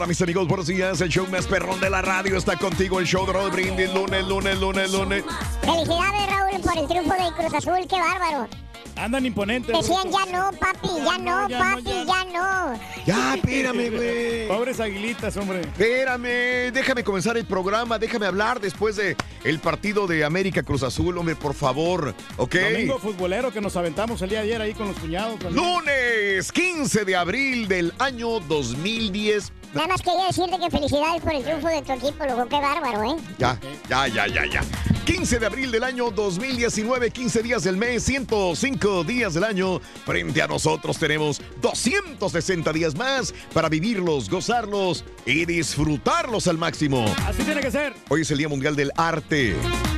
Por la mañana, mis amigos. Buenos días. El show más perrón de la radio está contigo. El show de Raúl Brindis. Lunes, lunes, lunes, lunes. Felicidades, Raúl, por el triunfo del Cruz Azul. ¡Qué bárbaro! Andan imponentes. Decían ya no, papi, ya no, ya no, papi, ya. ya no. Ya, espérame, güey. Pobres aguilitas, hombre. Espérame, déjame comenzar el programa, déjame hablar después de el partido de América Cruz Azul, hombre, por favor, ¿ok? Domingo futbolero que nos aventamos el día de ayer ahí con los cuñados. también. Lunes 15 de abril del año 2010. Nada más quería decirte que felicidades por el triunfo de tu equipo, loco. Qué bárbaro, ¿eh? Ya, ya, ya, ya, ya. 15 de abril del año 2019, 15 días del mes, 105 días del año. Frente a nosotros tenemos 260 días más para vivirlos, gozarlos y disfrutarlos al máximo. Así tiene que ser. Hoy es el Día Mundial del Arte.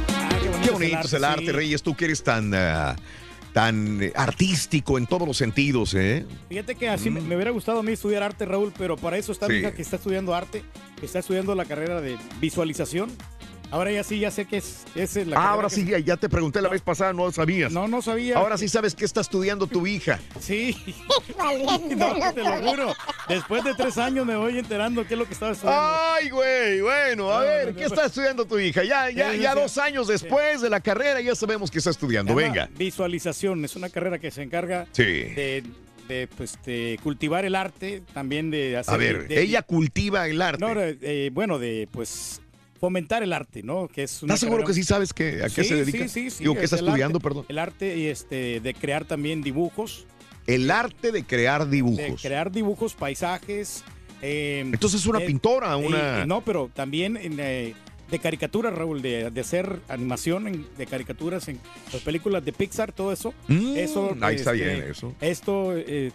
Ah, qué bonito, Qué bonito es el arte, sí. Reyes. Tú que eres tan, ah, tan eh, artístico en todos los sentidos, ¿eh? Fíjate que así me, me hubiera gustado a mí estudiar arte, Raúl, pero para eso está mi Sí. hija que está estudiando arte, que está estudiando la carrera de visualización. Ahora ya sí, ya sé que es, es la Ah, ahora que- sí, ya, ya te pregunté la vez pasada, no lo sabías. No, no sabía. Ahora sí sabes qué está estudiando tu hija. Sí. No, te lo juro. Después de tres años me voy enterando qué es lo que estaba estudiando. Ay, güey, bueno, a No, ver, no, ¿qué no. está estudiando tu hija? Ya, ya, ya dos años después de la carrera ya sabemos qué está estudiando. Venga. Visualización es una carrera que se encarga Sí. de, de, pues, de cultivar el arte, también de hacer. A ver, de- ella cultiva el arte. No, eh, bueno, de pues fomentar el arte, ¿no? Que es una ¿Estás seguro que sí sabes que, a qué Sí, se dedica? Sí, sí, sí. Digo, ¿qué es está estudiando, arte- perdón? El arte y este de crear también dibujos, El arte de crear de dibujos. crear dibujos, paisajes. eh, Entonces es una eh, pintora, una... no, pero también eh, de caricaturas, Raúl, de, de hacer animación en- de caricaturas en las películas de Pixar, todo eso. Mm, eso, ahí está este, bien eso. Esto, eh,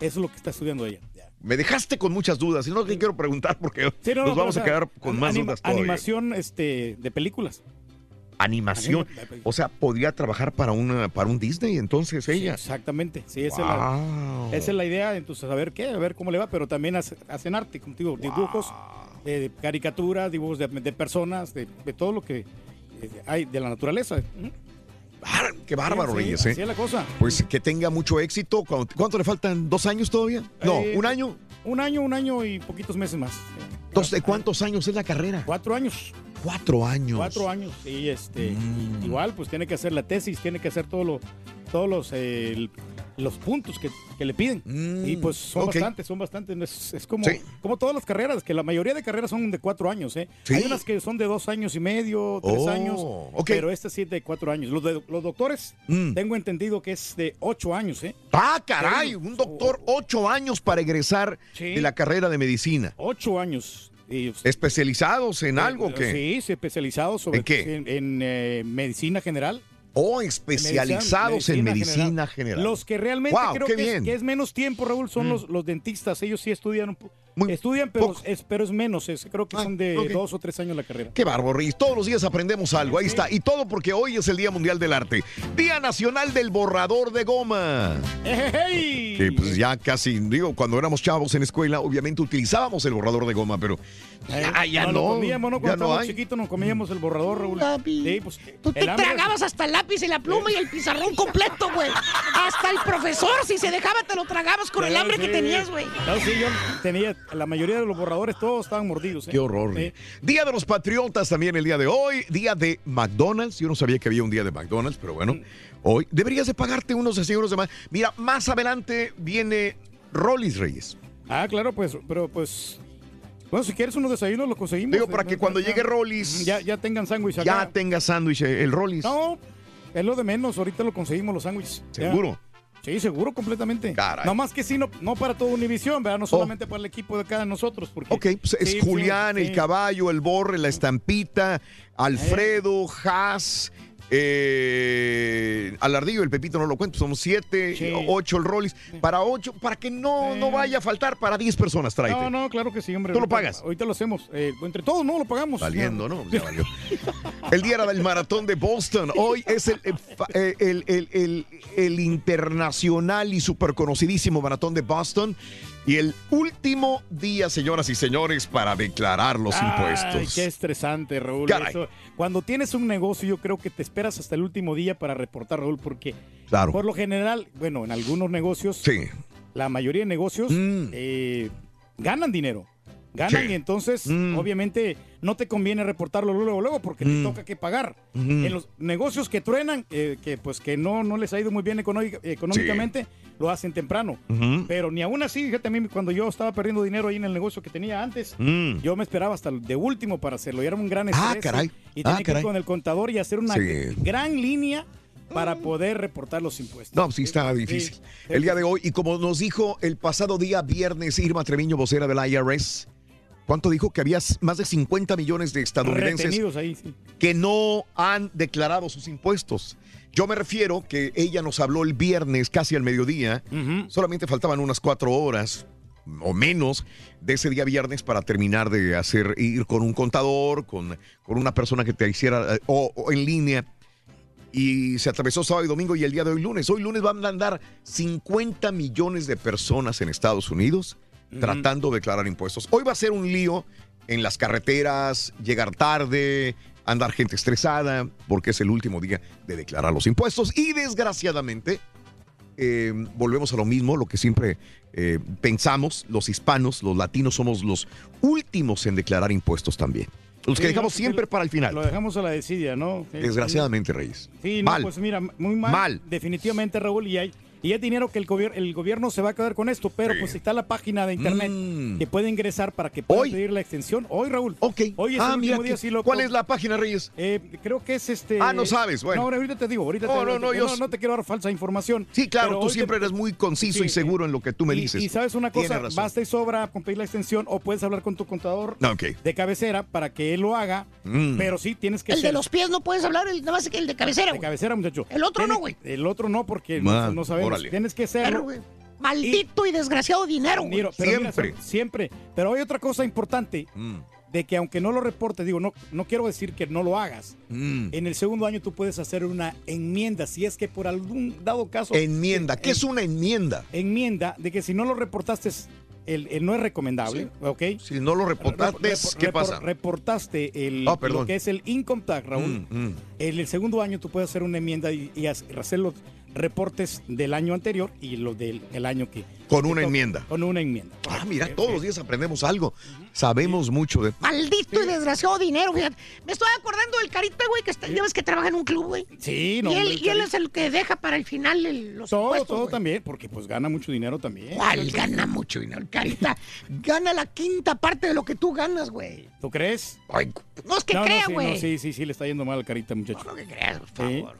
es lo que está estudiando ella. Me dejaste con muchas dudas, y no te quiero preguntar porque Sí, no, nos no, vamos o a quedar con más anima- dudas todavía. Animación este, de películas. Animación. Anima- O sea, podría trabajar para una para un Disney entonces Sí, ella. exactamente, sí, esa, es la, esa es la idea. Entonces, a ver qué, a ver cómo le va, pero también hace- hacen arte, como digo, dibujos, eh, de caricaturas, dibujos de, de personas, de, de todo lo que eh, hay de la naturaleza. ¿Mm? Bár- Qué bárbaro, Sí, Reyes, Así ¿eh? es la cosa. Pues que tenga mucho éxito. ¿Cuánto, cuánto le faltan? ¿Dos años todavía? No, Eh, un año. Un año, un año y poquitos meses más. Entonces, ¿de cuántos años es la carrera? Cuatro años. Cuatro años. Cuatro años. Y este, Mm. igual, pues tiene que hacer la tesis, tiene que hacer todo lo, todos los, eh, los puntos que, que le piden. Mm, y pues son ok. bastantes, son bastantes. Es, es como, Sí. como todas las carreras, que la mayoría de carreras son de cuatro años. ¿eh? Sí. Hay unas que son de dos años y medio, tres Oh, años, ok. pero esta sí es de cuatro años. Los, de- los doctores, Mm. tengo entendido que es de ocho años. ¿eh? Ah, caray, un doctor, ocho años para egresar Sí. de la carrera de medicina. Ocho años. Y, ¿Especializados en algo o qué? Sí, sí, especializados sobre ¿En qué? en, en, eh, medicina general. O especializados en medicina general. Los que realmente Wow, creo que es, bien. Mm. que es menos tiempo, Raúl, son los, los dentistas. Ellos sí estudian, un Muy estudian pero poco. es, pero es menos. es- creo que Ah, son de dos o tres años la carrera. Qué bárbaro, Reyes. Todos los días aprendemos algo. Ahí está. Y todo porque hoy es el Día Mundial del Arte. Día Nacional del Borrador de Goma. ¡Ejejey! Que pues ya casi, digo, cuando éramos chavos en escuela, obviamente utilizábamos el borrador de goma, pero ya, ya no. Lo comíamos, ¿no? ya Cuando no estábamos hay. chiquitos nos comíamos el borrador, Raúl. Lápiz. Sí, pues, Tú te hambre- tragabas hasta el lápiz y la pluma y el pizarrón completo, güey. Hasta el profesor, si se dejaba, te lo tragabas con el Sí, hambre que tenías, güey. No, sí, yo tenía, la mayoría de los borradores todos estaban mordidos. ¿eh? Qué horror. Sí. Día de los Patriotas también el día de hoy. Día de McDonald's. Yo no sabía que había un día de McDonald's, pero bueno. Mm. Hoy deberías de pagarte unos 60 euros de más. Mira, más adelante viene Rollis Reyes. Ah, claro, pues, pero pues. Bueno, si quieres unos desayunos, los conseguimos. Digo, eh, para que cuando llegue Rollis, Ya, ya tengan sándwich acá. ya tenga sándwich eh, el Rollis. No, es lo de menos. Ahorita lo conseguimos los sándwiches. Ya. Sí, seguro, completamente. Caray. No más que sí, no, no para toda Univisión, ¿verdad? No solamente para el equipo de cada nosotros. Porque, Ok, pues es Sí, Julián, sí, el sí. caballo, el borre, la estampita, Alfredo, Haas, eh, Alardillo, el Pepito no lo cuento, somos siete, Sí. ocho el Rollis. Para ocho, para que no, no vaya a faltar, para diez personas tráete. No, no, claro que sí, hombre. ¿Tú lo pagas? Ahorita lo hacemos. Eh, entre todos, no, lo pagamos. Valiendo, ¿no? Ya valió. El día era del maratón de Boston. Hoy es el, eh, eh, el, el- el- el internacional y súper conocidísimo maratón de Boston. Y el último día, señoras y señores, para declarar los Ay, impuestos. qué estresante, Raúl. Eso- cuando tienes un negocio, yo creo que te esperas hasta el último día para reportar, Raúl, porque Claro. por lo general, bueno, en algunos negocios, Sí. la mayoría de negocios Mm. eh, ganan dinero. Ganan Sí. y entonces, Mm. obviamente, no te conviene reportarlo luego, luego, porque Mm. te toca que pagar. Ujú. En los negocios que truenan, eh, que pues que no, no les ha ido muy bien económica- económicamente, lo hacen temprano. Ujú. Pero ni aún así, fíjate a mí, cuando yo estaba perdiendo dinero ahí en el negocio que tenía antes, Mm. yo me esperaba hasta el de último para hacerlo. Y era un gran Ah, estrés. caray. Y Ah, tenía que caray. ir con el contador y hacer una Sí. gran línea para poder reportar los impuestos. No, sí está difícil. El día de hoy, y como nos dijo el pasado día viernes Irma Treviño, vocera del IRS, ¿cuánto dijo? Que había más de 50 millones de estadounidenses Retenidos ahí, sí. que no han declarado sus impuestos. Yo me refiero que ella nos habló el viernes, casi al mediodía, solamente faltaban unas cuatro horas o menos de ese día viernes para terminar de hacer, ir con un contador, con, con una persona que te hiciera, eh, o, o en línea. Y se atravesó sábado y domingo y el día de hoy lunes. Hoy lunes van a andar 50 millones de personas en Estados Unidos tratando de declarar impuestos. Hoy va a ser un lío en las carreteras, llegar tarde, andar gente estresada, porque es el último día de declarar los impuestos. Y desgraciadamente, eh, volvemos a lo mismo, lo que siempre eh, pensamos, los hispanos, los latinos somos los últimos en declarar impuestos también. Los que Sí, dejamos no, siempre para el final. Lo dejamos a la desidia, ¿no? Desgraciadamente, Reyes. Sí, no, Mal. pues mira, muy mal. Mal. Definitivamente, Raúl, y hay, y es dinero que el, gobier- el gobierno se va a quedar con esto, pero Sí. pues está la página de internet Mm. que puede ingresar para que pueda Hoy. pedir la extensión. Hoy, Raúl. Ok. Hoy es ah, el mira, último día, que- sí, loco. ¿Cuál es la página, Reyes? Eh, creo que es este. Ah, no sabes, bueno. No, ahorita te digo, ahorita No, te no, digo. no, yo- no, no te quiero dar falsa información. Sí, claro, tú siempre te- eres muy conciso Sí, y seguro en lo que tú me y- dices. Y, sabes una cosa, basta y sobra con pedir la extensión o puedes hablar con tu contador No, de cabecera para que él lo haga, Mm. pero sí tienes que El de los pies no puedes hablar, el, nada más que el de cabecera, de cabecera, muchacho. El otro Tiene- no, güey. El otro no, porque Man, no, no sabemos. Órale. Tienes que serlo. güey. Maldito y, desgraciado dinero. Mira, pero Siempre. Siempre. Pero hay otra cosa importante Mm, de que aunque no lo reportes, digo, no, no quiero decir que no lo hagas. mm. En el segundo año tú puedes hacer una enmienda, si es que por algún dado caso... Enmienda. ¿Qué en- es una enmienda? Enmienda de que si no lo reportaste, el, el no es recomendable, ¿ok? Si no lo reportaste, Repor- ¿qué repor- pasa? Reportaste el, Ah, perdón. lo que es el income tax, Raúl. Mm, mm. En el segundo año tú puedes hacer una enmienda y, y hac- hacerlo reportes del año anterior y los del el año que... Con una enmienda. Con una enmienda. Ah, mira, todos los días aprendemos algo. Sabemos mucho de... Maldito y desgraciado dinero, fíjate. Me estoy acordando del Carita, güey, que está, ya ves que trabaja en un club, güey. Sí, no. y él, y él es el que deja para el final el- los Todo, impuestos, todo güey. también, porque pues gana mucho dinero también. ¿Cuál gana mucho dinero? El Carita gana la quinta parte de lo que tú ganas, güey. ¿Tú crees? No es que no, crea, no, sí, güey. no, sí, sí, sí, le está yendo mal al Carita, muchacho. No, no que creas, por Sí. favor.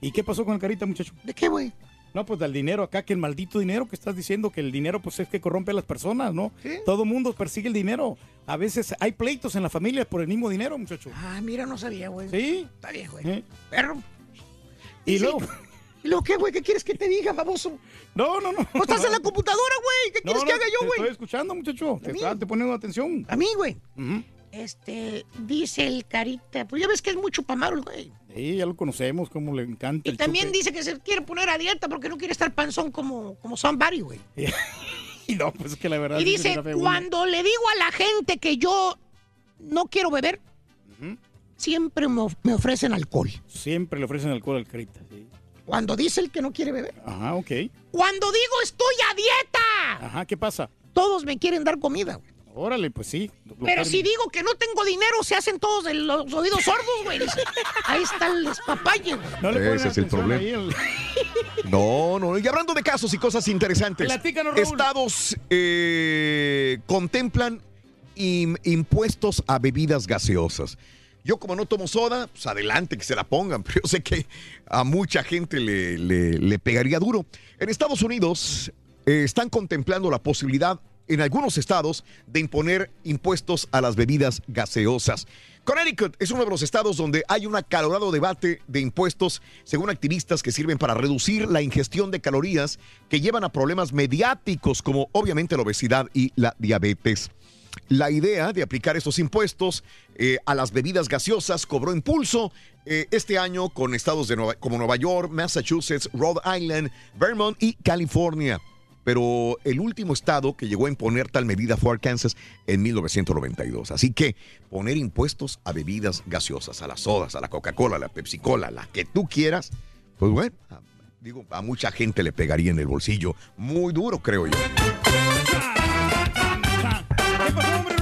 ¿Y qué pasó con el Carita, muchacho? ¿De qué, güey? No, pues del dinero acá, que el maldito dinero que estás diciendo, que el dinero pues es que corrompe a las personas, ¿no? Sí. Todo mundo persigue el dinero. A veces hay pleitos en la familia por el mismo dinero, muchacho. Ah, mira, no sabía, güey. ¿Sí? Está bien, güey. ¿Eh? Perro. Y Sí. luego... ¿Y luego qué, güey? ¿Qué quieres que te diga, baboso? No, no, no. ¿No estás en la computadora, güey? ¿Qué No, quieres no, que haga yo, Te estoy güey? escuchando, muchacho. Te mí? está te poniendo atención. A mí, güey. Este, dice el Carita. Pues ya ves que es mucho pamaro, güey. Sí, ya lo conocemos, cómo le encanta Y el también chupe. dice que se quiere poner a dieta porque no quiere estar panzón como, como somebody, güey. Y no, pues es que la verdad... Y dice, cuando le digo a la gente que yo no quiero beber, siempre me ofrecen alcohol. Siempre le ofrecen alcohol al Carita. sí. Cuando dice el que no quiere beber. Ajá, ok. Cuando digo estoy a dieta, Ajá, ¿qué pasa? todos me quieren dar comida, güey. Órale, pues sí. Pero si digo que no tengo dinero, se hacen todos de los oídos sordos, güey. Ahí está el despapalle. No le Ese es el problema. el- No, no. Y hablando de casos y cosas interesantes. Platícanos, Raúl. Estados eh, contemplan im- impuestos a bebidas gaseosas. Yo como no tomo soda, pues adelante que se la pongan, pero yo sé que a mucha gente le, le- le pegaría duro. En Estados Unidos eh, están contemplando la posibilidad en algunos estados de imponer impuestos a las bebidas gaseosas. Connecticut es uno de los estados donde hay un acalorado debate de impuestos, según activistas que sirven para reducir la ingestión de calorías que llevan a problemas mediáticos como obviamente la obesidad y la diabetes. La idea de aplicar estos impuestos eh, a las bebidas gaseosas cobró impulso eh, este año con estados como Nueva York, Massachusetts, Rhode Island, Vermont y California. Pero el último estado que llegó a imponer tal medida fue Arkansas en 1992. Así que poner impuestos a bebidas gaseosas, a las sodas, a la Coca-Cola, a la Pepsi-Cola, la que tú quieras, pues bueno, digo, a mucha gente le pegaría en el bolsillo. Muy duro, creo yo. ¿Qué pasó, hombre?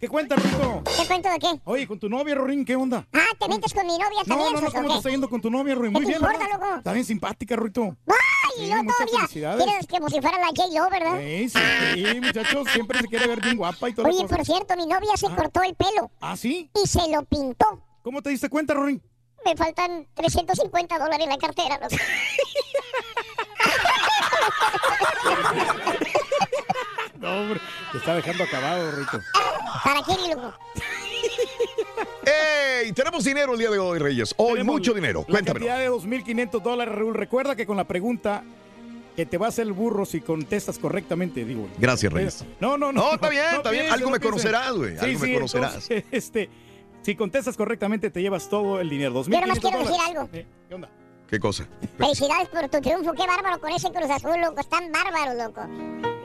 ¿Qué cuentas, Rorrito? ¿Qué cuento de qué? Oye, con tu novia, Rorín, ¿qué onda? Ah, ¿te metes con mi novia No, también, no, no, Sos, o ¿cómo te está yendo con tu novia, Rorín? ¿Qué Muy bien, importa, loco? Está bien simpática, Rorrito. ¡Ay, no todavía! Tienes como si fuera la J-Lo, ¿verdad? Sí, sí, sí, muchachos, siempre se quiere ver bien guapa y todo Oye, por cierto, mi novia se cortó el pelo ¿Ah, sí? y se lo pintó. ¿Cómo te diste cuenta, Rorín? Me faltan 350 dólares en la cartera, loco. No, hombre, te está dejando acabado, Rorrito. ¿Para quién, loco? ¡Ey! Tenemos dinero el día de hoy, Reyes. Hoy Tenemos mucho dinero. La Cuéntame. cantidad de 2.500 dólares, Raúl. Recuerda que con la pregunta que te va a hacer el burro si contestas correctamente, digo. Gracias, Reyes. No, no, no. No, está bien, está bien. Algo me conocerás, güey. Sí, Algo me conocerás. entonces, este, si contestas correctamente, te llevas todo el dinero. 2.500 Yo nomás quiero decir algo. Eh, ¿Qué onda? ¿Qué cosa? Felicidades por tu triunfo. Qué bárbaro con ese Cruz Azul, loco. Están bárbaros, loco.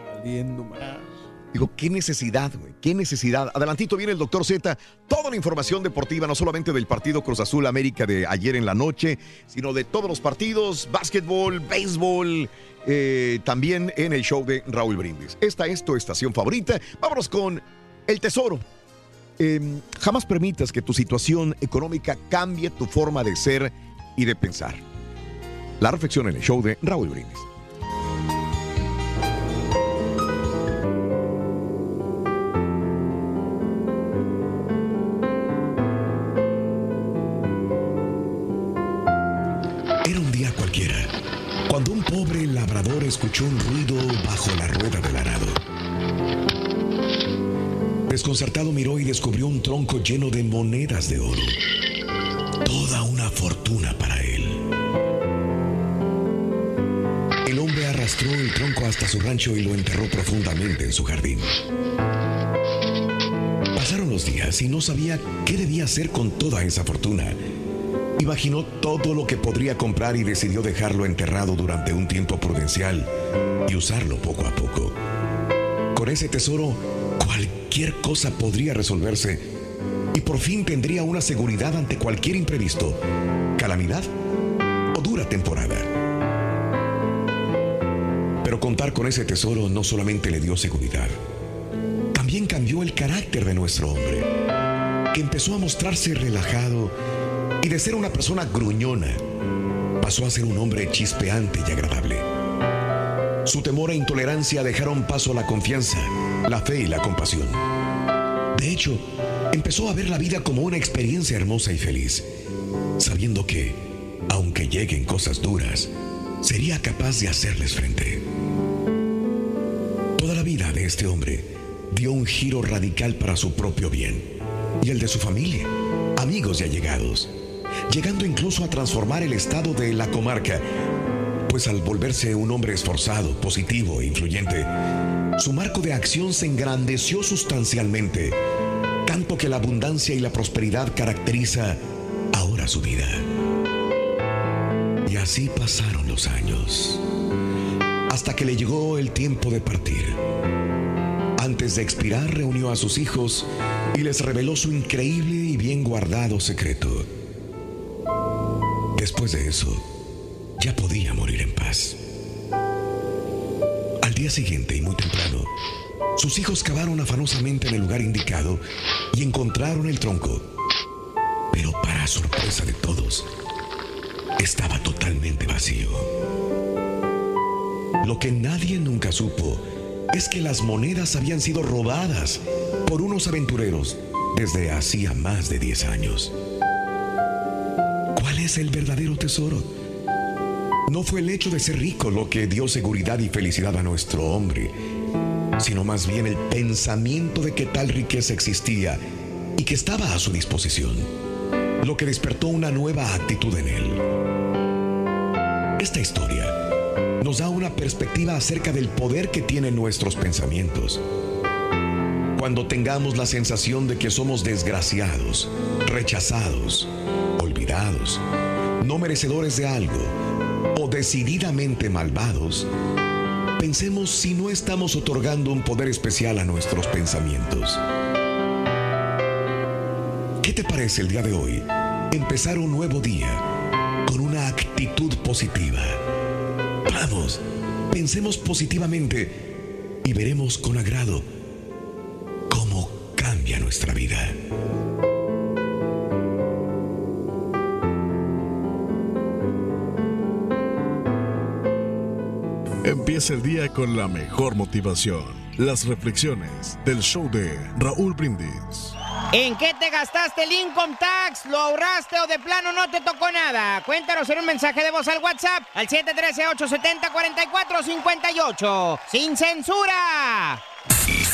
Digo, qué necesidad, güey, qué necesidad. Adelantito viene el doctor Z, toda la información deportiva, no solamente del partido Cruz Azul América de ayer en la noche, sino de todos los partidos, básquetbol, béisbol, eh, también en el show de Raúl Brindis. Esta es tu estación favorita. Vámonos con El Tesoro. Eh, jamás permitas que tu situación económica cambie tu forma de ser y de pensar. La reflexión en el show de Raúl Brindis. Labrador escuchó un ruido bajo la rueda del arado. Desconcertado miró y descubrió un tronco lleno de monedas de oro. Toda una fortuna para él. El hombre arrastró el tronco hasta su rancho y lo enterró profundamente en su jardín. Pasaron los días y no sabía qué debía hacer con toda esa fortuna. Imaginó todo lo que podría comprar y decidió dejarlo enterrado durante un tiempo prudencial y usarlo poco a poco. Con ese tesoro, cualquier cosa podría resolverse y por fin tendría una seguridad ante cualquier imprevisto, calamidad o dura temporada. Pero contar con ese tesoro no solamente le dio seguridad, también cambió el carácter de nuestro hombre, que empezó a mostrarse relajado y de ser una persona gruñona, pasó a ser un hombre chispeante y agradable. Su temor e intolerancia dejaron paso a la confianza, la fe y la compasión. De hecho, empezó a ver la vida como una experiencia hermosa y feliz, sabiendo que, aunque lleguen cosas duras, sería capaz de hacerles frente. Toda la vida de este hombre dio un giro radical para su propio bien y el de su familia, amigos y allegados, llegando incluso a transformar el estado de la comarca, pues al volverse un hombre esforzado, positivo e influyente, su marco de acción se engrandeció sustancialmente, tanto que la abundancia y la prosperidad caracteriza ahora su vida. Y así pasaron los años, hasta que le llegó el tiempo de partir. Antes de expirar, reunió a sus hijos y les reveló su increíble y bien guardado secreto. Después de eso, ya podía morir en paz. Al día siguiente y muy temprano, sus hijos cavaron afanosamente en el lugar indicado y encontraron el tronco. Pero para sorpresa de todos, estaba totalmente vacío. Lo que nadie nunca supo es que las monedas habían sido robadas por unos aventureros desde hacía más de 10 años. ¿Cuál es el verdadero tesoro? No fue el hecho de ser rico lo que dio seguridad y felicidad a nuestro hombre, sino más bien el pensamiento de que tal riqueza existía y que estaba a su disposición, lo que despertó una nueva actitud en él. Esta historia nos da una perspectiva acerca del poder que tienen nuestros pensamientos. Cuando tengamos la sensación de que somos desgraciados, rechazados, no merecedores de algo o decididamente malvados, pensemos si no estamos otorgando un poder especial a nuestros pensamientos. ¿Qué te parece el día de hoy? Empezar un nuevo día con una actitud positiva. Vamos, pensemos positivamente y veremos con agrado cómo cambia nuestra vida. Empieza el día con la mejor motivación. Las reflexiones del show de Raúl Brindis. ¿En qué te gastaste el income tax? ¿Lo ahorraste o de plano no te tocó nada? Cuéntanos en un mensaje de voz al WhatsApp al 713-870-4458. ¡Sin censura!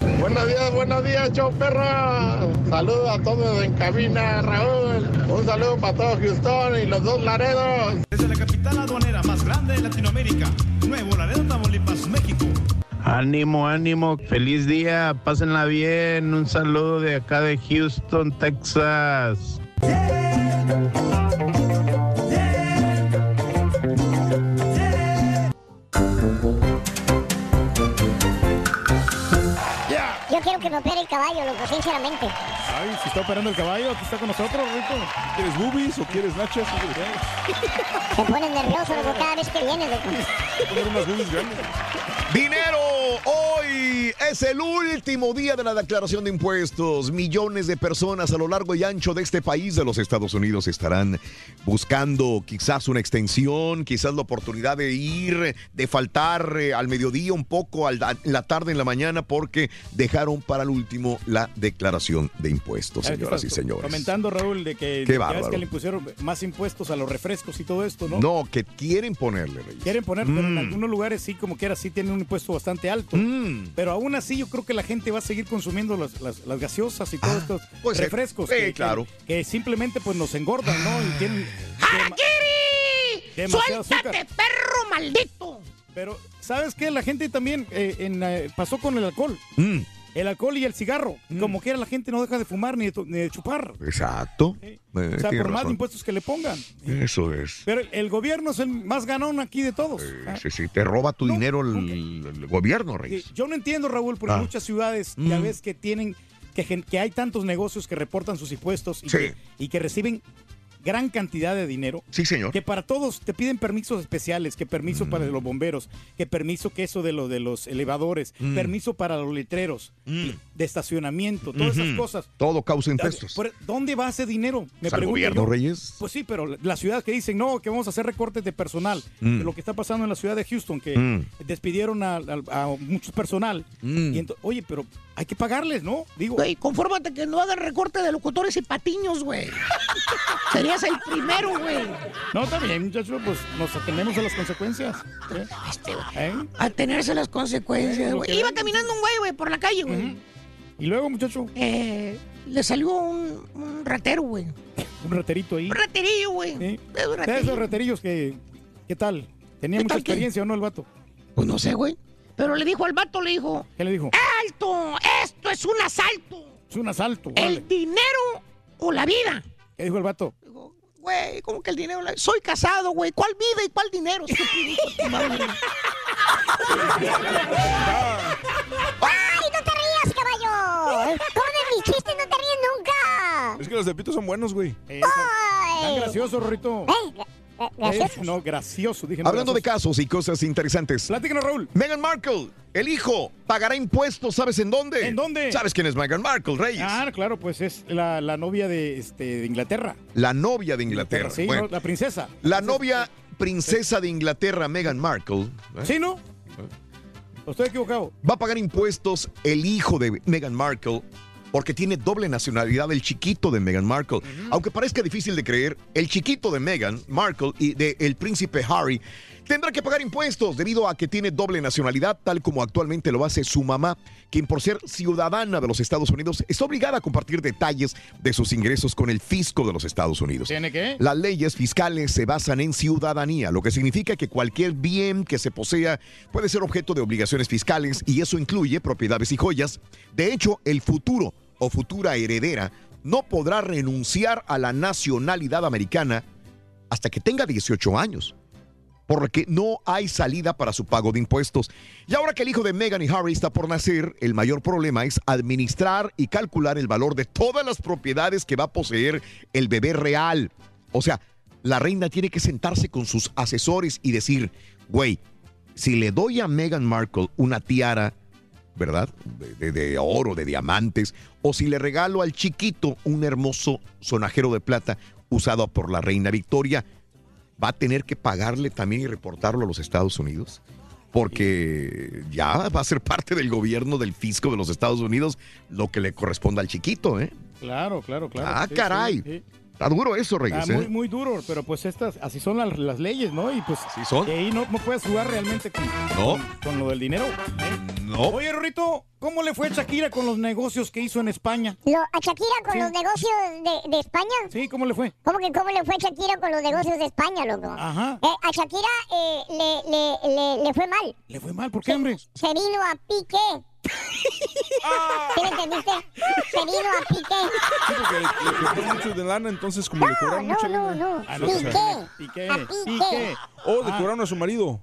Buenos días, buenos días, show perro. Saludos a todos en cabina, Raúl. Un saludo para todo Houston y los dos Laredos. Desde la capital aduanera más grande de Latinoamérica, Nuevo Laredo, Tamaulipas, México. Ánimo, ánimo, feliz día, pásenla bien. Un saludo de acá de Houston, Texas. Yo quiero que me opere el caballo, loco, sinceramente. Ay, si está operando el caballo, aquí está con nosotros, Rito. ¿Quieres boobies o quieres nachas? Me pone nervioso, loco, cada vez que viene, loco. Poner unas boobies grandes. Dinero, hoy es el último día de la declaración de impuestos. Millones de personas a lo largo y ancho de este país de los Estados Unidos estarán buscando quizás una extensión, quizás la oportunidad de ir, de faltar eh, al mediodía un poco, a la, la tarde, en la mañana, porque dejaron para el último la declaración de impuestos, señoras y señores. Comentando, Raúl, de que, Qué ya bárbaro. que le pusieron más impuestos a los refrescos y todo esto, ¿no? No, que quieren ponerle, Reyes. Quieren poner, pero en Mm. algunos lugares sí, como quiera, sí tienen un impuesto bastante alto. Pero aún así, yo creo que la gente va a seguir consumiendo las, las- las gaseosas y todos estos puede ser. refrescos. Que, que- claro. Que, simplemente pues nos engordan, ¿no? Y tienen ¡Harakiri! demasiado ¡Suéltate, azúcar. perro maldito! Pero, ¿sabes qué? La gente también eh, en, eh, pasó con el alcohol. Mm. El alcohol y el cigarro. Como quiera la gente no deja de fumar ni de, to- ni de chupar. Exacto. Eh, O sea, por más impuestos que le pongan. Eso es. Pero el, gobierno es el más ganón aquí de todos. Ah, Sí, sí, te roba tu dinero el, el gobierno, Reyes. Sí, Yo no entiendo, Raúl, porque Ah. muchas ciudades ya Mm. ves que tienen, que, hay tantos negocios que reportan sus impuestos y, Sí. que, y que reciben gran cantidad de dinero. Sí, señor. Que para todos te piden permisos especiales, que permiso para Mm. los bomberos, que permiso que eso de lo de los elevadores, Mm. permiso para los letreros, de estacionamiento, todas esas cosas. Todo causa impuestos. ¿Dónde va ese dinero? Pues al gobierno, Reyes. Pues sí, pero las ciudades que dicen, no, que vamos a hacer recortes de personal. Mm. de Lo que está pasando en la ciudad de Houston, que Mm. despidieron a, a- a mucho personal. Mm. Y oye, pero hay que pagarles, ¿no? Digo, Güey, confórmate que no hagan recorte de locutores y patiños, güey. Serías el primero, güey. no, está bien, muchachos, pues nos atendemos a las consecuencias. ¿eh? ¿Eh? A tenerse las consecuencias, güey. Iba caminando un güey, güey, por la calle, güey. Y luego, muchacho, Eh, le salió un, un ratero, güey. un raterito ahí. Un raterillo, güey. Sí. Es un De raterillo. esos raterillos que, ¿qué tal? ¿Tenía ¿Qué mucha tal qué? experiencia o no el vato? Pues no sé, güey. Pero le dijo al vato, le dijo, ¿Qué le dijo? ¡Alto! ¡Esto es un asalto! Es un asalto, vale. ¿El dinero o la vida? ¿Qué dijo el vato? Güey, ¿cómo que el dinero? la- Soy casado, güey. ¿Cuál vida y cuál dinero? de mis chistes no te ríes nunca? Es que los de Pito son buenos, güey. Eh, Tan gracioso, Rorrito. ¿Eh? Eh, no, gracioso, dije. no Hablando de casos y cosas interesantes. Platícanos, Raúl. Meghan Markle, el hijo, pagará impuestos, ¿sabes en dónde? ¿En dónde? ¿Sabes quién es Meghan Markle, Reyes? Ah, claro, pues es la, la novia de, este, de Inglaterra. La novia de Inglaterra. Sí, Bueno, ¿no? la princesa. la novia princesa de Inglaterra, Meghan Markle. ¿eh? ¿Sí, no? Estoy equivocado. Va a pagar impuestos el hijo de Meghan Markle porque tiene doble nacionalidad el chiquito de Meghan Markle. Aunque parezca difícil de creer, el chiquito de Meghan Markle y de el príncipe Harry tendrá que pagar impuestos debido a que tiene doble nacionalidad, tal como actualmente lo hace su mamá, quien por ser ciudadana de los Estados Unidos está obligada a compartir detalles de sus ingresos con el fisco de los Estados Unidos. ¿Tiene qué? Las leyes fiscales se basan en ciudadanía, lo que significa que cualquier bien que se posea puede ser objeto de obligaciones fiscales y eso incluye propiedades y joyas. De hecho, el futuro o futura heredera no podrá renunciar a la nacionalidad americana hasta que tenga 18 años porque no hay salida para su pago de impuestos. Y ahora que el hijo de Meghan y Harry está por nacer, el mayor problema es administrar y calcular el valor de todas las propiedades que va a poseer el bebé real. O sea, la reina tiene que sentarse con sus asesores y decir, güey, si le doy a Meghan Markle una tiara, ¿verdad? De, de- de oro, de diamantes, o si le regalo al chiquito un hermoso sonajero de plata usado por la reina Victoria, va a tener que pagarle también y reportarlo a los Estados Unidos. Porque ya va a ser parte del gobierno del fisco de los Estados Unidos lo que le corresponda al chiquito, ¿eh? Claro, claro, claro. Ah, Sí, caray. sí, sí. Está duro eso, Reyes. Ah, muy, ¿eh? muy duro, pero pues estas, así son las, las leyes, ¿no? Y pues son. de ahí no, no puedes jugar realmente con, No. con, con lo del dinero. ¿eh? No. Oye, Rorrito, ¿cómo le fue a Shakira con los negocios que hizo en España? Lo- ¿A Shakira con Sí. los negocios de, de España? Sí, ¿cómo le fue? ¿Cómo que cómo le fue a Shakira con los negocios de España, loco? Ajá. Eh, a Shakira eh, le, le, le, le fue mal. ¿Le fue mal? ¿Por qué, hombre? Se vino a pique. ¿Sí me entendiste? Se vino a pique. Sí, porque le, costó mucho de lana, entonces como le cobraron No, mucha no, lana. no. Ah, no, Piqué. Piqué. A. Piqué. Oh, le cobraron a su marido.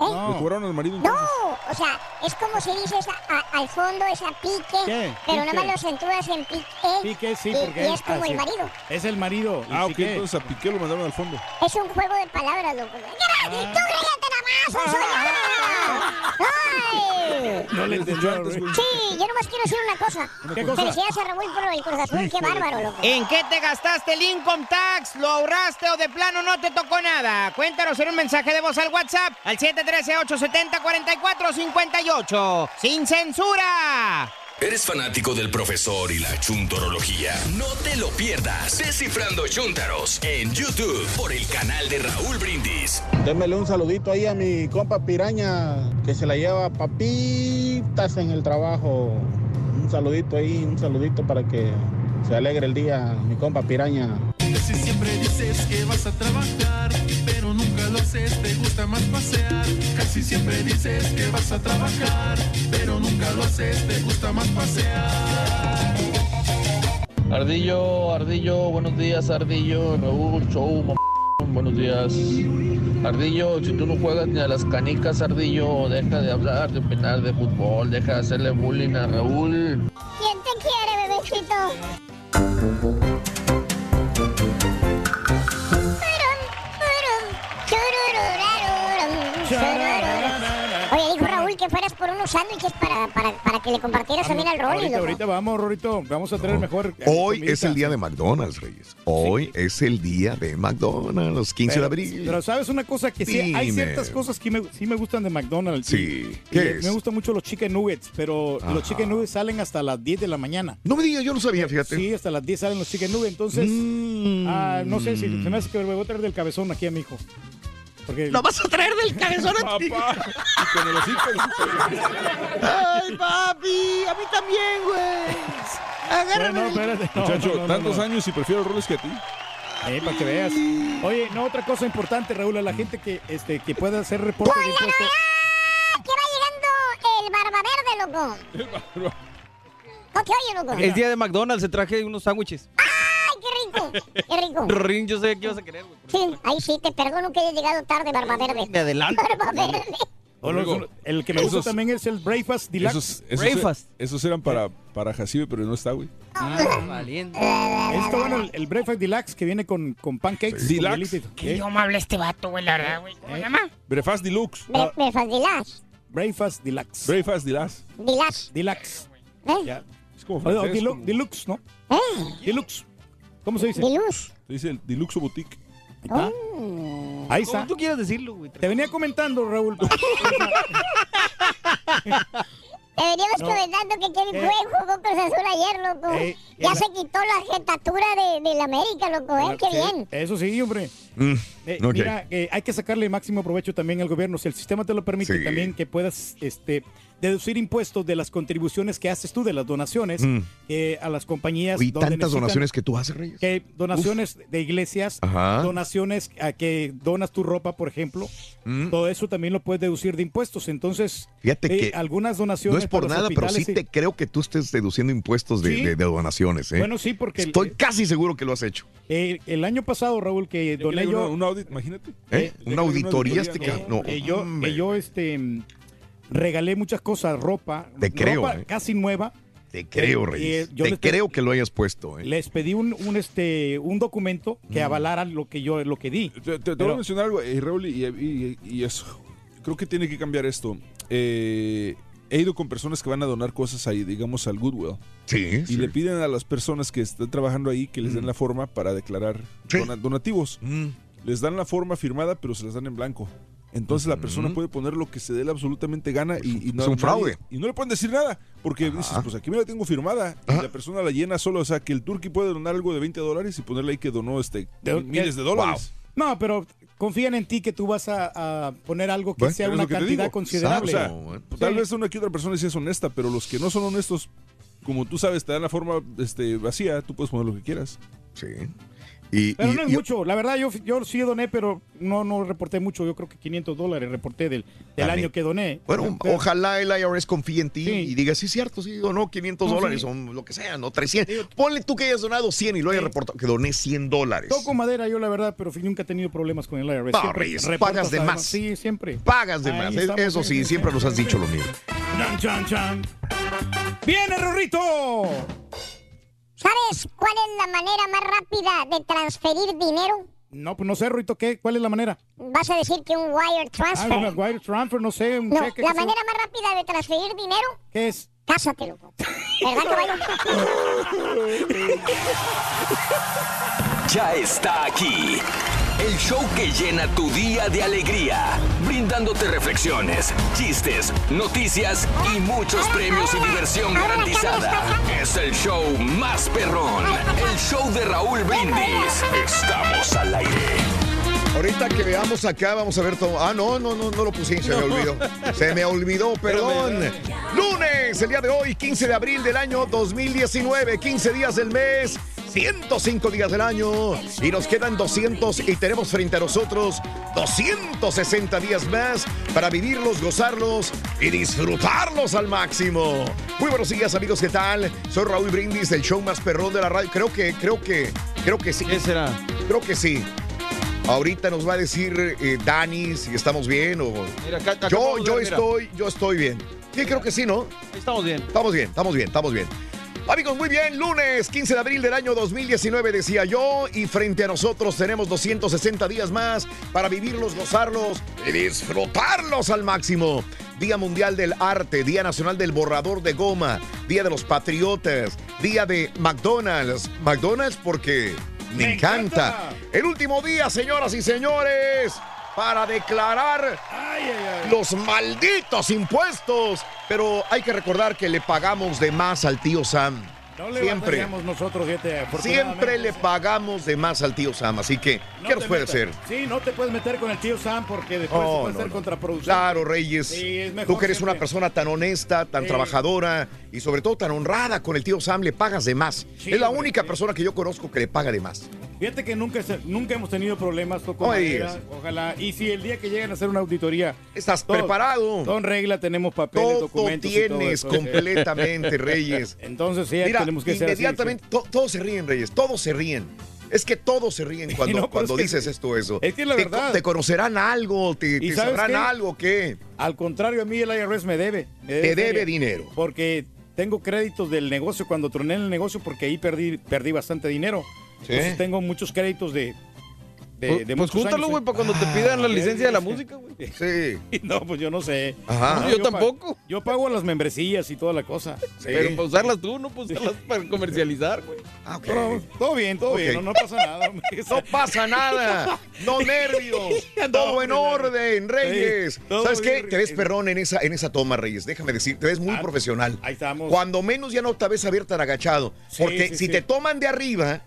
¿Eh? Le cobraron al marido No, o sea, es como se dice esa- a- al fondo es a pique, ¿Qué? pero Pique. nada más lo acentúas en pique. Piqué, sí, y, porque y es como así. el marido. Es el marido. Ah, ok, Piqué. entonces a Piqué lo mandaron al fondo. Es un juego de palabras, loco. ¡Tú cállate nada más! ¡Soy yo! ¡Ay! No le entendió. antes, güey. Sí, yo nomás quiero decir una cosa. ¿Qué cosa? Felicidades a Raúl por el Cruz Azul, qué bárbaro, loco. ¿En qué te gastaste el income tax? ¿Lo ahorraste o de plano no te tocó nada? Cuéntanos en un mensaje de voz al WhatsApp al 713-870-4458. ¡Sin censura! ¿Eres fanático del profesor y la chuntorología? No te lo pierdas. Descifrando Chuntaros en YouTube por el canal de Raúl Brindis. Démele un saludito ahí a mi compa Piraña, que se la lleva papitas en el trabajo. Un saludito ahí, un saludito para que se alegre el día, mi compa Piraña. Si siempre dices que vas a trabajar, pero nunca lo haces, te gusta más pasear. Casi siempre dices que vas a trabajar, pero nunca lo haces, te gusta más pasear. Ardillo, Ardillo, buenos días, Ardillo, Raúl, show, mamá, buenos días. Ardillo, si tú no juegas ni a las canicas, Ardillo, deja de hablar, de opinar de fútbol, deja de hacerle bullying a Raúl. ¿Quién te quiere, bebecito? Oye, dijo Raúl que fueras por unos sándwiches para, para, para que le compartieras también al Rolly. Ahorita, ahorita vamos, Rorito. Vamos a traer mejor. eh, Hoy comidita. es el día de McDonald's, Reyes. Hoy es el día de McDonald's, 15 de Pero- abril. Pero sabes una cosa que sí, hay ciertas cosas que me, sí me gustan de McDonald's. Sí. Y- ¿Qué y es? Me gustan mucho los chicken nuggets, pero Ajá. los chicken nuggets salen hasta las 10 de la mañana. No me digas, yo no sabía, fíjate. Sí, hasta las 10 salen los chicken nuggets. Entonces, ah, no sé si se me hace que me voy a traer del cabezón aquí a mi hijo. Porque ¿Lo vas a traer del cabezón a ti? Con el hocico. Ay, papi, a mí también, güey. Agárrame. No, no, espérate. No, Muchacho, no, no, no, tantos no. años y prefiero roles que a ti. Eh, para que veas. Oye, no, otra cosa importante, Raúl, a la gente que, este, que pueda hacer reporte de impuestos. ¡Ah, que va llegando el barba verde, loco! ¿Cómo te oye, loco? Es día de McDonald's, se traje unos sándwiches. ¡Ay, qué rico! ¡Qué rico! Rin, yo sé que ibas a querer, güey. Sí, ahí sí, te perdono que hayas llegado tarde, barba verde. De adelante. Barba verde. O Luego, el que me gusta esos- también es el Breakfast Deluxe. Esos, esos, esos eran para, para Jacibe, pero no está, güey. Valiente. Está bueno el, el Breakfast Deluxe que viene con, con pancakes. Deluxe. ¿Qué ¿Eh? idioma habla este vato, güey, la verdad, güey? ¿Cómo se llama? Brefast Deluxe. Me, me fascilas. Breakfast Deluxe. Breakfast Deluxe. Dilas. Deluxe. ¿Eh? Ya. Es como o francés. Delu- como- Deluxe, ¿no? ¿Eh? Deluxe. ¿Cómo se dice? Diluz. Se dice el Deluxe Boutique. Ahí está. Oh. Ahí ¿Cómo está. tú quieres decirlo, güey? Te venía comentando, Raúl. Te veníamos No. comentando que Kevin Eh. Pruitt jugó Cruz Azul ayer, loco. Eh, ya en se quitó la jetatura de, de la América, loco, ¿eh? Qué Sí, bien. Eso sí, hombre. Mm, Eh, ok. Mira, eh, hay que sacarle máximo provecho también al gobierno. Si el sistema te lo permite, Sí. también que puedas este, deducir impuestos de las contribuciones que haces tú, de las donaciones Mm. eh, a las compañías. Y donde tantas donaciones que tú haces, Reyes. Que donaciones de iglesias, Ajá. donaciones a que donas tu ropa, por ejemplo. Mm. Todo eso también lo puedes deducir de impuestos. Entonces, Fíjate eh, que algunas No donaciones. es por nada, pero sí te creo que tú estés deduciendo impuestos de, Sí. de- de donaciones. ¿eh? Bueno, sí, porque el- Estoy casi seguro que lo has hecho. eh, el año pasado, Raúl, que doné Una, yo. un audit, imagínate. ¿Eh? Una auditoría una este auditoría, ca- no, que yo, hombre. que yo este, regalé muchas cosas, ropa. Te creo, ropa eh. casi nueva. Te creo, Eh, Reyes. eh, yo Te les- creo que lo hayas puesto. ¿eh? Les pedí un, un, este, un documento que avalara lo que yo lo que di. Te, te- te voy a mencionar algo, eh, Raúl, y, y- y eso. Creo que tiene que cambiar esto. Eh, he ido con personas que van a donar cosas ahí, digamos, al Goodwill. Sí, Y sí. le piden a las personas que están trabajando ahí que les den la forma para declarar Sí. donativos. Mm. Les dan la forma firmada, pero se las dan en blanco. Entonces la persona puede poner lo que se dé la absolutamente gana y, y no es un nadie- fraude. Y no le pueden decir nada, porque dices, pues aquí me la tengo firmada. Y la persona la llena solo, o sea, que el turqui puede donar algo de 20 dólares y ponerle ahí que donó este De- miles de Wow. dólares. No, pero confían en ti que tú vas a, a poner algo que Bueno, sea una lo que te cantidad considerable. O sea, Sí. Tal vez una que otra persona sí es honesta, pero los que no son honestos, como tú sabes, te dan la forma este, vacía, tú puedes poner lo que quieras. Sí. Y, Pero y- no es mucho. La verdad, yo, yo sí doné, pero no, no reporté mucho. Yo creo que 500 dólares reporté del, del año que doné. Bueno, Pero- ojalá el IRS confíe en ti y diga, sí, cierto, sí, o no, 500 No, dólares, sí. o lo que sea, no, 300. Ponle tú que hayas donado 100 y lo hayas reportado, que doné 100 dólares. Toco madera yo, la verdad, pero nunca he tenido problemas con el IRS. No, Siempre Reyes, reportas pagas de más. Sí, siempre. Pagas de Ahí más, estamos, eso sí, sí, siempre nos has dicho lo mismo. Chan, chan, chan. ¡Viene, Rorrito! ¿Sabes cuál es la manera más rápida de transferir dinero? No, pues no sé, Rorrito, ¿qué? ¿Cuál es la manera? Vas a decir que un wire Ah, transfer. una wire transfer, no sé, un no, cheque. la manera más rápida de transferir dinero, ¿Qué es? cásate, loco. ¿Verdad, caballo? Ya está aquí. El show que llena tu día de alegría, brindándote reflexiones, chistes, noticias y muchos premios y diversión garantizada. Es el show más perrón, el show de Raúl Brindis. Estamos al aire. Ahorita que veamos acá, vamos a ver todo. Ah, no, no, no, no lo puse, se me olvidó. Se me olvidó, perdón. Lunes, el día de hoy, 15 de abril del año 2019, 15 días del mes, 105 días del año y nos quedan 200 y tenemos frente a nosotros 260 días más para vivirlos, gozarlos y disfrutarlos al máximo. Muy buenos días amigos, ¿qué tal? Soy Raúl Brindis del show más perrón de la radio. Creo que, creo que, creo que sí. ¿Qué será? Creo que sí. Ahorita nos va a decir eh, Dani si estamos bien o... Mira, acá- acá yo yo ver, mira. estoy, yo estoy bien. Sí, creo que sí, ¿no? Estamos bien. Estamos bien, estamos bien, estamos bien. Amigos, muy bien, lunes 15 de abril del año 2019 decía yo y frente a nosotros tenemos 260 días más para vivirlos, gozarlos y disfrutarlos al máximo. Día Mundial del Arte, Día Nacional del Borrador de Goma, Día de los Patriotas, Día de McDonald's. McDonald's porque me, encanta. El último día, señoras y señores, para declarar los malditos impuestos. Pero hay que recordar que le pagamos de más al tío Sam. No le Siempre. nosotros, Siempre le pagamos de más al tío Sam. Así que, No ¿qué nos puede metas. hacer? Sí, no te puedes meter con el tío Sam porque después No, se puede no, ser contraproducente. Claro, Reyes. Sí, Tú que eres siempre. una persona tan honesta, tan Sí. trabajadora y sobre todo tan honrada con el tío Sam, le pagas de más. Sí, es la hombre, única persona que yo conozco que le paga de más. Fíjate que nunca, nunca hemos tenido problemas, toco No madera, ojalá. Y si el día que llegan a hacer una auditoría... Estás todo- preparado. Todo en regla, tenemos papeles, Todo documentos y todo tienes completamente, Reyes. Entonces sí, Mira, tenemos que ser así, inmediatamente to- todos se ríen, Reyes, todos se ríen. Es que todos se ríen cuando, No, cuando es que- dices esto eso. es que la verdad. te conocerán algo, te, ¿Y te sabes sabrán qué? algo, ¿qué? Al contrario, a mí el IRS me debe. me Te debe dinero. Porque tengo créditos del negocio cuando troné el negocio porque ahí perdí, perdí bastante dinero. Sí. Entonces tengo muchos créditos de... de, Pues- de pues júntalo, años, güey, ¿eh? para cuando te pidan la licencia de la música, güey. Sí. No, pues yo no sé. Ajá. No, Yo tampoco. yo pago las membresías y toda la cosa. Pero para usarlas tú, no para usarlas para comercializar, güey. Ah, ok. Pero todo bien, todo bien, no, no pasa nada. No pasa nada. No nervios. Todo en orden, Reyes. Sí, ¿Sabes qué? bien, Te ves perrón en esa, en esa toma, Reyes. Déjame decir, te ves muy Ah, profesional. Ahí estamos. Cuando menos ya no te ves a ver tan agachado. Sí, Porque sí, si sí. te toman de arriba,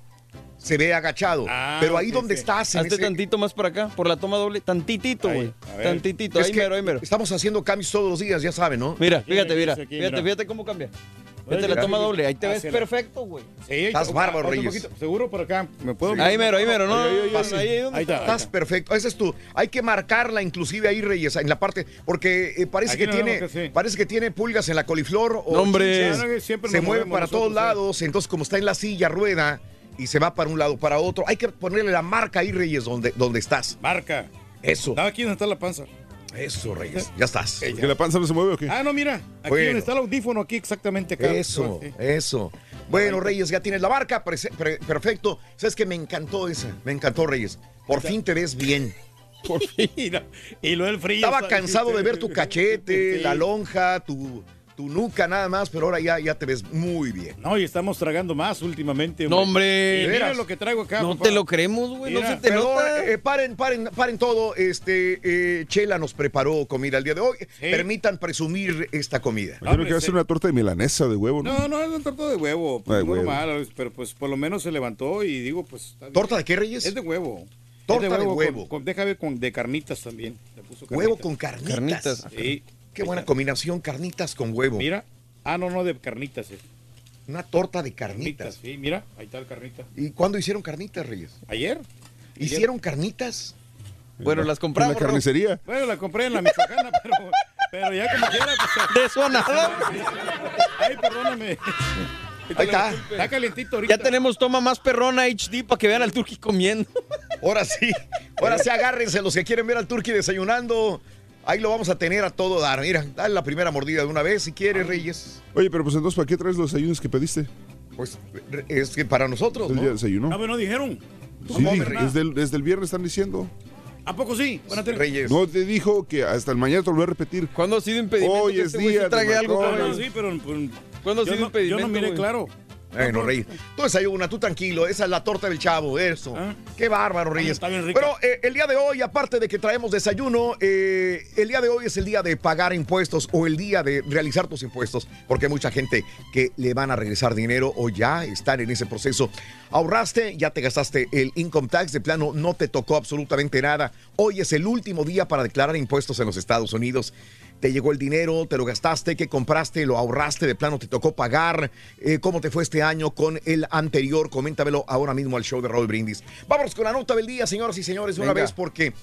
se ve agachado. Ah, Pero ahí donde sí. estás, en Hazte ese- tantito más para acá, por la toma doble. Tantitito, Ahí, güey. Tantitito, Es ahí mero, ahí mero. Estamos haciendo cambios todos los días, ya saben, ¿no? Mira, Aquí, fíjate, mira. aquí, Fíjate, mira. fíjate cómo cambia. Fíjate la toma doble, ahí te ves Hacia la- perfecto, güey. Sí, Estás ah, bárbaro, Reyes. poquito. Seguro por acá. ¿Me puedo Ahí mero, ahí mero, no, ahí es donde Ahí está, ahí Estás está. perfecto. Ese es tú. Hay que marcarla inclusive ahí, Reyes, en la parte, porque eh, parece Aquí que tiene, que sí. parece que tiene pulgas en la coliflor o No, hombre. se mueve para todos nosotros, ¿eh? lados, entonces como está en la silla, rueda y se va para un lado para otro, hay que ponerle la marca ahí, Reyes, donde, donde estás. Marca. Eso, Estaba aquí donde está la panza. eso, Reyes, ya estás. ¿Que la panza no se mueve o qué? Ah, no, mira. Aquí Bueno. donde está el audífono, aquí exactamente acá. Eso, Sí. eso. Bueno, Reyes, ya tienes la pre- perfecto. Sabes que me encantó esa, me encantó, Reyes. Por fin te ves bien. Por fin. Y lo del frío. Estaba ¿sabes? cansado de ver tu cachete, Sí. la lonja, tu, tu nuca nada más, pero ahora ya, ya te ves muy bien. No, y estamos tragando más últimamente. No, hombre. ¿De mira lo que traigo acá. No papá. te lo creemos, güey. No se te Perdón, nota. eh, paren, paren, paren todo. Este, eh, Chela nos preparó comida el día de hoy. Permitan presumir esta comida. Yo creo que va a ser una torta de milanesa de huevo, ¿no? No, no, es un torta de huevo. Pues, de huevo. mal, pero pues por lo menos se levantó y digo, pues. ¿Torta de qué, Reyes? Es de huevo. Torta de con- huevo. con- deja ver con de carnitas también. Le puso Huevo con carnitas. Carnitas. Sí. Qué buena combinación, carnitas con huevo. Mira. Ah, no, no, de carnitas. eh. Una torta de Carnitas, carnitas. sí, mira, ahí está el carnita. ¿Y cuándo hicieron carnitas, Reyes? ¿Ayer? ¿Hicieron carnitas? Bueno, las En compramos. la carnicería. Bueno, la compré en la Michoacana, pero, pero ya como quiera, pues. De eso a nada. Ay, perdóname. Ahí está. Está calientito ahorita. Ya tenemos toma más perrona HD para que vean al turqui comiendo. Ahora sí, ahora sí agárrense los que quieren ver al Turqui desayunando. Ahí lo vamos a tener a todo dar. Mira, dale la primera mordida de una vez si quieres, Reyes. Oye, pero pues entonces, ¿para qué traes los desayunos que pediste? Pues es que para nosotros, El día de ¿no? desayuno. No, pero no dijeron. Sí, desde, el, desde el viernes están diciendo. ¿A poco sí? Tener- Reyes. No te dijo que hasta el mañana te lo voy a repetir. ¿Cuándo ha sido impedimento Hoy que es este día trague algo, cabrón? No, sí, pero pues, ¿Cuándo ha sido no, impedimento, yo no miré güey? claro. Bueno, Reyes. Tú desayuna, tú tranquilo. Esa es la torta del chavo, eso. Ah. Qué bárbaro, Reyes. Está bien rica. Pero eh, el día de hoy, aparte de que traemos desayuno, eh, el día de hoy es el día de pagar impuestos o el día de realizar tus impuestos, porque hay mucha gente que le van a regresar dinero o ya están en ese proceso. Ahorraste, ya te gastaste el income tax, de plano no te tocó absolutamente nada. Hoy es el último día para declarar impuestos en los Estados Unidos. Te llegó el dinero, te lo gastaste, qué compraste, lo ahorraste, de plano te tocó pagar, eh, cómo te fue este año con el anterior, coméntamelo ahora mismo al show de Raúl Brindis. Vámonos con la nota del día, señoras y señores, de una vez porque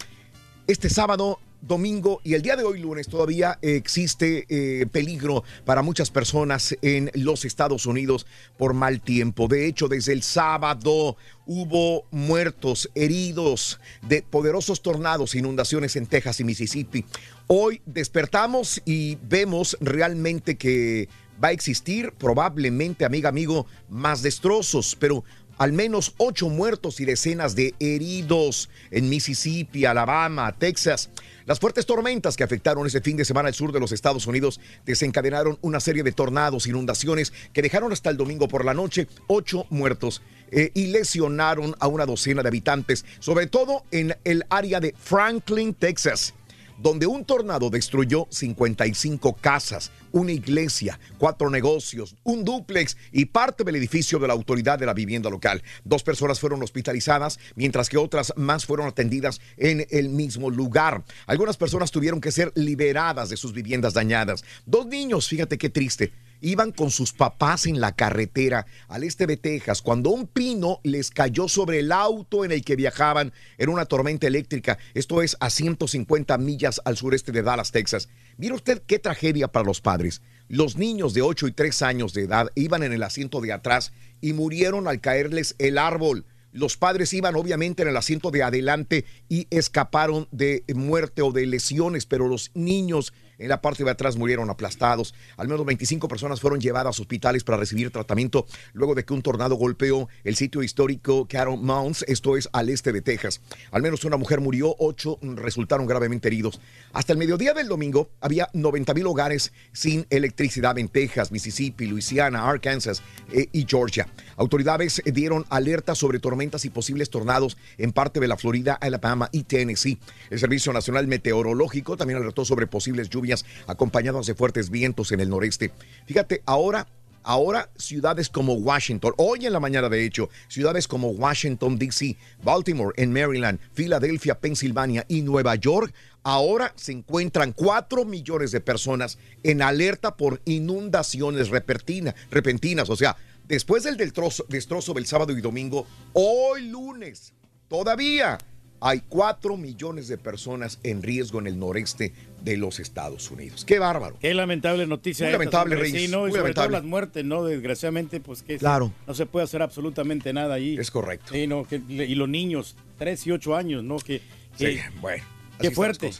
este sábado, domingo y el día de hoy lunes todavía eh, existe eh, peligro para muchas personas en los Estados Unidos por mal tiempo. De hecho, desde el sábado hubo muertos, heridos de poderosos tornados, inundaciones en Texas y Mississippi. Hoy despertamos y vemos realmente que va a existir probablemente, amiga, amigo, más destrozos, pero al menos ocho muertos y decenas de heridos en Mississippi, Alabama, Texas. Las fuertes tormentas que afectaron ese fin de semana al sur de los Estados Unidos desencadenaron una serie de tornados, inundaciones que dejaron hasta el domingo por la noche ocho muertos eh, y lesionaron a una docena de habitantes, sobre todo en el área de Franklin, Texas donde un tornado destruyó 55 casas, una iglesia, cuatro negocios, un dúplex y parte del edificio de la autoridad de la vivienda local. Dos personas fueron hospitalizadas, mientras que otras más fueron atendidas en el mismo lugar. Algunas personas tuvieron que ser liberadas de sus viviendas dañadas. Dos niños, fíjate qué triste. Iban con sus papás en la carretera al este de Texas cuando un pino les cayó sobre el auto en el que viajaban en una tormenta eléctrica. Esto es a 150 millas al sureste de Dallas, Texas. Mire usted qué tragedia para los padres. Los niños de 8 y 3 años de edad iban en el asiento de atrás y murieron al caerles el árbol. Los padres iban obviamente en el asiento de adelante y escaparon de muerte o de lesiones, pero los niños en la parte de atrás murieron aplastados. Al menos 25 personas fueron llevadas a hospitales para recibir tratamiento luego de que un tornado golpeó el sitio histórico Cattle Mounds, esto es al este de Texas. Al menos una mujer murió, ocho resultaron gravemente heridos. Hasta el mediodía del domingo había 90 mil hogares sin electricidad en Texas, Mississippi, Luisiana, Arkansas eh, y Georgia. Autoridades eh, dieron alerta sobre tormentas y posibles tornados en parte de la Florida, Alabama y Tennessee. El Servicio Nacional Meteorológico también alertó sobre posibles lluvias acompañadas de fuertes vientos en el noreste. Fíjate, ahora Ahora, ciudades como Washington, hoy en la mañana de hecho, ciudades como Washington, D.C., Baltimore, en Maryland, Filadelfia, Pensilvania y Nueva York, ahora se encuentran 4 millones de personas en alerta por inundaciones repentina- repentinas. O sea, después del destrozo, destrozo del sábado y domingo, hoy lunes, todavía hay 4 millones de personas en riesgo en el noreste de los Estados Unidos. ¡Qué bárbaro! Qué lamentable noticia. Muy lamentable. Reyes, Sí, ¿no? muy y sobre lamentable. todo las muertes, ¿no? Desgraciadamente, pues que Claro. no se puede hacer absolutamente nada ahí. Es correcto. Sí, no, que- y los niños, 3 y 8 años, ¿no? Que, que- Sí, bueno. Qué así las fuerte.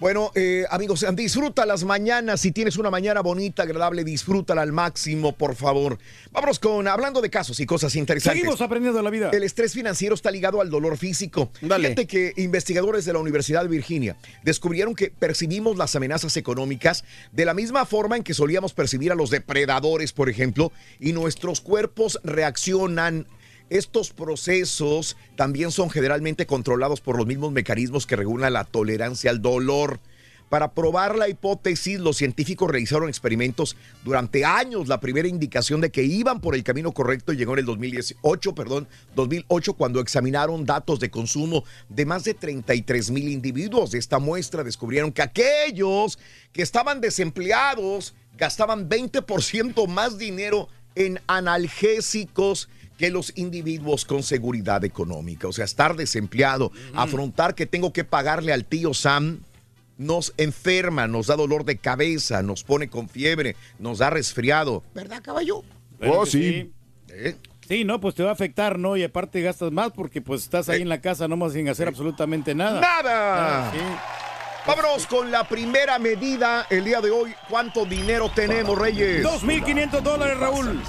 Bueno, eh, amigos, disfruta las mañanas. Si tienes una mañana bonita, agradable, disfrútala al máximo, por favor. Vámonos con, hablando de casos y cosas interesantes. Seguimos aprendiendo la vida. El estrés financiero está ligado al dolor físico. Fíjate que investigadores de la Universidad de Virginia descubrieron que percibimos las amenazas económicas de la misma forma en que solíamos percibir a los depredadores, por ejemplo, y nuestros cuerpos reaccionan. Estos procesos también son generalmente controlados por los mismos mecanismos que regulan la tolerancia al dolor. Para probar la hipótesis, los científicos realizaron experimentos durante años. La primera indicación de que iban por el camino correcto llegó en el 2018, perdón, 2008, cuando examinaron datos de consumo de más de 33 mil individuos. De esta muestra descubrieron que aquellos que estaban desempleados gastaban 20% más dinero en analgésicos que los individuos con seguridad económica. O sea, estar desempleado, afrontar que tengo que pagarle al tío Sam, nos enferma, nos da dolor de cabeza, nos pone con fiebre, nos da resfriado. ¿Verdad, caballo? Oh, sí. Sí, no, pues te va a afectar, ¿no? Y aparte gastas más porque pues estás ahí en la casa nomás sin hacer absolutamente nada. ¡Nada! Ah, sí. Vámonos con la primera medida el día de hoy. ¿Cuánto dinero tenemos, Reyes? 2.500 dólares, Raúl.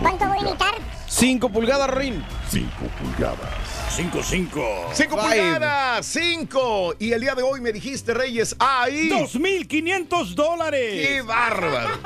¿Cuánto voy a necesitar? 5 pulgadas, Rin. 5 pulgadas. 5, 5. ¡Cinco pulgadas! ¡Cinco! Y el día de hoy me dijiste, Reyes, ahí. 2.500 dólares. ¡Qué bárbaro!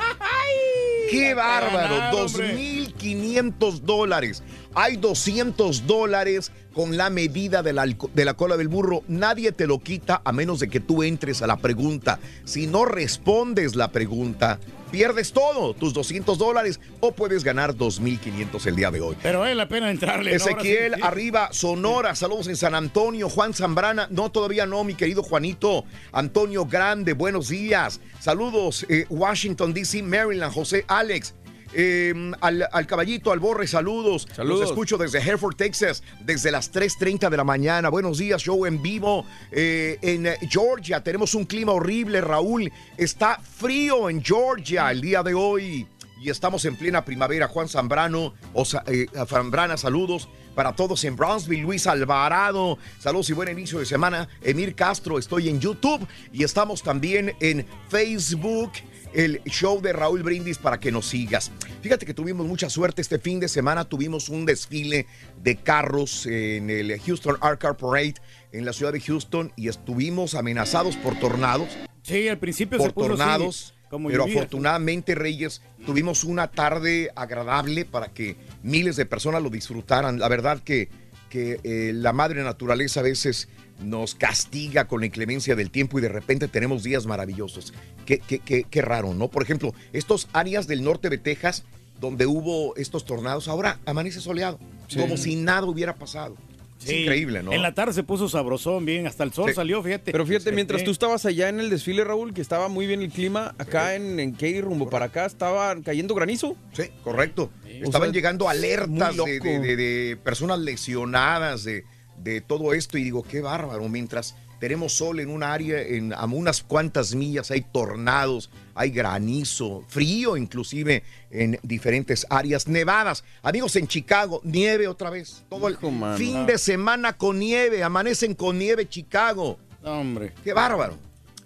¡Qué bárbaro! nada, hombre. 2.500 2.500 dólares. Hay 200 dólares con la medida de la, alco- de la cola del burro. Nadie te lo quita a menos de que tú entres a la pregunta. Si no respondes la pregunta, pierdes todo, tus 200 dólares, o puedes ganar 2.500 el día de hoy. Pero vale la pena entrarle. Ezequiel, sí. arriba, Sonora, saludos en San Antonio, Juan Zambrana, no, todavía no, mi querido Juanito, Antonio Grande, buenos días, saludos, eh, Washington, D.C., Maryland, José Alex, eh, al, al caballito, al borre, saludos. Saludos. Los escucho desde Hereford, Texas, desde las 3.30 de la mañana. Buenos días, show en vivo. Eh, en eh, Georgia tenemos un clima horrible, Raúl. Está frío en Georgia el día de hoy. Y estamos en plena primavera. Juan Zambrano, o eh, Zambrana, saludos para todos en Brownsville. Luis Alvarado, saludos y buen inicio de semana. Emir Castro, estoy en YouTube y estamos también en Facebook el show de Raúl Brindis para que nos sigas. Fíjate que tuvimos mucha suerte este fin de semana, tuvimos un desfile de carros en el Houston Art Car Parade en la ciudad de Houston y estuvimos amenazados por tornados. Sí, al principio por se puso así, tornados. como pero afortunadamente, Reyes, tuvimos una tarde agradable para que miles de personas lo disfrutaran. La verdad que, que eh, la madre naturaleza a veces nos castiga con la inclemencia del tiempo y de repente tenemos días maravillosos. Qué, qué- qué- qué raro, ¿no? Por ejemplo, estos áreas del norte de Texas donde hubo estos tornados, ahora amanece soleado, Sí. como si nada hubiera pasado. Es increíble, ¿no? En la tarde se puso sabrosón, bien, hasta el sol Sí. salió, fíjate. Pero fíjate, Sí. mientras tú estabas allá en el desfile, Raúl, que estaba muy bien el clima, acá en, en Katy rumbo para acá, estaba cayendo granizo. Sí, correcto. O Estaban sea, llegando alertas muy de, loco. de- de- de personas lesionadas, de, de todo esto, y digo, qué bárbaro, mientras tenemos sol en un área, en, a unas cuantas millas hay tornados, hay granizo, frío inclusive en diferentes áreas, nevadas. Amigos, en Chicago, nieve otra vez. Todo el fin de semana con nieve, amanecen con nieve Chicago. hombre. Qué bárbaro,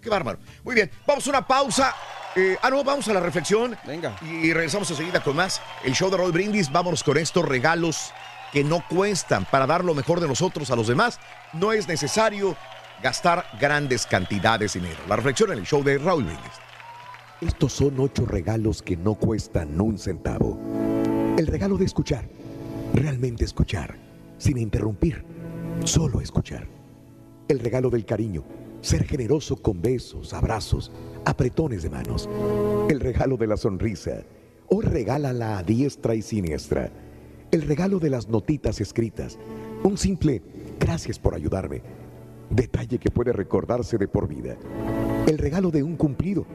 qué bárbaro. Muy bien, vamos a una pausa. Eh, ah, no, vamos a la reflexión. Venga. Y regresamos enseguida con más. El show de Roll Brindis. Vámonos con estos regalos que no cuestan para dar lo mejor de nosotros a los demás. No es necesario gastar grandes cantidades de dinero. La reflexión en el show de Raúl Brindis. Estos son ocho regalos que no cuestan un centavo. El regalo de escuchar, realmente escuchar, sin interrumpir, solo escuchar. El regalo del cariño, ser generoso con besos, abrazos, apretones de manos. El regalo de la sonrisa, hoy regálala a diestra y siniestra. El regalo de las notitas escritas, un simple gracias por ayudarme. Detalle que puede recordarse de por vida. El regalo de un cumplido.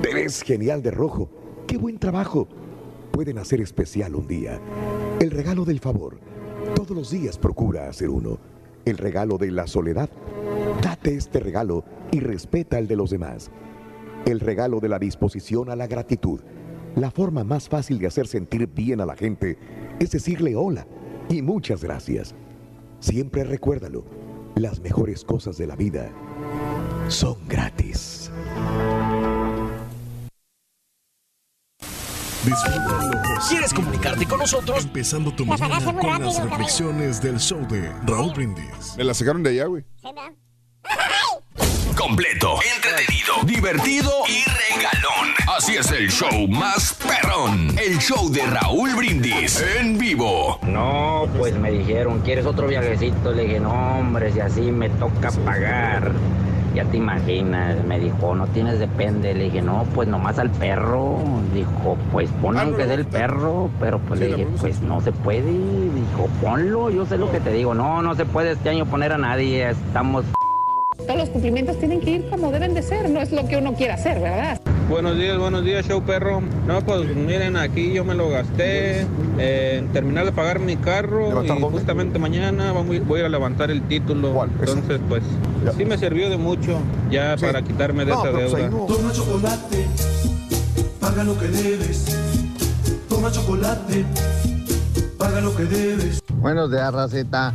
Te ves genial de rojo. ¡Qué buen trabajo! Pueden hacer especial un día. El regalo del favor. Todos los días procura hacer uno. El regalo de la soledad. Date este regalo y respeta el de los demás. El regalo de la disposición a la gratitud. La forma más fácil de hacer sentir bien a la gente es decirle hola y muchas gracias. Siempre recuérdalo, las mejores cosas de la vida son gratis. ¿Quieres comunicarte con nosotros? Empezando tu mañana con rápido, las reflexiones del show de Raúl Brindis. Me la sacaron de allá, güey. Completo, entretenido, divertido y regalón. Así es el show más perrón. El show de Raúl Brindis en vivo. No, pues me dijeron, ¿quieres otro viajecito? Le dije, no, hombre, si así me toca pagar. Ya te imaginas, me dijo, no tienes depende. Le dije, no, pues nomás al perro. Dijo, pues pon aunque sea el perro. Pero pues le dije, pues no se puede. Dijo, ponlo, yo sé lo que te digo. No, no se puede este año poner a nadie. Estamos Todos los cumplimientos tienen que ir como deben de ser, no es lo que uno quiere hacer, ¿verdad? Buenos días, buenos días, show perro. No, pues miren, aquí yo me lo gasté en terminar de pagar mi carro y justamente mañana vamos- voy a ir a levantar el título. Entonces, pues sí me sirvió de mucho ya para quitarme de esa deuda. Toma chocolate, paga lo que debes. Toma chocolate, paga lo que debes. Buenos días, racita.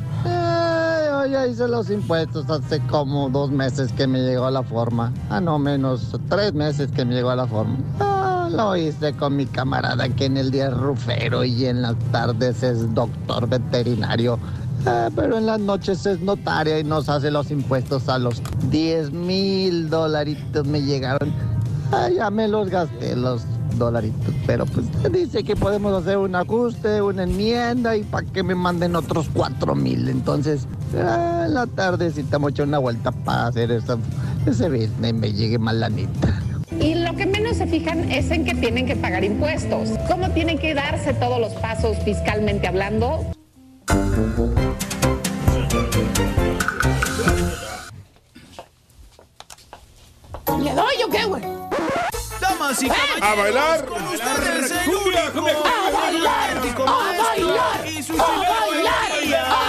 Ya hice los impuestos hace como dos meses que me llegó la forma. Ah, no, menos tres meses que me llegó la forma. Ah, lo hice con mi camarada que en el día es rufero y en las tardes es doctor veterinario. Ah, pero en las noches es notaria y nos hace los impuestos a los 10 mil dolaritos me llegaron. Ah, ya me los gasté, los dolaritos. Pero pues dice que podemos hacer un ajuste, una enmienda y para que me manden otros cuatro mil. Entonces, ah, en la tarde si estamos echando una vuelta para hacer esa, ese business me llegue más lanita. Y lo que menos se fijan es en que tienen que pagar impuestos. ¿Cómo tienen que darse todos los pasos fiscalmente hablando? ¿Le doy o qué, güey? Damas y caballeros, A bailar. con ustedes ¡A bailar! ¡A bailar! ¡A bailar!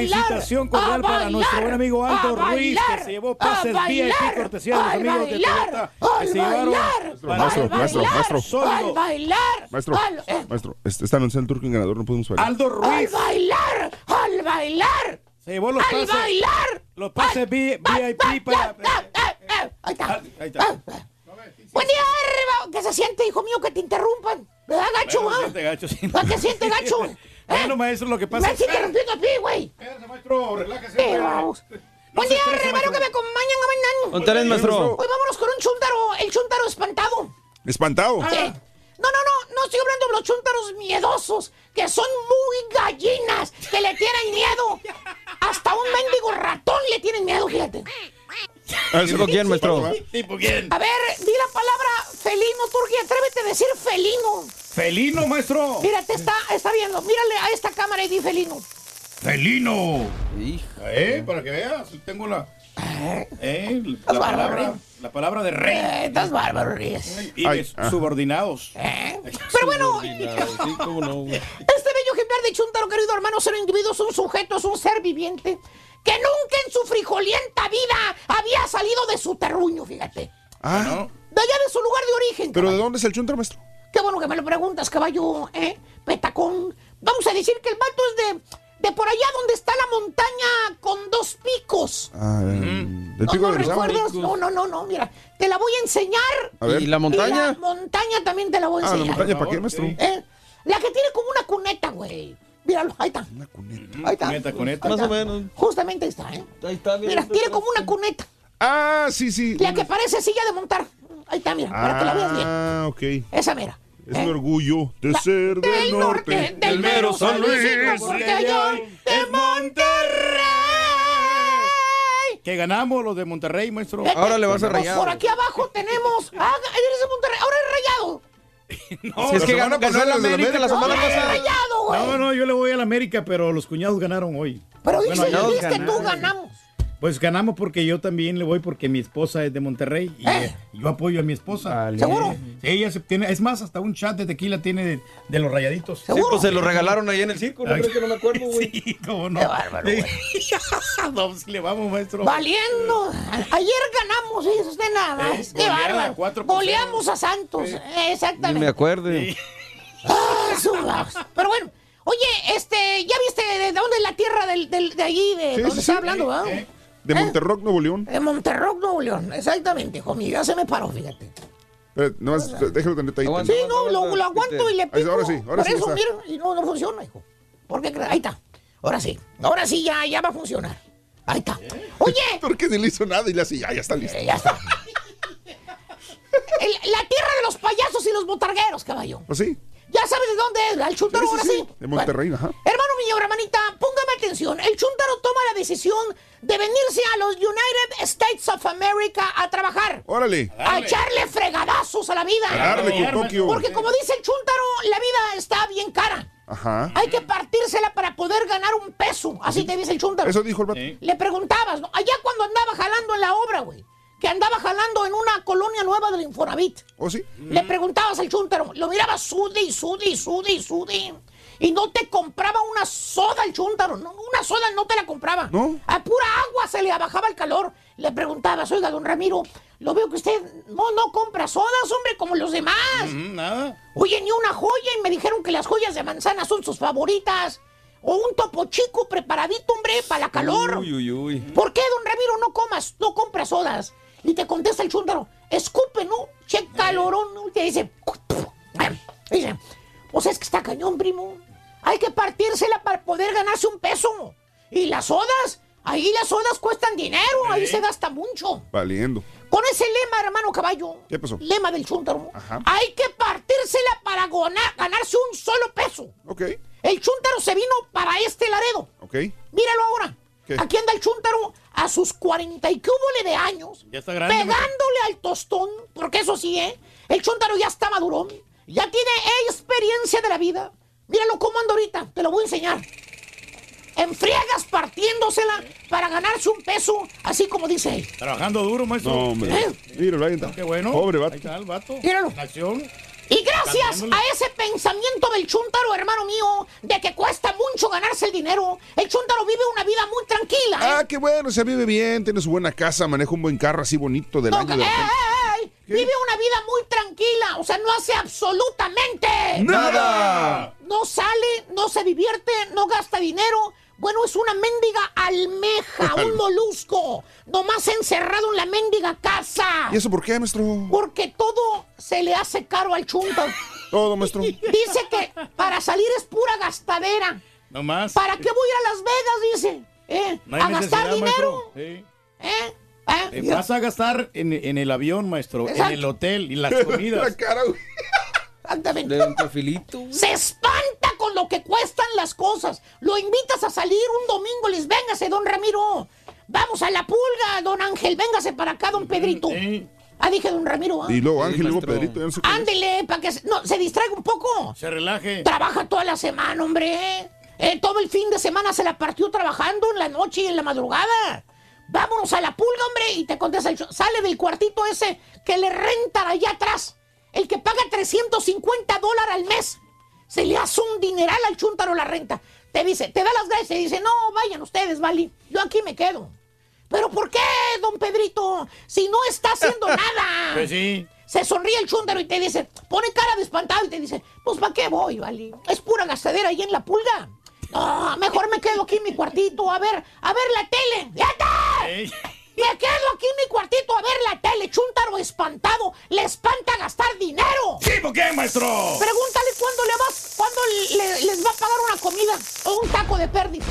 ¡A Una bailar! felicitación cordial ¡A para bailar! nuestro buen amigo Aldo ¡A Ruiz, que bailar! se llevó ¡A pases bailar! VIP cortesía de los ¡A amigos de bailar! Toyota, ¡A que se llevaron bailar! Maestro, ¡Al maestro, bailar! maestro. Sólido. ¡Al bailar! Maestro, ¡Al- eh, maestro, está anunciando el turco en ganador, no podemos bailar. Aldo ¡Al Ruiz bailar! ¡Al bailar! se llevó los ¡Al pases, bailar! los pases vi- VIP para... Ahí está. Ahí está. Buen día, arriba. ¿Qué se siente, hijo mío, que te interrumpan? ¿Verdad, gacho, Bueno, ah? siente gacho, sí. ¿Para qué siente gacho? ¿Eh? Bueno, maestro, lo que Me pasa estás interrumpiendo a ti, güey. Espérate, maestro, relájese. Vamos. Buen día, maestro. que me acompañan a mañana. ¿Dónde tenés, maestro? Hoy vámonos con un chúntaro, el chúntaro espantado. Espantado. ¿Qué? No, no, no, no estoy hablando de los chúntaros miedosos, que son muy gallinas, que le tienen miedo. Hasta un mendigo ratón le tienen miedo, fíjate. ¿Tipo quién, maestro? ¿Tipo quién? A ver, di la palabra felino, Turquía, atrévete a decir felino. Felino, maestro. Mírate, está, está viendo, mírale a esta cámara y di felino. Felino. Eh, para que veas, tengo la... Eh, la Estás bárbaro, palabra, la palabra de rey. Eh, estás bárbaro, Ríos. Y Ay, ah. subordinados. Pero bueno, Sí, cómo no, güey. Este bello ejemplar de Chuntaro, querido hermano, ser individuo es un sujeto, es un ser viviente que nunca en su frijolienta vida había salido de su terruño, fíjate. Ah, De allá de su lugar de origen. ¿pero de dónde es el chuntra, maestro? Qué bueno que me lo preguntas, caballo, ¿eh? Petacón. Vamos a decir que el vato es de, de por allá donde está la montaña con dos picos. Ah, el ¿No, pico no de recuerdas? No, no, no, no, mira. Te la voy a enseñar. A ver. ¿Y la Y montaña? la montaña también te la voy a Ah, la enseñar. montaña, ¿para qué, maestro? ¿Eh? La que tiene como una cuneta, güey. Míralo, ahí está. Una cuneta. Ahí está. Cuneta, cuneta. Ahí Más o menos. Justamente ahí está, ¿eh? Ahí está, Mira, tiene como una cuneta. Ah, sí, sí. La que parece silla de montar. Ahí está, mira, para que la veas bien. Ah, ok. Esa mira. Es ¿eh? un orgullo de La- ser del norte, del mero San Luis, de Monterrey. Que ganamos los de Monterrey, maestro. Vete. Ahora le vas a rayar. Por aquí abajo tenemos. Ah, eres de Monterrey. Ahora es rayado. No, Si es que ganó, ganó el América la semana pasada. no, no, yo le voy a la América, pero los cuñados ganaron hoy. Pero dice que tú ganamos. Pues ganamos porque yo también le voy porque mi esposa es de Monterrey y ¿Eh? eh, yo apoyo a mi esposa. Vale. ¿Seguro? Sí, ella se tiene, es más, hasta un chat de tequila tiene de, de los rayaditos. Sí, ¿Seguro? pues se lo regalaron ahí en el circo. ¿No Ay. crees que no me acuerdo, güey? Sí, cómo no. Qué bárbaro, güey. no, sí le vamos, maestro. Valiendo. Ayer ganamos, ¿sí? usted nada más. Sí, Qué goleada, bárbaro. cuatro por Goleamos a Santos. Ni Exactamente. me acuerde. Ah. Pero bueno, oye, este, ¿ya viste de dónde es la tierra del, del- de allí, de Sí, donde sí, está sí. hablando, ¿verdad? Eh, De Monterrock, Nuevo León. De Monterrock, Nuevo León. Exactamente, hijo mío. Ya se me paró, fíjate. Eh, nomás, déjalo tener ahí. Aguanta. Sí, no, lo, lo aguanto y le pico. ahora sí, ahora Por sí eso, mira, y no, no funciona, hijo. ¿Por qué crees? Ahí está. Ahora sí. Ahora sí ya, ya va a funcionar. Ahí está. Oye, Porque ni le hizo nada y le hace, ya, ya está listo. eh, ya está. El- la tierra de los payasos y los botargueros, caballo. ¿O sí? Ya sabes de dónde es, el chuntaro Sí, sí, ahora sí, sí. de Monterrey, ajá. Hermano mío, hermanita, póngame atención. El chuntaro toma la decisión de venirse a los United States of America a trabajar. Órale. A echarle fregadazos a la vida. A darle con Tokio. Porque como dice el chuntaro, la vida está bien cara. Ajá. Hay que partírsela para poder ganar un peso. Así te dice el chuntaro. Eso dijo el vato. Sí. Le preguntabas, ¿no? Allá cuando andaba jalando en la obra, güey. Que andaba jalando en una colonia nueva del Infonavit. ¿O sí? Le preguntabas al chúntaro, lo mirabas sude y sude y sude y no te compraba una soda el chúntaro. No, una soda no te la compraba. ¿No? A pura agua se le bajaba el calor. Le preguntabas, oiga, don Ramiro, lo veo que usted no, no compra sodas, hombre, como los demás. mm, nada. Oye, ni una joya y me dijeron que las joyas de manzana son sus favoritas. O un topo chico preparadito, hombre, para la calor. Uy, uy, uy. ¿Por qué, don Ramiro, no comas, no compras sodas? Y te contesta el chúndaro, escupe, ¿no? Che calorón, ¿no? Y te dice, dice, pues es que está cañón, primo. Hay que partírsela para poder ganarse un peso. Y las sodas, Ahí las sodas cuestan dinero, ahí se gasta mucho. Valiendo. Con ese lema, hermano caballo, ¿Qué pasó? lema del chúntaro, Ajá. hay que partírsela para gona- ganarse un solo peso. Ok, El chúntaro se vino para este Laredo. ok. Míralo ahora. ¿Qué? Aquí anda el chúntaro a sus 40 y cúbole de años. Ya está grande. Pegándole al tostón, porque eso sí, ¿eh? El chúntaro ya está madurón. Ya tiene experiencia de la vida. Míralo cómo anda ahorita. Te lo voy a enseñar. En friegas partiéndosela para ganarse un peso, así como dice él. Trabajando duro, maestro. No, hombre. ¿Eh? Míralo, ahí está. Qué bueno. Pobre vato. Ahí está el vato. Míralo. En acción. Y gracias a ese pensamiento del chúntaro, hermano mío, de que cuesta mucho ganarse el dinero, el chúntaro vive una vida muy tranquila. ¿eh? Ah, qué bueno, se vive bien, tiene su buena casa, maneja un buen carro así bonito del No, año. ¡ey, de ey, ey! Vive una vida muy tranquila, o sea, no hace absolutamente ¡Nada! No sale, no se divierte, no gasta dinero. Bueno, es una mendiga almeja, un molusco, nomás encerrado en la mendiga casa. ¿Y eso por qué, maestro? Porque todo se le hace caro al chúntaro. Todo, maestro. Dice que para salir es pura gastadera. No más. ¿Para qué voy a ir a Las Vegas? Dice. ¿Eh? No a gastar dinero. maestro. Sí. ¿Eh? ¿Eh? Eh, vas a gastar en, en el avión, maestro, Exacto. en el hotel y las comidas. La cara, un. Se espanta con lo que cuestan las cosas. Lo invitas a salir un domingo, les véngase, don Ramiro. Vamos a la pulga, don Ángel, véngase para acá, don Pedrito. Ah, dije don Ramiro. ¿ah? Y luego Ángel, luego. Pedrito, no sé. Ándele, para que se, no, se distraiga un poco. Se relaje. Trabaja toda la semana, hombre. Eh, todo el fin de semana se la partió trabajando en la noche y en la madrugada. Vámonos a la pulga, hombre, y te contesta el cho- Sale del cuartito ese que le rentan allá atrás. El que paga 350 dólares al mes. Se le hace un dineral al chúntaro la renta. Te dice, te da las gracias y dice, no, vayan ustedes, Vali. Yo aquí me quedo. ¿Pero por qué, don Pedrito? Si no está haciendo nada. Pues sí. Se sonríe el chúndaro y te dice, pone cara de espantado y te dice, pues ¿para qué voy, vale? Es pura gastadera ahí en la pulga. No, mejor me quedo aquí en mi cuartito a ver, a ver la tele. ¡Ya está! Ey. Me quedo aquí en mi cuartito a ver la tele. Chúntaro espantado. Le espanta gastar dinero. ¿Sí, por qué, maestro? Pregúntale cuándo le vas, cuándo le- les va a pagar una comida o un taco de perdiz.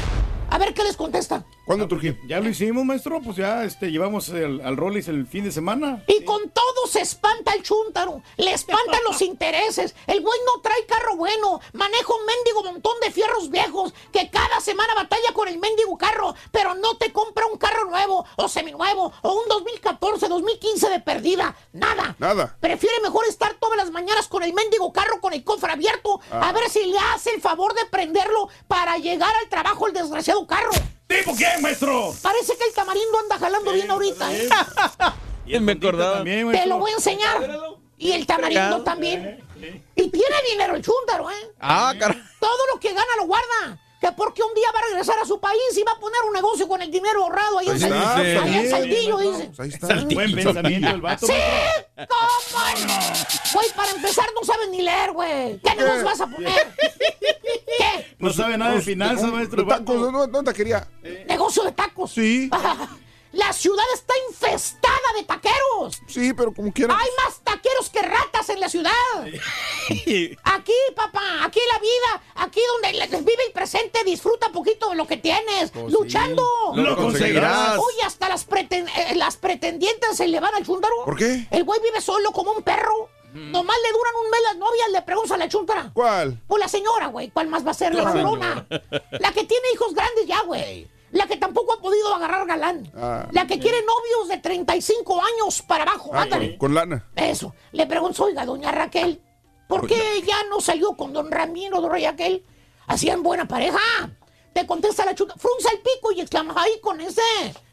A ver qué les contesta. ¿Cuándo, Turquía? Ya lo hicimos, maestro. Pues ya este, llevamos el- al Rollis el fin de semana. Y con todo se espanta el chúntaro, le espantan los intereses. El güey no trae carro bueno, maneja un mendigo montón de fierros viejos que cada semana batalla con el mendigo carro, pero no te compra un carro nuevo o seminuevo o un 2014, 2015 de perdida. Nada. Nada. Prefiere mejor estar todas las mañanas con el mendigo carro con el cofre abierto Ah. a ver si le hace el favor de prenderlo para llegar al trabajo el desgraciado carro. ¿Sí, por qué, maestro? Parece que el tamarindo anda jalando bien ahorita. ¿eh? Y el Me acordaba. También, Te lo voy a enseñar. Y el tamarindo también. Y tiene dinero el chúndaro, ¿eh? Ah, caray. Todo lo que gana lo guarda. Que porque un día va a regresar a su país y va a poner un negocio con el dinero ahorrado ahí, en, Ahí Sal- está, ahí en. Saltillo, dice. Pues ahí está. Buen pensamiento el vato. ¡Sí! ¿Cómo no? Güey, para empezar no sabes ni leer, güey. ¿Qué negocio vas a poner? ¿Qué? No sabe nada de finanzas, maestro. tacos. ¿Dónde taquería? Negocio de tacos. Sí. La ciudad está infestada de taqueros. Sí, pero como quiera. Hay más taqueros que ratas en la ciudad. Aquí, papá, aquí la vida, aquí donde vive el presente, disfruta poquito de lo que tienes, luchando. Lo conseguirás. Oye, hasta las, preten- eh, las pretendientes se le van al chúntaro. ¿Por qué? El güey vive solo como un perro. Nomás le duran un mes las novias, le preguntas a la chúntara. ¿Cuál? Pues la señora, güey, ¿cuál más va a ser la La rolona? La que tiene hijos grandes ya, güey. La que tampoco ha podido agarrar galán. Ah. La que quiere novios de 35 años para abajo, Ah, ándale. con, con lana. Eso. Le pregunto, oiga, doña Raquel, ¿por qué ya no salió con don Ramiro, don Raquel? Hacían buena pareja. Te contesta la chuta, frunza el pico y exclama, ay, con ese.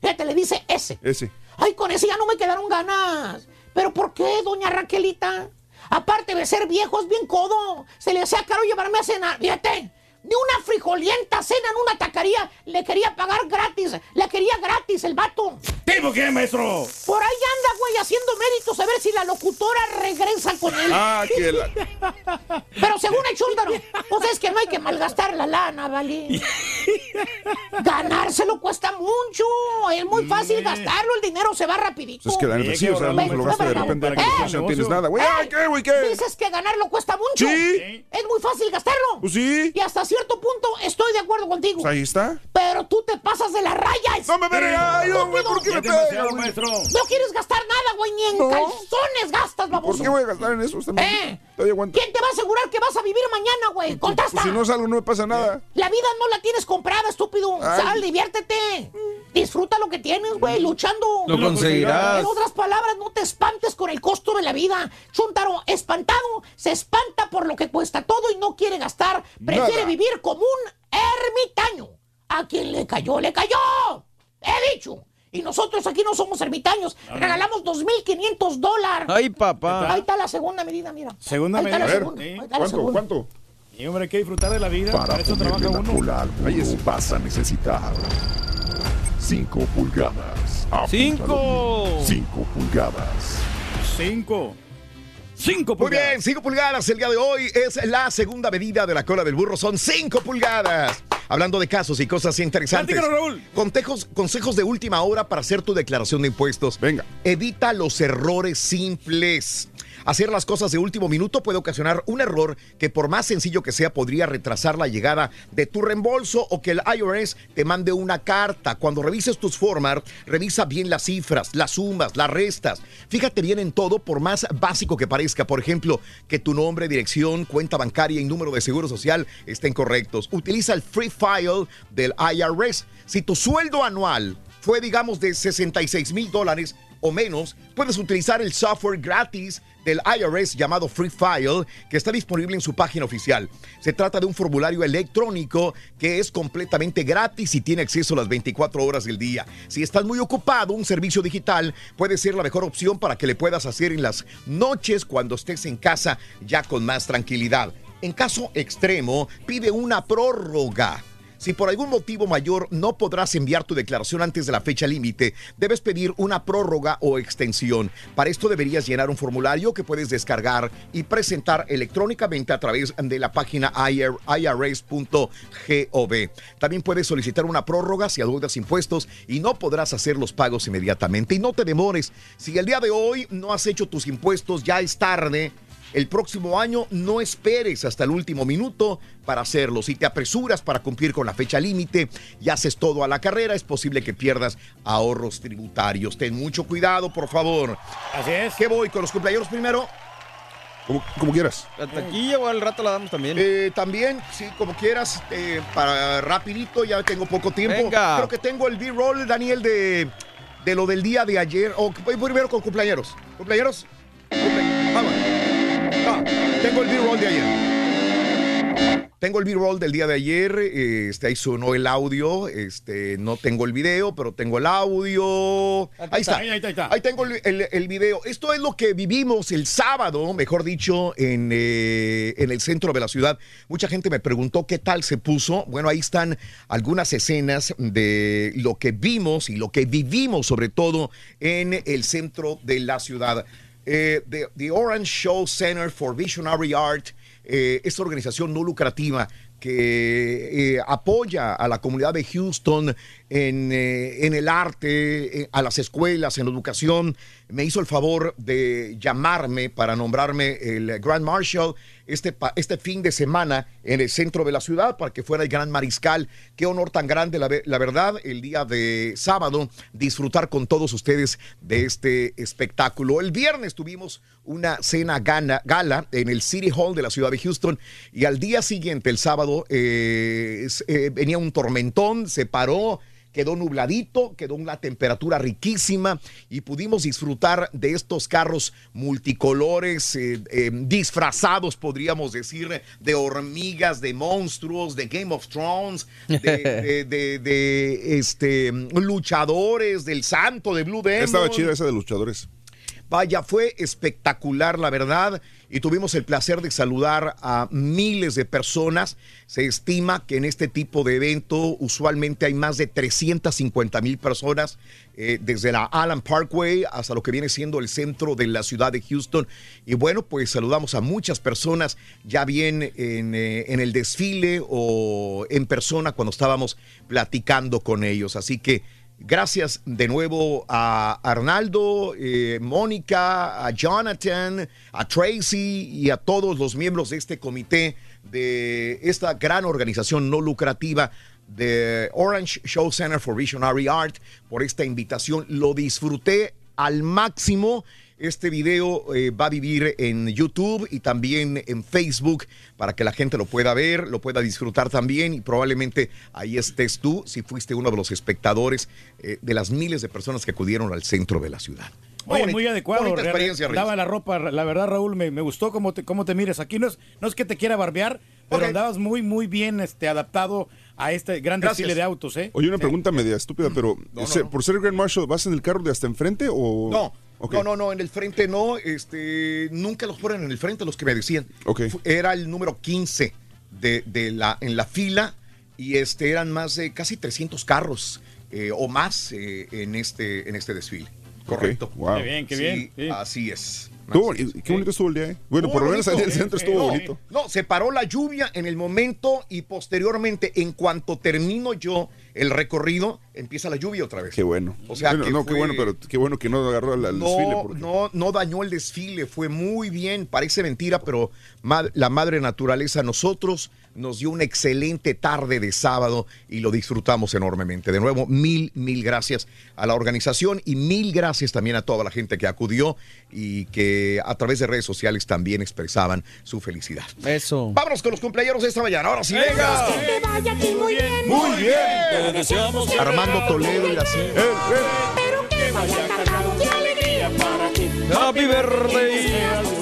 Fíjate, le dice ese. Ese. Ay, con ese ya no me quedaron ganas. ¿Pero por qué, doña Raquelita? Aparte de ser viejo, es bien codo. Se le hacía caro llevarme a cenar. Fíjate, ni una frijolienta cena en una taquería le quería pagar gratis. Le quería gratis el vato. ¿Sí, por qué, maestro? Por ahí anda, güey, haciendo méritos a ver si la locutora regresa con él. Ah, que la... Pero según el chúndaro, pues es que no hay que malgastar la lana, ¿vale? Ganárselo cuesta mucho. Es muy fácil gastarlo, el dinero se va rapidito. Es que la neta sí, o sea, no se lo gasta de repente que no tienes nada. Güey, ay, ¿qué, güey, qué? Dices que ganarlo cuesta mucho. Sí. Es muy fácil gastarlo. Pues sí. Y hasta cierto punto estoy de acuerdo contigo. Pues ahí está. Pero tú te pasas de la raya. No me veré, ay, Estúpido. güey, ¿por qué me güey? maestro. No quieres gastar nada, güey, ni en No. calzones gastas, baboso. ¿Por qué voy a gastar en eso? ¿Eh? ¿Quién te va a asegurar que vas a vivir mañana, güey? Contesta. Pues si no salgo, no me pasa nada. La vida no la tienes comprada, estúpido. Ay. Sal, diviértete. Disfruta lo que tienes, güey, luchando. Lo conseguirás. En otras palabras, no te espantes con el costo de la vida. Chuntaro, espantado, se espanta por lo que cuesta todo y no quiere gastar. Prefiere Nada. vivir como un ermitaño. A quien le cayó, le cayó. He dicho. Y nosotros aquí no somos ermitaños. Regalamos 2.500 dólares. Ay, papá. Ahí está la segunda medida, mira. Segunda Ahí está medida. A ver, segunda. ¿eh? ¿Cuánto? segunda. ¿Cuánto? Y hombre, hay que disfrutar de la vida. Para, Para eso trabaja uno. burro vas a necesitar 5 pulgadas. Apúntalo ¡Cinco! bien. Cinco pulgadas. Cinco. Cinco Muy pulgadas. bien, 5 pulgadas el día de hoy es la segunda medida de la cola del burro, son 5 pulgadas. Hablando de casos y cosas interesantes. Raúl. Consejos, consejos de última hora para hacer tu declaración de impuestos. Venga. Evita los errores simples. Hacer las cosas de último minuto puede ocasionar un error que por más sencillo que sea podría retrasar la llegada de tu reembolso o que el IRS te mande una carta. Cuando revises tus formas, revisa bien las cifras, las sumas, las restas. Fíjate bien en todo por más básico que parezca. Por ejemplo, que tu nombre, dirección, cuenta bancaria y número de seguro social estén correctos. Utiliza el Free File del IRS. Si tu sueldo anual fue, digamos, de 66 mil dólares o menos, puedes utilizar el software gratis del IRS llamado Free File, que está disponible en su página oficial. Se trata de un formulario electrónico que es completamente gratis y tiene acceso las 24 horas del día. Si estás muy ocupado, un servicio digital puede ser la mejor opción para que le puedas hacer en las noches cuando estés en casa ya con más tranquilidad. En caso extremo, pide una prórroga. Si por algún motivo mayor no podrás enviar tu declaración antes de la fecha límite, debes pedir una prórroga o extensión. Para esto deberías llenar un formulario que puedes descargar y presentar electrónicamente a través de la página IR irs.gov. También puedes solicitar una prórroga si adeudas impuestos y no podrás hacer los pagos inmediatamente. Y no te demores, si el día de hoy no has hecho tus impuestos, ya es tarde. El próximo año no esperes hasta el último minuto para hacerlo. Si te apresuras para cumplir con la fecha límite y haces todo a la carrera, es posible que pierdas ahorros tributarios. Ten mucho cuidado, por favor. Así es. ¿Qué voy con los cumpleaños primero? Como, como quieras. La taquilla o al rato la damos también. Eh, también, sí, como quieras, eh, para rapidito, ya tengo poco tiempo. Venga. Creo que tengo el B-roll, Daniel, de, de lo del día de ayer. O voy primero con cumpleaños. ¿Cumpleaños? Cumple- Ah, tengo el B-roll de ayer. Tengo el B-roll del día de ayer, eh, este, ahí sonó el audio, este, no tengo el video, pero tengo el audio. Ahí está, Ahí, ahí está, ahí está. Ahí tengo el, el- el video. Esto es lo que vivimos el sábado, mejor dicho, en, eh, en el centro de la ciudad. Mucha gente me preguntó qué tal se puso. Bueno, ahí están algunas escenas de lo que vimos y lo que vivimos, sobre todo en el centro de la ciudad. Eh, the, Orange Show Center for Visionary Art, eh, esta organización no lucrativa que eh, apoya a la comunidad de Houston en, eh, en el arte, eh, a las escuelas, en la educación, me hizo el favor de llamarme para nombrarme el Grand Marshal este, este fin de semana en el centro de la ciudad para que fuera el Gran Mariscal. Qué honor tan grande, la, la verdad, el día de sábado, disfrutar con todos ustedes de este espectáculo. El viernes tuvimos una cena gala en el City Hall de la ciudad de Houston y al día siguiente, el sábado, eh, eh, venía un tormentón, se paró quedó nubladito, quedó una temperatura riquísima y pudimos disfrutar de estos carros multicolores, eh, eh, disfrazados, podríamos decir, de hormigas, de monstruos, de Game of Thrones, de, de- de- de, este, luchadores, del santo, de Blue Demon. Estaba chida esa de luchadores. Vaya, fue espectacular, la verdad, y tuvimos el placer de saludar a miles de personas. Se estima que en este tipo de evento usualmente hay más de 350 mil personas, eh, desde la Allen Parkway hasta lo que viene siendo el centro de la ciudad de Houston. Y bueno, pues saludamos a muchas personas, ya bien en, eh, en el desfile o en persona cuando estábamos platicando con ellos. Así que Gracias de nuevo a Arnaldo, eh, Mónica, a Jonathan, a Tracy y a todos los miembros de este comité de esta gran organización no lucrativa de Orange Show Center for Visionary Art por esta invitación. Lo disfruté al máximo. Este video eh, va a vivir en YouTube y también en Facebook para que la gente lo pueda ver, lo pueda disfrutar también y probablemente ahí estés tú si fuiste uno de los espectadores eh, de las miles de personas que acudieron al centro de la ciudad. Oye, Bonita- muy adecuado. experiencia. Daba la ropa, la verdad, Raúl, me, me gustó cómo te, cómo te mires. Aquí no es, no es que te quiera barbear, pero andabas muy, muy bien este, adaptado a este gran Gracias. desfile de autos, ¿eh? Oye, una pregunta media estúpida, pero ese- por ser Grand Marshal, ¿vas en el carro de hasta enfrente o...? No, No, no, no, en el frente no, este, nunca los ponen en el frente los que me decían. Era el número 15 de, de la, en la fila y este, eran más de casi 300 carros eh, o más eh, en, este, en este desfile. Correcto. wow. Qué bien, qué bien, sí. Así es. Estuvo- qué bonito estuvo el día, ¿eh? Bueno, por lo menos ahí en el centro estuvo no, bonito. No, se paró la lluvia en el momento y posteriormente, en cuanto termino yo el recorrido, empieza la lluvia otra vez. Qué bueno. O sea, Bueno, que no, qué bueno, pero qué bueno que no agarró al, al desfile. No, porque- no, no dañó el desfile, fue muy bien, parece mentira, pero la madre naturaleza a nosotros nos dio una excelente tarde de sábado y lo disfrutamos enormemente. De nuevo, mil, mil gracias a la organización y mil gracias también a toda la gente que acudió y que a través de redes sociales también expresaban su felicidad. Eso. Vámonos con los cumpleaños de esta mañana. Ahora sí, Venga. venga. Que te vaya a ti muy bien. Muy bien. Te deseamos que Armando Toledo y la Pero que vaya cargado de alegría para ti. Happy birthday.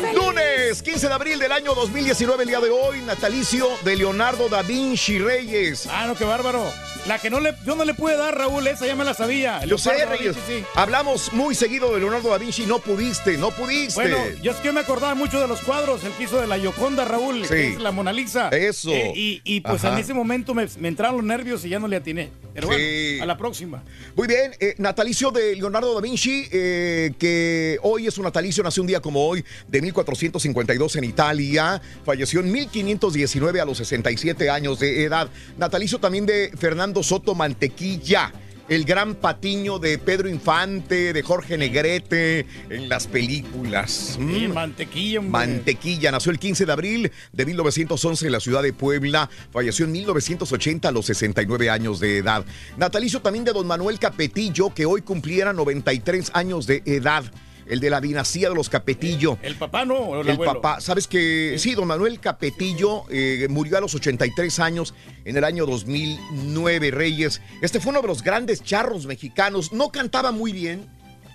Lunes 15 de abril del año 2019, el día de hoy, natalicio de Leonardo da Vinci Reyes. Ah, no, qué bárbaro. La que no le, yo no le pude dar, Raúl, esa ya me la sabía. Yo sé, Reyes. Vinci, sí. Hablamos muy seguido de Leonardo da Vinci, no pudiste, no pudiste. Bueno, yo es que me acordaba mucho de los cuadros, el que hizo de la Yoconda, Raúl, Sí. que es la Mona Lisa. Eso. Eh, y, y, pues Ajá. en ese momento me, me entraron los nervios y ya no le atiné. Pero bueno, a la próxima. Muy bien, eh, natalicio de Leonardo da Vinci, eh, que hoy es un natalicio, nació un día como hoy, de 1452 en Italia, falleció en 1519 a los 67 años de edad. Natalicio también de Fernando Soto Mantequilla. El gran patiño de Pedro Infante, de Jorge Negrete en las películas. Sí, Mm. mantequilla, hombre. Mantequilla nació el 15 de abril de 1911 en la ciudad de Puebla. Falleció en 1980 a los 69 años de edad. Natalicio también de don Manuel Capetillo, que hoy cumpliera 93 años de edad. El de la dinastía de los Capetillo. El papá no, o el, El abuelo. papá, sabes que sí, don Manuel Capetillo eh, murió a los 83 años en el año 2009, Reyes. Este fue uno de los grandes charros mexicanos. No cantaba muy bien,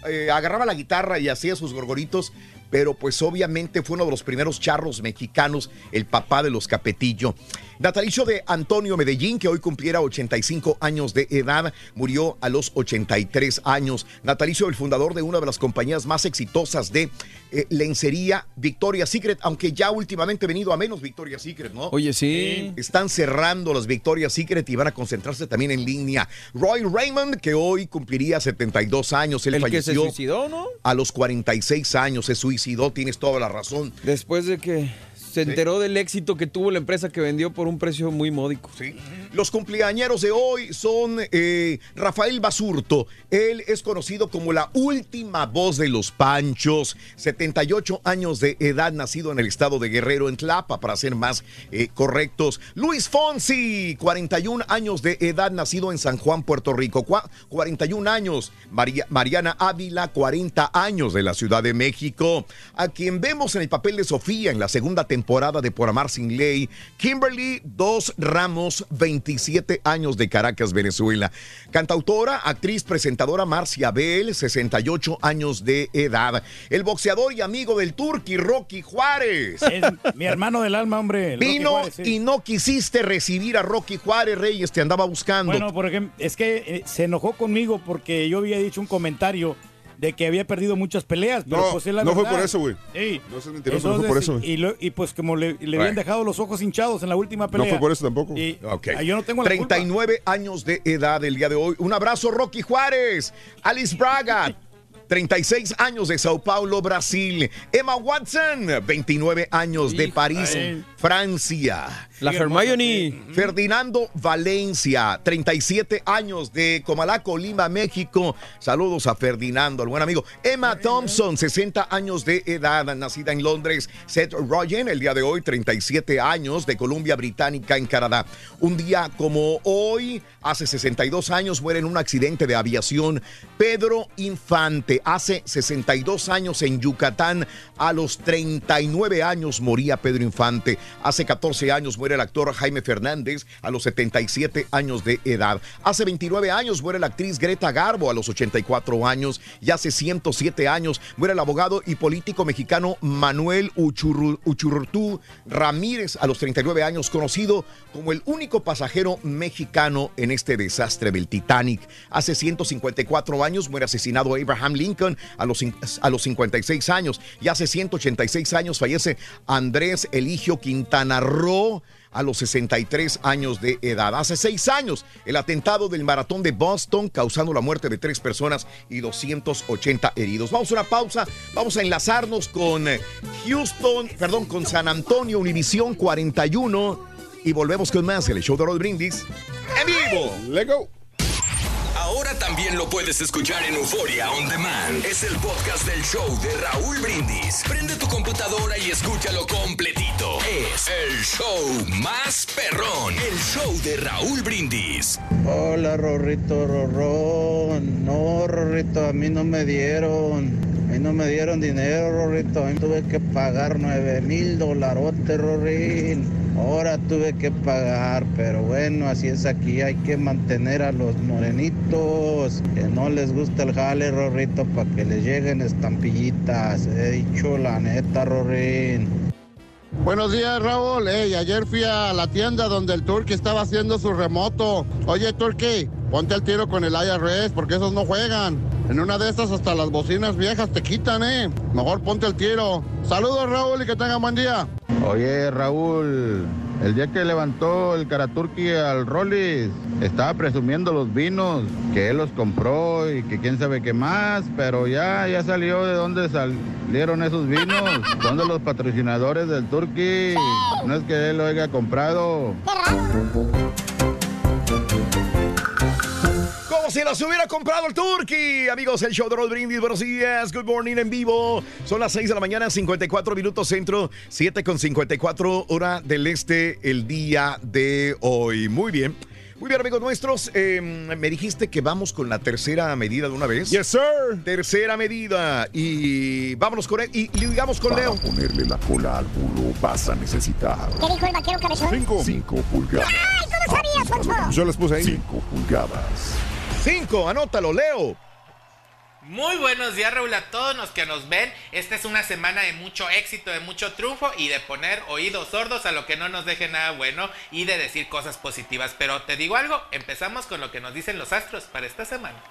eh, agarraba la guitarra y hacía sus gorgoritos, pero pues obviamente fue uno de los primeros charros mexicanos, el papá de los Capetillo. Natalicio de Antonio Medellín, que hoy cumpliera 85 años de edad, murió a los 83 años. Natalicio del fundador de una de las compañías más exitosas de eh, lencería, Victoria's Secret, aunque ya últimamente ha venido a menos Victoria's Secret, ¿no? Oye, sí. Están cerrando las Victoria's Secret y van a concentrarse también en línea. Roy Raymond, que hoy cumpliría 72 años, él El que se falleció suicidó, ¿no? a los 46 años, se suicidó, tienes toda la razón. Después de que se enteró del éxito que tuvo la empresa que vendió por un precio muy módico. Sí. Los cumpleañeros de hoy son eh, Rafael Basurto. Él es conocido como la última voz de los Panchos. 78 años de edad, nacido en el estado de Guerrero, en Tlapa, para ser más eh, correctos. Luis Fonsi, 41 años de edad, nacido en San Juan, Puerto Rico. Cua- 41 años. María- Mariana Ávila, 40 años de la Ciudad de México. A quien vemos en el papel de Sofía en la segunda temporada de Por Amar Sin Ley. Kimberly Dos Ramos, 27 años de Caracas, Venezuela. Cantautora, actriz, presentadora Marcia Bell, 68 años de edad. El boxeador y amigo del Turqui, Rocky Juárez. Es mi hermano del alma, hombre. Vino Juárez, sí. y no quisiste recibir a Rocky Juárez, Reyes, te andaba buscando. Bueno, por ejemplo, es que eh, se enojó conmigo porque yo había dicho un comentario de que había perdido muchas peleas. Pero No, pues es la no fue por eso, güey. Sí. No seas mentiroso, no fue por eso, güey. Y, lo- y pues como le, le habían dejado los ojos hinchados en la última No pelea. fue por eso tampoco. Y, Ok. ah, yo no tengo la culpa. 39 años de edad el día de hoy. Un abrazo, Rocky Juárez. Alice Braga. 36 años de Sao Paulo, Brasil. Emma Watson, 29 años de París. Francia. La Hermione. Ferdinando Valencia, 37 años de Comalá, Colima, México. Saludos a Ferdinando, el buen amigo. Emma Thompson, 60 años de edad, nacida en Londres. Seth Rogen, el día de hoy, 37 años de Columbia Británica en Canadá. Un día como hoy, hace 62 años, muere en un accidente de aviación Pedro Infante. Hace 62 años en Yucatán, a los 39 años moría Pedro Infante. Hace 14 años muere el actor Jaime Fernández a los 77 años de edad. Hace 29 años muere la actriz Greta Garbo a los 84 años. Y hace 107 años muere el abogado y político mexicano Manuel Uchurru- Uchurrutú Ramírez a los 39 años, conocido como el único pasajero mexicano en este desastre del Titanic. Hace 154 años muere asesinado Abraham Lincoln a los, a los 56 años. Y hace 186 años fallece Andrés Eligio Quintana Roo a los 63 años de edad. Hace seis años, el atentado del maratón de Boston causando la muerte de tres personas y 280 heridos. Vamos a una pausa, vamos a enlazarnos con eh, Houston, perdón, con San Antonio, Univisión 41 y volvemos con más el show de Rod Brindis en vivo. Go. Ahora también lo puedes escuchar en Euforia On Demand. Es el podcast del show de Raúl Brindis. Prende tu computadora y escúchalo completito. Es el show más perrón. El show de Raúl Brindis. Hola, Rorrito, Rorrón. No, Rorrito, a mí no me dieron. A mí no me dieron dinero, Rorrito. A mí tuve que pagar nueve mil dolarotes, Rorrín. Ahora tuve que pagar, pero bueno, así es aquí. Hay que mantener a los morenitos. Que no les gusta el jale, Rorrito, para que les lleguen estampillitas. He dicho la neta, Rorrín. Buenos días, Raúl. Ey, ayer fui a la tienda donde el Turqui estaba haciendo su remoto. Oye, Turqui, ponte al tiro con el IRS porque esos no juegan. En una de estas hasta las bocinas viejas te quitan, ¿eh? Mejor ponte al tiro. Saludos, Raúl, y que tengan buen día. Oye, Raúl, el día que levantó el Karaturki al Rollis, estaba presumiendo los vinos, que él los compró y que quién sabe qué más, pero ya, ya salió de dónde salieron esos vinos. Son de los patrocinadores del Turki. No es que él lo haya comprado. Como si las hubiera comprado el Turkey. Amigos, el show de Rod Brindis. Buenos días. Good morning en vivo. Son las 6 de la mañana, 54 minutos centro, 7 con 54 hora del este el día de hoy. Muy bien. Muy bien, amigos nuestros. eh, me dijiste que vamos con la tercera medida de una vez. Yes, sir. Tercera medida. Y vámonos con él. Y, digamos con Leo. ponerle la cola al burro vas a necesitar ¿Qué dijo el vaquero cabezón? Cinco. 5 pulgadas. ¡Ay, cómo sabías, Poncho! Yo las puse ahí. 5 pulgadas. 5, anótalo, Leo. Muy buenos días, Raúl, a todos los que nos ven. Esta es una semana de mucho éxito, de mucho triunfo y de poner oídos sordos a lo que no nos deje nada bueno y de decir cosas positivas. Pero te digo algo, empezamos con lo que nos dicen los astros para esta semana.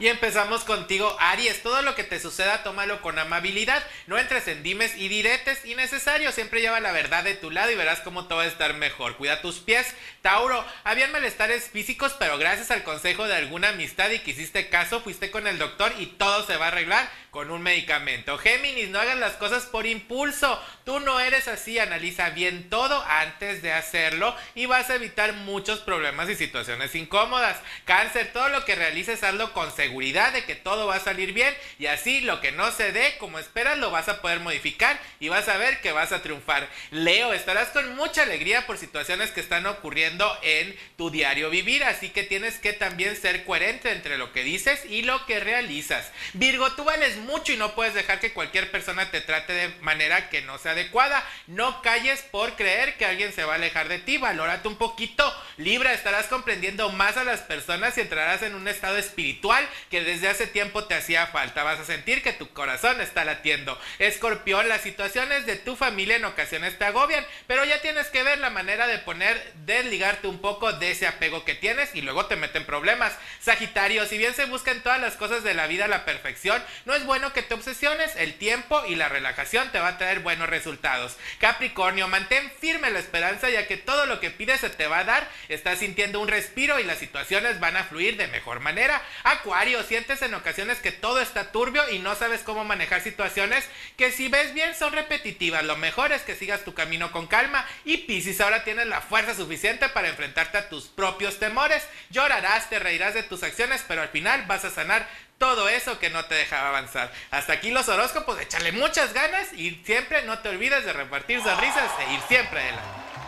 Y empezamos contigo, Aries. Todo lo que te suceda, tómalo con amabilidad. No entres en dimes y diretes innecesarios. Siempre lleva la verdad de tu lado y verás cómo todo va a estar mejor. Cuida tus pies. Tauro, habían malestares físicos, pero gracias al consejo de alguna amistad y que hiciste caso, fuiste con el doctor y todo se va a arreglar con un medicamento. Géminis, no hagas las cosas por impulso. Tú no eres así. Analiza bien todo antes de hacerlo y vas a evitar muchos problemas y situaciones incómodas. Cáncer, todo lo que realices, hazlo con seguridad de que todo va a salir bien y así lo que no se dé como esperas lo vas a poder modificar y vas a ver que vas a triunfar. Leo, estarás con mucha alegría por situaciones que están ocurriendo en tu diario vivir, así que tienes que también ser coherente entre lo que dices y lo que realizas. Virgo, tú vales mucho y no puedes dejar que cualquier persona te trate de manera que no sea adecuada. No calles por creer que alguien se va a alejar de ti, valórate un poquito. Libra, estarás comprendiendo más a las personas y entrarás en un estado espiritual que desde hace tiempo te hacía falta. Vas a sentir que tu corazón está latiendo. Escorpión, las situaciones de tu familia en ocasiones te agobian, pero ya tienes que ver la manera de poner, desligarte un poco de ese apego que tienes y luego te meten problemas. Sagitario, si bien se buscan todas las cosas de la vida la perfección, no es bueno que te obsesiones. El tiempo y la relajación te va a traer buenos resultados. Capricornio, mantén firme la esperanza ya que todo lo que pides se te va a dar. Estás sintiendo un respiro y las situaciones van a fluir de mejor manera. Acuario, sientes en ocasiones que todo está turbio y no sabes cómo manejar situaciones que si ves bien son repetitivas. Lo mejor es que sigas tu camino con calma. Y Piscis, ahora tienes la fuerza suficiente para enfrentarte a tus propios temores. Llorarás, te reirás de tus acciones, pero al final vas a sanar todo eso que no te dejaba avanzar. Hasta aquí los horóscopos, échale muchas ganas y siempre no te olvides de repartir sonrisas e ir siempre adelante.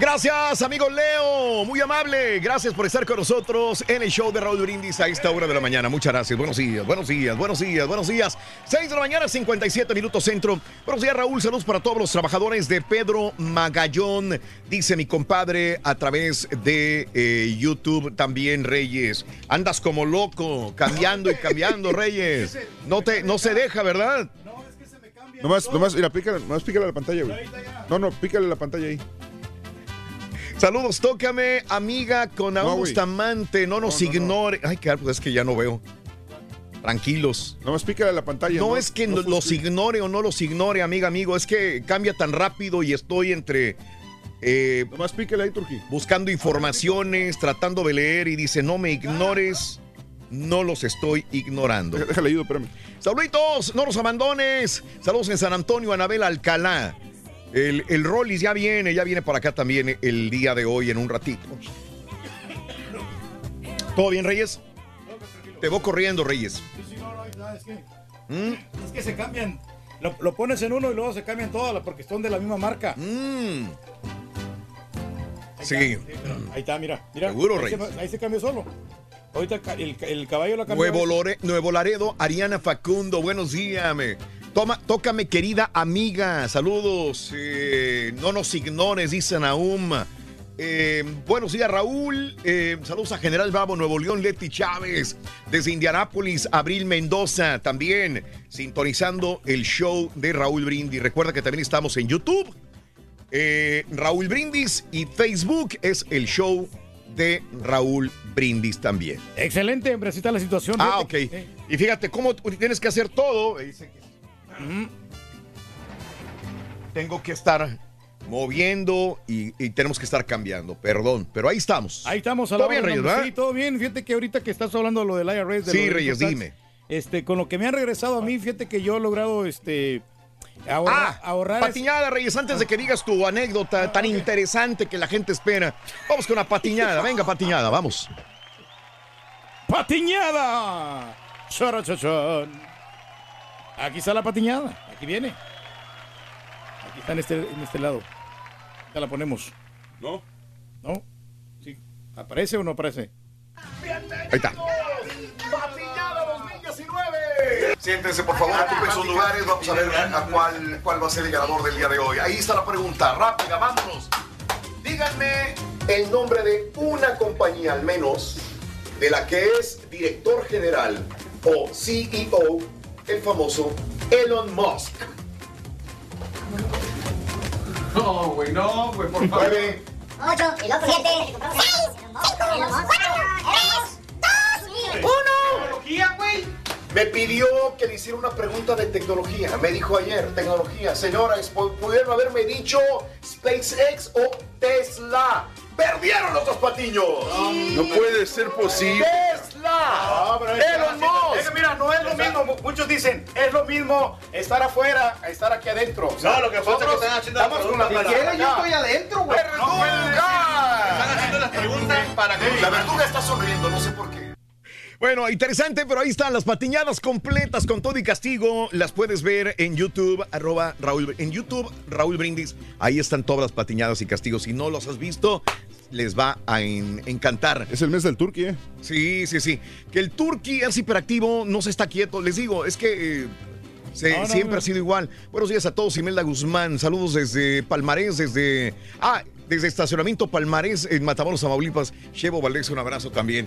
Gracias, amigo Leo. Muy amable. Gracias por estar con nosotros en el show de Raúl Brindis a esta hora de la mañana. Muchas gracias. Buenos días, buenos días, buenos días, buenos días. 6 de la mañana, 57 minutos centro. Buenos días, Raúl. Saludos para todos los trabajadores de Pedro Magallón. Dice mi compadre a través de eh, YouTube también, Reyes. Andas como loco, cambiando y cambiando, Reyes. No, te, no se deja, ¿verdad? Nomás, nomás, mira, pícale, nomás pícale a la pantalla, güey. No, no, pícale a la pantalla ahí. Saludos, tócame, amiga con No, Aún. Bustamante, no nos No, no, no. ignore. Ay, que pues es que ya no veo. Tranquilos. Nomás pícale a la pantalla. No, no- es que no no- los ignore o no los ignore, amiga, amigo. Es que cambia tan rápido y estoy entre. eh, Nomás pícale ahí, Turquí. buscando informaciones, tratando de leer y dice: No me ignores. No los estoy ignorando. Déjale ayudo, espérame. Saluditos, no los abandones. Saludos en San Antonio, Anabel Alcalá. El, el Rollis ya viene, ya viene para acá también el día de hoy en un ratito. ¿Todo bien, Reyes? Te voy corriendo, Reyes. Es que, ¿Mm? es que se cambian. Lo, lo pones en uno y luego se cambian todas porque son de la misma marca. Mm. Ahí Sí. está, Ahí está, mira. mira Seguro, ahí, Reyes. se, ahí se cambió solo. Ahorita el, el caballo lo cambió. Nuevo, Lore- Nuevo Laredo, Ariana Facundo, buenos días. me- Toma, tócame, querida amiga. Saludos. eh, no nos ignores, dice Naum. Eh, buenos días, Raúl. Eh, saludos a General Bravo, Nuevo León, Leti Chávez. Desde Indianápolis, Abril Mendoza. También sintonizando el show de Raúl Brindis. Recuerda que también estamos en YouTube. Eh, Raúl Brindis y Facebook es el show de Raúl Brindis también. Excelente, hombre, así está la situación. Ah, ok. Y fíjate cómo tienes que hacer todo. Dice que- Tengo que estar moviendo y, y tenemos que estar cambiando. Perdón, pero ahí estamos. Ahí estamos a ¿Todo bien, Reyes, verdad? Sí, todo bien. Fíjate que ahorita que estás hablando de lo del IRS. De Sí, lo Reyes, dime. Este, con lo que me han regresado a mí, fíjate que yo he logrado este ahorrar. Ah, ahorrar es- patiñada, Reyes, antes de que digas tu anécdota tan interesante que la gente espera. Vamos con una patiñada. Venga, patiñada, vamos. ¡Patiñada! Charachachán. Aquí está la patiñada. Aquí viene. Aquí está en este, en este lado. Ya la ponemos. ¿No? ¿No? Sí. ¿Aparece o no aparece? Ahí está. Patiñada 2019. Siéntense, por favor, ocupen sus lugares. Vamos a ver a cuál, cuál va a ser el ganador del día de hoy. Ahí está la pregunta. Rápida, vámonos. Díganme el nombre de una compañía, al menos, de la que es director general o CEO, el famoso Elon Musk. No, güey, no, güey, por favor. Nueve, 8, 7, 6, 5, 4, 3, 2, 1. Tecnología, güey. Me pidió que le hiciera una pregunta de tecnología. Me dijo ayer, tecnología. Señores, pu- pudieron haberme dicho SpaceX o Tesla. Perdieron los dos patiños. No puede ser posible. Tesla. Elon Musk. mira, no es lo mismo. Mu- Muchos dicen, es lo mismo estar afuera a estar aquí adentro. O sea, No, lo que pasa es que nosotros están haciendo estamos con la acá. Yo estoy adentro, güey. No pueden decir- Están haciendo las preguntas para que. La verduga está sonriendo, no sé por qué. Bueno, interesante, pero ahí están las patiñadas completas con todo y castigo. Las puedes ver en YouTube, arroba Raúl. En YouTube, Raúl Brindis. Ahí están todas las patiñadas y castigos. Si no los has visto, les va a en- encantar. Es el mes del Turqui, ¿eh? Sí, sí, sí. Que el Turqui es hiperactivo, no se está quieto. Les digo, es que eh, se- No, no, siempre no. ha sido igual. Buenos días a todos. Imelda Guzmán, saludos desde Palmarés, desde. Ah, desde Estacionamiento Palmares en Matamoros, Tamaulipas. Chevo Valdés, un abrazo también.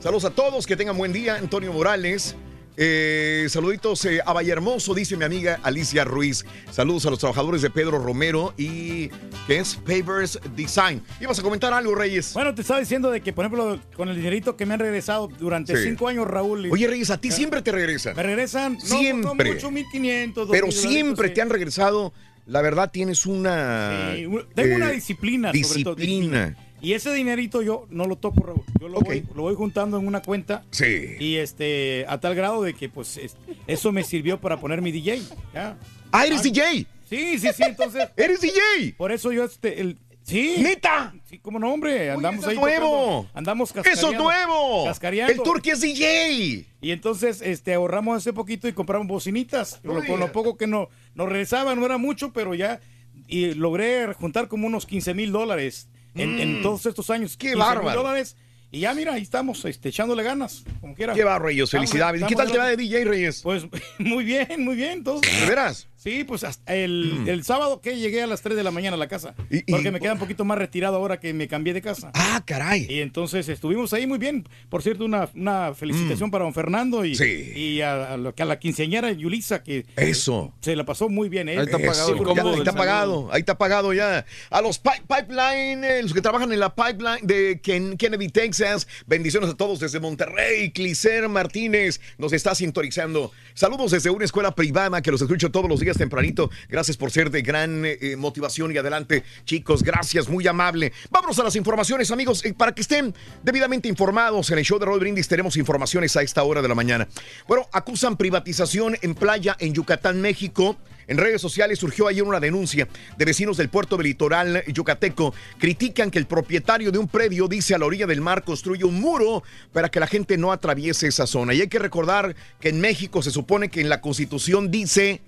Saludos a todos, que tengan buen día. Antonio Morales. Eh, saluditos eh, a Vallehermoso, dice mi amiga Alicia Ruiz. Saludos a los trabajadores de Pedro Romero y que es Pavers Design. ¿Ibas a comentar algo, Reyes? Bueno, te estaba diciendo de que, por ejemplo, con el dinerito que me han regresado durante Sí. cinco años, Raúl. y- Oye, Reyes, a ti siempre te regresan. Me regresan no, Siempre. no mucho, 1500. Pero 2000 siempre dolaritos, te han regresado. La verdad, tienes una. sí. Sí, Tengo eh, una disciplina. sobre todo, Disciplina. Y ese dinerito yo no lo toco, Raúl. Yo lo, voy, lo voy juntando en una cuenta. Sí. Y este, a tal grado de que, pues, es- eso me sirvió para poner mi DJ. ¿ya? Ah, eres DJ. Sí, sí, sí, entonces. ¡Eres DJ! Por eso yo, este, el. Sí. ¡Neta! Sí, cómo no, hombre. Andamos eso ahí. nuevo. andamos ¡Eso nuevo! Cascareando. El Turqui es DJ. Y entonces este, ahorramos ese poquito y compramos bocinitas. Con lo- con lo poco que no, nos regresaba, no era mucho, pero ya. Y logré juntar como unos 15 mil dólares en, en Mm. todos estos años. ¡Qué 15,000 bárbaro! dólares. Y ya, mira, ahí estamos, este, echándole ganas, como quiera. Qué va, Reyes, Estamos- felicidades. ¿Y qué tal te va de. DJ, Reyes? Pues muy bien, muy bien. Entonces, ¿De veras? Sí, pues hasta el, el sábado que llegué a las 3 de la mañana a la casa. Y- y- porque me queda un poquito más retirado ahora que me cambié de casa. Ah, caray. Y entonces estuvimos ahí muy bien. Por cierto, una, una felicitación para don Fernando y, Mm. Sí. y a, a la quinceañera Yulisa, que Eso. se la pasó muy bien. ¿eh? Eso, ya, ahí está pagado, ahí está pagado ya. A los pi- pipeline, eh, los que trabajan en la pipeline de Ken- Kennedy, Texas. Bendiciones a todos desde Monterrey. Clicer Martínez nos está sintonizando. Saludos desde una escuela privada que los escucho todos los días tempranito. Gracias por ser de gran eh, motivación y adelante, chicos. Gracias, muy amable. Vámonos a las informaciones, amigos, eh, para que estén debidamente informados. En el show de Roll Brindis tenemos informaciones a esta hora de la mañana. Bueno, acusan privatización en playa en Yucatán, México. En redes sociales surgió ayer una denuncia de vecinos del puerto del litoral yucateco. Critican que el propietario de un predio, dice a la orilla del mar, construye un muro para que la gente no atraviese esa zona. Y hay que recordar que en México se supone que en la constitución dice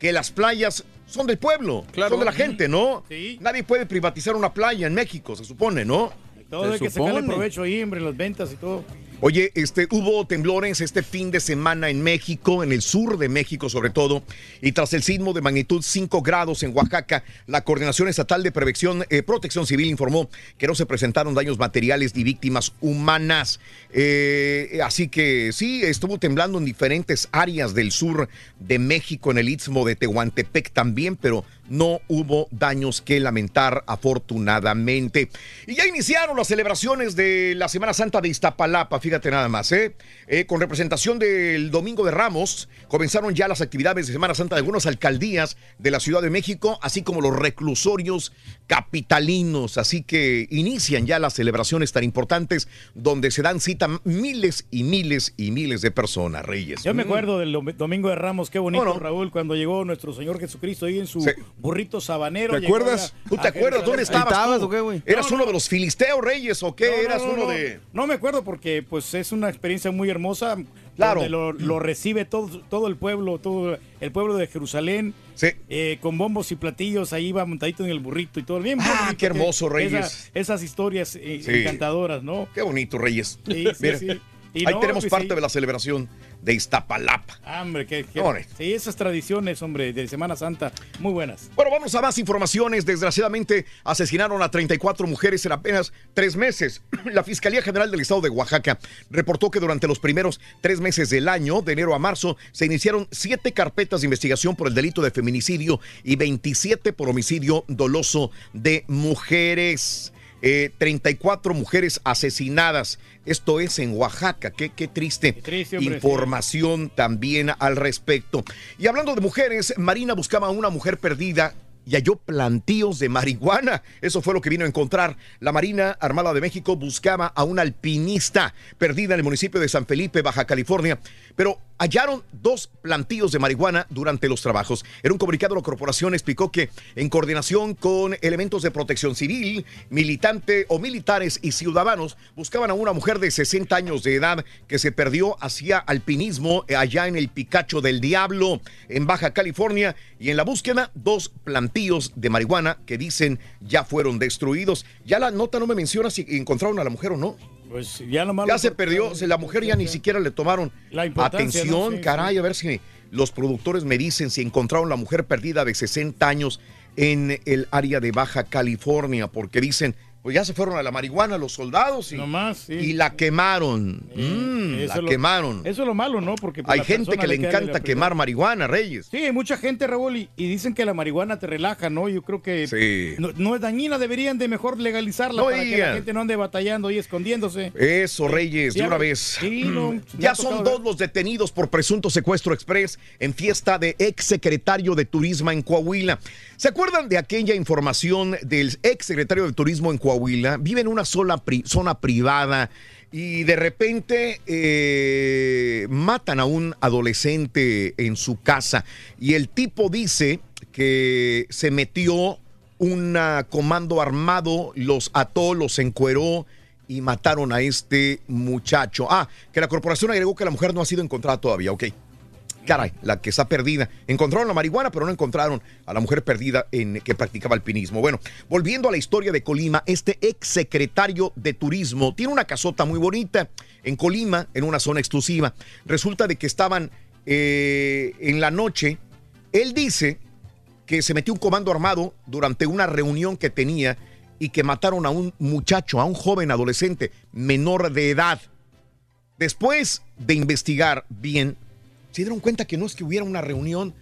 que las playas son del pueblo, son de la gente, ¿no? Nadie puede privatizar una playa en México, se supone, ¿no? Todo hay que sacarle provecho ahí, hombre, las ventas y todo. Oye, este, hubo temblores este fin de semana en México, en el sur de México sobre todo, y tras el sismo de magnitud 5 grados en Oaxaca, la Coordinación Estatal de Prevención, eh, Protección Civil informó que no se presentaron daños materiales ni víctimas humanas. Eh, así que sí, estuvo temblando en diferentes áreas del sur de México, en el istmo de Tehuantepec también, pero no hubo daños que lamentar afortunadamente. Y ya iniciaron las celebraciones de la Semana Santa de Iztapalapa, fíjate nada más, ¿eh? Eh, con representación del Domingo de Ramos, comenzaron ya las actividades de Semana Santa de algunas alcaldías de la Ciudad de México, así como los reclusorios capitalinos. Así que inician ya las celebraciones tan importantes donde se dan cita miles y miles y miles de personas, Reyes. Yo me Mm. acuerdo del dom- Domingo de Ramos, qué bonito, ¿Cómo no? Raúl, cuando llegó nuestro Señor Jesucristo ahí en su Sí. burrito sabanero. ¿Te acuerdas? ¿Tú te acuerdas dónde estabas tú? ¿Eras uno de los filisteos reyes o qué? No, no, ¿Eras no, uno no. de...? No me acuerdo porque pues es una experiencia muy hermosa. Claro. donde Lo, lo recibe todo, todo el pueblo, todo el pueblo de Jerusalén. Eh, con bombos y platillos, ahí va montadito en el burrito y todo. Bien, bien Ah, bonito qué hermoso, Reyes. esa- esas historias eh, Sí. encantadoras, ¿no? Qué bonito, Reyes. Sí, sí, Mira, sí. Ahí no, tenemos pues, parte sí. de la celebración de Iztapalapa. Ah, Hombre, qué, qué- sí, esas tradiciones, hombre, de Semana Santa, muy buenas. Bueno, vamos a más informaciones. Desgraciadamente, asesinaron a 34 mujeres en apenas tres meses. La Fiscalía General del Estado de Oaxaca reportó que durante los primeros tres meses del año, de enero a marzo, se iniciaron siete carpetas de investigación por el delito de feminicidio y 27 por homicidio doloso de mujeres. Eh, 34 mujeres asesinadas. Esto es en Oaxaca. Qué, qué triste. triste, hombre, Información también al respecto. Y hablando de mujeres, Marina buscaba a una mujer perdida y halló plantíos de marihuana. Eso fue lo que vino a encontrar. La Marina Armada de México buscaba a una alpinista perdida en el municipio de San Felipe, Baja California. Pero hallaron dos plantíos de marihuana durante los trabajos. En un comunicado, la corporación explicó que en coordinación con elementos de protección civil, militante o militares y ciudadanos, buscaban a una mujer de 60 años de edad que se perdió hacia alpinismo allá en el Picacho del Diablo, en Baja California. Y en la búsqueda, dos plantíos de marihuana que dicen ya fueron destruidos. Ya la nota no me menciona si encontraron a la mujer o no. Pues ya nomás Ya lo- se perdió, se- la mujer ya ni siquiera le tomaron La atención, ¿no? Sí, caray, a ver si los productores me dicen si encontraron la mujer perdida de 60 años en el área de Baja California, porque dicen, pues ya se fueron a la marihuana los soldados y, y la quemaron. Mm, Eso la lo- quemaron. Eso es lo malo, ¿no? Porque pues, Hay gente que le encanta quemar marihuana, Reyes. Sí, hay mucha gente, Raúl, y, y dicen que la marihuana te relaja, ¿no? Yo creo que Sí. no, no es dañina, deberían de mejor legalizarla No para que la gente no ande batallando y escondiéndose. Eso, Reyes, de una vez. sí, no, me ya son tocado dos los detenidos por presunto secuestro express en fiesta de ex secretario de Turismo en Coahuila. ¿Se acuerdan de aquella información del ex secretario de Turismo en Coahuila? Vive en una sola zona privada y de repente eh, matan a un adolescente en su casa y el tipo dice que se metió un ah, comando armado, los ató, los encueró y mataron a este muchacho. Ah, que la corporación agregó que la mujer no ha sido encontrada todavía, ok. Caray, la que está perdida. Encontraron la marihuana, pero no encontraron a la mujer perdida en que practicaba alpinismo. Bueno, volviendo a la historia de Colima, este ex secretario de turismo tiene una casota muy bonita en Colima, en una zona exclusiva. Resulta de que estaban eh, en la noche. Él dice que se metió un comando armado durante una reunión que tenía y que mataron a un muchacho, a un joven adolescente menor de edad. Después de investigar bien, se dieron cuenta que no es que hubiera una reunión,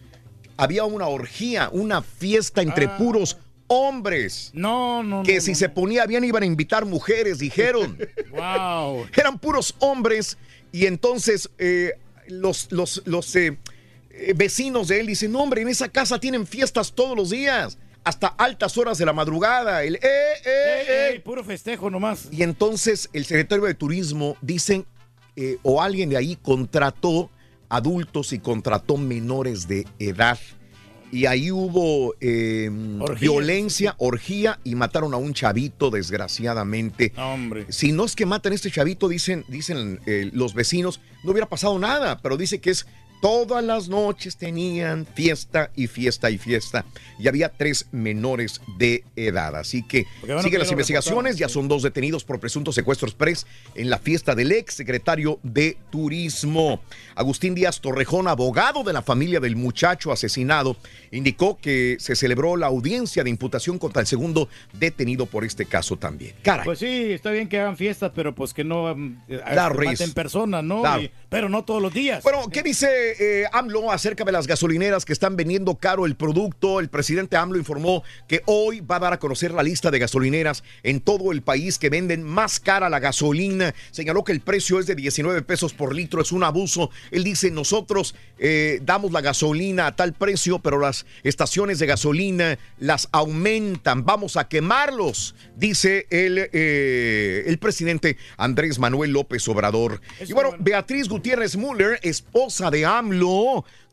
había una orgía, una fiesta entre puros hombres. No, no, Que no, si no, se ponía bien iban a invitar mujeres, dijeron. Wow. Eran puros hombres y entonces eh, los, los, los eh, eh, vecinos de él dicen, no hombre, en esa casa tienen fiestas todos los días, hasta altas horas de la madrugada. El, eh, eh, eh. puro festejo nomás. Y entonces el secretario de Turismo dicen, o alguien de ahí contrató adultos y contrató menores de edad. Y ahí hubo eh, violencia, orgía y mataron a un chavito, desgraciadamente. hombre. Si no es que matan a este chavito, dicen, dicen eh, los vecinos, no hubiera pasado nada, pero dice que es todas las noches tenían fiesta y fiesta y fiesta. Y había tres menores de edad. Así que bueno siguen las investigaciones. Ya son dos detenidos por presunto secuestro express en la fiesta del ex secretario de Turismo. Agustín Díaz Torrejón, abogado de la familia del muchacho asesinado, indicó que se celebró la audiencia de imputación contra el segundo detenido por este caso también. Caray. Pues sí, está bien que hagan fiestas, pero pues que no um, eh, maten personas, ¿no? Y- pero no todos los días. Bueno, ¿qué dice eh, AMLO acerca de las gasolineras que están vendiendo caro el producto? El presidente AMLO informó que hoy va a dar a conocer la lista de gasolineras en todo el país que venden más cara la gasolina. Señaló que el precio es de 19 pesos por litro, es un abuso. Él dice, nosotros eh, damos la gasolina a tal precio, pero las estaciones de gasolina las aumentan, vamos a quemarlos, dice el, eh, el presidente Andrés Manuel López Obrador. Y bueno, Beatriz Gutiérrez Müller, esposa de AMLO,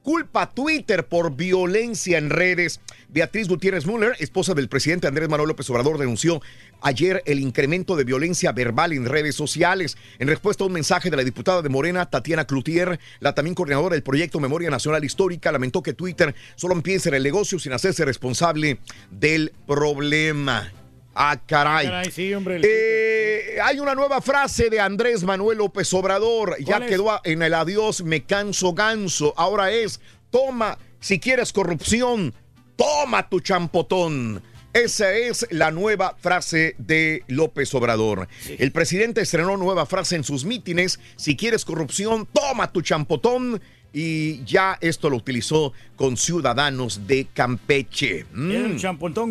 culpa a Twitter por violencia en redes. Beatriz Gutiérrez Müller, esposa del presidente Andrés Manuel López Obrador, denunció ayer el incremento de violencia verbal en redes sociales. En respuesta a un mensaje de la diputada de Morena, Tatiana Cloutier, la también coordinadora del proyecto Memoria Nacional Histórica, lamentó que Twitter solo empiece en el negocio sin hacerse responsable del problema. Ah, caray. Caray, sí, hombre. Eh, hay una nueva frase de Andrés Manuel López Obrador. Ya quedó en el adiós, me canso ganso. Ahora es, toma, si quieres corrupción, toma tu champotón. Esa es la nueva frase de López Obrador. El presidente estrenó nueva frase en sus mítines. Si quieres corrupción, toma tu champotón. Y ya esto lo utilizó con ciudadanos de Campeche. Mm.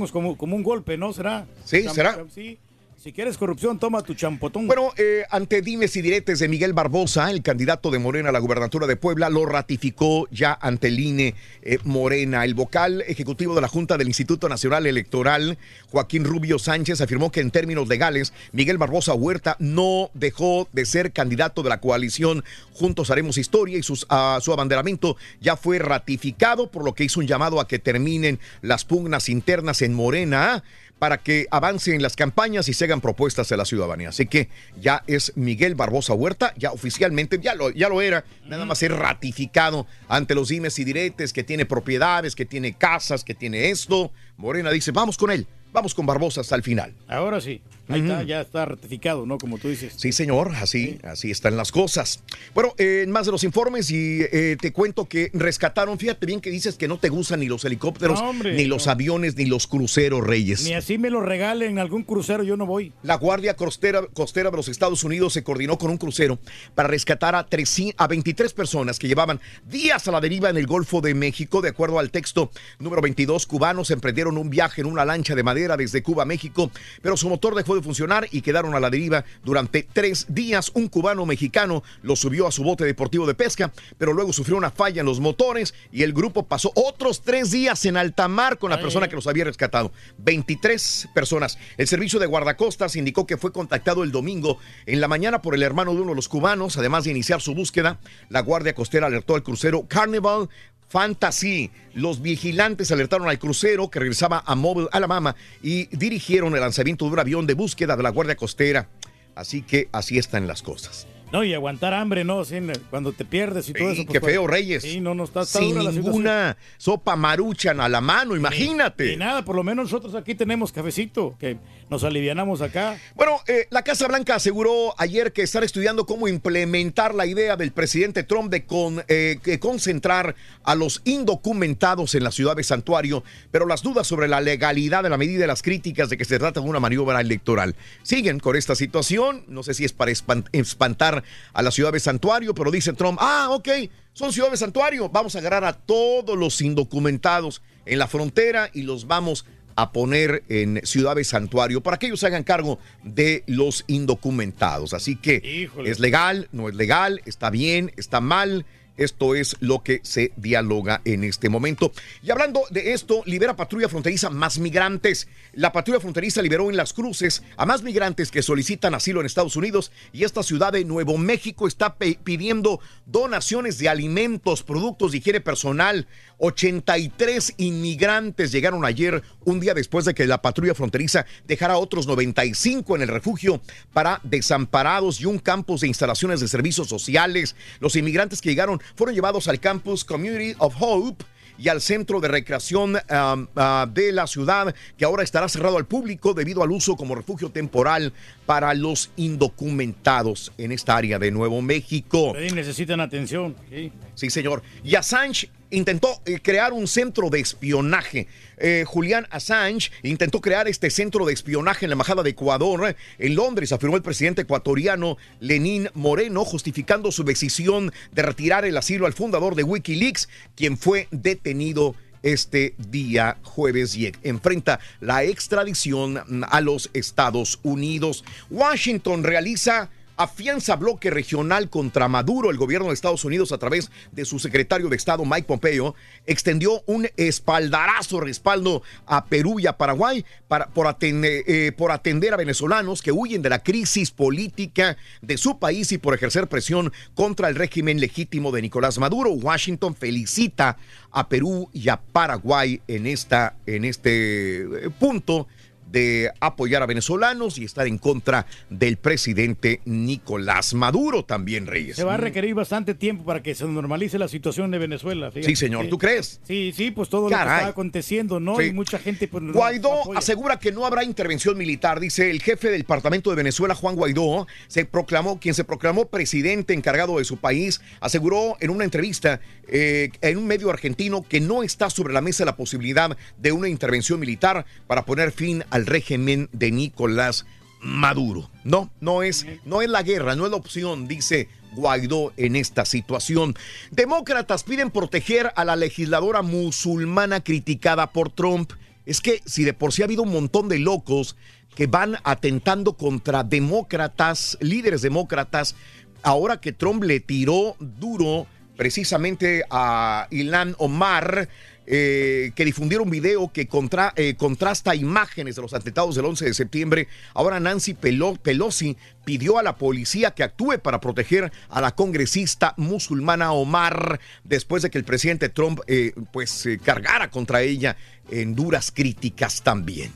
Es como, como un golpe, ¿no? ¿Será? Sí, será. Sí. Si quieres corrupción, toma tu champotón. Bueno, eh, ante dimes y diretes de Miguel Barbosa, el candidato de Morena a la gubernatura de Puebla, lo ratificó ya ante el INE eh, Morena. El vocal ejecutivo de la Junta del Instituto Nacional Electoral, Joaquín Rubio Sánchez, afirmó que en términos legales, Miguel Barbosa Huerta no dejó de ser candidato de la coalición Juntos Haremos Historia y sus- ah, su abanderamiento ya fue ratificado, por lo que hizo un llamado a que terminen las pugnas internas en Morena para que avancen las campañas y se hagan propuestas a la ciudadanía. Así que ya es Miguel Barbosa Huerta, ya oficialmente, ya lo, ya lo era, nada más ser ratificado ante los dimes y diretes, que tiene propiedades, que tiene casas, que tiene esto. Morena dice, vamos con él, vamos con Barbosa hasta el final. Ahora sí. Ahí está, ya está ratificado, ¿no? Como tú dices. Sí, señor, así, así están las cosas. Bueno, eh, en más de los informes y eh, te cuento que rescataron, fíjate bien que dices que no te gustan ni los helicópteros, No, hombre, ni los no. aviones, ni los cruceros, Reyes. Ni así me lo regalen algún crucero, yo no voy. La Guardia Costera, Costera de los Estados Unidos se coordinó con un crucero para rescatar a, 300 a 23 personas que llevaban días a la deriva en el Golfo de México. De acuerdo al texto número 22, cubanos emprendieron un viaje en una lancha de madera desde Cuba a México, pero su motor dejó de funcionar y quedaron a la deriva durante tres días. Un cubano mexicano lo subió a su bote deportivo de pesca, pero luego sufrió una falla en los motores y el grupo pasó otros tres días en alta mar con la persona que los había rescatado. 23 personas. El servicio de guardacostas indicó que fue contactado el domingo en la mañana por el hermano de uno de los cubanos. Además de iniciar su búsqueda, la Guardia Costera alertó al crucero Carnival Fantasy. Los vigilantes alertaron al crucero que regresaba a Mobile, Alabama, y dirigieron el lanzamiento de un avión de búsqueda de la Guardia Costera. Así que así están las cosas. No, y aguantar hambre, ¿no? Sí, cuando te pierdes y todo eso. qué pues, feo, Reyes. Sí, no, no está, está Sin dura ninguna sopa maruchan a la mano, imagínate. Y nada, por lo menos nosotros aquí tenemos cafecito, que nos alivianamos acá. Bueno, eh, la Casa Blanca aseguró ayer que están estudiando cómo implementar la idea del presidente Trump de con- eh, concentrar a los indocumentados en la ciudad de Santuario, pero las dudas sobre la legalidad de la medida y las críticas de que se trata de una maniobra electoral siguen con esta situación. No sé si es para espan- espantar a la ciudad de Santuario, pero dice Trump, ah, ok, son ciudad de Santuario, vamos a agarrar a todos los indocumentados en la frontera y los vamos a poner en Ciudad de Santuario para que ellos se hagan cargo de los indocumentados. Así que Híjole. es legal, no es legal, está bien, está mal. Esto es lo que se dialoga en este momento. Y hablando de esto, libera patrulla fronteriza más migrantes. La patrulla fronteriza liberó en las cruces a más migrantes que solicitan asilo en Estados Unidos y esta ciudad de Nuevo México está pidiendo donaciones de alimentos, productos de higiene personal. 83 inmigrantes llegaron ayer, un día después de que la patrulla fronteriza dejara a otros 95 en el refugio para desamparados y un campus de instalaciones de servicios sociales. Los inmigrantes que llegaron fueron llevados al campus Community of Hope y al centro de recreación um, ah, de la ciudad, que ahora estará cerrado al público debido al uso como refugio temporal para los indocumentados en esta área de Nuevo México. Sí, necesitan atención. sí. Sí, señor. Y Assange intentó eh, crear un centro de espionaje. Eh, Julián Assange intentó crear este centro de espionaje en la Embajada de Ecuador eh, en Londres, afirmó el presidente ecuatoriano Lenín Moreno, justificando su decisión de retirar el asilo al fundador de Wikileaks, quien fue detenido este día jueves y enfrenta la extradición mm, a los Estados Unidos. Washington realiza afianza bloque regional contra Maduro. El gobierno de Estados Unidos, a través de su secretario de Estado, Mike Pompeo, extendió un espaldarazo respaldo a Perú y a Paraguay para, por, atender, eh, por atender a venezolanos que huyen de la crisis política de su país y por ejercer presión contra el régimen legítimo de Nicolás Maduro. Washington felicita a Perú y a Paraguay en, esta, en este eh, punto de apoyar a venezolanos y estar en contra del presidente Nicolás Maduro también, Reyes. Se va a requerir bastante tiempo para que se normalice la situación de Venezuela. fíjate. Sí, señor, ¿tú crees? Sí, sí, pues todo lo que está aconteciendo, ¿no? Sí. Y mucha gente pues, Guaidó asegura que no habrá intervención militar. Dice el jefe del Departamento de Venezuela, Juan Guaidó, se proclamó, quien se proclamó presidente encargado de su país, aseguró en una entrevista eh, en un medio argentino que no está sobre la mesa la posibilidad de una intervención militar para poner fin al régimen de Nicolás Maduro. No, no es, no es la guerra, no es la opción, dice Guaidó en esta situación. Demócratas piden proteger a la legisladora musulmana criticada por Trump. Es que si de por sí ha habido un montón de locos que van atentando contra demócratas, líderes demócratas, ahora que Trump le tiró duro precisamente a Ilan Omar, eh, que difundieron un video que contra- eh, contrasta imágenes de los atentados del 11 de septiembre. Ahora Nancy Pelo- Pelosi pidió a la policía que actúe para proteger a la congresista musulmana Omar después de que el presidente Trump eh, pues eh, cargara contra ella en duras críticas también.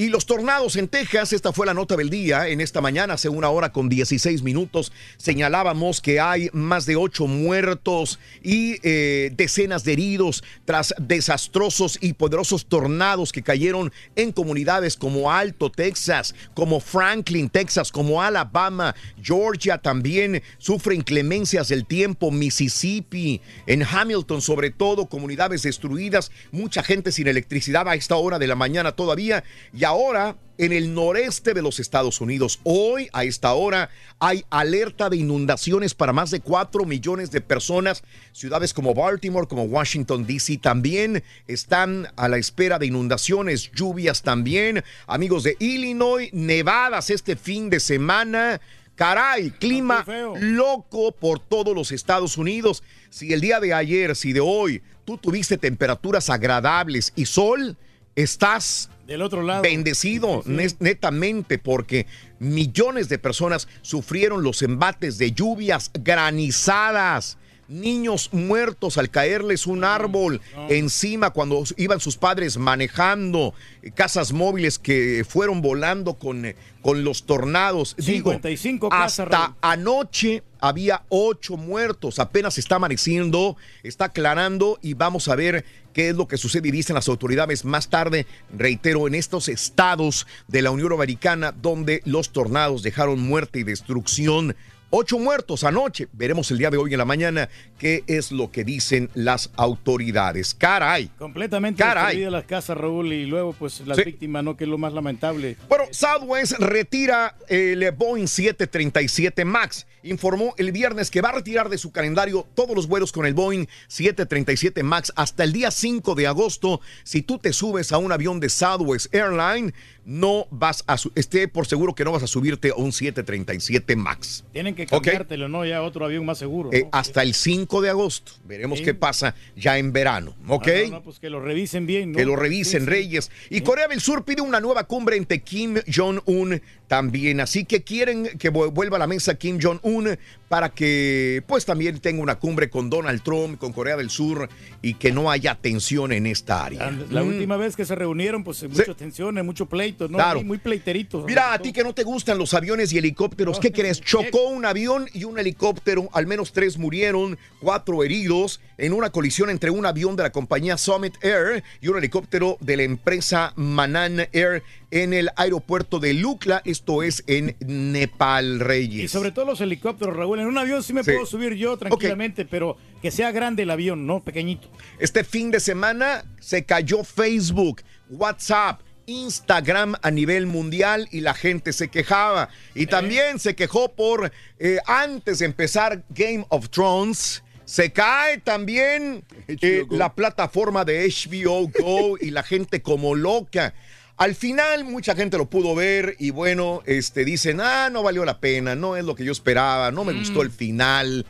Y los tornados en Texas, esta fue la nota del día. En esta mañana, hace una hora con 16 minutos, señalábamos que hay más de 8 muertos y eh, decenas de heridos tras desastrosos y poderosos tornados que cayeron en comunidades como Alto, Texas, como Franklin, Texas, como Alabama, Georgia también sufre inclemencias del tiempo, Mississippi, en Hamilton sobre todo, comunidades destruidas, mucha gente sin electricidad a esta hora de la mañana todavía ahora en el noreste de los Estados Unidos. Hoy, a esta hora, hay alerta de inundaciones para más de 4 millones de personas. Ciudades como Baltimore, como Washington, D.C. también están a la espera de inundaciones, lluvias también. Amigos de Illinois, nevadas este fin de semana. Caray, clima loco por todos los Estados Unidos. Si el día de ayer, si de hoy, tú tuviste temperaturas agradables y sol, estás del otro lado. Bendecido, netamente, porque millones de personas sufrieron los embates de lluvias granizadas. Niños muertos al caerles un árbol encima cuando iban sus padres manejando, casas móviles que fueron volando con, eh, con los tornados. 55 Digo, hasta anoche había ocho muertos. Apenas está amaneciendo, está aclarando y vamos a ver qué es lo que sucede y dicen las autoridades más tarde, reitero, en estos estados de la Unión Americana donde los tornados dejaron muerte y destrucción. Ocho muertos anoche. Veremos el día de hoy en la mañana qué es lo que dicen las autoridades. Caray. Completamente Caray. destruidas las casas, Raúl, y luego pues las Sí. víctimas, ¿no? Que es lo más lamentable. Bueno, Southwest retira el Boeing 737 MAX. Informó el viernes que va a retirar de su calendario todos los vuelos con el Boeing 737 MAX hasta el día 5 de agosto. Si tú te subes a un avión de Southwest Airline, no vas a esté por seguro que no vas a subirte a un 737 MAX. Tienen que Ok. cambiártelo, ¿no? Ya otro avión más seguro. Eh, hasta el 5 de agosto. Veremos Sí. qué pasa ya en verano. ¿Ok? Ah, no, no, pues que lo revisen bien, ¿no? Que lo revisen, Sí, sí. Reyes. Y Corea del Sur pide una nueva cumbre entre Kim Jong-un también. Así que quieren que vu- vuelva a la mesa Kim Jong-un una para que pues también tenga una cumbre con Donald Trump, con Corea del Sur y que no haya tensión en esta área. La Mm. última vez que se reunieron, pues muchas tensiones, mucho pleito, ¿no? Claro. Muy, muy pleiteritos. Mira, a ti que no te gustan los aviones y helicópteros, ¿qué crees? Chocó un avión y un helicóptero, al menos tres murieron, cuatro heridos en una colisión entre un avión de la compañía Summit Air y un helicóptero de la empresa Manan Air en el aeropuerto de Lukla, esto es en Nepal, Reyes. Y sobre todo los helicópteros, Raúl. En un avión sí me Sí. puedo subir yo tranquilamente, pero que sea grande el avión, ¿no? Pequeñito. Este fin de semana se cayó Facebook, WhatsApp, Instagram a nivel mundial y la gente se quejaba. Y también se quejó por, eh, antes de empezar Game of Thrones, se cae también eh, la plataforma de HBO Go y la gente como loca. Al final mucha gente lo pudo ver y bueno, este dicen, ah, no valió la pena, no es lo que yo esperaba, no me gustó el final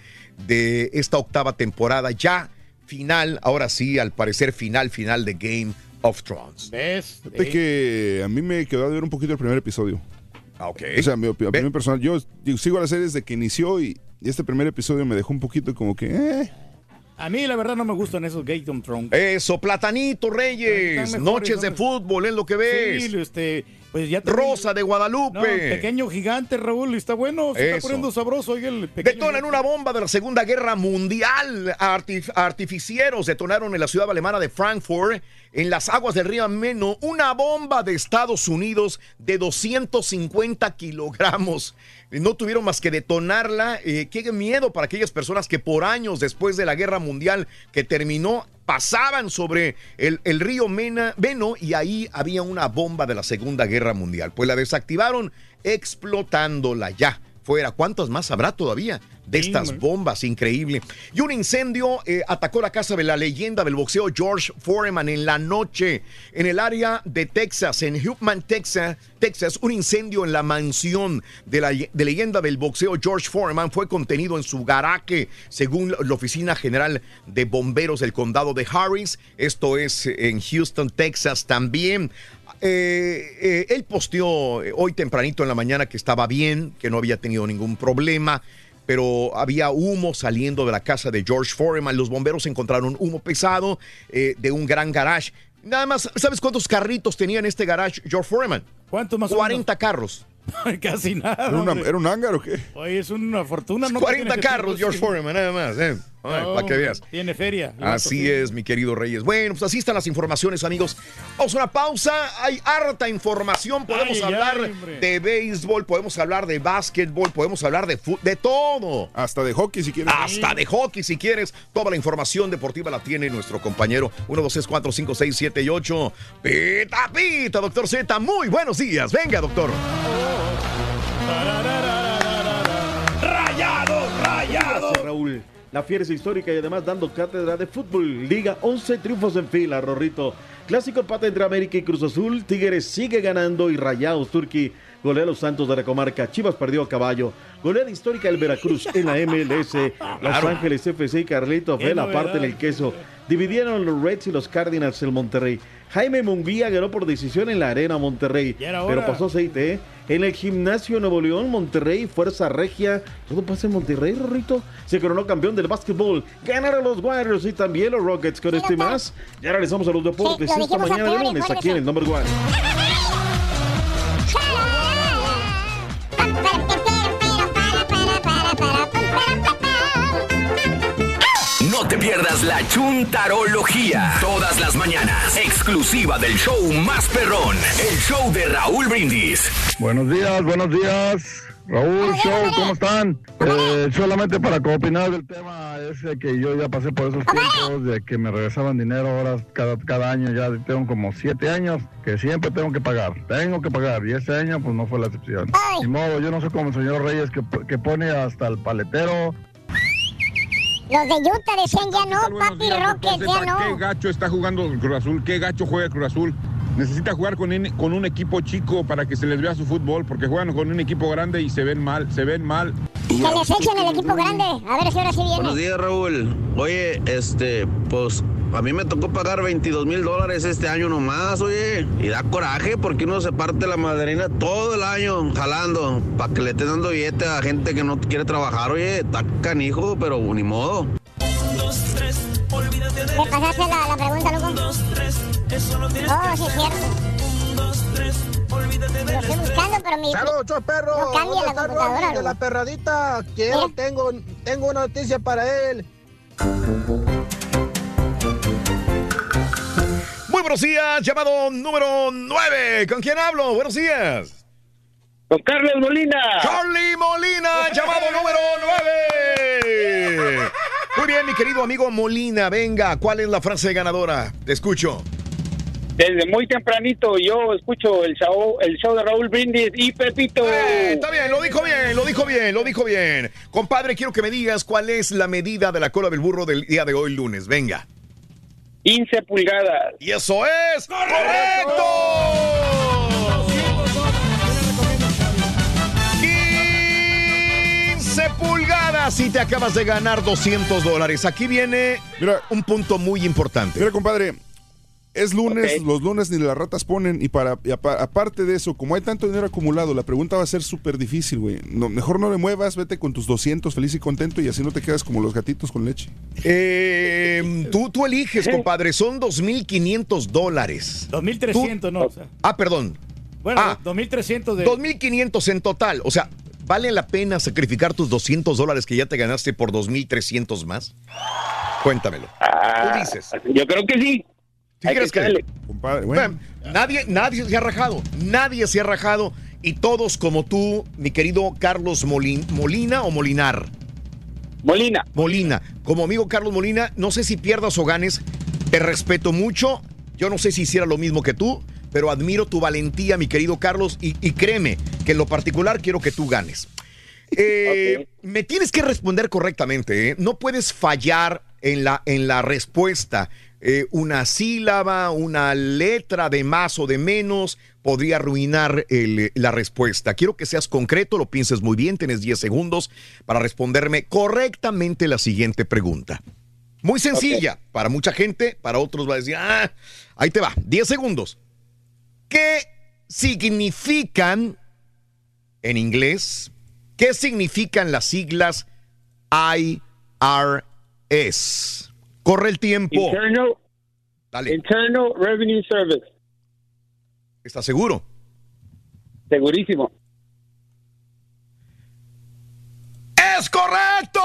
de esta octava temporada, ya final, ahora sí, al parecer final, final de Game of Thrones. ¿Ves? Fíjate que a mí me quedó a ver un poquito el primer episodio. Ah, ok. O sea, mi opi- opinión personal. Yo sigo a la serie desde que inició y, y este primer episodio me dejó un poquito como que. eh. A mí, la verdad, no me gustan esos of Thrones. Eso, Platanito Reyes, mejores, noches de fútbol, es lo que ves. Sí, este, pues ya Rosa de Guadalupe. No, el pequeño gigante, Raúl, está bueno, se está poniendo sabroso. oye, el pequeño Detonan una bomba de la Segunda Guerra Mundial. Artif- artificieros detonaron en la ciudad alemana de Frankfurt, en las aguas del río Meno, una bomba de Estados Unidos de 250 kilogramos. No tuvieron más que detonarla. Eh, qué miedo para aquellas personas que por años después de la Guerra Mundial que terminó pasaban sobre el, río Mena, Meno y ahí había una bomba de la Segunda Guerra Mundial. Pues la desactivaron explotándola ya. Fuera, ¿cuántas más habrá todavía de estas bombas? Increíble. Y un incendio eh, atacó la casa de la leyenda del boxeo George Foreman en la noche en el área de Texas, en Huffman, Texas. Texas, un incendio en la mansión de la de leyenda del boxeo George Foreman fue contenido en su garaje, según la Oficina General de Bomberos del Condado de Harris. Esto es en Houston, Texas también. Eh, eh, él posteó eh, hoy tempranito en la mañana que estaba bien, que no había tenido ningún problema, pero había humo saliendo de la casa de George Foreman. Los bomberos encontraron humo pesado eh, de un gran garage Nada más, ¿sabes cuántos carritos tenía en este garage George Foreman? ¿Cuántos más? 40 carros. Casi nada. ¿Era, una- hombre. era un hangar o qué? Oye, es una fortuna, ¿no? 40 Tiene que carros George. Foreman, nada más. eh. Ay, No, para que veas. Tiene feria. Así es, mi querido Reyes. Bueno, pues así están las informaciones, amigos. Vamos a una pausa. Hay harta información. Podemos Ay, hablar ay, de béisbol, podemos hablar de básquetbol, podemos hablar de fútbol, de todo. Hasta de hockey si quieres. Hasta de hockey si quieres. Toda la información deportiva la tiene nuestro compañero 1, 2, 3, 4, 5, 6, 7 y 8. Pita, pita, doctor Z. Muy buenos días. Venga, doctor. ¡Rayado, rayado! Gracias, Raúl. La fiera es histórica y además dando cátedra de fútbol. Liga 11 triunfos en fila, Rorrito. Clásico empate entre América y Cruz Azul. Tigres sigue ganando y Rayados Turqui golea a los Santos de la comarca. Chivas perdió a caballo. Goleada histórica el Veracruz en la MLS. Los Claro. Ángeles FC y Carlito Vela novedad. parte en el queso. Dividieron los Reds y los Cardinals el Monterrey. Jaime Munguía ganó por decisión en la Arena Monterrey. Pero pasó aceite, ¿eh? En el gimnasio Nuevo León, Monterrey, Fuerza Regia. Todo pasa en Monterrey, Rorrito. Se coronó campeón del básquetbol. Ganaron los Warriors y también los Rockets. Con esto y más, ya regresamos a los deportes esta mañana de lunes aquí en el Number One. No te pierdas la chuntarología. Todas las mañanas. Exclusiva del show más perrón. El show de Raúl Brindis. Buenos días, buenos días. Raúl, show, ¿cómo están? Eh, solamente para opinar del tema ese que yo ya pasé por esos tiempos de que me regresaban dinero ahora cada, cada año, ya tengo como siete años que siempre tengo que pagar, tengo que pagar y este año pues no fue la excepción. Ni modo, yo no soy como el señor Reyes que, que pone hasta el paletero. Los de Utah decían ya no, papi Rocket, ya Qué no. gacho está jugando el Cruz Azul, qué gacho juega el Cruz Azul. Necesita jugar con, con un equipo chico para que se les vea su fútbol, porque juegan con un equipo grande y se ven mal, se ven mal. Que les echen el equipo grande. A ver si ahora sí viene. Buenos días, Raúl. Oye, este, pues a mí me tocó pagar 22 mil dólares este año nomás, oye. Y da coraje porque uno se parte la madrina todo el año jalando para que le estén dando billete a gente que no quiere trabajar, oye. Está canijo, pero ni modo. ¿Me pasaste la, la pregunta, loco? Oh, sí es cierto. Lo estoy buscando, pero mi... Saludos, perro. No cambia ¿Dónde la computadora, de la perradita? Quiero, Mira. tengo, tengo una noticia para él. Muy buenos días, llamado número 9. ¿Con quién hablo? Buenos días. Con Carlos Molina. Charlie Molina, llamado número 9. Muy bien, mi querido amigo Molina, venga, ¿cuál es la frase ganadora? Te escucho. Desde muy tempranito yo escucho el show, el show de Raúl Brindis y Pepito. Eh, está bien, lo dijo bien, lo dijo bien, lo dijo bien. Compadre, quiero que me digas cuál es la medida de la cola del burro del día de hoy lunes. Venga. 15 pulgadas. Y eso es correcto. 15 pulgadas y te acabas de ganar 200 dólares. Aquí viene un punto muy importante. Mira, compadre, es lunes, los lunes ni las ratas ponen y para y apa- aparte de eso, como hay tanto dinero acumulado, la pregunta va a ser súper difícil, güey. No, mejor no le muevas, vete con tus 200 feliz y contento y así no te quedas como los gatitos con leche. Eh, tú, tú eliges, compadre. Son 2.500 dólares. 2.300, no. o sea. Ah, perdón. Bueno, Ah, 2.300 de... 2.500 en total. O sea, ¿vale la pena sacrificar tus 200 dólares que ya te ganaste por 2.300 más? Cuéntamelo. Tú dices. Yo creo que sí. ¿Sí Hay crees que que- echarle. Compadre, Bueno, nadie, nadie se ha rajado. Nadie se ha rajado. Y todos como tú, mi querido Carlos Molin- Molina o Molinar. Molina. Molina. Como amigo Carlos Molina, no sé si pierdas o ganes. Te respeto mucho. Yo no sé si hiciera lo mismo que tú, pero admiro tu valentía, mi querido Carlos. Y, y créeme que en lo particular quiero que tú ganes. Eh, Me tienes que responder correctamente. ¿eh? No puedes fallar en la, en la respuesta. Eh, una sílaba, una letra de más o de menos podría arruinar el- la respuesta. Quiero que seas concreto, lo pienses muy bien. Tienes 10 segundos para responderme correctamente la siguiente pregunta. Muy sencilla. Para mucha gente, para otros va a decir, ah, ahí te va. 10 segundos. ¿Qué significan en inglés? ¿Qué significan las siglas IRS? Corre el tiempo. Internal, Dale. Internal Revenue Service. ¿Estás seguro? Segurísimo. ¡Es correcto!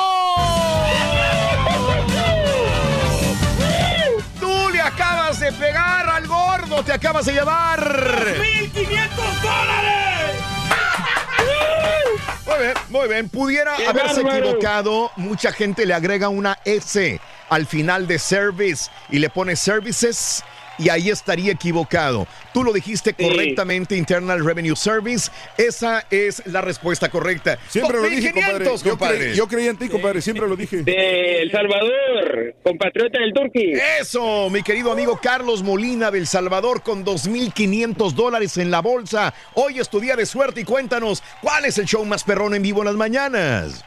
Tú le acabas de pegar al gordo, te acabas de llevar. ¡1.500 dólares! Muy bien, muy bien. Pudiera ¡Qué haberse bárbaro! equivocado. Mucha gente le agrega una S al final de service y le pone services y ahí estaría equivocado. Tú lo dijiste correctamente, Internal Revenue Service. Esa es la respuesta correcta. Siempre lo dije, 2,500, compadre. Yo, compadre. creí, yo creí en ti, compadre. Siempre lo dije. De El Salvador, compatriota del Turqui. Eso, mi querido amigo Carlos Molina del Salvador con 2.500 dólares en la bolsa. Hoy es tu día de suerte y cuéntanos, ¿cuál es el show más perrón en vivo en las mañanas?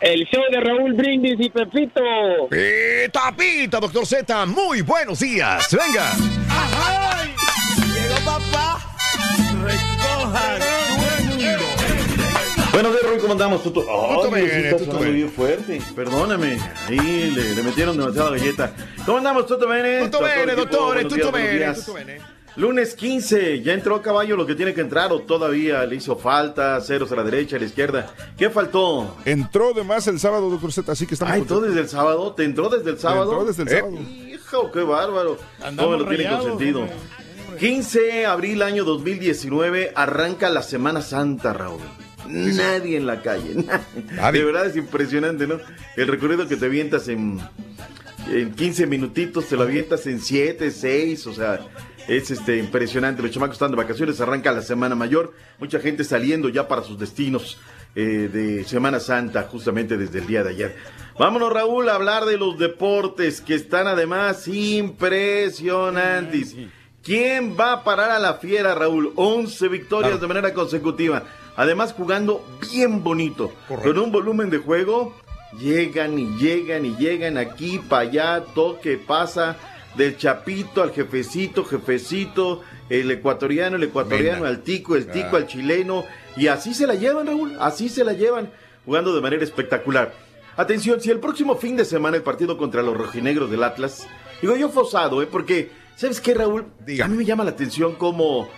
El show de Raúl Brindis y Pepito. Pita, pita, doctor Z, muy buenos días. Venga. Llegó papá. Recoja Buenos días, Rui, ¿cómo andamos? Tuto, oh, Tuto Dios, sí bene, está tuto sonando bene. bien fuerte. Perdóname. Ahí le, le metieron demasiada galleta. ¿Cómo andamos, Tuto Bene? El bene, días. tutto bene. Lunes 15, ya entró a caballo lo que tiene que entrar o todavía le hizo falta, ceros a la derecha, a la izquierda. ¿Qué faltó? Entró de más el sábado, doctor Z, así que estamos Ah, entró desde el sábado, ¿te entró desde el sábado? Entró desde el Eh, sábado. Hijo, qué bárbaro. Andamos ¿Cómo me lo tiene consentido? 15 de abril año 2019 arranca la Semana Santa, Raúl. Nadie en la calle. nadie. De verdad es impresionante, ¿no? El recorrido que te avientas en, en 15 minutitos, te lo avientas en 7, 6, o sea, es este impresionante. Los chamacos están de vacaciones, arranca la Semana Mayor, mucha gente saliendo ya para sus destinos eh, de Semana Santa, justamente desde el día de ayer. Vámonos, Raúl, a hablar de los deportes que están además impresionantes. ¿Quién va a parar a la fiera, Raúl? 11 victorias de manera consecutiva. Además, jugando bien bonito. Con un volumen de juego, llegan y llegan y llegan aquí para allá, toque, pasa del chapito al jefecito, jefecito, el ecuatoriano, el ecuatoriano, Venga. al tico, el tico, Ah. al chileno. Y así se la llevan, Raúl. Así se la llevan, jugando de manera espectacular. Atención, si el próximo fin de semana el partido contra los rojinegros del Atlas, digo yo fosado, ¿eh? Porque, ¿sabes qué, Raúl? A mí me llama la atención cómo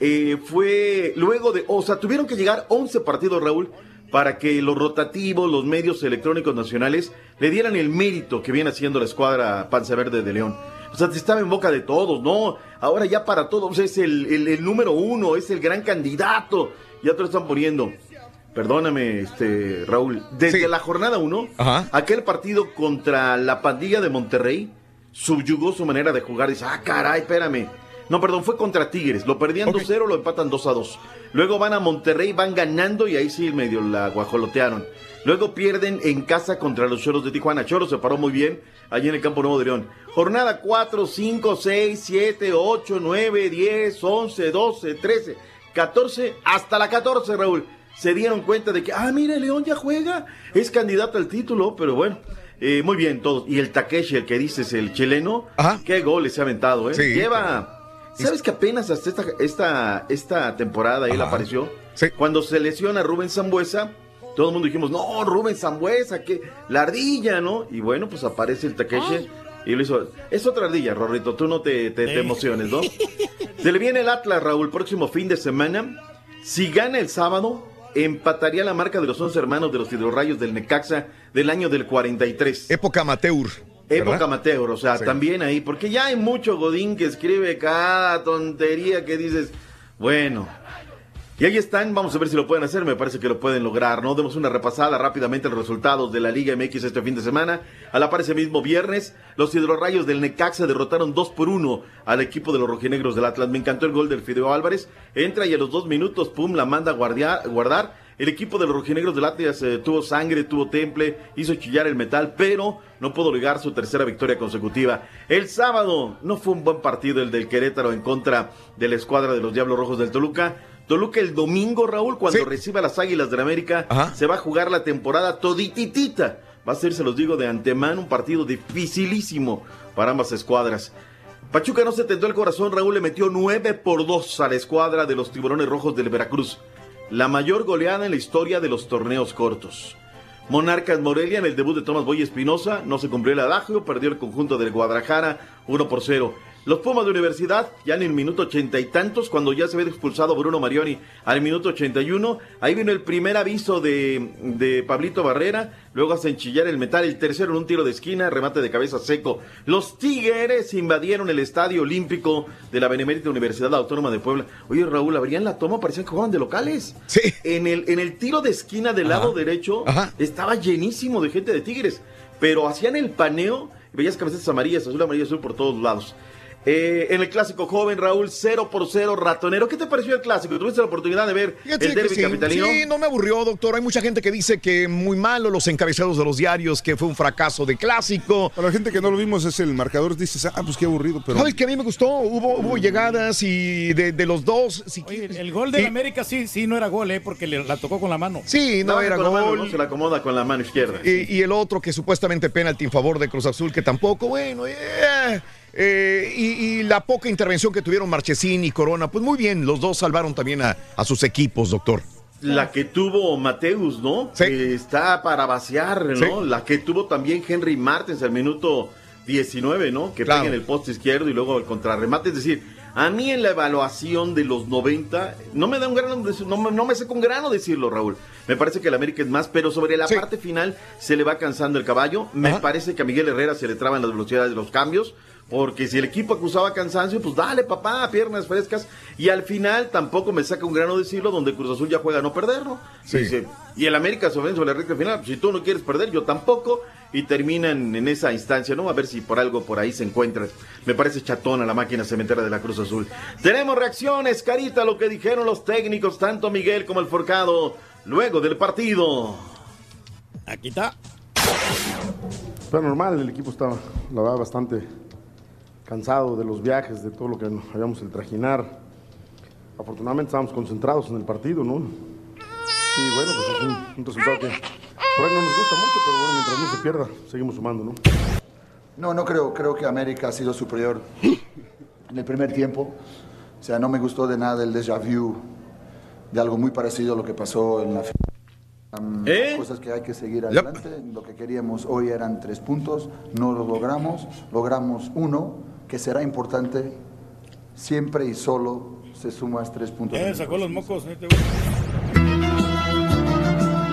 eh, fue luego de, o sea, tuvieron que llegar 11 partidos, Raúl, para que los rotativos, los medios electrónicos nacionales le dieran el mérito que viene haciendo la escuadra Panza Verde de León. O sea, estaba en boca de todos, ¿no? Ahora ya para todos es el, el- el número uno, es el gran candidato. Ya te lo están poniendo. Perdóname, este, Raúl. Desde la jornada uno, aquel partido contra la pandilla de Monterrey subyugó su manera de jugar. Dice, ah, caray, espérame. No, perdón, fue contra Tigres. Lo perdían 2-0, lo empatan 2-2. Luego van a Monterrey, van ganando y ahí sí medio la guajolotearon. Luego pierden en casa contra los Choros de Tijuana. Choros se paró muy bien allí en el Campo Nuevo de León. Jornada 4, 5, 6, 7, 8, 9, 10, 11, 12, 13, 14, hasta la 14, Raúl. Se dieron cuenta de que, ah, mire, León ya juega, es candidato al título, pero bueno. eh, muy bien todos. Y el Takeshi, el que dices, el chileno, qué goles se ha aventado, ¿eh? Sí, Lleva... ¿Sabes que apenas hasta esta, esta, esta temporada él apareció? Cuando se lesiona Rubén Zambuesa, todo el mundo dijimos, no, Rubén Zambuesa, que la ardilla, ¿no? Y bueno, pues aparece el Takeshi y lo hizo. Es otra ardilla, Rorrito, tú no te, te, emociones, ¿no? Se le viene el Atlas, Raúl, próximo fin de semana. Si gana el sábado, empataría la marca de los 11 hermanos de los hidrorrayos del Necaxa del año del 43. Época amateur. Época amateur, o sea, Sí. también ahí, porque ya hay mucho Godín que escribe cada tontería que dices, bueno. Y ahí están, vamos a ver si lo pueden hacer, me parece que lo pueden lograr, ¿no? Demos una repasada rápidamente a los resultados de la Liga MX este fin de semana. A la par ese mismo viernes, los hidrorrayos del Necaxa derrotaron 2 por 1 al equipo de los rojinegros del Atlas. Me encantó el gol del Fideo Álvarez. Entra y a los dos minutos, pum, la manda a guardar. El equipo de los rojinegros del Atlas eh, tuvo sangre, tuvo temple, hizo chillar el metal, pero no pudo ligar su tercera victoria consecutiva. El sábado no fue un buen partido el del Querétaro en contra de la escuadra de los Diablos Rojos del Toluca. Toluca el domingo, Raúl, cuando reciba las Águilas de la América, se va a jugar la temporada todititita. Va a ser, se los digo de antemano, un partido dificilísimo para ambas escuadras. Pachuca no se tentó el corazón, Raúl le metió 9 por 2 a la escuadra de los tiburones rojos del Veracruz. La mayor goleada en la historia de los torneos cortos. Monarcas Morelia en el debut de Tomás Boy Espinosa, no se cumplió el adagio, perdió el conjunto del Guadalajara 1 por 0. Los Pumas de Universidad, ya en el minuto ochenta y tantos, cuando ya se ve expulsado Bruno Marioni al minuto 81, ahí vino el primer aviso de, de Pablito Barrera, luego hacen chillar el metal, el tercero en un tiro de esquina, remate de cabeza seco. Los Tigres invadieron el Estadio Olímpico de la Benemérita Universidad Autónoma de Puebla. Oye, Raúl, abrían la toma, parecían que jugaban de locales. Sí. En el, en el tiro de esquina del lado derecho, estaba llenísimo de gente de Tigres, pero hacían el paneo, veías camisetas amarillas, azul, amarillo, azul por todos lados. Eh, en el clásico joven, Raúl, 0 por 0, ratonero. ¿Qué te pareció el clásico? ¿Tuviste la oportunidad de ver Fíjate el derby sí, capitalino? sí, no me aburrió, doctor. Hay mucha gente que dice que muy malo los encabezados de los diarios, que fue un fracaso de clásico. Para la gente que no lo vimos, es el marcador. Dices, ah, pues qué aburrido. Pero ¿Sabes que a mí me gustó? Hubo, hubo llegadas y de, de los dos. si quieres. El gol de Sí. América sí, sí, no era gol, ¿eh? Porque le- la tocó con la mano. Sí, no, era con la mano, gol. ¿no? Se la acomoda con la mano izquierda. Y, y el otro que supuestamente penalti en favor de Cruz Azul, que tampoco, bueno, eh, eh, y, y la poca intervención que tuvieron Marchesín y Corona, pues muy bien, los dos salvaron también a, a sus equipos, doctor. La que tuvo Mateus, ¿no? Que está para vaciar, ¿no? Sí. La que tuvo también Henry Martins al minuto 19, ¿no? Que Claro. pega en el poste izquierdo y luego el contrarremate. Es decir, a mí en la evaluación de los 90, no me da un grano, de- no, me- no me sé con grano decirlo, Raúl. Me parece que el América es más, pero sobre la parte final se le va cansando el caballo. Me parece que a Miguel Herrera se le traban las velocidades de los cambios. Porque si el equipo acusaba cansancio, pues dale, papá, piernas frescas. Y al final tampoco me saca un grano decirlo, donde Cruz Azul ya juega a no perder, ¿no? Sí. Dice, y el América se ofende sobre la recta final. Si tú no quieres perder, yo tampoco. Y terminan en esa instancia, ¿no? A ver si por algo por ahí se encuentra. Me parece chatona la máquina cementera de la Cruz Azul. Tenemos reacciones, Carita, a lo que dijeron los técnicos, tanto Miguel como el Forcado, luego del partido. Aquí está. Pero normal, el equipo estaba, la verdad, bastante cansado de los viajes, de todo lo que nos habíamos el trajinar. Afortunadamente estábamos concentrados en el partido, ¿no? Y bueno, pues es un, un resultado que por ahí no nos gusta mucho, pero bueno, mientras no se pierda, seguimos sumando, ¿no? No, no creo. Creo que América ha sido superior en el primer tiempo. O sea, no me gustó de nada el déjà vu de algo muy parecido a lo que pasó en la final. Um, Cosas que hay que seguir adelante. Lo que queríamos hoy eran tres puntos. No lo logramos. Logramos uno, que será importante. Siempre y solo se sumas tres puntos. Eh, sacó los mocos. ¿eh?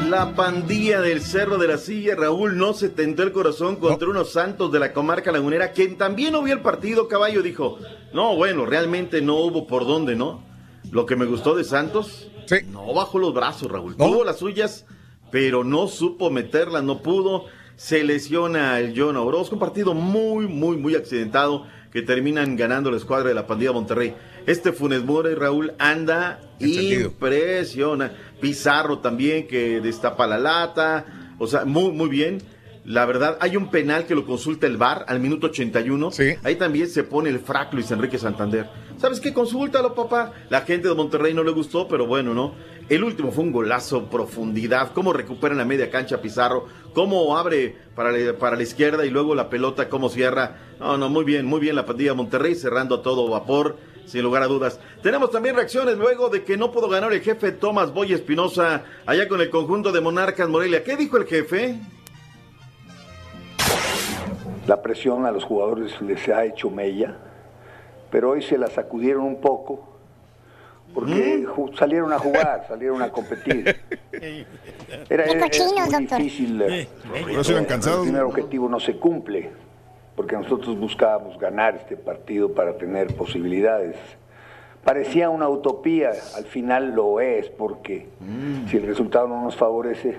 La pandilla del Cerro de la Silla, Raúl, no se tentó el corazón contra unos santos de la comarca lagunera, quien también no vio el partido, caballo, dijo, no, bueno, realmente no hubo por dónde, ¿no? Lo que me gustó de Santos, no bajó los brazos, Raúl, tuvo las suyas, pero no supo meterlas, no pudo, se lesiona el John Orozco, un partido muy, muy, muy accidentado, que terminan ganando la escuadra de la pandilla Monterrey. Este Funes Mori, Raúl, anda impresiona. Pizarro también, que destapa la lata. O sea, muy, muy bien. La verdad, hay un penal que lo consulta el VAR al minuto 81. Ahí también se pone el frac Luis Enrique Santander. ¿Sabes qué? Consúltalo, papá. La gente de Monterrey no le gustó, pero bueno, ¿no? El último fue un golazo, profundidad. Cómo recupera en la media cancha Pizarro. Cómo abre para la, para la izquierda y luego la pelota, cómo cierra. No, no, muy bien, muy bien la pandilla Monterrey, cerrando a todo vapor, sin lugar a dudas. Tenemos también reacciones luego de que no pudo ganar el jefe Tomás Boy Espinosa allá con el conjunto de Monarcas Morelia. ¿Qué dijo el jefe? La presión a los jugadores les ha hecho mella, pero hoy se la sacudieron un poco porque ju- salieron a jugar, salieron a competir. Era, era- muy doctor. difícil. eh, eso iban cansados. El primer objetivo no se cumple, porque nosotros buscábamos ganar este partido para tener posibilidades. Parecía una utopía, al final lo es, porque si el resultado no nos favorece.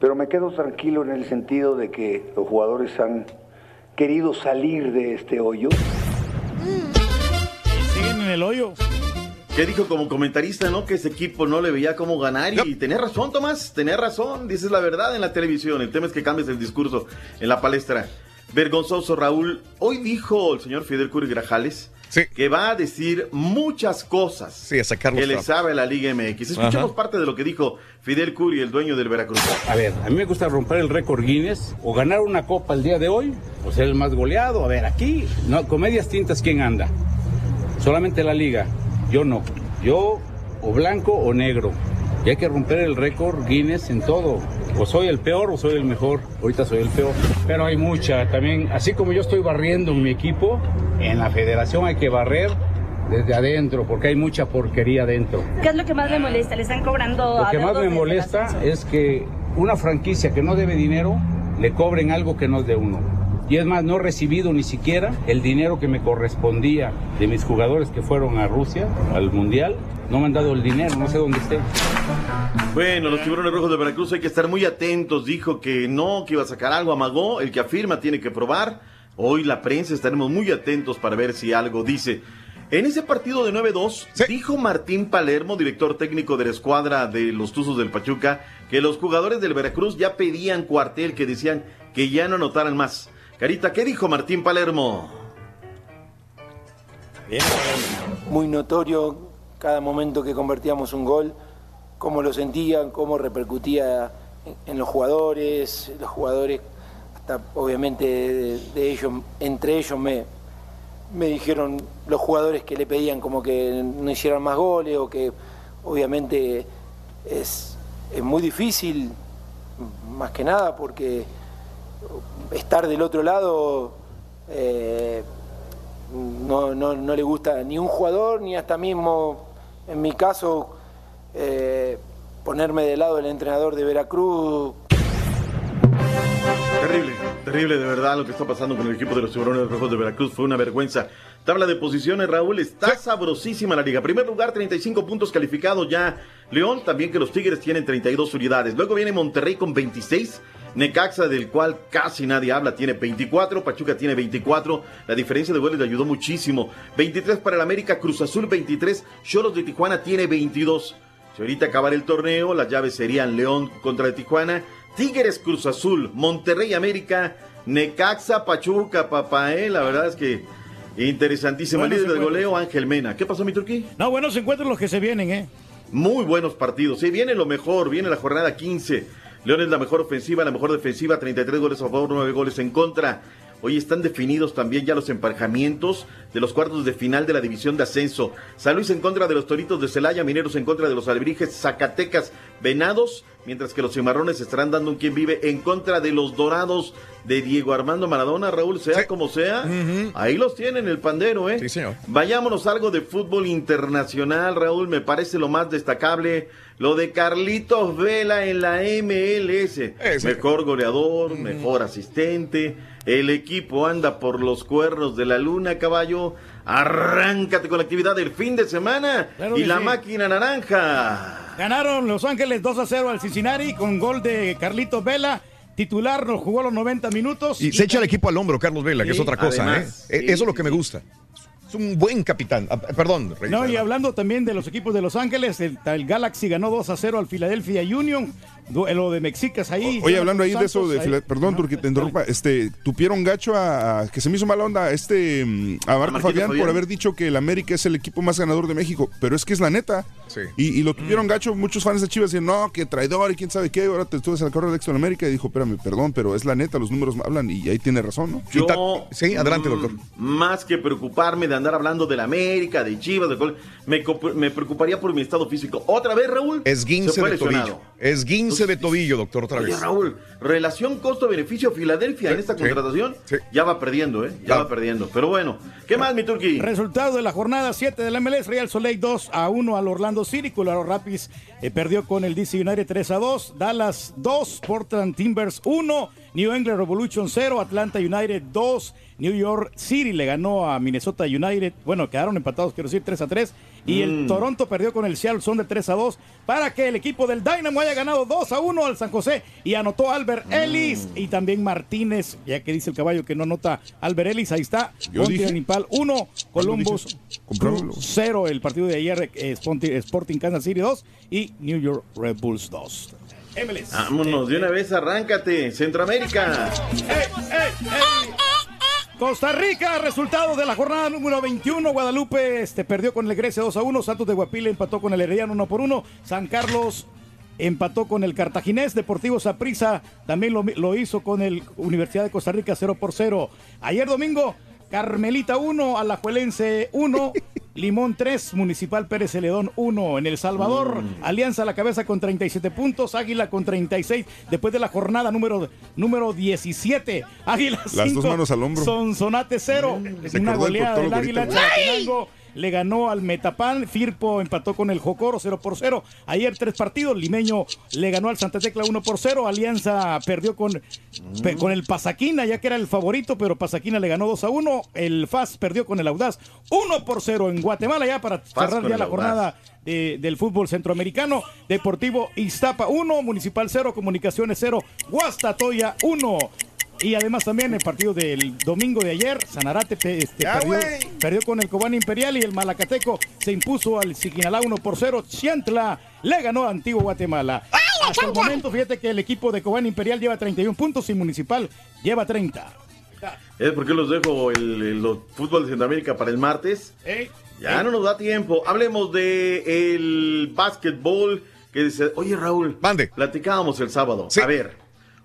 Pero me quedo tranquilo en el sentido de que los jugadores han querido salir de este hoyo. Siguen en el hoyo. ¿Qué dijo como comentarista, no? Que ese equipo no le veía cómo ganar. Y tenía razón, Tomás, tenía razón. Dices la verdad en la televisión. El tema es que cambies el discurso en la palestra. Vergonzoso, Raúl. Hoy dijo el señor Fidel Curi Grajales que va a decir muchas cosas los que le sabe a la Liga MX. Escuchemos Ajá. parte de lo que dijo Fidel Curi, el dueño del Veracruz. A ver, a mí me gusta romper el récord Guinness o ganar una copa el día de hoy o ser el más goleado. A ver, aquí, no, comedias tintas, ¿quién anda? Solamente la liga. Yo no. Yo o blanco o negro. Y hay que romper el récord Guinness en todo. o soy el peor o soy el mejor. Ahorita soy el peor. Pero hay mucha también, así como yo estoy barriendo en mi equipo, en la federación hay que barrer desde adentro, porque hay mucha porquería adentro. ¿Qué es lo que más le molesta? ¿Le están cobrando Lo que más me molesta es que una franquicia que no debe dinero le cobren algo que no es de uno. Y es más, no he recibido ni siquiera el dinero que me correspondía de mis jugadores que fueron a Rusia, al Mundial. No me han dado el dinero, no sé dónde esté. Bueno, los tiburones rojos de Veracruz hay que estar muy atentos. Dijo que no, que iba a sacar algo, amagó. El que afirma tiene que probar. Hoy la prensa estaremos muy atentos para ver si algo dice. En ese partido de 9-2, dijo Martín Palermo, director técnico de la escuadra de los Tuzos del Pachuca, que los jugadores del Veracruz ya pedían cuartel, que decían que ya no anotaran más. Carita, ¿qué dijo Martín Palermo? muy notorio cada momento que convertíamos un gol, cómo lo sentían, cómo repercutía en, los jugadores, los jugadores, hasta obviamente de, de ellos, entre ellos me, me dijeron los jugadores que le pedían como que no hicieran más goles o que obviamente es, es muy difícil, más que nada porque estar del otro lado eh, no, no, no le gusta ni un jugador ni hasta mismo, en mi caso, eh, ponerme del lado del entrenador de Veracruz. Terrible, terrible de verdad lo que está pasando con el equipo de los tiburones rojos de Veracruz. Fue una vergüenza. Tabla de posiciones, Raúl, está sabrosísima la liga. Primer lugar, 35 puntos calificados ya. León, también que los Tigres tienen 32 unidades. Luego viene Monterrey con 26. Necaxa, del cual casi nadie habla, tiene 24. Pachuca tiene 24. La diferencia de goles le ayudó muchísimo. 23 para el América, Cruz Azul 23. Cholos de Tijuana tiene 22. Si ahorita acabar el torneo, las llaves serían León contra Tijuana, Tigres Cruz Azul, Monterrey América, Necaxa Pachuca, papá, eh, la verdad es que interesantísima. Buenos Líder de encuentros. goleo, Ángel Mena. ¿Qué pasó, mi turquí? No, buenos encuentros los que se vienen, ¿eh? Muy buenos partidos. Sí, viene lo mejor, viene la jornada 15. León es la mejor ofensiva, la mejor defensiva, 33 goles a favor, 9 goles en contra. Hoy están definidos también ya los emparejamientos de los cuartos de final de la división de ascenso. San Luis en contra de los Toritos de Celaya, Mineros en contra de los Alebrijes, Zacatecas, Venados, mientras que los Cimarrones estarán dando un quien vive en contra de los Dorados de Diego Armando Maradona, Raúl, sea como sea. Ahí los tienen el pandero, ¿eh? Sí, señor. Vayámonos a algo de fútbol internacional, Raúl. Me parece lo más destacable. Lo de Carlitos Vela en la MLS. Mejor goleador, mejor asistente. El equipo anda por los cuernos de la luna, caballo. Arráncate con la actividad del fin de semana. Claro y la sí. máquina naranja. Ganaron Los Ángeles 2 a 0 al Cincinnati con gol de Carlitos Vela. Titular, nos jugó los 90 minutos. Y se echa el equipo al hombro, Carlos Vela, que es otra cosa, además, ¿eh? sí, Eso es lo que me gusta. Es un buen capitán. Ah, Perdón, Rey. No, y hablando también de los equipos de Los Ángeles, el, el Galaxy ganó 2 a 0 al Philadelphia Union. Lo de Mexicas ahí. Oye, hablando ahí de eso, de ahí. Perdón, Turquía, te interrumpa, este, tupieron gacho a, a- que se me hizo mala onda a este mm, a Marco Fabián, Fabián. por haber dicho que el América es el equipo más ganador de México, pero es que es la neta. Y, y lo tuvieron gacho, muchos fans de Chivas decían, no, que traidor y quién sabe qué, ahora te estuve al correo del Exxon América y dijo, espérame, perdón, pero es la neta, los números hablan y ahí tiene razón, ¿no? Yo, Sí, adelante, doctor. mm, Más que preocuparme de andar hablando de la América, de Chivas, de Col- me, me preocuparía por mi estado físico. Otra vez, Raúl. Esguince se fue de lesionado. Tobillo. Esguince de tobillo, doctor, otra Oye, vez. Raúl, relación costo-beneficio Filadelfia en esta sí, contratación ya va perdiendo, ¿eh? Ya va perdiendo. Pero bueno, ¿qué más, mi Turquí? Resultado de la jornada 7 del MLS, Real Soleil 2 a 1 al Orlando City, Colorado Rapids eh, perdió con el DC United 3 a 2, Dallas 2, Portland Timbers 1, New England Revolution 0, Atlanta United 2, New York City le ganó a Minnesota United, bueno, quedaron empatados, quiero decir, 3 a 3, y el Mm. Toronto perdió con el Seattle Son de 3 a 2 para que el equipo del Dynamo haya ganado 2 a 1 al San José y anotó Albert Mm. Ellis y también Martínez, ya que dice el caballo que no anota Albert Ellis, ahí está. Impal 1, Columbus dije. Compruébalo. 0 el partido de ayer, eh, Sporting Kansas City 2 y New York Red Bulls 2. MLS. Vámonos, de una vez, arráncate. Centroamérica. Costa Rica, resultado de la jornada número 21. Guadalupe este, perdió con el Grecia 2 a 1. Santos de Guapile empató con el Herediano 1 por 1. San Carlos empató con el Cartaginés. Deportivo Saprissa también lo, lo hizo con el Universidad de Costa Rica 0 por 0. Ayer domingo, Carmelita 1, Alajuelense 1. Limón 3, Municipal Pérez Celedón 1. En El Salvador, Mm. Alianza a la cabeza con 37 puntos, Águila con 36. Después de la jornada número, número 17, Águila Las 5, dos manos al hombro. Sonsonate 0. Se Una goleada del Águila. Chalatenango le ganó al Metapan, Firpo empató con el Jocoro 0 por 0. Ayer tres partidos, Limeño le ganó al Santa Tecla 1 por 0, Alianza perdió con, pe- con el Pasaquina, ya que era el favorito, pero Pasaquina le ganó 2 a 1, el FAS perdió con el Audaz 1 por 0 en Guatemala, ya para cerrar ya la jornada de- del fútbol centroamericano, Deportivo Iztapa 1, Municipal 0, Comunicaciones 0, Guastatoya 1. Y además también el partido del domingo de ayer, Sanarate este, Ya, perdió, perdió con el Cobán Imperial y el Malacateco se impuso al Siquinalá 1 por 0. Chiantla le ganó a Antiguo Guatemala. Hasta el momento, fíjate que el equipo de Cobán Imperial lleva 31 puntos y Municipal lleva 30. ¿Es por qué los dejo el, fútbol de Centroamérica para el martes? Ya no nos da tiempo. Hablemos de el básquetbol. Que dice, oye Raúl, platicábamos el sábado. A ver,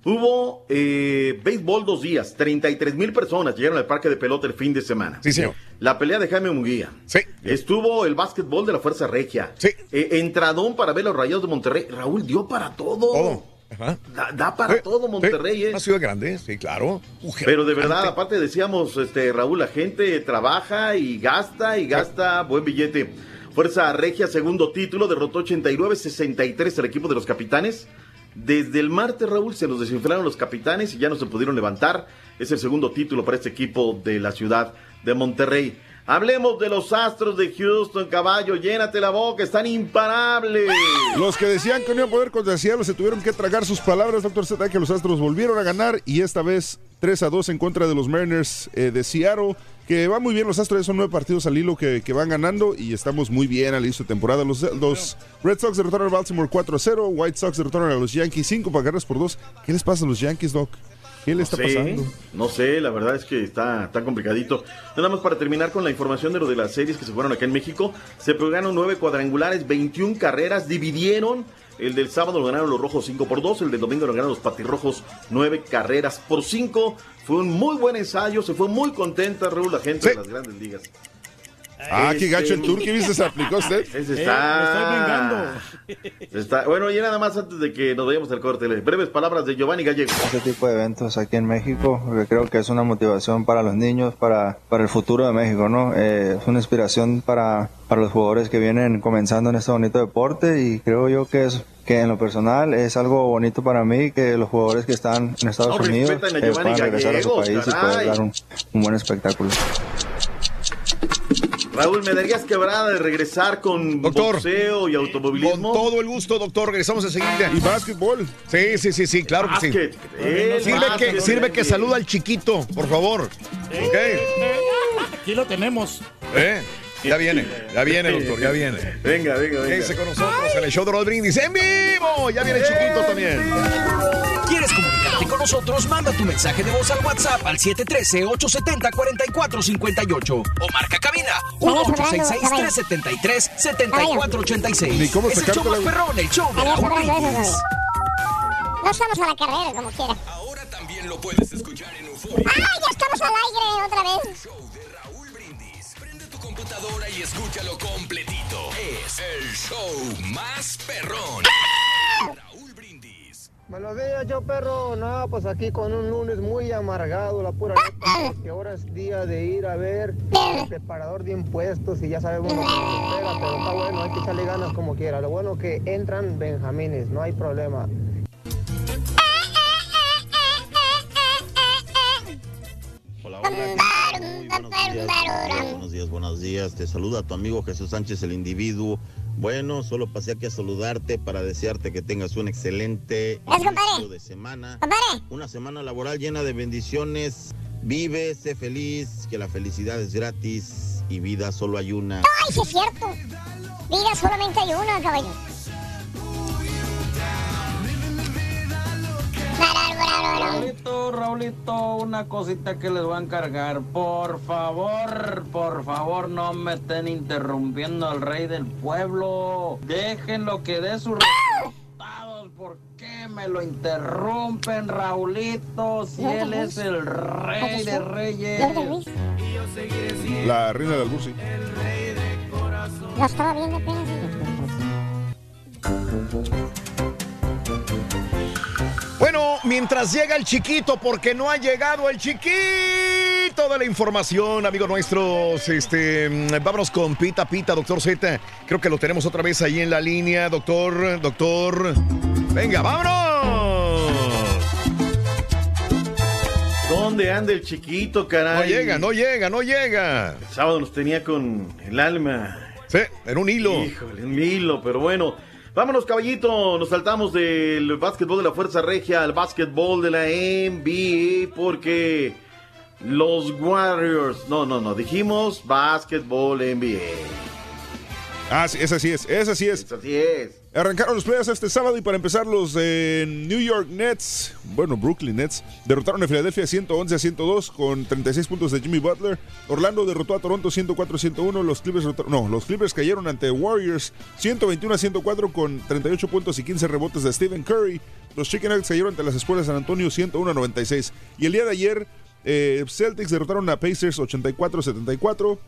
hubo eh, béisbol dos días. 33 mil personas llegaron al parque de pelota el fin de semana. Sí, señor. La pelea de Jaime Munguía. Sí. Estuvo el básquetbol de la Fuerza Regia. Sí. Eh, entradón para ver los rayados de Monterrey. Raúl dio para todo. Todo. Ajá. Da, da para Sí, todo Monterrey, sí, ¿eh? Una ciudad grande, sí, claro. Pero de verdad, aparte decíamos, este Raúl, la gente trabaja y gasta y gasta buen billete. Fuerza Regia, segundo título, derrotó 89-63 al equipo de los capitanes. Desde el martes, Raúl, se los desinflaron los capitanes y ya no se pudieron levantar. Es el segundo título para este equipo de la ciudad de Monterrey. Hablemos de los Astros de Houston, caballo, llénate la boca, están imparables. Los que decían que no iban a poder Seattle se tuvieron que tragar sus palabras, doctor Z, que los Astros volvieron a ganar y esta vez 3 a 2 en contra de los Mariners eh, de Seattle, que va muy bien los Astros, son nueve partidos al hilo que, que van ganando y estamos muy bien al inicio de temporada. Los, los Red Sox derrotaron al Baltimore 4 a 0, White Sox derrotaron a los Yankees 5 para carreras por 2. ¿Qué les pasa a los Yankees, Doc? ¿Qué le está sé, pasando? No sé, la verdad es que está tan complicadito. Nada más para terminar con la información de lo de las series que se fueron acá en México. Se pegaron nueve cuadrangulares, 21 carreras, dividieron. El del sábado lo ganaron los rojos 5 por 2, el del domingo lo ganaron los patirrojos 9 carreras por 5. Fue un muy buen ensayo, se fue muy contenta, Raúl, la gente de las grandes ligas. Ah, qué gacho el Este- Turqui, ¿viste? Se aplicó usted. Eh, está. Está- Bueno, y nada más antes de que nos vayamos al corte, breves palabras de Giovanni Gallego. Este tipo de eventos aquí en México, porque creo que es una motivación para los niños, para, para el futuro de México, ¿no? Eh, es una inspiración para, para los jugadores que vienen comenzando en este bonito deporte y creo yo que es que en lo personal es algo bonito para mí que los jugadores que están en Estados No, Unidos eh, puedan regresar a su país y caray. poder dar un, un buen espectáculo. Raúl, ¿me darías quebrada de regresar con boxeo y Con automovilismo? todo el gusto, doctor. Regresamos enseguida. Y básquetbol. Sí, sí, sí, sí, claro que sí. Básquet. Sirve que, sirve que saluda al chiquito, por favor. Ok. Aquí lo tenemos. ¿Eh? Ya viene, ya viene, doctor, ya viene. Venga, venga, venga. Quédese con nosotros en el show de Brindis en vivo. Ya viene el chiquito también. ¿Quieres comunicarte con nosotros? Manda tu mensaje de voz al WhatsApp al 713-870-4458 o marca cabina 1-866-373-7486. Ni cómo es el show más perrón, el show de Raúl Brindis. No estamos a la carrera, como quiera. Ahora también lo puedes escuchar en Euforia. ¡Ah, ya estamos al aire otra vez! Show de Raúl Brindis. Prende tu computadora y escúchalo completito. Es el show más perrón. Raúl Brindis. Buenos días, yo perro. No, pues aquí con un lunes muy amargado, la pura neta, porque ahora es día de ir a ver el preparador de impuestos y ya sabemos lo que nos espera, pero está bueno, hay que echarle ganas como quiera. Lo bueno que entran benjamines, no hay problema. Muy buenos días. Buenos días, buenos días. Te saluda tu amigo Jesús Sánchez, el individuo. Bueno, solo pasé aquí a saludarte para desearte que tengas un excelente inicio de semana. Una semana laboral llena de bendiciones. Vive, sé feliz, que la felicidad es gratis y vida solo hay una. ¡Ay, sí es cierto! Vida solamente hay una, caballo. Raulito, Raulito, una cosita que les voy a encargar. Por favor, por favor, no me estén interrumpiendo al rey del pueblo. Déjenlo que dé sus resultados. ¿Por qué me lo interrumpen, Raulito? Si él es el rey de reyes. La reina del Bursi. Lo estaba viendo apenas. Bueno, mientras llega el chiquito, porque no ha llegado el chiquito de la información, amigos nuestros. Este, vámonos con Pita Pita, doctor Z. Creo que lo tenemos otra vez ahí en la línea, doctor, doctor. Venga, vámonos. ¿Dónde anda el chiquito, caray? No llega, no llega, no llega. El sábado nos tenía con el alma. Sí, en un hilo. Híjole, un hilo, pero bueno. Vámonos, caballito. Nos saltamos del básquetbol de la Fuerza Regia al básquetbol de la NBA porque los Warriors. No, no, no. Dijimos básquetbol NBA. Ah, sí, esa sí es, esa sí es. Así es. Arrancaron los playoffs este sábado y para empezar los New York Nets, bueno, Brooklyn Nets, derrotaron a Filadelfia 111 a 102 con 36 puntos de Jimmy Butler. Orlando derrotó a Toronto 104 a 101. Los Clippers, no, los Clippers cayeron ante Warriors 121 a 104 con 38 puntos y 15 rebotes de Stephen Curry. Los Chicken Nuggets cayeron ante las escuelas San Antonio 101 a 96. Y el día de ayer, eh, Celtics derrotaron a Pacers 84 a 74.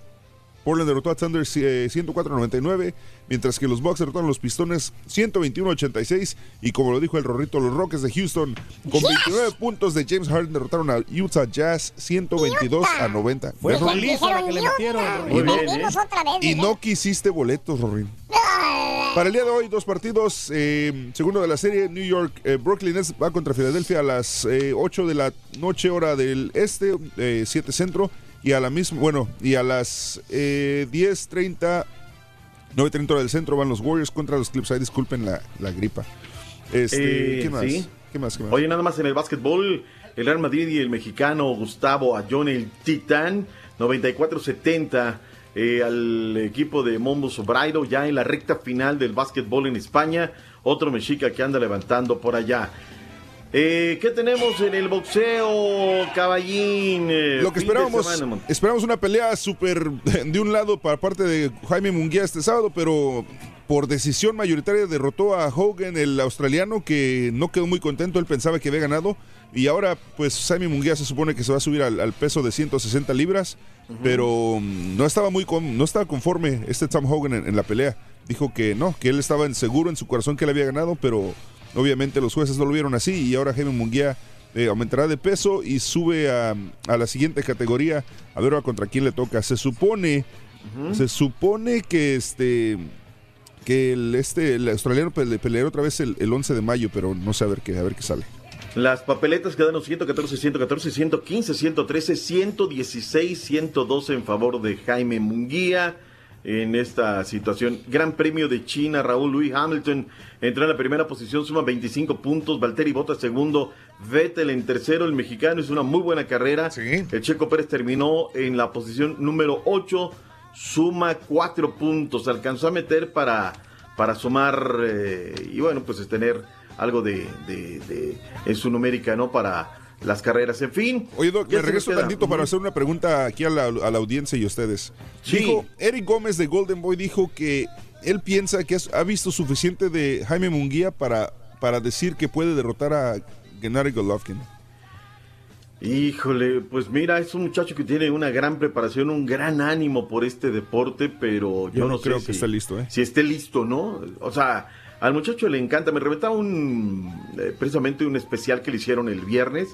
Portland derrotó a Thunder eh, 104-99, mientras que los Bucks derrotaron a los Pistones 121-86 y como lo dijo el Rorrito, los Rockets de Houston con 29 puntos de James Harden derrotaron a Utah Jazz 122 a 90. Fue la que le metieron. Y no, vez. y no quisiste boletos, Rorín. Para el día de hoy, dos partidos. eh, segundo de la serie, New York, eh, Brooklyn Nets va contra Filadelfia a las eh, 8 de la noche, hora del este, eh, 7 centro. Y a la misma, bueno, y a las eh, 10.30, 9.30 hora del centro van los Warriors contra los Clips. Ay, disculpen la, la gripa. Este, Eh, ¿qué, más? sí. ¿Qué más? ¿Qué más? Oye, nada más en el básquetbol, el Real Madrid y el mexicano Gustavo Ayón, el Titán, 94-70 eh, al equipo de Mombo Sobrairo, ya en la recta final del básquetbol en España. Otro mexica que anda levantando por allá. Eh, ¿Qué tenemos en el boxeo, caballín? Eh, Lo que esperábamos, esperamos una pelea súper de un lado para parte de Jaime Munguía este sábado, pero por decisión mayoritaria derrotó a Hogan, el australiano, que no quedó muy contento, él pensaba que había ganado, y ahora pues Jaime Munguía se supone que se va a subir al, al peso de 160 libras, pero mm, no estaba muy con- no estaba conforme este Tom Hogan en, en la pelea. Dijo que no, que él estaba seguro en su corazón que él había ganado, pero obviamente los jueces no lo vieron así y ahora Jaime Munguía eh, aumentará de peso y sube a, a la siguiente categoría a ver contra quién le toca. Se supone, se supone que este que el, este, el australiano pele- peleará otra vez el, el 11 de mayo, pero no sé a ver qué, a ver qué sale. Las papeletas quedaron 114, 114, 115, 113, 116, 112 en favor de Jaime Munguía en esta situación. Gran premio de China, Raúl Louis Hamilton entró en la primera posición, suma 25 puntos, Valtteri Bottas segundo, Vettel en tercero, el mexicano hizo una muy buena carrera. El Checo Pérez terminó en la posición número 8, suma 4 puntos, alcanzó a meter para, para sumar eh, y bueno, pues es tener algo de, de- de- en su numérica, ¿no? Para las carreras, en fin. Oye, Doc, me regreso tantito para hacer una pregunta aquí a la, a la audiencia y a ustedes. Sí. Dijo, Eric Gómez de Golden Boy dijo que él piensa que ha visto suficiente de Jaime Munguía para, para decir que puede derrotar a Gennady Golovkin. Híjole, pues mira, es un muchacho que tiene una gran preparación, un gran ánimo por este deporte, pero yo, Yo no no, sé creo que si- esté listo, ¿eh? Si esté listo, ¿no? O sea, al muchacho le encanta. Me reventaba un, eh, precisamente un especial que le hicieron el viernes.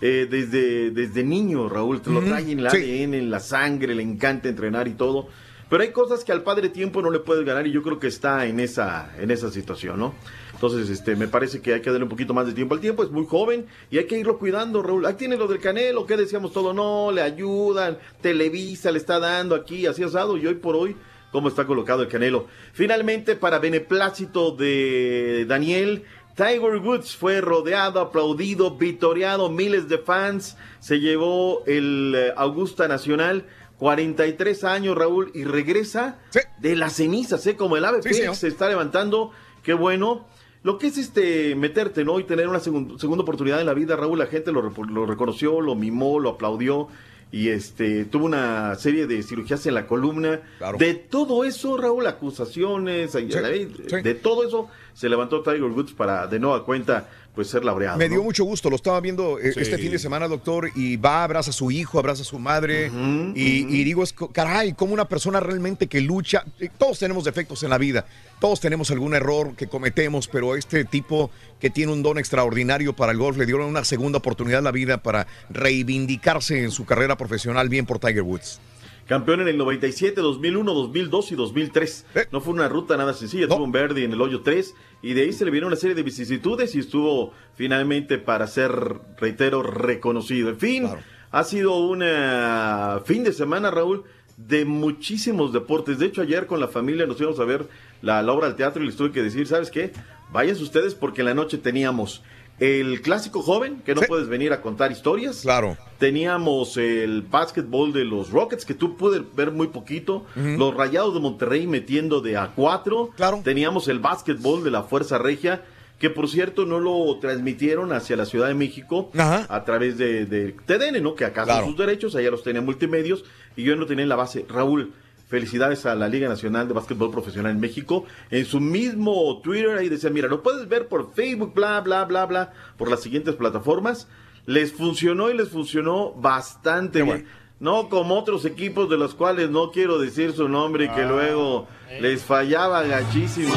Eh, desde, desde niño, Raúl, te lo trae en el sí. ADN, en la sangre, le encanta entrenar y todo. Pero hay cosas que al padre tiempo no le puedes ganar y yo creo que está en esa, en esa situación, ¿no? Entonces, este, me parece que hay que darle un poquito más de tiempo al tiempo, es muy joven y hay que irlo cuidando, Raúl. Ahí tiene lo del Canelo, que decíamos todo, no, le ayudan, Televisa le está dando aquí, así asado, y hoy por hoy, cómo está colocado el Canelo. Finalmente, para beneplácito de Daniel, Tiger Woods fue rodeado, aplaudido, vitoreado, miles de fans, se llevó el eh, Augusta Nacional. 43 años, Raúl, y regresa de las cenizas, ¿eh? Como el ave Sí, se está levantando. Qué bueno. Lo que es este meterte, ¿no? Y tener una segun- segunda oportunidad en la vida, Raúl, la gente lo, lo reconoció, lo mimó, lo aplaudió. Y este tuvo una serie de cirugías en la columna. De todo eso, Raúl, acusaciones, de todo eso, se levantó Tiger Woods para de nueva cuenta pues ser laureado. Me ¿no? dio mucho gusto, lo estaba viendo eh, Sí. este fin de semana, doctor, y va, abraza a su hijo, abraza a su madre, y, y digo, es, caray, como una persona realmente que lucha, eh, todos tenemos defectos en la vida, todos tenemos algún error que cometemos, pero este tipo que tiene un don extraordinario para el golf, le dieron una segunda oportunidad en la vida para reivindicarse en su carrera profesional, bien por Tiger Woods. Campeón en el 97, 2001, 2002 y 2003. Eh. No fue una ruta nada sencilla. Tuvo un verde en el hoyo 3 y de ahí se le vieron una serie de vicisitudes y estuvo finalmente para ser, reitero, reconocido. En fin, ha sido un eh, fin de semana, Raúl, de muchísimos deportes. De hecho, ayer con la familia nos íbamos a ver la, la obra al teatro y les tuve que decir, ¿sabes qué? Váyanse ustedes porque en la noche teníamos el clásico joven, que no puedes venir a contar historias. Claro. Teníamos el básquetbol de los Rockets, que tú pude ver muy poquito. Los Rayados de Monterrey metiendo de a cuatro. Claro. Teníamos el básquetbol de la Fuerza Regia, que por cierto no lo transmitieron hacia la Ciudad de México a través de, de TDN, ¿no? Que acá son Claro. sus derechos, allá los tenía multimedios y yo no tenía en la base. Raúl, felicidades a la Liga Nacional de Básquetbol Profesional en México. En su mismo Twitter ahí decía, mira, lo puedes ver por Facebook, bla, bla, bla, bla, por las siguientes plataformas. Les funcionó y les funcionó bastante bien. No como otros equipos de los cuales no quiero decir su nombre y que Ah. luego les fallaba gachísimo.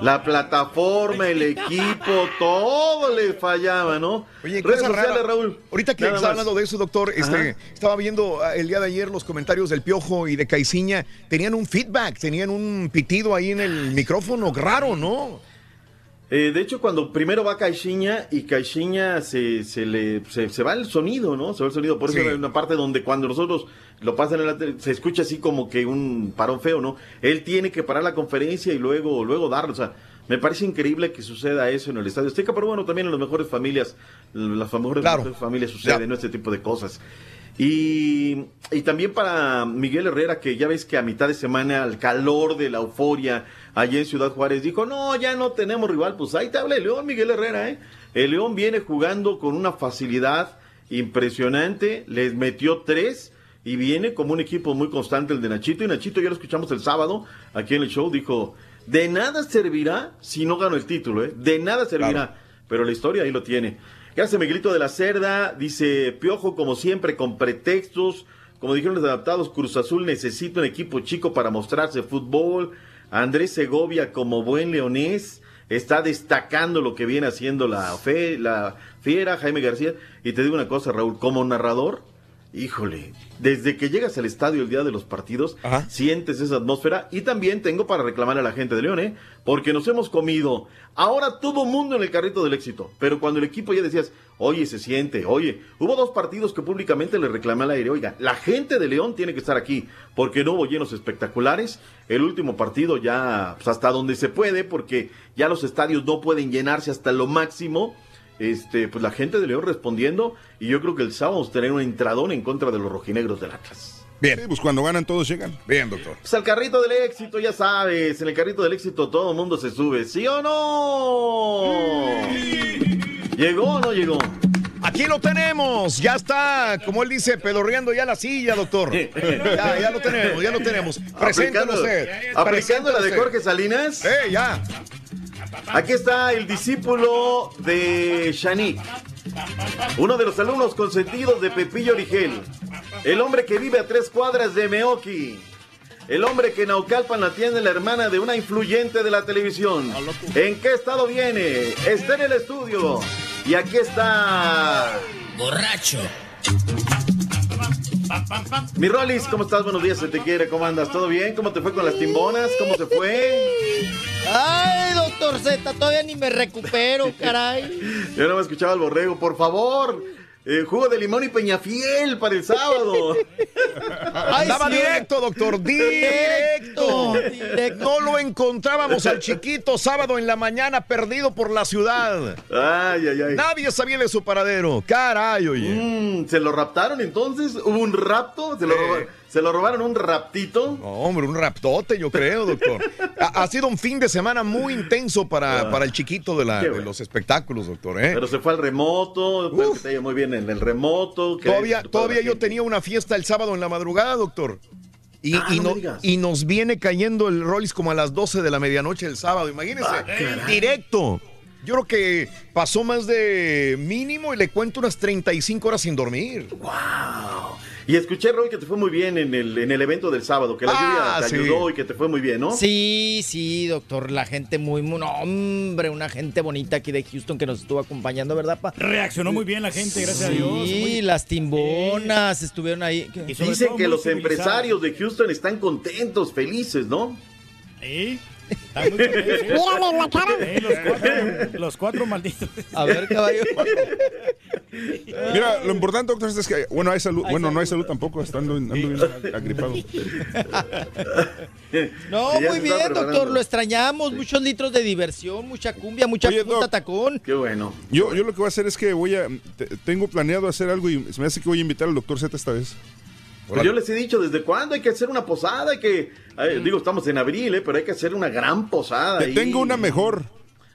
La plataforma, el equipo, todo les fallaba, ¿no? Oye, Redes sociales, rara. Raúl. Ahorita que Nada está más. hablando de eso, doctor, este, estaba viendo ah, el día de ayer los comentarios del Piojo y de Caiciña. Tenían un feedback, tenían un pitido ahí en el micrófono. Raro, ¿no? Eh, de hecho, cuando primero va Caixinha y Caixinha se, se le se, se va el sonido, ¿no? Se va el sonido. Por eso Sí. hay una parte donde cuando nosotros lo pasan en la tele, se escucha así como que un parón feo, ¿no? Él tiene que parar la conferencia y luego, luego darlo. O sea, me parece increíble que suceda eso en el Estadio Azteca, pero bueno, también en las mejores familias, las mejores, Claro. mejores familias sucede, ¿no? Este tipo de cosas. Y, y también para Miguel Herrera, que ya ves que a mitad de semana, al calor de la euforia allá en Ciudad Juárez, dijo, no, ya no tenemos rival, pues ahí te habla el León, Miguel Herrera, ¿eh? El León viene jugando con una facilidad impresionante, les metió tres y viene como un equipo muy constante el de Nachito. Y Nachito ya lo escuchamos el sábado aquí en el show, dijo, de nada servirá si no gano el título, ¿eh? De nada servirá. Pero la historia ahí lo tiene. Gracias, Miguelito de la Cerda. Dice Piojo, como siempre, con pretextos. Como dijeron los adaptados, Cruz Azul necesita un equipo chico para mostrarse fútbol. Andrés Segovia, como buen leonés, está destacando lo que viene haciendo la, fe, la fiera, Jaime García. Y te digo una cosa, Raúl, como narrador, híjole, desde que llegas al estadio el día de los partidos, sientes esa atmósfera. Y también tengo para reclamar a la gente de León, ¿eh? porque nos hemos comido ahora todo mundo en el carrito del éxito. Pero cuando el equipo ya decías, oye, se siente, oye, hubo dos partidos que públicamente le reclamé al aire, oiga, la gente de León tiene que estar aquí, porque no hubo llenos espectaculares. El último partido ya, pues hasta donde se puede, porque ya los estadios no pueden llenarse hasta lo máximo este, pues la gente de León respondiendo y yo creo que el sábado vamos a tener un entradón en contra de los rojinegros del Atlas. Bien. pues cuando ganan todos llegan. Bien, doctor. Pues al carrito del éxito, ya sabes, en el carrito del éxito todo el mundo se sube, ¿sí o no? ¿Llegó o no llegó? Aquí lo tenemos, ya está, como él dice, pedorreando ya la silla, doctor. Ya, ya lo tenemos, ya lo tenemos. Preséntalo usted. Aplicando la de Jorge Salinas. Eh, ya. Aquí está el discípulo de Shanique. Uno de los alumnos consentidos de Pepillo Origel. El hombre que vive a tres cuadras de Meoki. El hombre que en Naucalpan la tiene la hermana de una influyente de la televisión. ¿En qué estado viene? Está en el estudio. Y aquí está. Borracho. Mi Rolis, ¿cómo estás? Buenos días, se te quiere, ¿cómo andas? ¿Todo bien? ¿Cómo te fue con las timbonas? ¿Cómo se fue? Ay, doctor Z, todavía ni me recupero, caray. Yo no me escuchaba el borrego, por favor. Eh, jugo de limón y peñafiel para el sábado. Andaba directo, doctor, directo. No lo encontrábamos al chiquito sábado en la mañana perdido por la ciudad. Ay, ay, ay. Nadie sabía de su paradero. Caray, oye. Mm, ¿Se lo raptaron entonces? ¿Hubo un rapto? ¿Se lo, roba- ¿se lo robaron un raptito? No, hombre, un raptote, yo creo, doctor. Ha, ha sido un fin de semana muy intenso para, Ah. para el chiquito de, la- los espectáculos, doctor. ¿eh? Pero se fue al remoto, que te muy bien en el remoto. que Todavía, todavía yo tenía una fiesta el sábado en la madrugada, doctor. Y, Ah, y no me no- digas. y nos viene cayendo el Rollis como a las 12 de la medianoche el sábado, imagínense. Ah, directo. Yo creo que pasó más de mínimo y le cuento unas 35 horas sin dormir. ¡Wow! Y escuché, Raúl, que te fue muy bien en el, en el evento del sábado, que la Ah, lluvia te sí. ayudó y que te fue muy bien, ¿no? Sí, sí, doctor. La gente muy, muy. no, hombre, una gente bonita aquí de Houston que nos estuvo acompañando, ¿verdad, pa? Reaccionó muy bien la gente, gracias a Dios. Sí, las timbonas estuvieron ahí. Y Dicen que los empresarios de Houston están contentos, felices, ¿no? Sí. Mírale la cara. Los, cuatro, los cuatro malditos. A ver, caballo. Mira, lo importante, doctor, es que, bueno, hay salud. Bueno, no hay salud tampoco, estando ando bien agripado. No, muy bien, doctor. preparando. Lo extrañamos. Muchos litros de diversión, mucha cumbia, mucha Oye, punta Doc. tacón. Qué bueno. Yo, yo lo que voy a hacer es que voy a. te- tengo planeado hacer algo y se me hace que voy a invitar al doctor Z esta vez. Pues yo les he dicho, ¿desde cuándo hay que hacer una posada? Hay que, eh, digo, estamos en abril, ¿eh? pero hay que hacer una gran posada. Te ahí. tengo una mejor.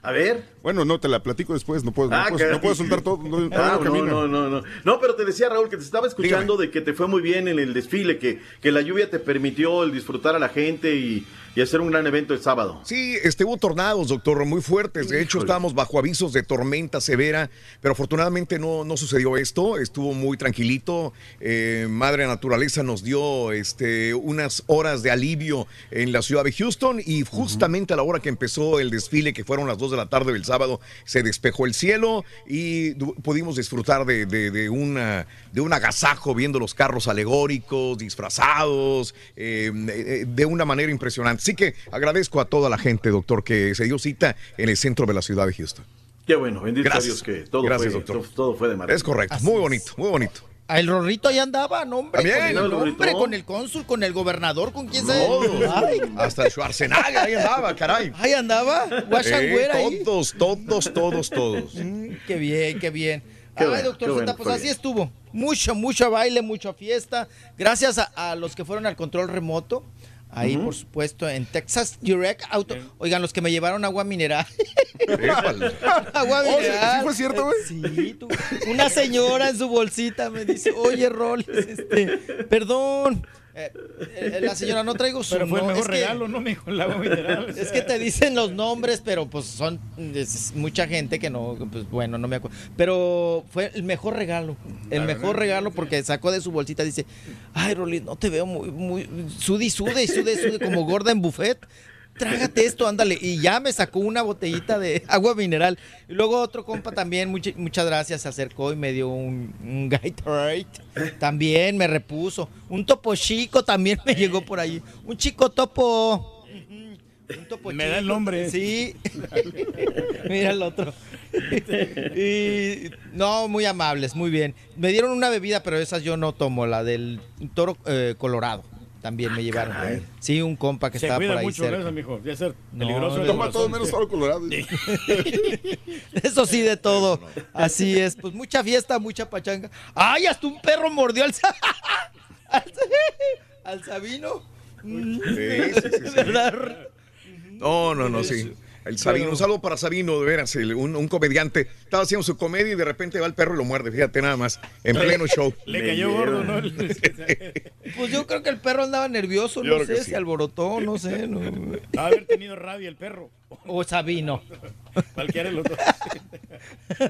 A ver. Bueno, no, te la platico después. No puedo, no Ah, puedo, no soltar todo. No, Ah, no no, no, no. No, pero te decía, Raúl, que te estaba escuchando de que te fue muy bien en el desfile, que, que la lluvia te permitió el disfrutar a la gente y, y hacer un gran evento el sábado. Sí, este, hubo tornados, doctor, muy fuertes. De hecho, Híjole. estábamos bajo avisos de tormenta severa, pero afortunadamente no, no sucedió esto. Estuvo muy tranquilito. Eh, Madre Naturaleza nos dio este, unas horas de alivio en la ciudad de Houston y justamente a la hora que empezó el desfile, que fueron las 2 de la tarde del sábado, se despejó el cielo y pudimos disfrutar de, de- de una, de un agasajo viendo los carros alegóricos, disfrazados, eh, eh, de una manera impresionante. Así que agradezco a toda la gente, doctor, que se dio cita en el centro de la ciudad de Houston. Qué bueno, bendito Gracias. Dios que todo, Gracias, fue, doctor. todo, todo fue de maravilla. Es correcto, muy bonito, muy bonito. Ah, El Rorrito ahí andaba, no, hombre. También, con el, el hombre, Rorrito. con el cónsul, con el gobernador, con quién sabe. Todos. Ay, Hasta el Schwarzenegger ahí andaba, caray. ahí andaba. Guachangüera Eh, ahí. todos, todos, todos, todos. Mm, Qué bien, qué bien. Qué Ay, bueno, doctor Zeta, bueno, pues así bien. estuvo. Mucho, mucho baile, mucha fiesta. Gracias a, a los que fueron al control remoto. Ahí, por supuesto, en Texas Direct Auto. Oigan, los que me llevaron agua mineral. agua Oh, ¿sí- mineral. sí fue cierto, güey? Sí, tú. Una señora en su bolsita me dice, oye, Rolis, este, perdón. Eh, eh, la señora, no traigo su Pero fue el mejor es que- regalo, ¿no? Me dijo el agua mineral. es que te dicen los nombres, pero pues son es mucha gente que no, pues bueno, no me acuerdo. Pero fue el mejor regalo, el La mejor verdad, regalo porque sacó de su bolsita, dice, ay Rolly, no te veo muy, muy, sude y sude y sude sude como gorda en buffet. Trágate esto, ándale. Y ya me sacó una botellita de agua mineral. Y luego otro compa también, mucha- muchas gracias, se acercó y me dio un, un Gatorade. También me repuso. Un topo chico también me llegó por ahí. Un chico topo. Un topo Me da el nombre. Sí. Mira el otro. y, no, muy amables, muy bien. Me dieron una bebida, pero esas yo no tomo, la del toro eh, colorado. También me llevaron. caray. Sí, un compa que Se estaba cuida por ahí mucho, cerca. mijo. Ya ser No, peligroso. de el Toma todo menos oro colorado. Eso sí, de todo. Así es. Pues mucha fiesta, mucha pachanga. ¡Ay, hasta un perro mordió al, al, al Sabino! Sí, sí, sí, sí. ¿Verdad? No, no, no, sí. El Sabino, un saludo para Sabino, de veras, el- un, un comediante. Estaba haciendo su comedia y de repente va el perro y lo muerde, fíjate nada más, en pleno show. Le cayó gordo, ¿no? Pues yo creo que el perro andaba nervioso, Yo no sé, sí. se alborotó, no sé. No. Haber tenido rabia el perro. O Sabino. Cualquiera de los dos.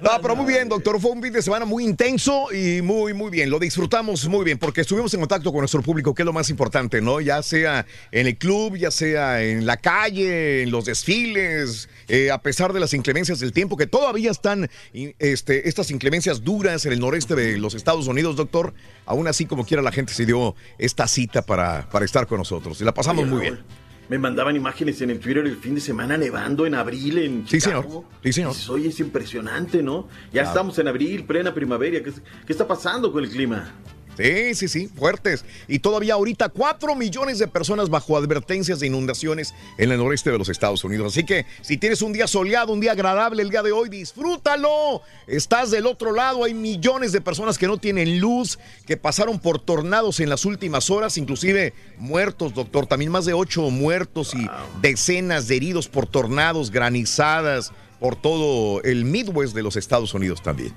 No, pero muy bien, doctor. Fue un fin de semana muy intenso y muy, muy bien. Lo disfrutamos muy bien porque estuvimos en contacto con nuestro público, que es lo más importante, ¿no? Ya sea en el club, ya sea en la calle, en los desfiles, eh, a pesar de las inclemencias del tiempo, que todavía están este, estas inclemencias duras en el noreste de los Estados Unidos, doctor. Aún así, como quiera, la gente se dio esta cita para, para estar con nosotros y la pasamos muy Raúl, bien. Me mandaban imágenes en el Twitter el fin de semana nevando en abril en Sí, Chicago. señor. Sí, señor. Dices, Oye, es impresionante, ¿no? Ya Claro. estamos en abril, plena primavera. ¿Qué, qué está pasando con el clima? Sí, sí, sí, fuertes. Y todavía ahorita 4 millones de personas bajo advertencias de inundaciones en el noreste de los Estados Unidos. Así que si tienes un día soleado, un día agradable el día de hoy, disfrútalo. Estás del otro lado, hay millones de personas que no tienen luz, que pasaron por tornados en las últimas horas, inclusive muertos, doctor. También más de 8 muertos y decenas de heridos por tornados, granizadas, por todo el Midwest de los Estados Unidos también.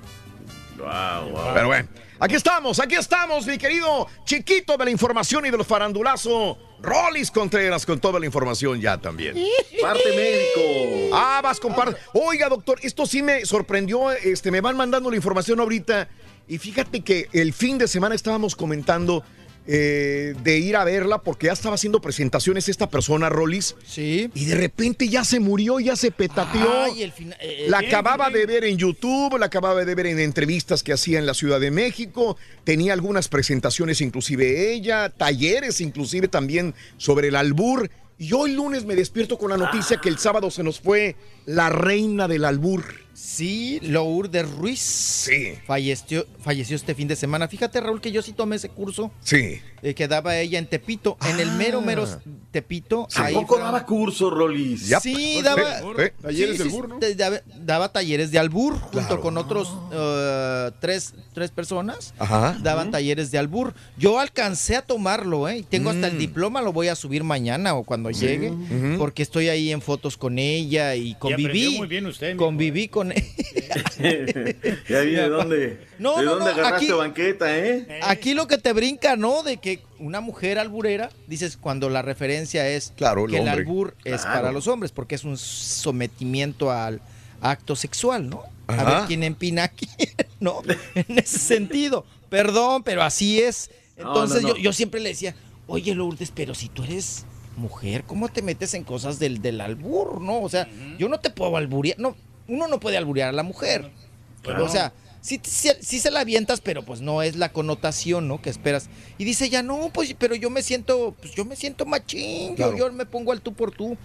Pero bueno, aquí estamos, aquí estamos, mi querido chiquito de la información y de los farandulazos. Rolis Contreras con toda la información ya también. Parte médico. Ah, vas con parte. Oiga, doctor, esto sí me sorprendió. Este, me van mandando la información ahorita. Y fíjate que el fin de semana estábamos comentando eh, de ir a verla porque ya estaba haciendo presentaciones esta persona, Rolis. Sí. Y de repente ya se murió, ya se petateó. Ay, el fina- eh, la bien, acababa bien. de ver en YouTube, la acababa de ver en entrevistas que hacía en la Ciudad de México. Tenía algunas presentaciones, inclusive ella, talleres, inclusive también sobre el albur. Y hoy lunes me despierto con la noticia que el sábado se nos fue la reina del albur. Sí, Lourdes Ruiz. Sí. Falleció, falleció este fin de semana. Fíjate, Raúl, que yo sí tomé ese curso Sí. eh, que daba ella en Tepito. En el mero, mero Tepito. ahí Tampoco fue- daba curso, Rolis. Sí, daba Talleres sí, sí, burro. te- daba, daba talleres de albur junto con otros eh, tres, tres personas. Ajá. Daban talleres de albur. Yo alcancé a tomarlo, ¿eh? Y Tengo hasta el Mm. diploma, lo voy a subir mañana o cuando Sí. llegue, porque estoy ahí en fotos con ella y conviví. muy bien usted, conviví con ya vi de dónde, No, de no, dónde no, agarraste aquí- banqueta, ¿eh? Aquí lo que te brinca, ¿no? De que una mujer alburera, dices cuando la referencia es Claro, el que el albur es Claro. para los hombres, porque es un sometimiento al acto sexual, ¿no? A ver quién empina a quién, ¿no? En ese sentido. Perdón, pero así es. Entonces no, no. Yo, yo siempre le decía, oye Lourdes, pero si tú eres mujer, ¿cómo te metes en cosas del, del albur, no? O sea, yo no te puedo alburear, no, uno no puede alburear a la mujer. Claro. O sea, sí, sí, sí se la avientas, pero pues no es la connotación, ¿no? Que esperas. Y dice ya, no, pues, pero yo me siento, pues yo me siento machín, yo- Claro. yo, me pongo al tú por tú.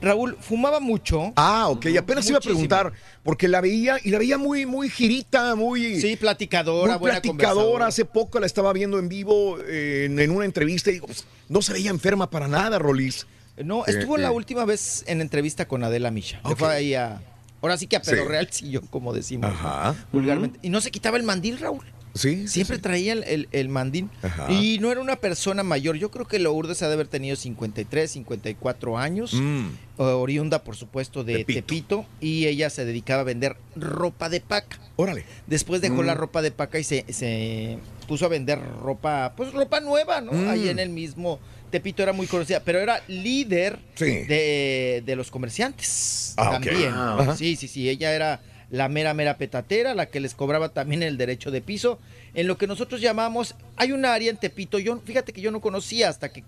Raúl, fumaba mucho. Ah, ok, apenas iba a preguntar, porque la veía y la veía muy, muy girita, muy. Sí, platicadora, muy buena platicadora. Hace poco la estaba viendo en vivo eh, en, en una entrevista y digo, pues, no se veía enferma para nada, Rolis. No, Eh, estuvo eh. la última vez en entrevista con Adela Misha. Le Ok. fue ahí a. Ahora sí que a Pedro Sí. Real sillón, como decimos Ajá. vulgarmente. Y no se quitaba el mandil, Raúl. Sí. Siempre traía el, el- el mandil. Ajá. Y no era una persona mayor. Yo creo que Lourdes ha de haber tenido 53, 54 años. Mm. Oriunda, por supuesto, de Tepito. Y ella se dedicaba a vender ropa de paca. Órale. Después dejó Mm. la ropa de paca y se, se puso a vender ropa, pues ropa nueva, ¿no? Mm. Ahí en el mismo. Tepito era muy conocida, pero era líder Sí. de, de los comerciantes Ah, ok. también. Ah. Sí, sí, sí. Ella era la mera, mera petatera, la que les cobraba también el derecho de piso. En lo que nosotros llamamos, hay un área en Tepito, yo, fíjate que yo no conocía hasta que,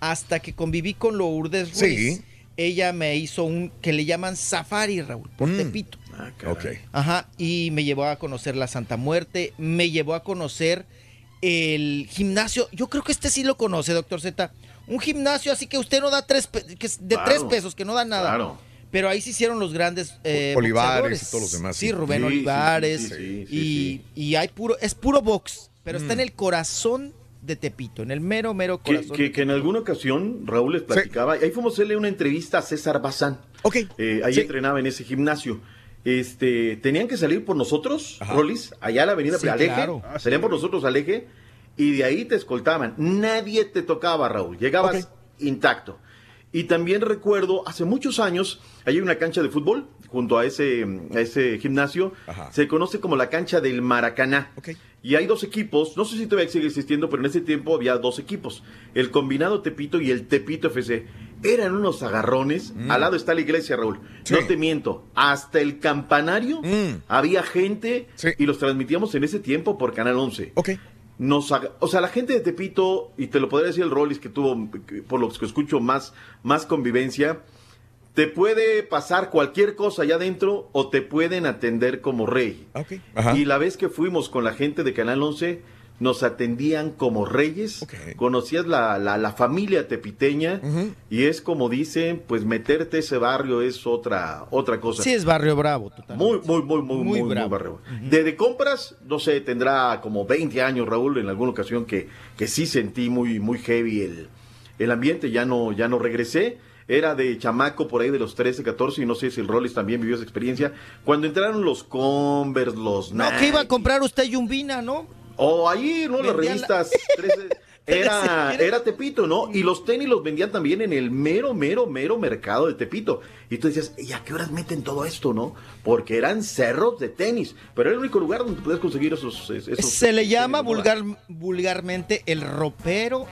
hasta que conviví con Lourdes Ruiz. Sí. Ella me hizo un que le llaman safari, Raúl, por Mm. Tepito. Ok. Ajá, y me llevó a conocer la Santa Muerte, me llevó a conocer el gimnasio. Yo creo que este sí lo conoce, doctor Z. Un gimnasio así que usted no da tres, que es de Claro, tres pesos, que no da nada. claro. Pero ahí se hicieron los grandes eh, Olivares boxeadores. y todos los demás, Sí, sí. Rubén Sí, Olivares. sí, sí, sí, y, y hay puro, es puro box, pero está Mm. en el corazón de Tepito, en el mero, mero Que, corazón. que- que en alguna ocasión Raúl les platicaba, ahí fuimos a hacerle una entrevista a César Bazán. Ok. Eh, ahí Sí. entrenaba en ese gimnasio. Este, tenían que salir por nosotros, Rolis, allá a la avenida Sí, al eje, claro. salían por nosotros al eje y de ahí te escoltaban. Nadie te tocaba, Raúl, llegabas intacto. Y también recuerdo, hace muchos años, hay una cancha de fútbol junto a ese, a ese gimnasio, se conoce como la cancha del Maracaná. Y hay dos equipos, no sé si todavía sigue existiendo, pero en ese tiempo había dos equipos, el combinado Tepito y el Tepito FC. Eran unos agarrones, al lado está la iglesia, Raúl. No te miento, hasta el campanario había gente y los transmitíamos en ese tiempo por Canal 11. Nos, aga- o sea, la gente de Tepito, y te lo podría decir el Rollis que tuvo, por lo que escucho, más, más convivencia, te puede pasar cualquier cosa allá adentro o te pueden atender como rey. Y la vez que fuimos con la gente de Canal 11, nos atendían como reyes, conocías la, la, la familia tepiteña y es como dicen, pues meterte ese barrio es otra, otra cosa. Sí, es Barrio Bravo, totalmente. Muy, muy, muy, muy, muy, bravo. de, de compras, no sé, tendrá como 20 años, Raúl, en alguna ocasión que, que sí sentí muy, muy heavy el, el ambiente, ya no, ya no regresé. Era de chamaco por ahí de los 13, 14, y no sé si el Rollis también vivió esa experiencia. Cuando entraron los Converse, los No, Nike, que iba a comprar usted Yumbina, ¿no? O ahí, ¿no? Las la- revistas 13, era, era Tepito, ¿no? Y los tenis los vendían también en el mero, mero, mero mercado de Tepito. Y tú decías, ¿y a qué horas meten todo esto, no? Porque eran cerros de tenis, pero era el único lugar donde podías conseguir esos... esos Se le llama vulgar, vulgarmente el ropero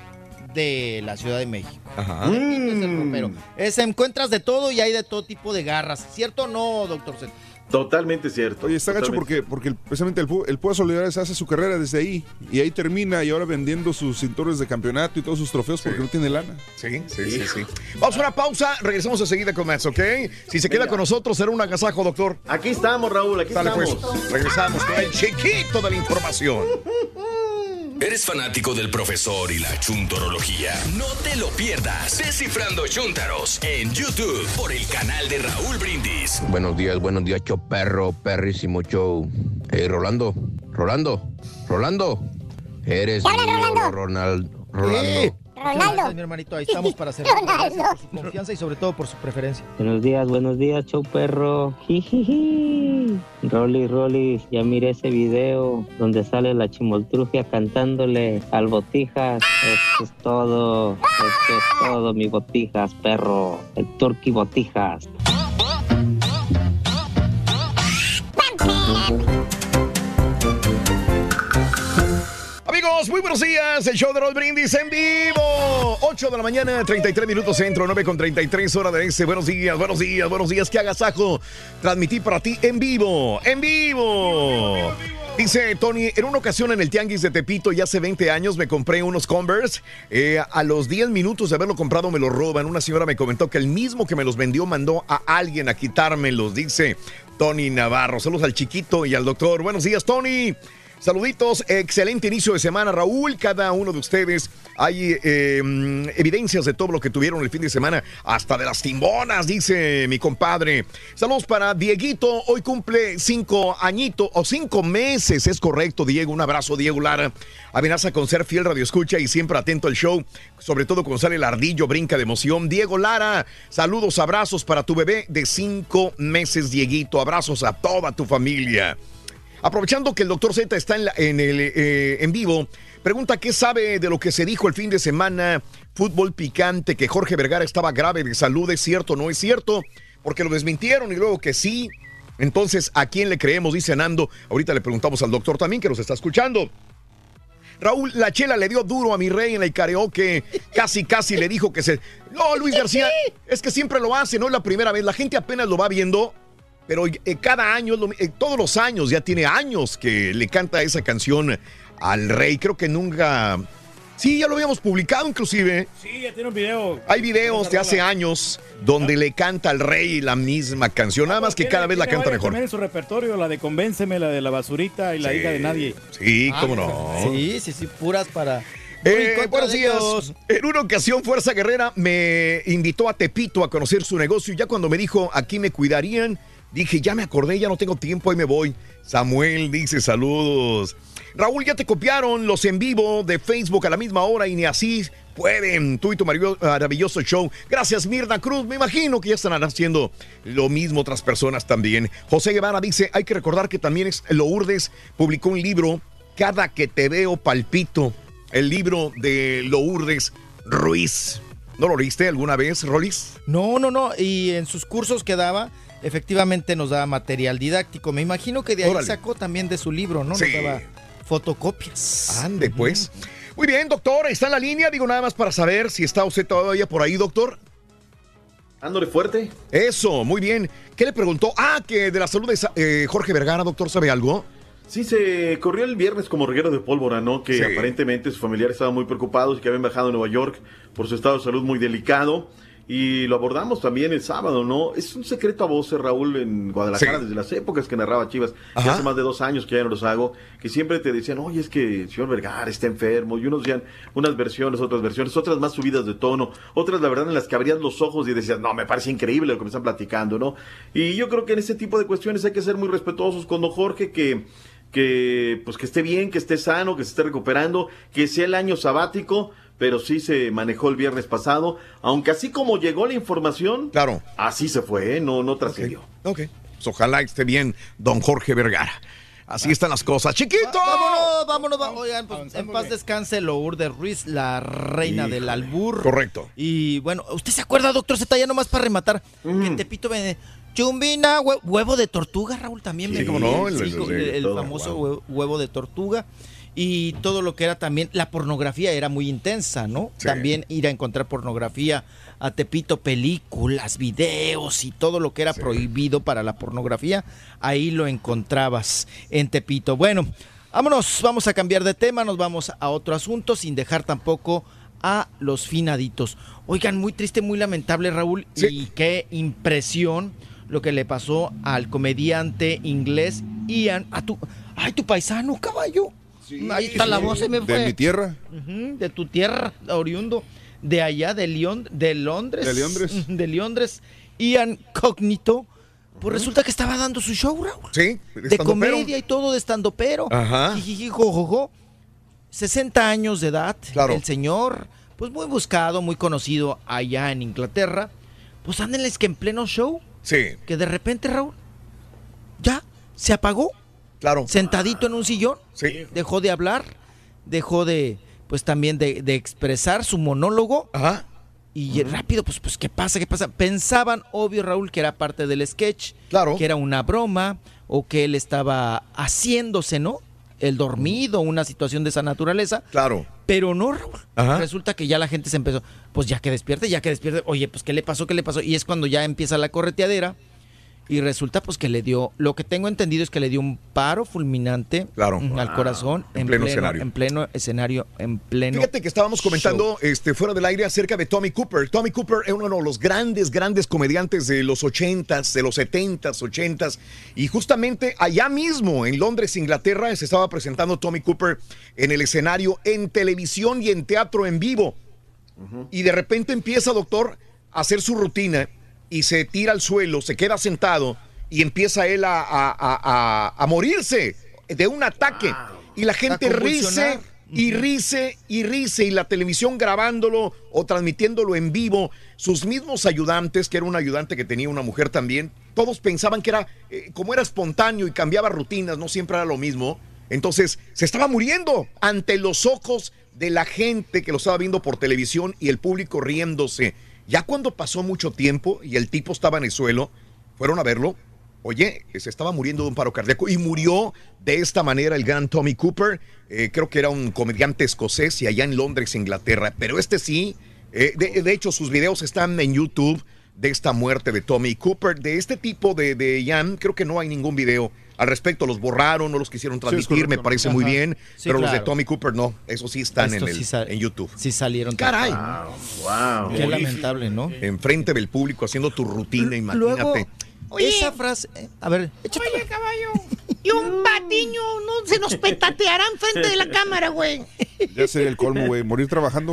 de la Ciudad de México. Ajá. Tepito es el ropero. Es, encuentras de todo y hay de todo tipo de garras. ¿Cierto o no, doctor Z? Totalmente cierto. Oye, está gacho porque, porque el- precisamente el, el Púa Solidaridad hace su carrera desde ahí y ahí termina y ahora vendiendo sus cinturones de campeonato y todos sus trofeos porque no tiene lana. Sí, sí, sí, sí. Vamos a una pausa, regresamos enseguida con más, ¿ok? Si se queda Venga. con nosotros será un agasajo, doctor. Aquí estamos, Raúl, aquí Dale, estamos. pues, regresamos con el chiquito de la información. ¿Eres fanático del profesor y la chuntorología? No te lo pierdas. Descifrando Chuntaros en YouTube por el canal de Raúl Brindis. Buenos días, buenos días, show perro, perrísimo show. Hey, Rolando, Rolando, Rolando. Eres Rolando? Ronald, Rolando. Eh, Ronaldo. Gracias, mi hermanito. Ahí estamos para. Gracias por su confianza y sobre todo por su preferencia. Buenos días, buenos días, show perro. Jijiji. Rolly, Rolly, ya miré ese video donde sale la chimoltrufia cantándole al Botijas. Esto es todo, esto es todo, mi Botijas, perro. El Turkey Botijas. Muy buenos días. El show de Roll Brindis en vivo. 8 de la mañana, 33 minutos centro, 9 con 33 hora de este. Buenos días, buenos días, buenos días. Qué agasajo. Transmití para ti en vivo, en vivo. Dice Tony, en una ocasión en el Tianguis de Tepito, ya hace 20 años, me compré unos Converse. Eh, a los 10 minutos de haberlo comprado, me los roban. Una señora me comentó que el mismo que me los vendió mandó a alguien a quitármelos. Dice Tony Navarro. Saludos al chiquito y al doctor. Buenos días, Tony. Saluditos, excelente inicio de semana, Raúl. Cada uno de ustedes hay mm, evidencias de todo lo que tuvieron el fin de semana, hasta de las timbonas, dice mi compadre. Saludos para Dieguito, hoy cumple cinco añitos o cinco meses, es correcto, Diego. Un abrazo, Diego Lara. Amenaza con ser fiel radio escucha y siempre atento al show, sobre todo cuando sale el ardillo, brinca de emoción. Diego Lara, saludos, abrazos para tu bebé de cinco meses, Dieguito. Abrazos a toda tu familia. Aprovechando que el doctor Z está en, eh, en vivo, pregunta qué sabe de lo que se dijo el fin de semana, fútbol picante, que Jorge Vergara estaba grave de salud, ¿es cierto no es cierto? Porque lo desmintieron y luego que sí. Entonces, ¿a quién le creemos? Dice Nando. Ahorita le preguntamos al doctor también que nos está escuchando. Raúl, la chela le dio duro a mi rey en el karaoke. Casi, casi le dijo que se. No, Luis García, es que siempre lo hace, no es la primera vez. La gente apenas lo va viendo, pero eh, cada año, eh, todos los años, ya tiene años que le canta esa canción al rey. Creo que nunca. Sí, ya lo habíamos publicado inclusive. Sí, ya tiene un video. Hay videos de hace años donde le canta al rey la misma canción, nada más que cada vez la canta mejor. También en su repertorio, la de Convénceme, la de la basurita y la hija de nadie. Sí, cómo no. Sí, sí, sí, puras para. Eh, buenos días. En una ocasión, Fuerza Guerrera me invitó a Tepito a conocer su negocio. Ya cuando me dijo aquí me cuidarían, dije, ya me acordé, ya no tengo tiempo, ahí me voy. Samuel dice saludos. Raúl, ya te copiaron los en vivo de Facebook a la misma hora y ni así pueden. Tú y tu maravillo- maravilloso show. Gracias, Mirna Cruz. Me imagino que ya están haciendo lo mismo otras personas también. José Guevara dice, hay que recordar que también es Lourdes publicó un libro, Cada que te veo palpito el libro de Lourdes Ruiz. ¿No lo leíste alguna vez, Rolis? No, no, no. Y en sus cursos que daba, efectivamente nos daba material didáctico. Me imagino que de ahí Órale. sacó también de su libro, ¿no? Sí. Nos daba fotocopias. Ande, pues. Muy bien, doctor, está en la línea. Digo nada más para saber si está usted todavía por ahí, doctor. Ándole fuerte. Eso, muy bien. ¿Qué le preguntó? Ah, que de la salud de eh, Jorge Vergara, doctor, ¿sabe algo? Sí, se corrió el viernes como reguero de pólvora, ¿no? Que Sí. aparentemente sus familiares estaban muy preocupados y que habían bajado a Nueva York por su estado de salud muy delicado. Y lo abordamos también el sábado, ¿no? Es un secreto a voces, Raúl, en Guadalajara, Sí. desde las épocas que narraba Chivas, que hace más de dos años que ya no los hago, que siempre te decían, oye, es que el señor Vergara está enfermo, y unos decían unas versiones, otras versiones, otras más subidas de tono, otras, la verdad, en las que abrías los ojos y decías, no, me parece increíble lo que me están platicando, ¿no? Y yo creo que en ese tipo de cuestiones hay que ser muy respetuosos con don Jorge, que que pues que esté bien, que esté sano, que se esté recuperando, que sea el año sabático, pero sí se manejó el viernes pasado, aunque así como llegó la información, claro, así se fue, ¿eh? no no trascendió. Ok. Pues ojalá esté bien don Jorge Vergara. Así están las cosas. ¡Chiquito! Vámonos, vámonos, va- Oigan, pues, en paz descanse Lourdes Ruiz, la reina del albur. Correcto. Y bueno, ¿usted se acuerda, doctor Z, ya nomás para rematar? Que en Tepito vende chumbina, hue- huevo de tortuga, Raúl, también Sí, vendía. cómo no, el- Sí, el- el, el- el todo, famoso wow. huevo de tortuga. Y todo lo que era también, la pornografía era muy intensa, ¿no? Sí. También ir a encontrar pornografía a Tepito, películas, videos y todo lo que era prohibido para la pornografía, ahí lo encontrabas en Tepito. Bueno, vámonos, vamos a cambiar de tema, nos vamos a otro asunto sin dejar tampoco a los finaditos. Oigan, muy triste, muy lamentable, Raúl, y qué impresión lo que le pasó al comediante inglés Ian, a tu, ay, tu paisano, caballo. Ahí está la voz, se me fue. De mi tierra. De tu tierra, oriundo, de allá, de, León, de Londres. De Londres. De Londres. Ian Cognito. Pues resulta que estaba dando su show, Raúl. Sí, De comedia y todo de estandopero. Ajá. Jijiji, jojojo. 60 años de edad. Claro. El señor, pues muy buscado, muy conocido allá en Inglaterra. Pues ándenles que en pleno show, Sí. que de repente, Raúl, ya se apagó. Claro. Sentadito en un sillón. Sí. Dejó de hablar, dejó de, pues también de, de expresar su monólogo. Ajá. Y rápido, pues, pues, ¿qué pasa? ¿Qué pasa? Pensaban, obvio, Raúl, que era parte del sketch. Claro. Que era una broma o que él estaba haciéndose, ¿no? El dormido, una situación de esa naturaleza. Claro. Pero no, Raúl. Ajá. Resulta que ya la gente se empezó, pues ya que despierte, ya que despierte. Oye, pues ¿qué le pasó? ¿Qué le pasó? Y es cuando ya empieza la correteadera. Y resulta pues que le dio, lo que tengo entendido es que le dio un paro fulminante Claro. al corazón En en, pleno pleno, escenario. en pleno escenario, en pleno. Fíjate que estábamos comentando este, fuera del aire acerca de Tommy Cooper. Tommy Cooper es uno de los grandes, grandes comediantes de los 80s, de los 70s, 80s. Y justamente allá mismo, en Londres, Inglaterra, se estaba presentando Tommy Cooper en el escenario, en televisión y en teatro en vivo. Y de repente empieza, doctor, a hacer su rutina y se tira al suelo, se queda sentado y empieza él a, a- a- morirse de un ataque. Y la gente convulsionar. y rise y rise y la televisión grabándolo o transmitiéndolo en vivo, sus mismos ayudantes, que era un ayudante que tenía una mujer también, todos pensaban que era, eh, como era espontáneo y cambiaba rutinas, no siempre era lo mismo. Entonces se estaba muriendo ante los ojos de la gente que lo estaba viendo por televisión y el público riéndose. Ya cuando pasó mucho tiempo y el tipo estaba en el suelo, fueron a verlo. Oye, se estaba muriendo de un paro cardíaco y murió de esta manera el gran Tommy Cooper. Eh, creo que era un comediante escocés y allá en Londres, Inglaterra. Pero este sí, eh, de, hecho sus videos están en YouTube de esta muerte de Tommy Cooper. De este tipo de, de Ian, creo que no hay ningún video al respecto. Los borraron, no los quisieron transmitir, me correcto. parece muy bien. Sí, pero los de. Tommy Cooper no, eso sí están en, Estos el, sí en YouTube. Sí salieron. Caray. Wow. Qué lamentable, ¿no? Enfrente del público haciendo tu rutina, Luego, imagínate. esa frase, eh, a ver, échate. Oye, caballo. Y un patiño no se nos petateará enfrente de la cámara, güey. Ya sería el colmo, güey. Morir trabajando.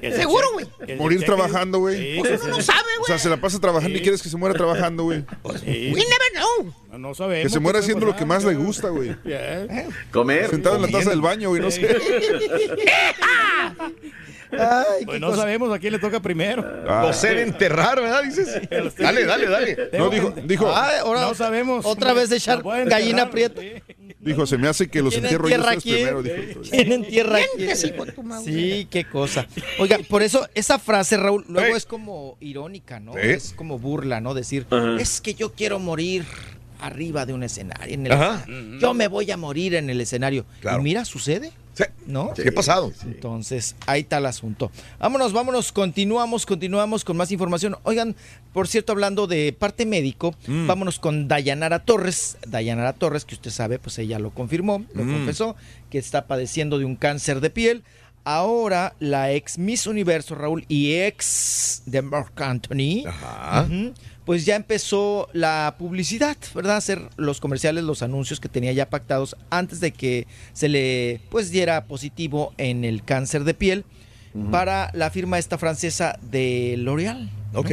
Seguro, güey. Morir trabajando, güey. Pues uno no sabe, O sea, se la pasa trabajando y quieres que se muera trabajando, güey. We never know. No, no sabemos. Que se muera haciendo lo que más le gusta, güey. Comer. Sentado en la taza del baño, güey, no sé. Pues no sabemos a quién le toca primero. Ah. Sé de enterrar, ¿verdad? Dices. Dale, dale, dale. No, dijo, dijo, Ay, ahora, No sabemos. Otra vez de echar gallina prieta. dijo, se me hace que los ¿Quién entierro yo primero, dijo. ¿Quién entierra quién? Sí, qué cosa. Oiga, por eso esa frase, Raúl, luego Sí. es como irónica, ¿no? Sí. Es como burla, ¿no? Decir, Ajá. es que yo quiero morir arriba de un escenario. En el Ajá. escenario. Yo me voy a morir en el escenario. Claro. Y mira, sucede, Sí. ¿no? ¿Qué ha pasado? Entonces, ahí está el asunto. Vámonos, vámonos, continuamos, continuamos con más información. Oigan, por cierto, hablando de parte médico, Mm. vámonos con Dayanara Torres. Dayanara Torres, que usted sabe, pues ella lo confirmó, lo Mm. confesó, que está padeciendo de un cáncer de piel. Ahora, la ex Miss Universo, Raúl, y ex de Mark Anthony, Ajá. Pues ya empezó la publicidad, ¿verdad? Hacer los comerciales, los anuncios que tenía ya pactados antes de que se le pues diera positivo en el cáncer de piel para la firma esta francesa de L'Oréal. Ok.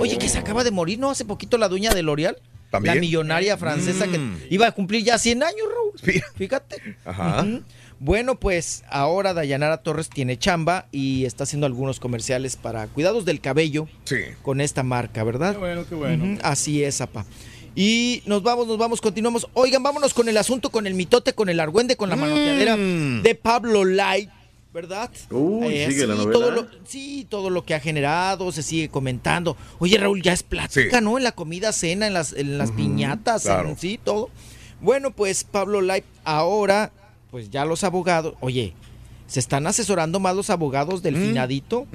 Oye, que se acaba de morir, ¿no? Hace poquito la dueña de L'Oréal. ¿También? La millonaria francesa Mm. que iba a cumplir ya 100 años, Raúl. Fíjate. Ajá. Ujú. Bueno, pues ahora Dayanara Torres tiene chamba y está haciendo algunos comerciales para cuidados del cabello Sí. con esta marca, ¿verdad? Qué bueno, qué bueno. Así es, apa. Y nos vamos, nos vamos, continuamos. Oigan, vámonos con el asunto, con el mitote, con el argüende, con la manoteadera de Pablo Light, ¿verdad? Uy, Eh, sigue la sí, novela. todo lo- sí, todo lo que ha generado, se sigue comentando. Oye, Raúl, ya es plática, ¿no? En la comida, cena, en las, en las piñatas, claro. en- sí, todo. Bueno, pues Pablo Light, ahora, pues ya los abogados, oye, se están asesorando más los abogados del finadito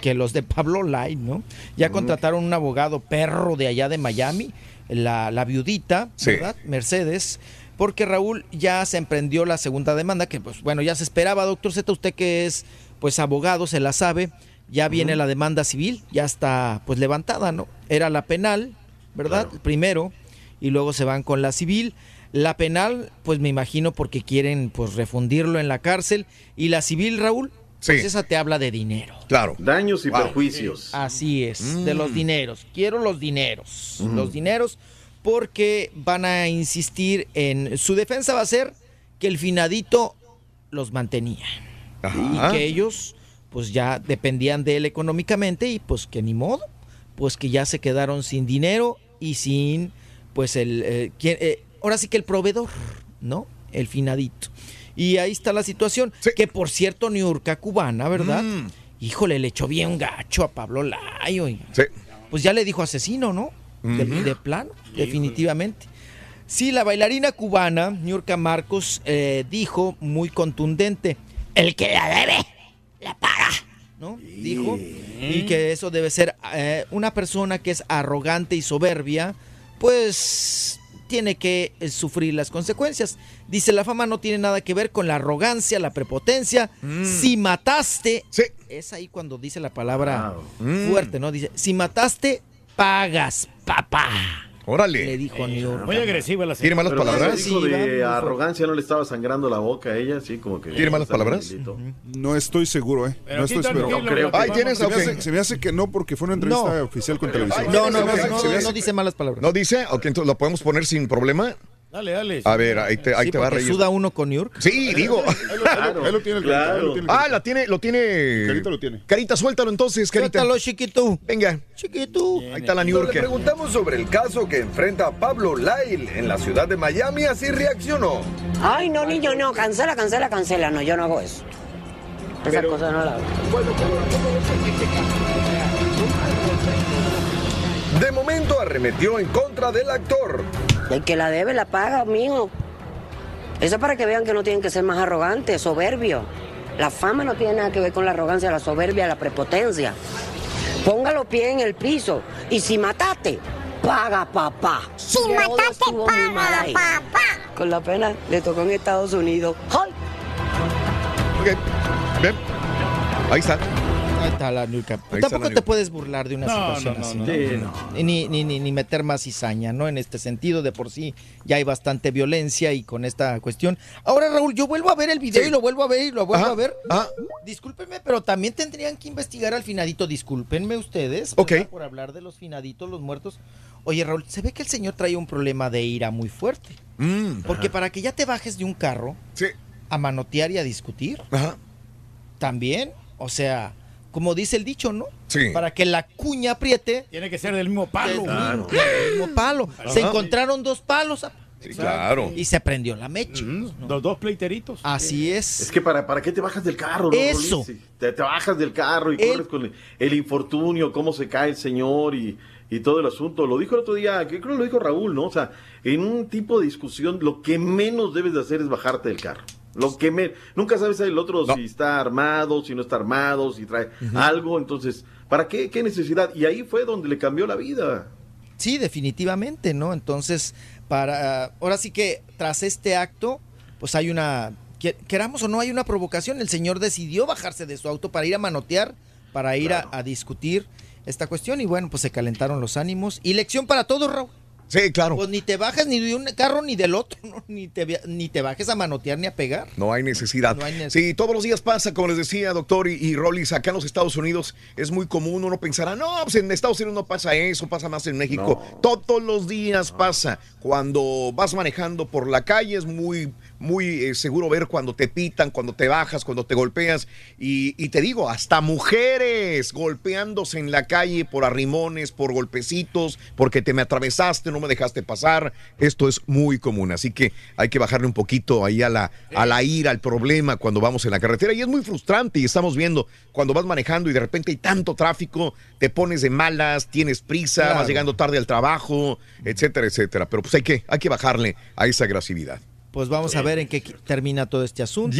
que los de Pablo Light, ¿no? Ya contrataron un abogado perro de allá de Miami, la, la viudita, Sí. ¿verdad? Mercedes. Porque Raúl ya se emprendió la segunda demanda, que pues bueno, ya se esperaba, doctor Z, usted que es pues abogado, se la sabe, ya viene la demanda civil, ya está pues levantada, ¿no? Era la penal, ¿verdad? Primero, y luego se van con la civil. La penal, pues me imagino porque quieren pues refundirlo en la cárcel. Y la civil, Raúl, pues esa te habla de dinero. Claro. Daños y Wow. perjuicios. Así es, de Mm. los dineros. Quiero los dineros. Mm. Los dineros porque van a insistir en... Su defensa va a ser que el finadito los mantenía. Ajá. Y que ellos pues ya dependían de él económicamente y pues que ni modo. Pues que ya se quedaron sin dinero y sin pues el... eh, quien- eh, ahora sí que el proveedor, ¿no? El finadito. Y ahí está la situación. Que por cierto, Niurka cubana, ¿verdad? Mm. Híjole, le echó bien gacho a Pablo Layo. Pues ya le dijo asesino, ¿no? De plano, definitivamente. Sí, la bailarina cubana, Niurka Marcos, eh, dijo muy contundente, el que la debe, la paga, ¿no? Dijo, y que eso debe ser eh, una persona que es arrogante y soberbia, pues tiene que eh, sufrir las consecuencias. Dice, la fama no tiene nada que ver con la arrogancia, la prepotencia. Si mataste, es ahí cuando dice la palabra Mm. fuerte, ¿no? Dice, si mataste, pagas, papá. Órale. Le dijo Niurka. Muy agresiva la ¿Tiene malas Pero palabras? dijo de arrogancia, no le estaba sangrando la boca a ella, sí, como que. ¿Tiene malas palabras? No estoy seguro, ¿eh? Pero no estoy seguro. No creo Ay, ¿tienes? Se me, Ok. hace, se me hace que no, porque fue una entrevista No. oficial con televisión. No, no, me no, no, me no dice malas palabras. ¿No dice? Ok, entonces lo podemos poner sin problema. Dale, dale. A ver, ahí te, ahí Sí, te va a reír. suda uno con New York. Sí, digo. Ahí lo tiene el carita, ahí lo tiene el Ah, la tiene, lo tiene. Carita lo tiene. Carita, suéltalo entonces, Carita. Suéltalo, chiquito. Venga. Chiquito. Ahí está la New Cuando le preguntamos sobre el caso que enfrenta a Pablo Lyle en la ciudad de Miami, así reaccionó. Ay, no, niño, no, cancela, cancela, cancela. No, yo no hago eso. Esa cosa no la hago. De momento arremetió en contra del actor. El que la debe la paga, mijo. Eso es para que vean que no tienen que ser más arrogantes, soberbios. La fama no tiene nada que ver con la arrogancia, la soberbia, la prepotencia. Ponga los pies en el piso y si mataste, paga papá. Si mataste, paga, papá. Con la pena le tocó en Estados Unidos. ¡Ay! Ok. Bien. Ahí está. Ahí está la New York. Ahí está Tampoco la te New- puedes burlar de una No, situación no, no, así. no. Sí, no. Ni, ni, ni, ni meter más cizaña, ¿no? En este sentido, de por sí ya hay bastante violencia y con esta cuestión. Ahora, Raúl, yo vuelvo a ver el video Sí. y lo vuelvo a ver y lo vuelvo Ajá, a ver. ajá. Discúlpenme, pero también tendrían que investigar al finadito. Discúlpenme ustedes. Ok. ¿verdad? Por hablar de los finaditos, los muertos. Oye, Raúl, se ve que el señor trae un problema de ira muy fuerte. Mm. Porque para que ya te bajes de un carro Sí. a manotear y a discutir, Ajá. también, o sea, como dice el dicho, ¿no? Sí. Para que la cuña apriete, Tiene que ser del mismo palo. del Claro. mismo, del mismo palo. Se encontraron dos palos ah, Sí, claro. y se prendió la mecha. Mm, Los dos pleiteritos. Así es. Es que para, ¿para qué te bajas del carro? no, Eso. Te, te bajas del carro y El- corres con el, el infortunio, cómo se cae el señor y, y todo el asunto. Lo dijo el otro día, que creo que lo dijo Raúl, ¿no? O sea, en un tipo de discusión, lo que menos debes de hacer es bajarte del carro. Lo que me, nunca sabes el otro No. si está armado, si no está armado, si trae algo. Entonces, ¿para qué? ¿Qué necesidad? Y ahí fue donde le cambió la vida. Sí, definitivamente, ¿no? Entonces, para ahora sí que tras este acto, pues hay una que- queramos o no hay una provocación. El señor decidió bajarse de su auto para ir a manotear, para ir a, a discutir esta cuestión y bueno, pues se calentaron los ánimos y lección para todos, Raúl. Sí, claro. Pues ni te bajas ni de un carro ni del otro, ¿no? ni, te, ni te bajes a manotear ni a pegar. No hay necesidad. No hay necesidad. Sí, todos los días pasa, como les decía, doctor y, y Rollis, acá en los Estados Unidos es muy común, uno pensará, no, pues en Estados Unidos no pasa eso, pasa más en México. Todos los días pasa. Cuando vas manejando por la calle es muy, muy eh, seguro ver cuando te pitan, cuando te bajas, cuando te golpeas. Y, y te digo, hasta mujeres golpeándose en la calle por arrimones, por golpecitos, porque te me atravesaste, no me dejaste pasar. Esto es muy común. Así que hay que bajarle un poquito ahí a la, a la ira, al problema cuando vamos en la carretera. Y es muy frustrante. Y estamos viendo cuando vas manejando y de repente hay tanto tráfico, te pones de malas, tienes prisa, Claro. vas llegando tarde al trabajo, etcétera, etcétera. Pero pues hay que, hay que bajarle a esa agresividad. Pues vamos a ver en qué termina todo este asunto.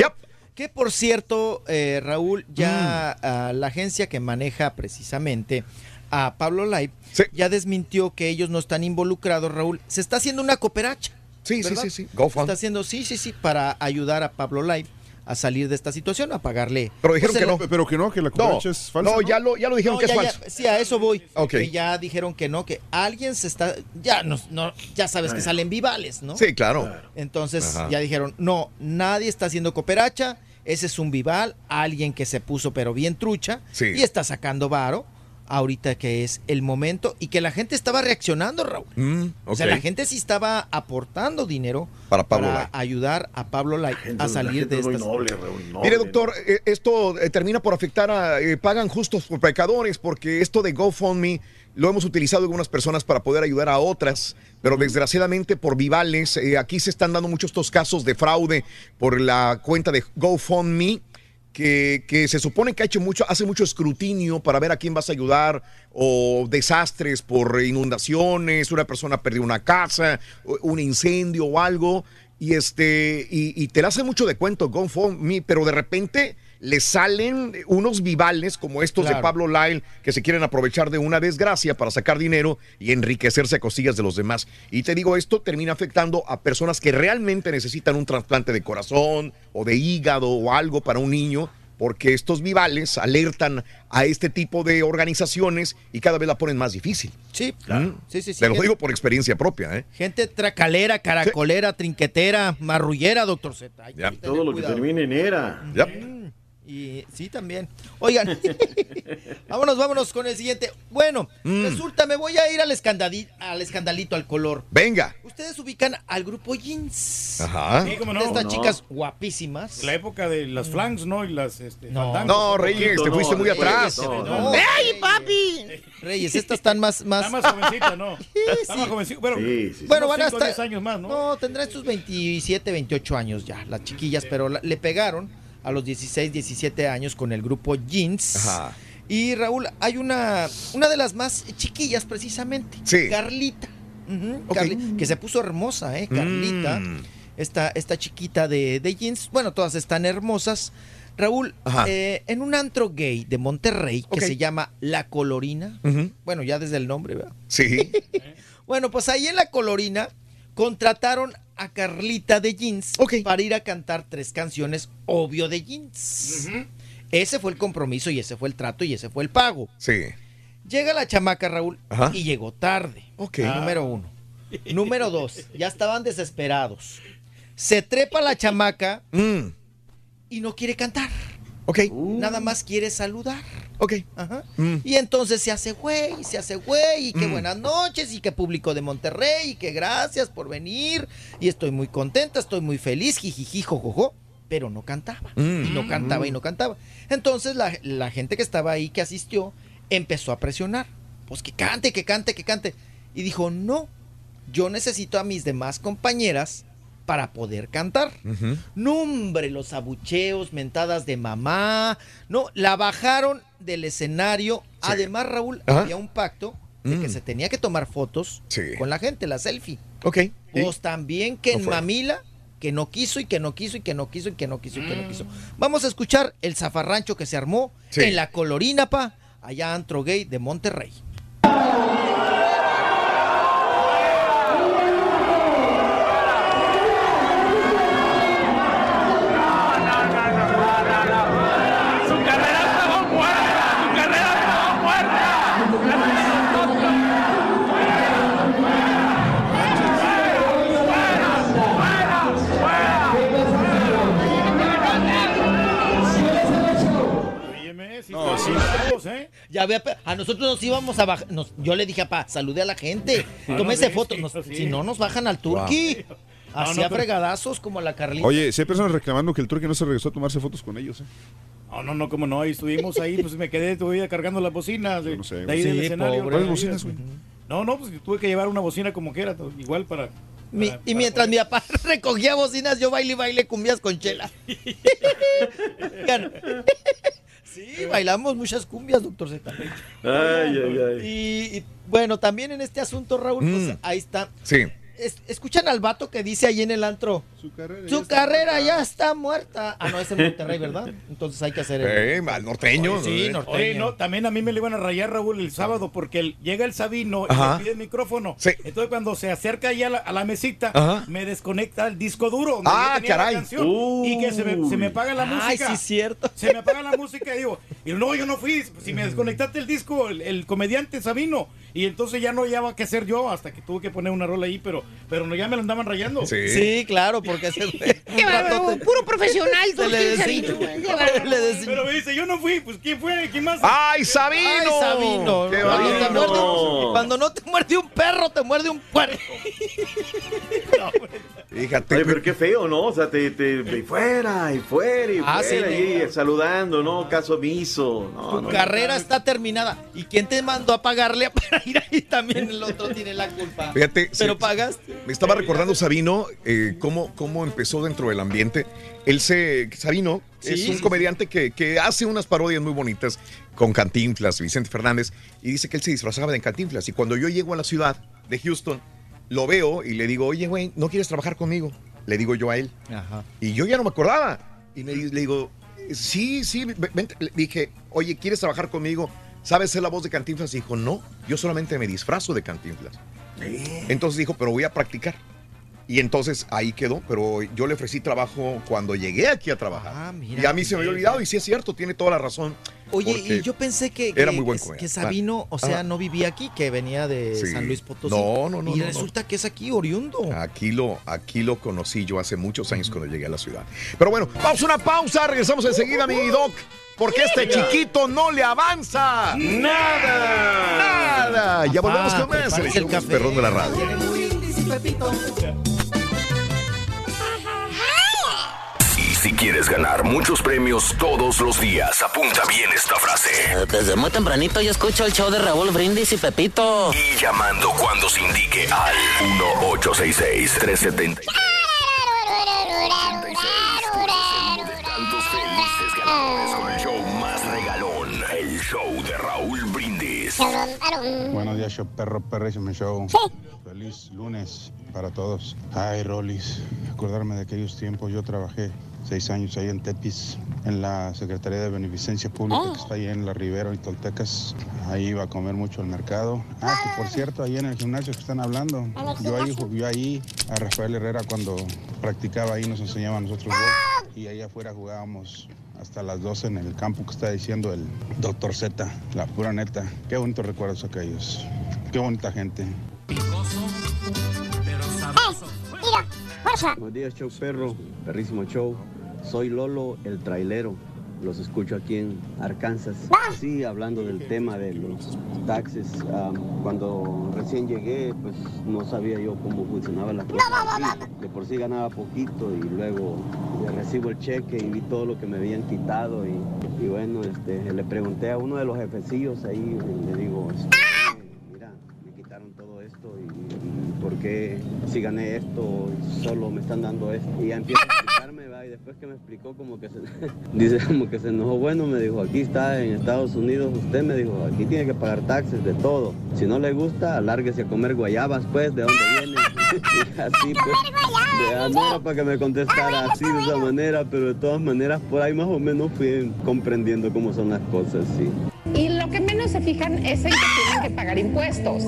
Que por cierto, eh, Raúl, ya Mm. la agencia que maneja precisamente a Pablo Live ya desmintió que ellos no están involucrados, Raúl. Se está haciendo una cooperacha. Sí, sí, sí, sí. Se GoFund. está haciendo, sí, sí, sí, para ayudar a Pablo Live a salir de esta situación, a pagarle. Pero dijeron pues, que el- no. Pero que no, que la cooperacha es falsa. no, ya lo, ya lo dijeron No, que ya, es ya, falso. sí, a eso voy. Ok. Que ya dijeron que no, que alguien se está. Ya, no, no, ya sabes que salen vivales, ¿no? Sí, claro. Entonces Ajá. ya dijeron, no, nadie está haciendo cooperacha, ese es un vival, alguien que se puso pero bien trucha Sí. y está sacando varo. Ahorita que es el momento y que la gente estaba reaccionando, Raúl. Mm, O sea, la gente sí estaba aportando dinero Para Pablo para ayudar a Pablo Lai a salir de esta Mire, doctor, eh, esto eh, termina por afectar a. eh, pagan justos por pecadores, porque esto de GoFundMe lo hemos utilizado algunas personas para poder ayudar a otras, pero desgraciadamente por vivales, eh, aquí se están dando muchos estos casos de fraude por la cuenta de GoFundMe. Que, se supone que ha hecho mucho, hace mucho escrutinio para ver a quién vas a ayudar, o desastres por inundaciones, una persona perdió una casa, un incendio o algo, y este, y, y te la hace mucho de cuento GoFundMe, pero de repente le salen unos vivales como estos de Claro. Pablo Lyle que se quieren aprovechar de una desgracia para sacar dinero y enriquecerse a cosillas de los demás. Y te digo, esto termina afectando a personas que realmente necesitan un trasplante de corazón o de hígado o algo para un niño. Porque estos vivales alertan a este tipo de organizaciones y cada vez la ponen más difícil. Sí, Mm. Sí, sí, sí. Te lo digo por experiencia propia, ¿eh? Gente tracalera, caracolera, trinquetera, marrullera, doctor Z. Todo lo que termine en era. Y sí, también. Oigan, vámonos, vámonos con el siguiente. Bueno, Mm. resulta, me voy a ir al, escandadi- al escandalito, al color. Venga. Ustedes ubican al grupo Jeans. Ajá. Sí, cómo no. Estas No. chicas guapísimas. La época de las flanks, ¿no? Y las. Este, No, fandangos. No, Reyes, te fuiste muy atrás. No, ¡Ey, papi! Reyes, estas están más... más... Está más jovencita, ¿no? Está más jovencita. Bueno, Bueno, unos van a cinco, estar... 10 años más, ¿no? No, tendrán estos 27, 28 años ya, las chiquillas, pero la- le pegaron a los 16, 17 años con el grupo Jeans. Ajá. Y Raúl, hay una, una de las más chiquillas precisamente, Sí. Carlita. Carli- que se puso hermosa, ¿eh? Carlita, Mm. esta, esta chiquita de, de Jeans, bueno, todas están hermosas. Raúl, eh, en un antro gay de Monterrey que se llama La Colorina, bueno, ya desde el nombre, ¿verdad? Sí. Bueno, pues ahí en la colorina contrataron a Carlita de Jeans para ir a cantar tres canciones, obvio de Jeans. Ese fue el compromiso y ese fue el trato y ese fue el pago. Sí. Llega la chamaca, Raúl, Ajá. y llegó tarde. Ok. Número uno. Número dos, ya estaban desesperados. Se trepa la chamaca Mm. y no quiere cantar. Ok. Nada más quiere saludar. Ok. Ajá. Mm. Y entonces se hace güey, se hace güey, y que Mm. buenas noches, y que público de Monterrey, y que gracias por venir, y estoy muy contenta, estoy muy feliz, jijiji, jojojo, pero no cantaba, Mm. y no cantaba, y no cantaba. Entonces la, la gente que estaba ahí, que asistió, empezó a presionar, pues que cante, que cante, que cante, y dijo, no, yo necesito a mis demás compañeras para poder cantar. No, hombre, los abucheos, mentadas de mamá. No, la bajaron del escenario. Además, Raúl, Ajá. había un pacto de que Mm. se tenía que tomar fotos Sí. con la gente, la selfie. Ok. Pues también que No en fue. Mamila, que no quiso y que no quiso y que no quiso y que no quiso y que no quiso. Vamos a escuchar el zafarrancho que se armó Sí. en la Colorina, pa, allá antro gay de Monterrey. ¿Eh? Ya ve, a nosotros nos íbamos a bajar. nos- yo le dije a pa, salude a la gente. Tome no, esa sí, foto. sí, nos- sí. Si no, nos bajan al turqui. Hacía fregadazos como la Carlita. Oye, si hay personas reclamando que el truque no se regresó a tomarse fotos con ellos, ¿eh? No, no, no, como no, ahí estuvimos ahí, pues me quedé todavía cargando las bocinas de, sé, de ahí del escenario. pobre. ¿Cuáles bocinas, güey? No, no, pues tuve que llevar una bocina como quiera, igual para... Mi- y mientras mi papá recogía bocinas, yo baile y baile cumbias con chela. Sí, bailamos muchas cumbias, doctor Z. Ay, ay, ay. Y, y, bueno, también en este asunto, Raúl, pues Mm. ahí está. Sí. Es- escuchan al vato que dice ahí en el antro. Su carrera, Su carrera ya está muerta. Ah, no, es en Monterrey, ¿verdad? Entonces hay que hacer el. Eh, al norteño. Sí, norteño. Oye, no, también a mí me le iban a rayar, Raúl, el sábado, porque el- llega el Sabino y Ajá. me pide el micrófono. Sí. Entonces, cuando se acerca ahí a la, a la mesita, Ajá. me desconecta el disco duro. donde Ah, caray. canción, y que se me, se me apaga la Ay, música. sí, cierto. Se me apaga la música y digo, y no, yo no fui. Si me desconectaste el disco, el, el comediante Sabino. Y entonces ya no hallaba qué hacer yo hasta que tuve que poner una rola ahí, pero, pero no, ya me lo andaban rayando. Sí, claro, porque ese güey. Qué bárbaro, puro profesional, Se le decía- Sabino, güey, qué bárbaro. le decía- Pero me dice, yo no fui, pues ¿quién fue? ¿Quién más? ¡Ay, Sabino! Ay, Sabino. ¡Qué Cuando te, bárbaro! muerde, cuando no te muerde un perro, te muerde un puerco. Fíjate. Oye, pero qué feo, ¿no? O sea, te, te, y fuera, y fuera, y Ah, fuera, sí, y no. saludando, ¿no? Caso omiso. No, Tu no, carrera está terminada. ¿Y quién te mandó a pagarle para ir ahí? También el otro tiene la culpa. Fíjate, Pero sí, pagaste. Me estaba recordando Sabino eh, cómo, cómo empezó dentro del ambiente. Él se. Sabino Sí, es un sí, comediante que, que hace unas parodias muy bonitas con Cantinflas, Vicente Fernández, y dice que él se disfrazaba de Cantinflas. Y cuando yo llego a la ciudad de Houston, lo veo y le digo, oye, güey, ¿no quieres trabajar conmigo? Le digo yo a él. Ajá. Y yo ya no me acordaba. Y me, le digo, sí, sí, ven- vente". Le dije, oye, ¿quieres trabajar conmigo? ¿Sabes ser la voz de Cantinflas? Y dijo, no, yo solamente me disfrazo de Cantinflas. Entonces dijo, pero voy a practicar. Y entonces ahí quedó, pero yo le ofrecí trabajo cuando llegué aquí a trabajar. Ah, mira. y a mí se me había olvidado, y sí es cierto, tiene toda la razón. Oye, y yo pensé que, era que- muy buen que- que Sabino, o sea, Ah. no vivía aquí, que venía de Sí. San Luis Potosí. No, no, no, Y no, resulta que es aquí, oriundo. Aquí lo, aquí lo conocí yo hace muchos años cuando llegué a la ciudad. Pero bueno, vamos a una pausa, regresamos enseguida, mi doc, porque este chiquito no le avanza. ¡Nada! Nada. Ya volvemos con más. prepárese El el café. perrón de la radio. Si quieres ganar muchos premios todos los días, apunta bien esta frase. Desde muy tempranito yo escucho el show de Raúl Brindis y Pepito. Y llamando cuando se indique al 1866-370. Tantos felices ganadores con el show más regalón, el show de Raúl Brindis. Buenos días, show perro, perrísimo show. Feliz lunes para todos. Ay, Rolis, acordarme de aquellos tiempos. Yo trabajé seis años ahí en Tepis, en la Secretaría de Beneficencia Pública, que está ahí en la Ribera y Toltecas. Ahí iba a comer mucho al mercado. Ah, que por cierto, ahí en el gimnasio que están hablando. Yo ahí, yo ahí a Rafael Herrera cuando practicaba ahí nos enseñaba a nosotros dos. Y ahí afuera jugábamos hasta las 12 en el campo que está diciendo el doctor Z, la pura neta. Qué bonitos recuerdos aquellos. Qué bonita gente. Buenos días, show perro, perrísimo show. Soy Lolo, el trailero. Los escucho aquí en Arkansas. Sí, hablando del tema de los taxes. ah, cuando recién llegué, pues no sabía yo cómo funcionaba la cosa. De por sí ganaba poquito y luego recibo el cheque y vi todo lo que me habían quitado. Y, y bueno, este, le pregunté a uno de los jefecillos ahí, le digo, este, mira, me quitaron todo esto y, y por qué si gané esto solo me están dando esto y ya empieza a explicarme ¿va? y después que me explicó como que se dice como que se enojó. Bueno me dijo aquí está en Estados Unidos usted me dijo aquí tiene que pagar taxes de todo. Si no le gusta alárguese a comer guayabas pues de dónde viene y así pues de, para que me contestara así de esa manera pero de todas maneras por ahí más o menos fui comprendiendo cómo son las cosas sí. Y lo que menos se fijan es en que tienen que pagar impuestos.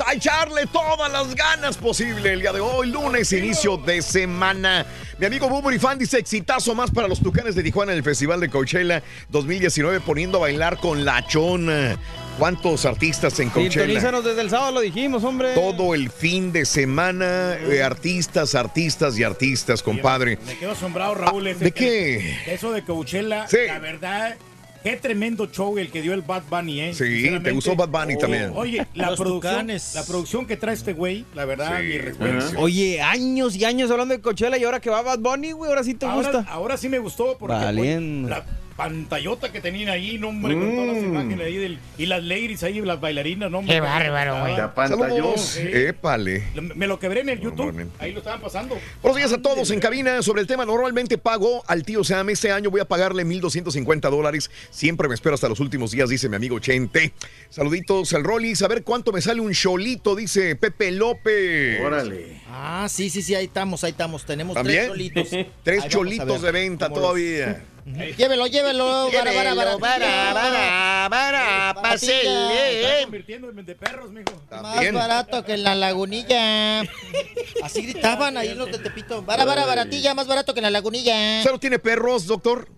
Amigos. A echarle todas las ganas posible el día de hoy, lunes, inicio de semana. Mi amigo Buburi Fan dice exitazo más para los tucanes de Tijuana en el Festival de Coachella 2019 poniendo a bailar con la chona. ¿Cuántos artistas en Coachella? Sintonízanos desde el sábado, lo dijimos, hombre. Todo el fin de semana, eh, artistas, artistas y artistas, compadre. Me quedo asombrado, Raúl. ese ¿de qué? Eso de Coachella, la verdad, Qué tremendo show el que dio el Bad Bunny, ¿eh? Sí, te gustó Bad Bunny también. Oye, la Los producción, Tucanes. la producción que trae este güey, la verdad, Sí, mi respeto. sí. Oye, años y años hablando de Coachella y ahora que va Bad Bunny, güey, ahora sí te Ahora, gusta. ahora sí me gustó porque güey, Valiendo. la pantallota que tenían ahí, no hombre, con todas las Mm. imágenes ahí del- y las ladies ahí, las bailarinas, no hombre. Qué bárbaro, güey. Te apantalló. Saludos. Épale. Me lo quebré en el YouTube, ahí lo estaban pasando. Buenos días a todos en cabina. Sobre el tema, normalmente pago al tío Sam. Este año voy a pagarle 1,250 dólares. Siempre me espero hasta los últimos días, dice mi amigo Chente. Saluditos al Rollis. A ver cuánto me sale un cholito, dice Pepe López. Órale. Ah, sí, sí, sí, ahí estamos, ahí estamos. Tenemos ¿También? tres cholitos. Tres cholitos de venta los- todavía. Llévelo, llévelo. Bara, bara, para, para, para, Se está convirtiendo en de perros, mijo. Más barato que en la lagunilla. Así gritaban ahí los de Tepito. Bara, bara, baratilla, más barato que en la lagunilla. ¿Solo tiene perros, doctor?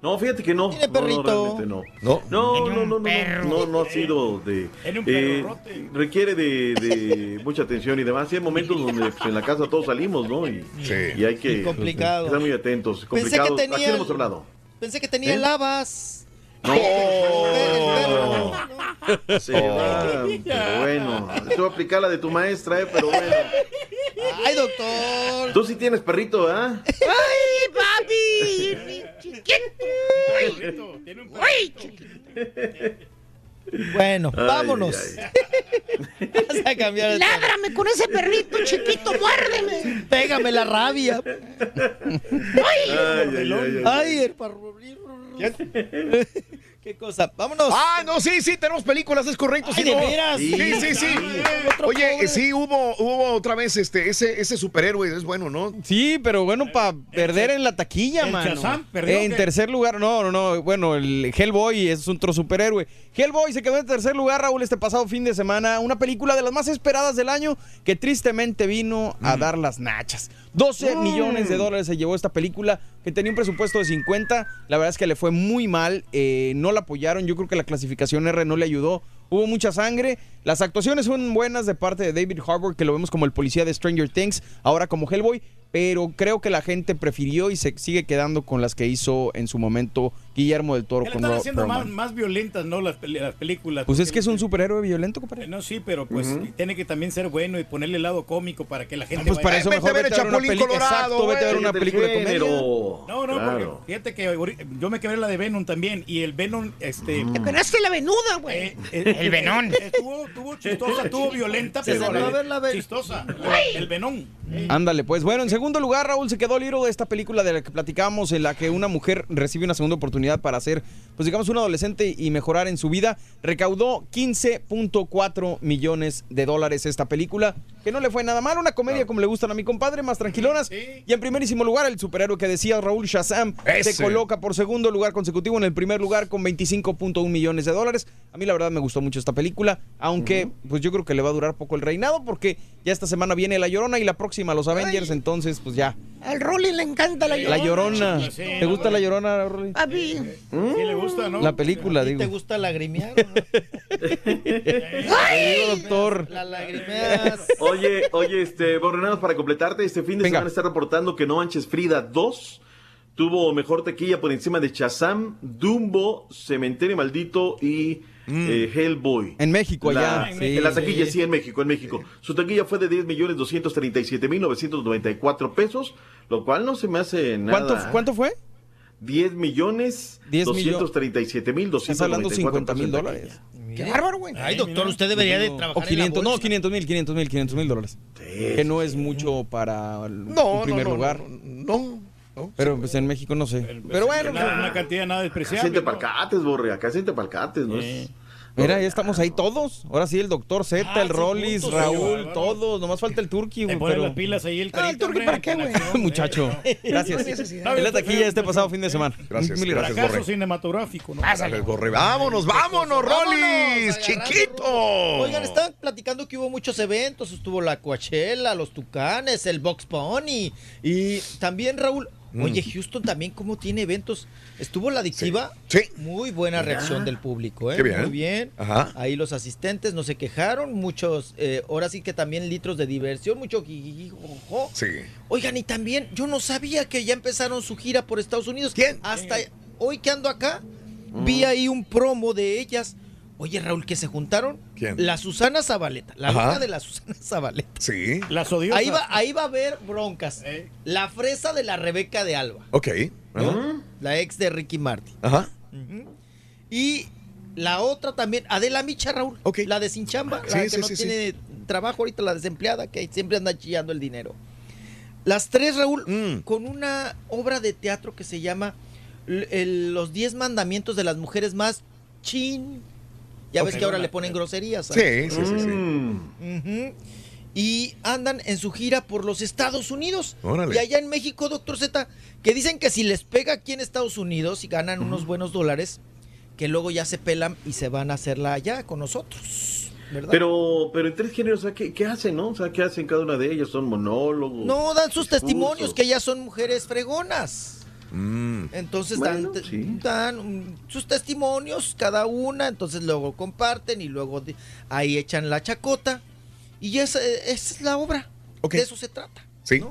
No, fíjate que no. Tiene No, perrito. No, realmente no. No. No, no, no, no, no, no, no ha sido de... En un eh, requiere de, de mucha atención y demás. Y hay momentos donde pues, en la casa todos salimos, ¿no? Y, Sí. y hay que Y complicado. estar muy atentos. Pensé que tenía hablado. Pensé que tenía ¿Eh? lavas. No. Se va, pero bueno. A aplicar la de tu maestra, ¿eh? Pero bueno. Ay, doctor. Tú sí tienes perrito, ¿ah? ¡Ay, papi! Tiene un Bueno, Ay, vámonos. ay. Vas a cambiar. ¡Ládrame con ese perrito chiquito! ¡Muérdeme! Pégame la rabia. Ay, ay, ay, ay. Ay, el parro. Qué cosa. Vámonos. Ah, no, sí, sí, tenemos películas, es correcto. Ay, sí, ¿de no. veras? Sí, sí, Oye, pobre. sí, hubo, hubo otra vez este, ese, ese superhéroe, es bueno, ¿no? Sí, pero bueno, para perder en la taquilla, el mano. Shazam perdió, En ¿qué? tercer lugar, no, no, no. Bueno, el Hellboy es otro superhéroe. Hellboy se quedó en tercer lugar, Raúl, este pasado fin de semana. Una película de las más esperadas del año que tristemente vino a dar las nachas. 12 millones de dólares se llevó esta película que tenía un presupuesto de 50. La verdad es que le fue muy mal. eh, no la apoyaron. Yo creo que la clasificación R no le ayudó. Hubo mucha sangre. Las actuaciones son buenas de parte de David Harbour, que lo vemos como el policía de Stranger Things, ahora como Hellboy. Pero creo que la gente prefirió y se sigue quedando con las que hizo en su momento Guillermo del Toro con están haciendo más, más violentas, ¿no? Las, las películas. Pues es que es un superhéroe violento, compadre. No, sí, pero pues tiene que también ser bueno y ponerle el lado cómico para que la gente. Pues para vaya- eso Vete mejor vete a ver Chapulín. Colorado, Exacto, vete a ver una película de comedia. No, no, Claro. porque fíjate que yo me quebré la de Venom también y el Venom, este. Mm. ¡Te pegaste la venuda, güey! eh, eh, El Venom. eh, Estuvo, estuvo chistosa, estuvo violenta, Se pero salió a ver la Ven- chistosa. El Venom. Eh, Ándale, pues bueno, en segundo lugar, Raúl, se quedó libro de esta película de la que platicamos, en la que una mujer recibe una segunda oportunidad para ser, pues digamos, un adolescente y mejorar en su vida. Recaudó 15.4 millones de dólares esta película, que no le fue nada mal, una comedia como le gustan a mi compadre, más tranquilonas. Y en primerísimo lugar, el superhéroe que decía Raúl Shazam Ese. se coloca por segundo lugar consecutivo en el primer lugar con 25.1 millones de dólares. A mí la verdad me gustó mucho esta película, aunque pues yo creo que le va a durar poco el reinado porque ya esta semana viene La Llorona y la próxima Los Avengers, entonces pues ya. Al Rolly le encanta la llorona. La Llorona. Sí, ¿Te gusta La Llorona, Rolly? Sí le gusta, ¿no? La película, ¿A ti digo. te gusta lagrimear? no? Doctor. La lagrimeas. Oye, oye, este, Borrenados, para completarte, este fin de Venga. semana está reportando que No Manches Frida 2 tuvo mejor taquilla por encima de Shazam, Dumbo, Cementerio Maldito y eh, Hellboy. En México, La- allá. sí. en la taquilla, sí, en México, en México. Su taquilla fue de 10 millones 237 mil 994 pesos, lo cual no se me hace nada. ¿Cuánto, ¿Cuánto fue? 10 millones 10 millo- 237 mil Estás hablando 294 50 mil dólares. ¡Qué bárbaro, güey! Ay, doctor, usted debería de trabajar O 500, en la no, bolsa. 500 mil, 500 mil, 500 mil dólares. que no es mucho para el- No, un primer no, no, lugar. No, no, no. Pero pues en México no sé. Pero bueno, Una, una cantidad nada Acá despreciable. siente ¿no? palcates, Borre, acá siente palcates, ¿no? Es- mira, ya estamos ahí todos. Ahora sí, el doctor Z, Ah, el sí, Rollis, juntos, Raúl, todos. Nomás falta el Turqui, güey. Pero... las pilas ahí el Ah, carito. ¿el turqui para qué, güey? Muchacho, gracias. En la taquilla este pasado fin de semana. Gracias, Mil gracias, Borre. cinematográfico, ¿no? Borre. Vámonos, vámonos, Vámonos, chiquito. Oigan, estaban platicando que hubo muchos eventos. Estuvo la Coachella, los Tucanes, el Box Pony. Y también, Raúl. Oye, Houston también, ¿cómo tiene eventos? Estuvo la adictiva. Sí. Muy buena reacción del público, ¿eh? Qué bien. Muy bien. Ajá. Ahí los asistentes no se quejaron. Muchos, eh, ahora sí que también litros de diversión, mucho jijiji, jojo. Sí. Oigan, y también yo no sabía que ya empezaron su gira por Estados Unidos. ¿Quién? Hasta hoy que ando acá, vi ahí un promo de ellas. Oye, Raúl, que se juntaron. ¿Quién? La Susana Zabaleta, la hija de la Susana Zabaleta. Sí. Las odiosas. Ahí va, ahí va a haber broncas. La fresa de la Rebeca de Alba, Ok. La ex de Ricky Martin. Ajá. Y la otra también, Adela Micha, Raúl. La de Sin Chamba, la Sí, que sí, no sí, sí. tiene trabajo ahorita, la desempleada, que siempre anda chillando el dinero. Las tres, Raúl, Mm. con una obra de teatro que se llama el- Los Diez Mandamientos de las Mujeres Más Chin. Ya ves que ahora le ponen groserías. Sí, sí, sí, sí. Ujú. Y andan en su gira por los Estados Unidos. Órale. Y allá en México, doctor Z, que dicen que si les pega aquí en Estados Unidos y ganan unos buenos dólares, que luego ya se pelan y se van a hacerla allá con nosotros. ¿Verdad? Pero, pero en tres géneros, ¿qué, qué hacen, no? O sea, ¿qué hacen cada una de ellas? ¿Son monólogos? no dan sus discursos? testimonios que ellas son mujeres fregonas. Mm. Entonces Bueno, dan, sí. dan, mm, sus testimonios cada una, entonces luego comparten y luego de- ahí echan la chacota. Y esa, esa es la obra. De eso se trata. Sí.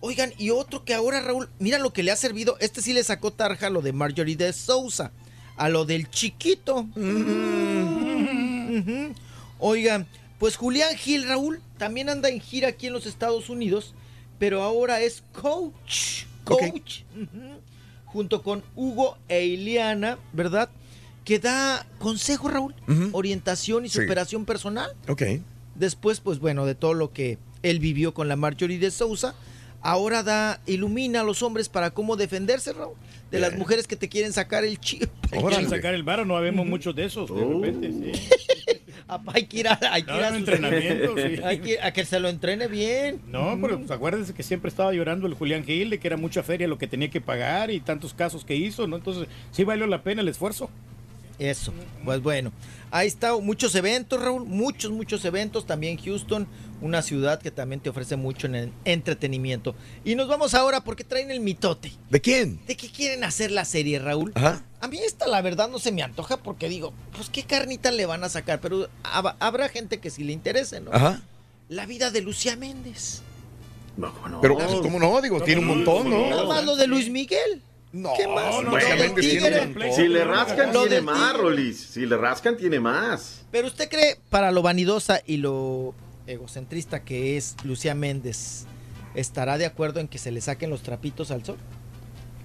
Oigan, y otro que ahora, Raúl, mira lo que le ha servido. Este sí le sacó tarja a lo de Marjorie de Sousa, a lo del chiquito. Ujú. Oigan, pues Julián Gil, Raúl, también anda en gira aquí en los Estados Unidos, pero ahora es coach. Coach. Junto con Hugo e Ileana, ¿verdad? Que da consejo, Raúl, orientación y Sí. superación personal. Ok. Después, pues bueno, de todo lo que él vivió con la Marjorie de Sousa, ahora da, ilumina a los hombres para cómo defenderse, Raúl, de las mujeres que te quieren sacar el chip. Quieren sacar el varo, no habemos muchos de esos, de repente, sí. Apá, hay que ir a, hay que ir a No, sus- entrenamiento, sí. Hay que, a que se lo entrene bien. No, pero pues, acuérdense que siempre estaba llorando el Julián Gil de que era mucha feria lo que tenía que pagar y tantos casos que hizo, ¿no? Entonces, sí valió la pena el esfuerzo. Eso, pues bueno, ahí está, muchos eventos, Raúl, muchos, muchos eventos, también Houston, una ciudad que también te ofrece mucho en el entretenimiento. Y nos vamos ahora porque traen el mitote. ¿De quién? ¿De qué quieren hacer la serie, Raúl? Ajá. A mí esta la verdad no se me antoja porque digo, pues qué carnita le van a sacar, pero hab- habrá gente que sí le interese, ¿no? Ajá. La vida de Lucía Méndez. No, ¿cómo no? Pero, ¿cómo no? Digo, tiene un montón, Nada ¿no? más lo de Luis Miguel. No, ¿Qué más? no, Tigre. montón. Si le rascan, Lo tiene más. Rolis. Si le rascan, tiene más. Pero usted cree, para lo vanidosa y lo egocentrista que es Lucía Méndez, ¿estará de acuerdo en que se le saquen los trapitos al sol?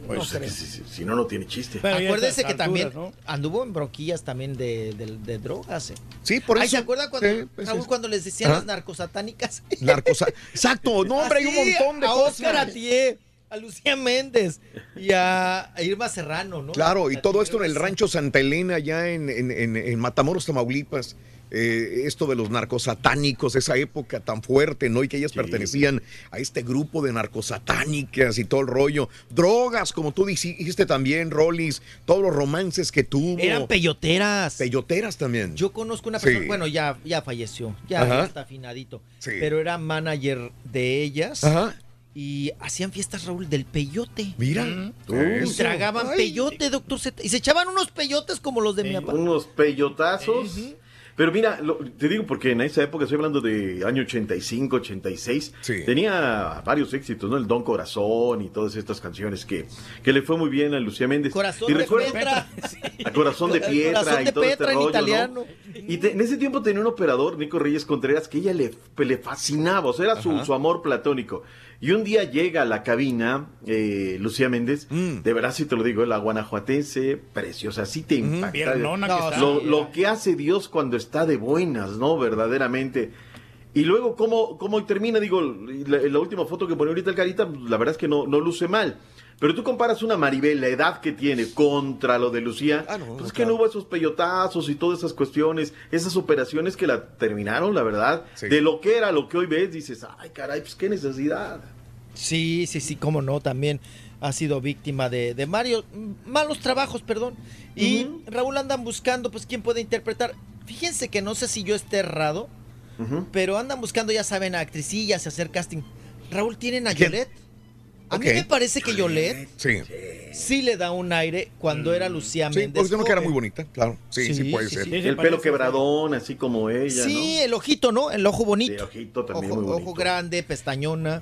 Pues, No es que creo. si, si- si no, no tiene chiste. Acuérdese que también anduvo en bronquillas también de, de- de drogas. eh. Sí, por Ay, eso. ¿Se acuerda cuando, pues, Raúl, cuando les decían Ajá. las narcosatánicas? Narcosa. Exacto, no, hombre, hay un montón de a cosas. Oscar Atié, a Lucía Méndez y a, a Irma Serrano, ¿no? Claro, y todo esto en el rancho Santa Elena, allá en, en- en- en Matamoros, Tamaulipas. Eh, esto de los narcosatánicos, esa época tan fuerte, ¿no? Y que ellas pertenecían a este grupo de narcosatánicas y todo el rollo. Drogas, como tú dijiste también, Rollis, todos los romances que tuvo. Eran peyoteras. Peyoteras también. Yo conozco una Sí. persona, bueno, ya, ya falleció, ya, está afinadito, Sí. pero era manager de ellas Ajá. Y hacían fiestas, Raúl, del peyote. Mira. Y Eso. tragaban Ay. peyote, doctor Z. Y se echaban unos peyotes como los de mi papá. Unos peyotazos. Pero mira, lo- te digo porque en esa época, estoy hablando de año 85, 86, tenía varios éxitos, ¿no? El Don Corazón y todas estas canciones que, que le fue muy bien a Lucía Méndez. Corazón y de recuerdo- Petra. A Corazón de Piedra Corazón y todo Petra este en rollo, ¿no? italiano. Y te- en ese tiempo tenía un operador, Nico Reyes Contreras, que ella le, le fascinaba, o sea, era su, su amor platónico. Y un día llega a la cabina eh, Lucía Méndez, Mm. de verdad sí te lo digo, la guanajuatense, preciosa, sí te impacta. Que. Lo, lo que hace Dios cuando está de buenas, ¿no? Verdaderamente. Y luego, ¿cómo, cómo termina? Digo, la, la última foto que pone ahorita el Carita, la verdad es que no, no luce mal. Pero tú comparas una Maribel, la edad que tiene, contra lo de Lucía, pues es que no hubo esos peyotazos y todas esas cuestiones, esas operaciones que la terminaron, la verdad. De lo que era lo que hoy ves, dices, ay, caray, pues qué necesidad. Sí, sí, sí, cómo no, también ha sido víctima de, de Mario, malos trabajos, perdón. Y Raúl andan buscando, pues, quién puede interpretar. Fíjense que no sé si yo esté errado, pero andan buscando, ya saben, a actricillas y hacer casting. Raúl, ¿tienen a Yolette? A mí me parece que Yolette Sí. sí le da un aire cuando era Lucía Sí, Méndez. porque no que era muy bonita, claro. Sí, sí, Sí, puede sí, ser. sí. el pelo quebradón, así como ella, Sí, el ojito, ¿no? El ojo bonito. El ojito también ojo, muy bonito. ojo grande, pestañona.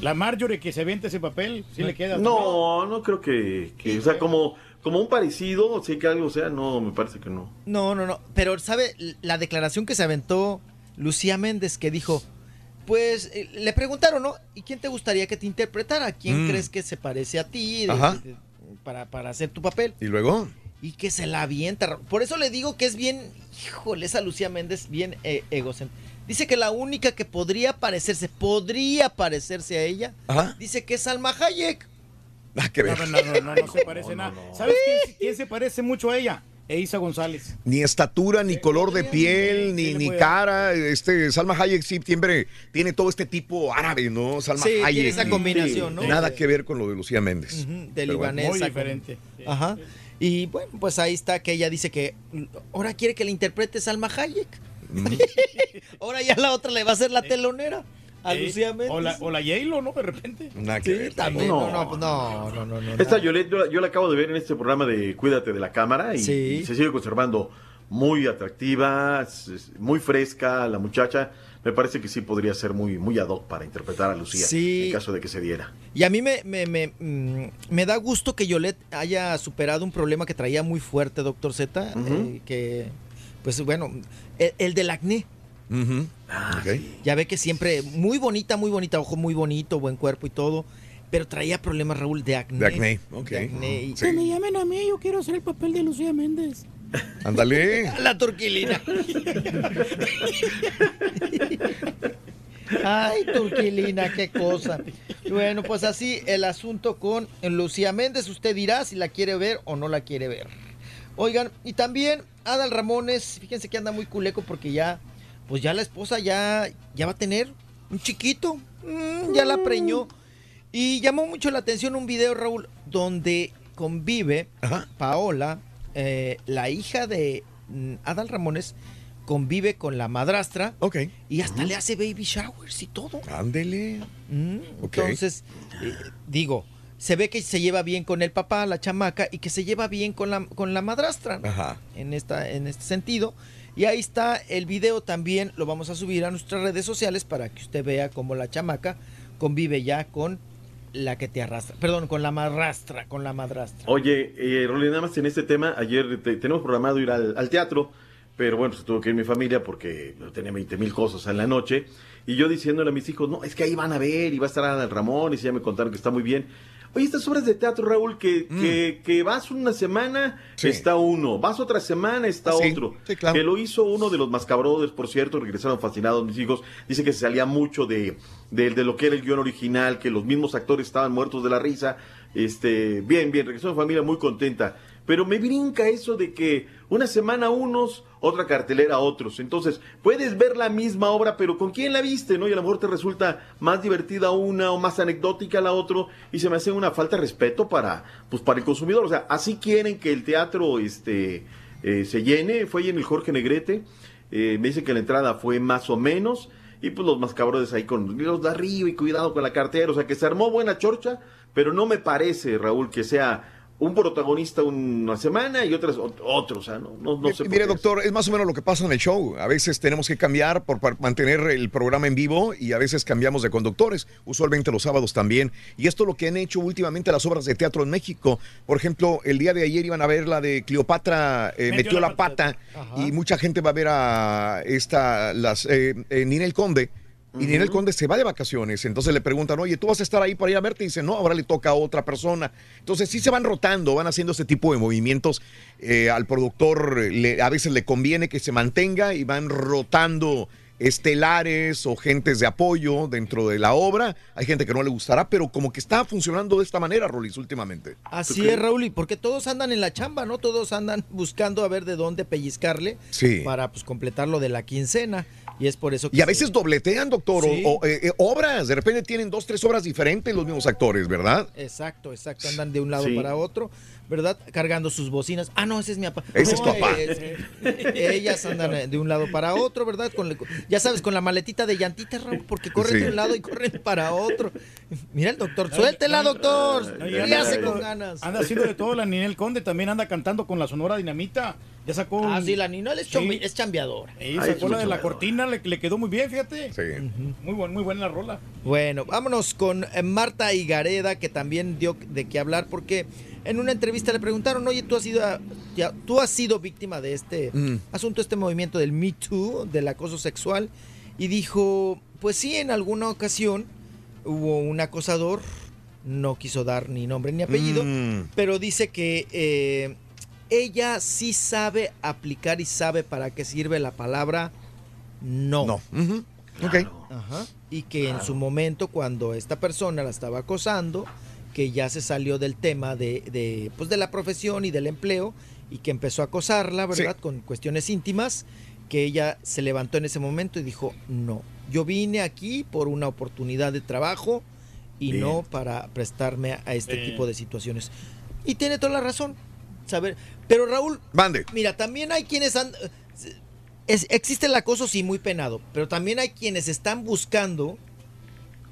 La Marjorie que se vente ese papel, sí le queda. No, no creo que, que- o sea, como, como un parecido, sé que algo sea, no, me parece que no. No, no, no. Pero, ¿sabe? La declaración que se aventó Lucía Méndez, que dijo, pues eh, le preguntaron, ¿no? ¿Y quién te gustaría que te interpretara? ¿Quién Mm. crees que se parece a ti de- Ajá. de- para, para hacer tu papel? ¿Y luego? Y que se la avienta. Por eso le digo que es bien, híjole, esa Lucía Méndez, bien eh, egocéntrica. Dice que la única que podría parecerse, podría parecerse a ella, Ajá. dice que es Salma Hayek. Ah, ver. No, no, no, no, no se parece nada. ¿Sabes quién, quién se parece mucho a ella? Eisa González. Ni estatura, ni color de piel, ni, ni cara. Este, Salma Hayek sí tiene, tiene todo este tipo árabe, ¿no? Salma Sí, tiene Hayek. esa y- combinación, ¿no? Nada que ver con lo de Lucía Méndez. De Pero bueno. libanesa. Muy con- diferente. Ajá. Y bueno, pues ahí está que ella dice que ahora quiere que le interprete Salma Hayek. ahora ya la otra le va a hacer la telonera a Lucía Méndez. o la, o la J-Lo, ¿no? De repente. Sí, también. No. No, no, pues no, no, no, no. Esta. Yolette, yo, la- yo la acabo de ver en este programa de Cuídate de la Cámara y, Sí. y se sigue conservando muy atractiva, es- es muy fresca la muchacha. Me parece que sí podría ser muy, muy ad hoc para interpretar a Lucía Sí. en caso de que se diera. Y a mí me, me, me, mm, me da gusto que Yolette haya superado un problema que traía muy fuerte, doctor Z, Ujú. eh, que, pues bueno, el, el del acné. Ujú. Ok. Ya ve que siempre, muy bonita, muy bonita, ojo muy bonito, buen cuerpo y todo, pero traía problemas, Raúl, de acné. De acné, ok. De acné y- Sí. me llamen a mí, yo quiero hacer el papel de Lucía Méndez. Ándale. La turquilina. Ay, turquilina, qué cosa. Bueno, pues así el asunto con Lucía Méndez. Usted dirá si la quiere ver o no la quiere ver. Oigan, y también Adal Ramones, fíjense que anda muy culeco porque ya, pues ya la esposa ya, ya va a tener un chiquito. Mm, ya la preñó. Y llamó mucho la atención un video, Raúl, donde convive Paola, eh, la hija de mm, Adal Ramones, convive con la madrastra. Ok. Y hasta le hace baby showers y todo. Ándele. Mm, Ok. Entonces, eh, digo, se ve que se lleva bien con el papá, la chamaca, y que se lleva bien con la, con la madrastra. ¿no? Ajá. En, esta, en este sentido. Y ahí está el video también, lo vamos a subir a nuestras redes sociales para que usted vea cómo la chamaca convive ya con la que te arrastra. Perdón, con la madrastra, con la madrastra. Oye, eh, Rolly, nada más en este tema, ayer te- tenemos programado ir al, teatro, pero bueno, se tuvo que ir mi familia porque tenía 20 mil cosas en la noche. Y yo diciéndole a mis hijos, no, es que ahí van a ver y va a estar Adal Ramón y si ya me contaron que está muy bien. Oye, estas obras de teatro, Raúl, que, que, que vas una semana, Sí. está uno, vas otra semana, está Ah, sí, otro. sí, claro. Que lo hizo uno de los mascabrodes, por cierto, regresaron fascinados mis hijos. Dice que se salía mucho de, de, de lo que era el guion original, que los mismos actores estaban muertos de la risa. Este, bien, bien, regresó mi familia muy contenta. Pero me brinca eso de que una semana unos, otra cartelera otros. Entonces, puedes ver la misma obra, pero ¿con quién la viste? ¿no? Y a lo mejor te resulta más divertida una o más anecdótica la otra. Y se me hace una falta de respeto para, pues, para el consumidor. O sea, así quieren que el teatro este, eh, se llene. Fue ahí en el Jorge Negrete. Eh, me dice que la entrada fue más o menos. Y pues los mascabrones ahí con los de arriba y cuidado con la cartera. O sea, que se armó buena chorcha. Pero no me parece, Raúl, que sea un protagonista una semana y otras ot- otro. O sea, no, no, no sé. Mire, doctor, es más o menos lo que pasa en el show. A veces tenemos que cambiar por, para mantener el programa en vivo y a veces cambiamos de conductores, usualmente los sábados también. Y esto es lo que han hecho últimamente las obras de teatro en México. Por ejemplo, el día de ayer iban a ver la de Cleopatra eh, metió, la pata y mucha gente va a ver a esta, las, eh, eh, Ninel Conde. Y Ninel Conde se va de vacaciones, entonces le preguntan, oye, ¿tú vas a estar ahí para ir a verte? Y dice, no, ahora le toca a otra persona. Entonces sí se van rotando, van haciendo este tipo de movimientos. Eh, al productor le- a veces le conviene que se mantenga y van rotando estelares o gentes de apoyo dentro de la obra. Hay gente que no le gustará, pero como que está funcionando de esta manera, Rolis, últimamente. Así es, Raúl, y porque todos andan en la chamba, ¿no? Todos andan buscando a ver de dónde pellizcarle Sí. para pues completar lo de la quincena. Y es por eso que Y a se- veces dobletean, doctor, o- Sí. o, eh, eh, obras. De repente tienen dos, tres obras diferentes los mismos actores, ¿verdad? Exacto, exacto. Andan de un lado Sí. para otro, ¿verdad? Cargando sus bocinas. Ah, no, ese es mi papá. Ese es No, tu papá. es- ellas andan eh, de un lado para otro, ¿verdad? Con, ya sabes, con la maletita de llantitas, Raúl, porque corren Sí. de un lado y corren para otro. Mira el doctor, suéltela, doctor. ¿Qué anda hace haciendo- con ganas? Anda haciendo de todo, la Ninel Conde también anda cantando con la Sonora Dinamita. Ya sacó. Ah, sí, la Ninel es, Sí. es chambeadora. Y sacó la de la cortina, le, le quedó muy bien, fíjate. Sí. Muy, buen, muy buena la rola. Bueno, vámonos con eh, Marta Higareda, que también dio de qué hablar, porque en una entrevista le preguntaron, oye, tú has sido, ya- tú has sido víctima de este Mm. asunto, este movimiento del Me Too, del acoso sexual, y dijo, pues sí, en alguna ocasión hubo un acosador, no quiso dar ni nombre ni apellido, Mm. pero dice que eh, ella sí sabe aplicar y sabe para qué sirve la palabra no. No. Ujú. Ok. Ajá. Y que en su momento, cuando esta persona la estaba acosando, que ya se salió del tema de, de, pues de la profesión y del empleo, y que empezó a acosarla, ¿verdad? Con cuestiones íntimas, que ella se levantó en ese momento y dijo, no, yo vine aquí por una oportunidad de trabajo y Bien. no para prestarme a este Bien. tipo de situaciones. Y tiene toda la razón. Saber, pero Raúl, Mande. Mira, también hay quienes han... es- existe el acoso, sí, muy penado, pero también hay quienes están buscando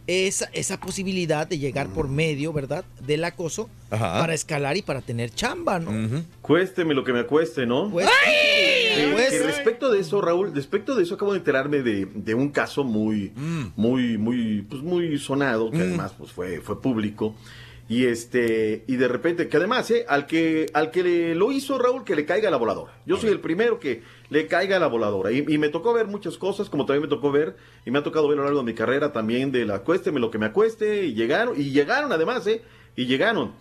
esa, esa posibilidad de llegar por medio, ¿verdad?, del acoso Ajá. para escalar y para tener chamba, ¿no? Cuésteme lo que me cueste, ¿no? Pues, Que- pues, que respecto de eso, Raúl, respecto de eso acabo de enterarme de, de un caso muy, muy, muy, pues muy sonado, que además pues fue, fue público. Y este, y de repente, que además, eh, al que, al que le- lo hizo Raúl, que le caiga la voladora. Yo soy el primero que le caiga la voladora. Y, y me tocó ver muchas cosas, como también me tocó ver, y me ha tocado ver a lo largo de mi carrera también de la acuésteme lo que me acueste, y llegaron, y llegaron además, eh, y llegaron.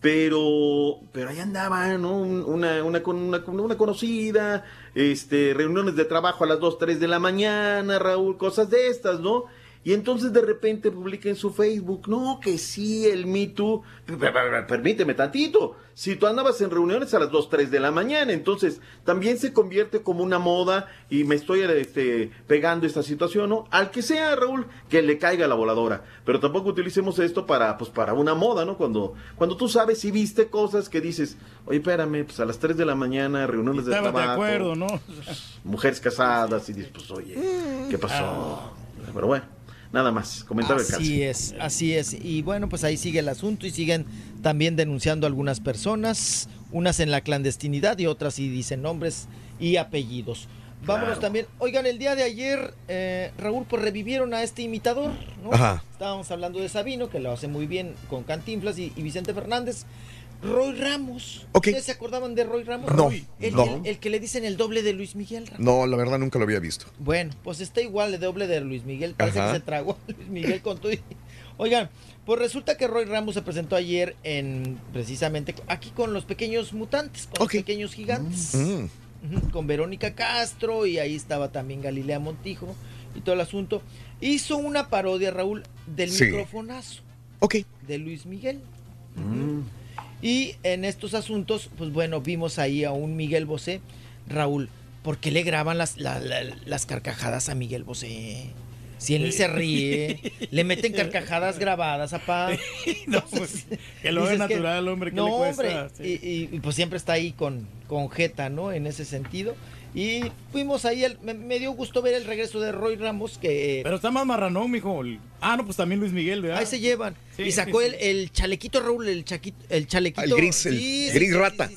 Pero, pero ahí andaba, ¿no? Un- Una, una, una, una conocida, este, reuniones de trabajo a las 2, 3 de la mañana, Raúl, cosas de estas, ¿no? Y entonces de repente publica en su Facebook, no, que sí, el Me Too. Permíteme tantito. Si tú andabas en reuniones a las 2, 3 de la mañana, entonces también se convierte como una moda y me estoy este, pegando esta situación, ¿no? Al que sea, Raúl, que le caiga la voladora. Pero tampoco utilicemos esto para, pues, para una moda, ¿no? Cuando, cuando tú sabes y viste cosas que dices, oye, espérame, pues a las 3 de la mañana, reuniones de Estabas de acuerdo, ¿no? Mujeres casadas y dices, pues oye, ¿qué pasó? Pero bueno, nada más, comentar el caso. Así es, así es. Y bueno, pues ahí sigue el asunto y siguen también denunciando algunas personas, unas en la clandestinidad y otras sí dicen nombres y apellidos. Vámonos Claro. también. Oigan, el día de ayer, eh, Raúl, pues revivieron a este imitador, ¿no? Ajá. Estábamos hablando de Sabino, que lo hace muy bien con Cantinflas y, y Vicente Fernández. Roy Ramos. ¿Ustedes se acordaban de Roy Ramos? No, El, no. el- el que le dicen el doble de Luis Miguel. Raúl. No, la verdad nunca lo había visto. Bueno, pues está igual de doble de Luis Miguel. Parece Ajá. que se tragó a Luis Miguel con todo. y- Oigan, pues resulta que Roy Ramos se presentó ayer en precisamente aquí con los pequeños mutantes, con los pequeños gigantes. Mm. Con Verónica Castro y ahí estaba también Galilea Montijo y todo el asunto. Hizo una parodia, Raúl, del Sí. microfonazo. Ok. De Luis Miguel. Y en estos asuntos, pues bueno, vimos ahí a un Miguel Bosé. Raúl, ¿por qué le graban las, la- la- las carcajadas a Miguel Bosé? Si él ni se ríe, le meten carcajadas grabadas, apá. No, pues, que lo haga Dices que- natural, hombre, ¿qué no, le cuesta? hombre, Sí. y- y, pues siempre está ahí con, con Jeta, ¿no? En ese sentido. Y fuimos ahí, el- me, me dio gusto ver el regreso de Roy Ramos, que... Pero está más marranón, mijo. El- Ah, no, pues también Luis Miguel, ¿verdad? Ahí se llevan. Sí, y sacó sí, el, el chalequito, Raúl, el, chaquito, el chalequito. El gris, el gris rata.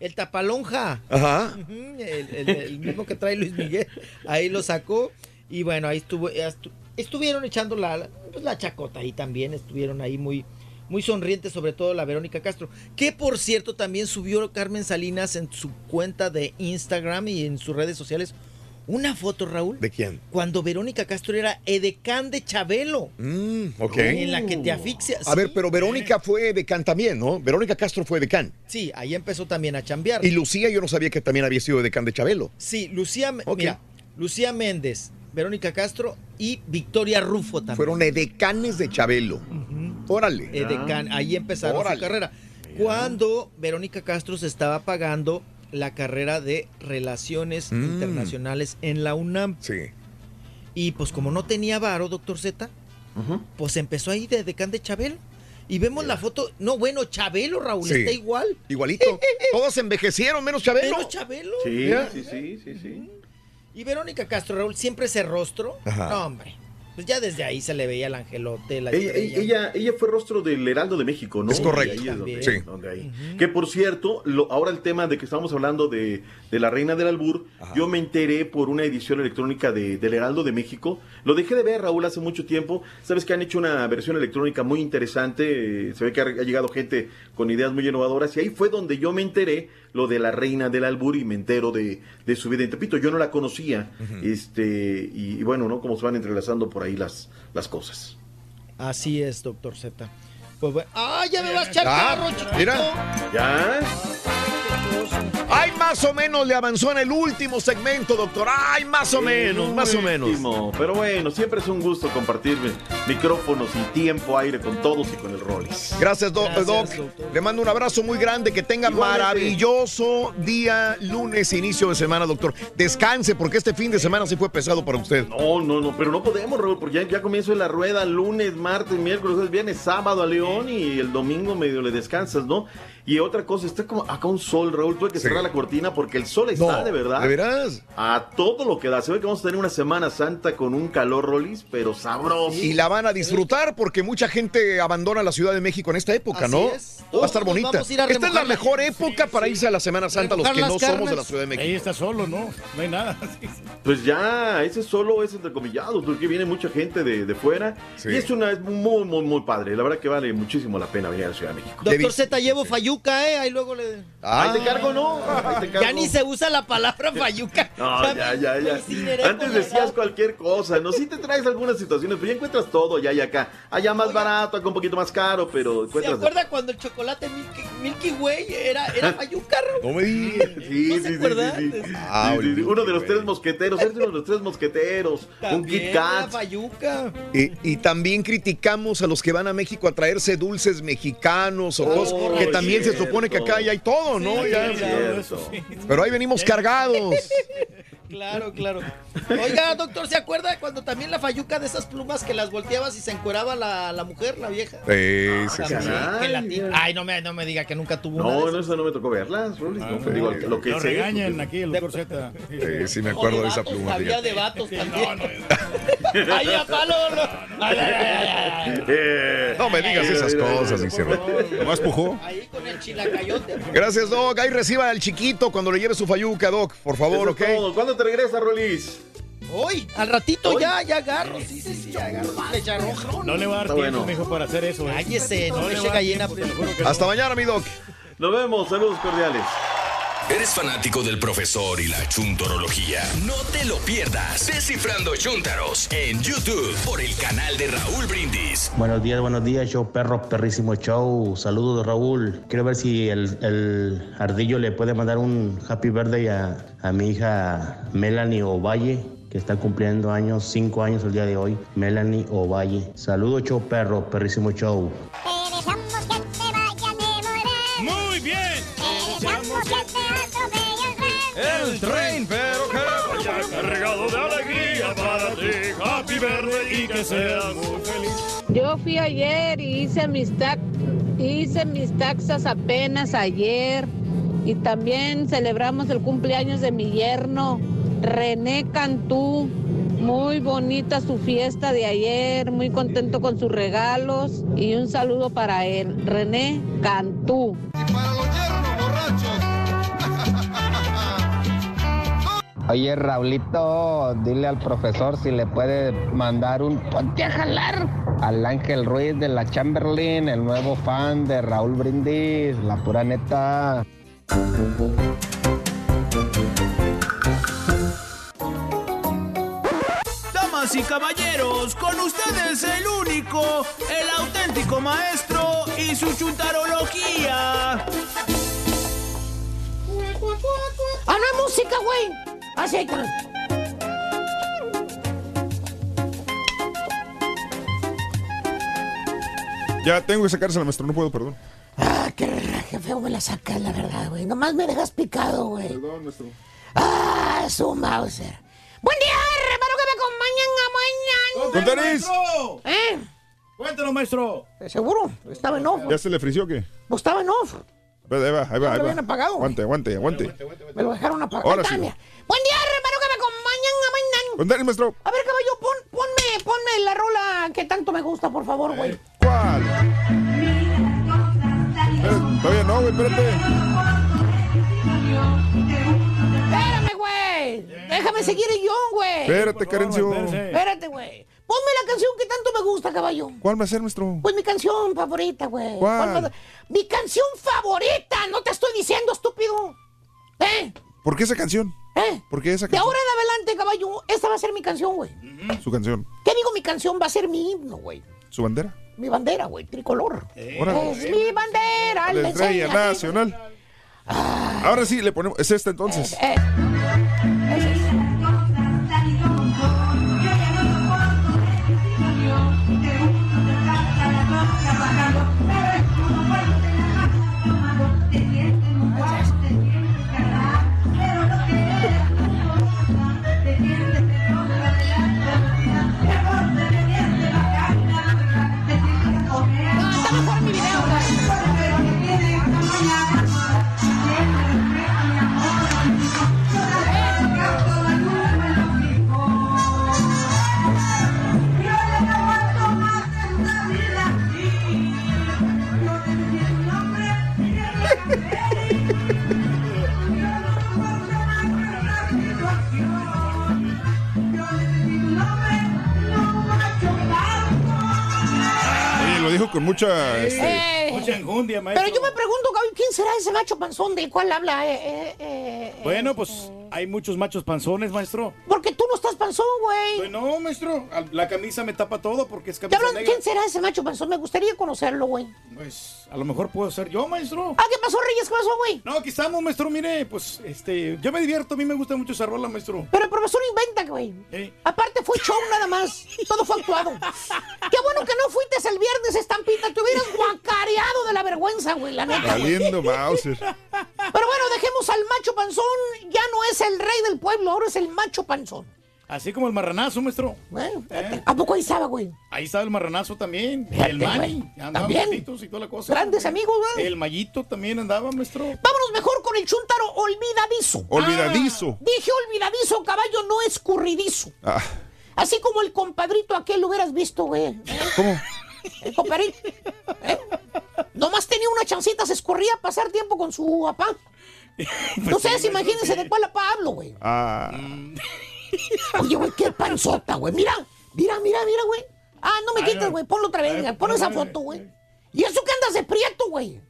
El tapalonja. Ajá. Ujú, el, el- el mismo que trae Luis Miguel. Ahí lo sacó. Y bueno, ahí estuvo. estu- Estuvieron echando la, la- pues, la chacota ahí también. Estuvieron ahí muy, muy sonrientes, sobre todo la Verónica Castro. Que por cierto también subió Carmen Salinas en su cuenta de Instagram y en sus redes sociales una foto, Raúl. ¿De quién? Cuando Verónica Castro era edecán de Chabelo. Mm, ok. En la que te asfixia. A ver, pero Verónica fue decán también, ¿no? Verónica Castro fue decán. Sí, ahí empezó también a chambear. Y Lucía, yo no sabía que también había sido decán de Chabelo. Sí, Lucía, mira, Lucía Méndez, Verónica Castro y Victoria Rufo también. Fueron edecanes de Chabelo. Órale. Edecán, ahí empezaron Órale. su carrera. Cuando Verónica Castro se estaba pagando la carrera de Relaciones Mm. Internacionales en la UNAM. Sí. Y pues como no tenía varo, doctor Z, pues empezó ahí de decán de Chabelo. Y vemos la foto, no, bueno, Chabelo, Raúl, Sí. está igual. Igualito. Todos envejecieron, menos Chabelo. Menos Chabelo. Sí, Ya. sí, sí, sí, sí. Y Verónica Castro, Raúl, siempre ese rostro. Ajá. No, hombre. pues ya desde ahí se le veía el angelote, la Ella, ella, ella fue rostro del Heraldo de México, ¿no? Es correcto. Es donde- Sí. donde ahí. Que por cierto, lo- ahora el tema de que estamos hablando de, de la Reina del Albur, yo me enteré por una edición electrónica de, del Heraldo de México. Lo dejé de ver, Raúl, hace mucho tiempo. Sabes que han hecho una versión electrónica muy interesante. eh, Se ve que ha, ha llegado gente con ideas muy innovadoras. Y ahí fue donde yo me enteré lo de la Reina del Albur y me entero de, de su vida en Tepito. Yo no la conocía. este y, y bueno, ¿no? Como se van entrelazando por ahí las, las cosas. Así es, doctor Z. Pues bueno. ¡Ah, ya me vas a echar Ah, carro, chiquito! mira. ¿Ya? Ay, más o menos le avanzó en el último segmento, doctor. Ay, más o menos, más o menos. Pero bueno, siempre es un gusto compartir micrófonos y tiempo, aire con todos y con el Rollis. Gracias, Doc. Doc. Le mando un abrazo muy grande. Que tenga Igualmente. maravilloso día lunes, inicio de semana, doctor. Descanse, porque este fin de semana sí fue pesado para usted. No, no, no, pero no podemos, Raúl, porque ya, ya comienzo la rueda lunes, martes, miércoles, viernes, sábado a León y el domingo medio le descansas, ¿no? Y otra cosa, está como acá un sol, Raúl, tuve que cerrar la cortina porque el sol está No, de verdad. ¿de veras? A todo lo que da. Se ve que vamos a tener una Semana Santa con un calor, Rolis, pero sabroso. Y la van a disfrutar porque mucha gente abandona la Ciudad de México en esta época, Así ¿no? es. Va a estar bonita. vamos a ir a Esta es la mejor época para irse a la Semana Santa los que no somos de la Ciudad de México. Ahí está solo, ¿no? No hay nada. Pues ya, ese solo es entrecomillado, porque viene mucha gente de, de fuera. Y es una es muy, muy, muy padre. La verdad que vale muchísimo la pena venir a la Ciudad de México. Doctor Z, llevo fayuca, ¿eh? Ahí luego le... Ahí te cargo, ¿no? Ahí te cargo. Ya ni se usa la palabra fayuca. No, ya, ya, ya. incineré Antes decías cualquier cosa, ¿no? Sí te traes algunas situaciones, pero ya encuentras todo ya y acá. Allá más barato, acá un poquito más caro, pero ¿Se encuentras... acuerda cuando el chocolate Milky, Milky Way era, era fayuca? No me digas. Sí, sí, sí, sí, sí. Ah, Sí, sí, sí. Uno de los tres mosqueteros, eres uno de los tres mosqueteros. un Kit era Kat. fayuca. Y, y también criticamos a los que van a México a traerse dulces mexicanos o Oh, cosas que también se supone que acá ya hay todo, ¿no? Ya-. Pero ahí venimos cargados. Claro, claro. Oiga, doctor, ¿se acuerda cuando también la fayuca de esas plumas que las volteabas y se encueraba la, la mujer, la vieja? Sí, sí, sí. Ti- mira. Ay, no me, no me diga que nunca tuvo una de No, esas. no, eso no me tocó verlas, Rolis. Ah, no, digo lo que Lo sé. porque- aquí el doctor Z. Sí, sí me acuerdo de esa vatos, pluma. Había de vatos también. Ay, a palo, no. Eh, No me digas esas cosas, mira. dice Ro- Nomás pujó. Ahí con el chilacayote. Gracias, Doc. Ahí reciba al chiquito cuando le lleve su fayuca, Doc. Por favor, ¿ok? ¿Cuándo te regresa, Rolis? Hoy, al ratito Hoy. ya, ya agarro. Sí, sí, sí, ya agarro. Flecha roja. No le va a dar Está tiempo, bueno. mijo, para hacer eso. ¿eh? Cállese, no le me va eche a dar gallina. tiempo, te lo juro que no. Hasta mañana, mi Doc. Nos vemos, saludos cordiales. ¿Eres fanático del profesor y la chuntorología? No te lo pierdas. Descifrando Chuntaros en YouTube por el canal de Raúl Brindis. Buenos días, buenos días, show perro, perrísimo show. Saludos, Raúl. Quiero ver si el, el ardillo le puede mandar un happy birthday a, a mi hija Melanie Ovalle, que está cumpliendo años, cinco años el día de hoy. Melanie Ovalle. Saludos, show perro, perrísimo show. El tren. El tren, pero que Vaya cargado de alegría para ti. Happy birthday y que seas muy feliz. Yo fui ayer y hice mis, tax hice mis taxas apenas ayer. Y también celebramos el cumpleaños de mi yerno, René Cantú. Muy bonita su fiesta de ayer, muy contento con sus regalos. Y un saludo para él, René Cantú. Oye, Raulito, dile al profesor si le puede mandar un ponte a jalar al Ángel Ruiz de la Chamberlain, el nuevo fan de Raúl Brindis, la pura neta. Damas y caballeros, con ustedes el único, el auténtico maestro y su chuntarología. ¡Ah, no hay música, güey! Así hay que- Ya tengo que sacársela, maestro. No puedo, perdón. Ah, qué, qué feo me la sacas, la verdad, güey. Nomás me dejas picado, güey. Perdón, maestro. Ah, su Mauser. Buen día, hermano, que me acompañan a mañana. ¡Don Tenis! ¿Eh? Cuéntanos, maestro. ¿Seguro? Estaba en off. ¿Ya se le frició o qué? Pues estaba en off. Ahí va, ahí va, lo ahí va. habían apagado. Aguante, aguante, aguante. Me lo dejaron apagado. Ahora sí. Buen día, hermano, que me acompañan a mañana. Don Tenis, maestro. A ver, caballo, pon, ponme, ponme la rola que tanto me gusta, por favor, güey. ¿Cuál? Eh, todavía no, güey, espérate. Espérame, güey. Déjame seguir el guion, güey. Espérate, Carencio. Espérate, güey. Ponme la canción que tanto me gusta, caballo. ¿Cuál va a ser, maestro? Pues mi canción favorita, güey. ¿Cuál? va- Mi canción favorita, no te estoy diciendo, estúpido. ¿Eh? ¿Por qué esa canción? ¿Eh? ¿Por qué esa De canción? ahora en adelante, caballo, esta va a ser mi canción, güey. Su canción. ¿Qué digo mi canción? Va a ser mi himno, güey. ¿Su bandera? Mi bandera, güey, tricolor. Órale. Es mi bandera, La la estrella nacional. Ahora sí, le ponemos. Es esta entonces. Eh, Está dijo con mucha. este, Eh, Mucha enjundia, maestro. Pero yo me pregunto, Gaby, ¿quién será ese macho panzón del cual habla? Eh, eh, eh, eh, Bueno, pues hay muchos machos panzones, maestro. Porque no estás panzón, güey. Pues no, maestro. La camisa me tapa todo porque es Te camisa hablan- negra. ¿Quién será ese macho panzón? Me gustaría conocerlo, güey. Pues a lo mejor puedo ser yo, maestro. Ah, ¿qué pasó, Reyes? ¿Qué pasó, güey? No, aquí estamos, maestro. Mire, pues este, yo me divierto. A mí me gusta mucho esa rola, maestro. Pero el profesor inventa, güey. Eh. Aparte fue show nada más. Todo fue actuado. Qué bueno que no fuiste el viernes, estampita. Te hubieras guacareado de la vergüenza, güey, la neta. güey. Valiendo Mauser. Pero bueno, dejemos al macho panzón. Ya no es el rey del pueblo, ahora es el macho panzón. Así como el marranazo, maestro. Bueno, ¿a poco ahí estaba, güey? Ahí estaba el marranazo también. Fíjate, el Manny. güey. Andaban y toda la cosa. Grandes amigos, güey. El Mayito también andaba, maestro. Vámonos mejor con el chuntaro olvidadizo. Olvidadizo. Dije olvidadizo, caballo, no escurridizo. Ah, Así como el compadrito aquel lo hubieras visto, güey. ¿Cómo? El compadrito. ¿eh? Nomás tenía una chancita, se escurría a pasar tiempo con su papá. No sé, sí, imagínense de cuál papá hablo, güey. Ah. Oye, güey, qué panzota, güey. Mira, mira, mira, mira, güey. Ah, no me quites, güey. Ponlo otra vez, mira. Pon esa foto, güey. ¿Y eso que andas de prieto, güey?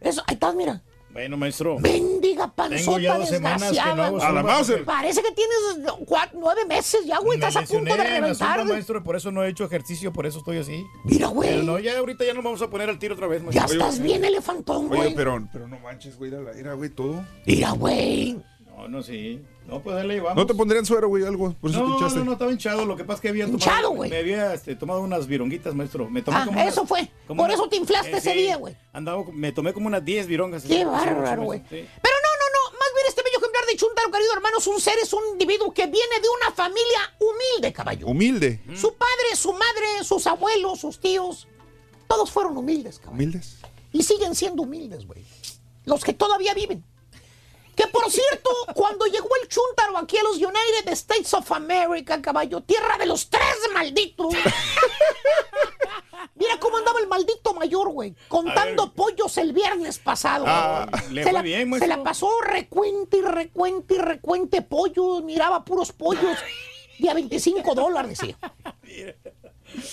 Eso, ahí estás, mira. Bueno, maestro. Bendiga Tengo ya panzota dos semanas que no desgraciada. hago güey. A la zumba. Mauser. Parece que tienes cuatro, nueve meses ya, güey. Me Estás a punto de reventar. zumba, güey. maestro, por eso no he hecho ejercicio, por eso estoy así. Mira, Pero güey. no, ya ahorita ya nos vamos a poner al tiro otra vez, Ya maestro. estás bien elefantón, Oye, güey. pero, pero no manches, güey. Era, la- era, güey, todo. Mira, güey. No, no, sí. No, pues ahí le llevamos. ¿No te pondrían suero, güey, algo? Por eso te No, hinchaste. no, no, estaba hinchado. Lo que pasa es que había tomado. Hinchado, güey. Me había este, tomado unas vironguitas, maestro. Me tomé Ah, como unas- eso fue. como Por eso te inflaste ese sí. día, güey. Andaba, me tomé como unas 10 virongas. Qué bárbaro, güey. sí. Pero no, no, no. Más bien este bello ejemplar de Chuntaro, querido hermano, es un ser, es un individuo que viene de una familia humilde, caballo. Humilde. Su padre, su madre, sus abuelos, sus tíos, todos fueron humildes, caballo. Humildes. Y siguen siendo humildes, güey. Los que todavía viven. Que por cierto, cuando llegó el Chuntaro aquí a los United States of America, caballo, tierra de los tres malditos. Mira cómo andaba el maldito mayor, güey, contando pollos el viernes pasado. Ah, le se, fue la, bien, se maestro. la pasó recuente y recuente y recuente pollos, miraba puros pollos. De a 25 dólares, decía.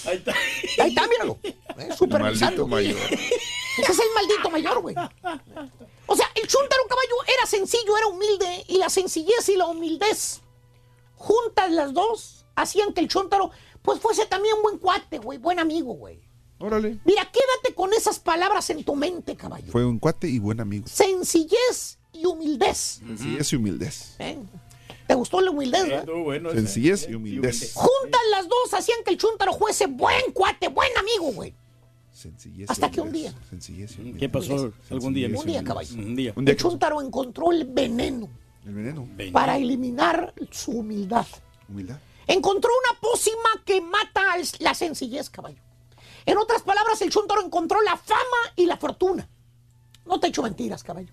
Ahí está. Ahí está, míralo. Eh, supervisando. Maldito mayor. Ese es el maldito mayor, güey. O sea, el Chuntaro caballo era sencillo, era humilde, y la sencillez y la humildez, juntas las dos, hacían que el Chuntaro, pues fuese también buen cuate, güey, buen amigo, güey. Órale. Mira, quédate con esas palabras en tu mente, caballo. Fue un cuate y buen amigo. Sencillez y humildez. Sencillez y humildez. ¿eh? ¿Te gustó la humildez, Eh, verdad? estuvo bueno. Sencillez y humildez. Juntas las dos hacían que el Chuntaro fuese buen cuate, buen amigo, güey. Sencillez Hasta que un día. Sencillez. ¿Qué pasó algún día? Un día, caballo. Un día. Un día. Chuntaro encontró el veneno El veneno. para eliminar su humildad. Humildad. Encontró una pócima que mata la sencillez, caballo. En otras palabras, el Chuntaro encontró la fama y la fortuna. No te echo mentiras, caballo.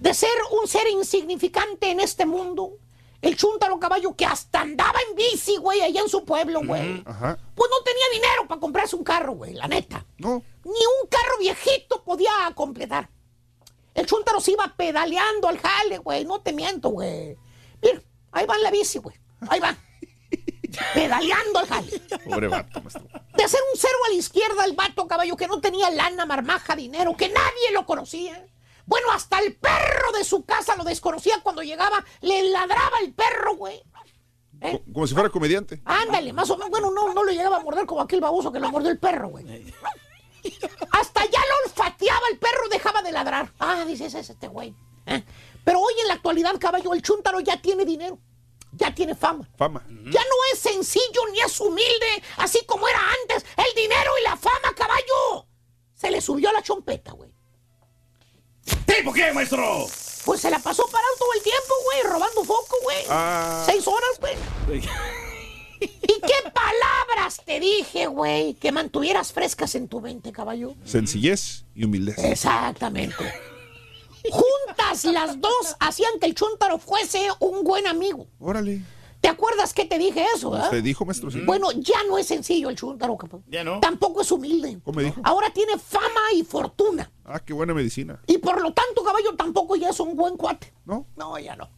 De ser un ser insignificante en este mundo, El chúntaro caballo que hasta andaba en bici, güey, allá en su pueblo, güey. Ajá. Pues no tenía dinero para comprarse un carro, güey, la neta. No. Ni un carro viejito podía completar. El chúntaro se iba pedaleando al jale, güey, no te miento, güey. Mira, ahí va en la bici, güey. Ahí va. pedaleando al jale. Pobre vato, maestro. De hacer un cero a la izquierda el vato caballo que no tenía lana, marmaja, dinero, que nadie lo conocía. Bueno, hasta el perro de su casa lo desconocía cuando llegaba, le ladraba el perro, güey. Co- Como si fuera comediante. Ándale, más o menos. Bueno, no, no lo llegaba a morder como aquel baboso que lo mordió el perro, güey. Hasta ya lo olfateaba el perro, dejaba de ladrar. Ah, dices, es este güey. ¿eh? Pero hoy en la actualidad, caballo, el chúntaro ya tiene dinero. Ya tiene fama. Fama. Ya no es sencillo ni es humilde, así como era antes. El dinero y la fama, caballo. Se le subió la chompeta, güey. ¿Tipo qué, maestro? Pues se la pasó parado todo el tiempo, güey, robando foco, güey. Ah. Seis horas, güey. ¿Y qué palabras te dije, güey? Que mantuvieras frescas en tu mente, caballo. Sencillez y humildad. Exactamente. Juntas las dos hacían que el chúntaro fuese un buen amigo. Órale. ¿Te acuerdas que te dije eso, verdad? ¿Te dijo, maestro? Sí. Bueno, ya no es sencillo el chúntaro, cabrón. Ya no. Tampoco es humilde. ¿Cómo me dijo? Ahora tiene fama y fortuna. Ah, qué buena medicina. Y por lo tanto, caballo, tampoco ya es un buen cuate. ¿No? No, ya no.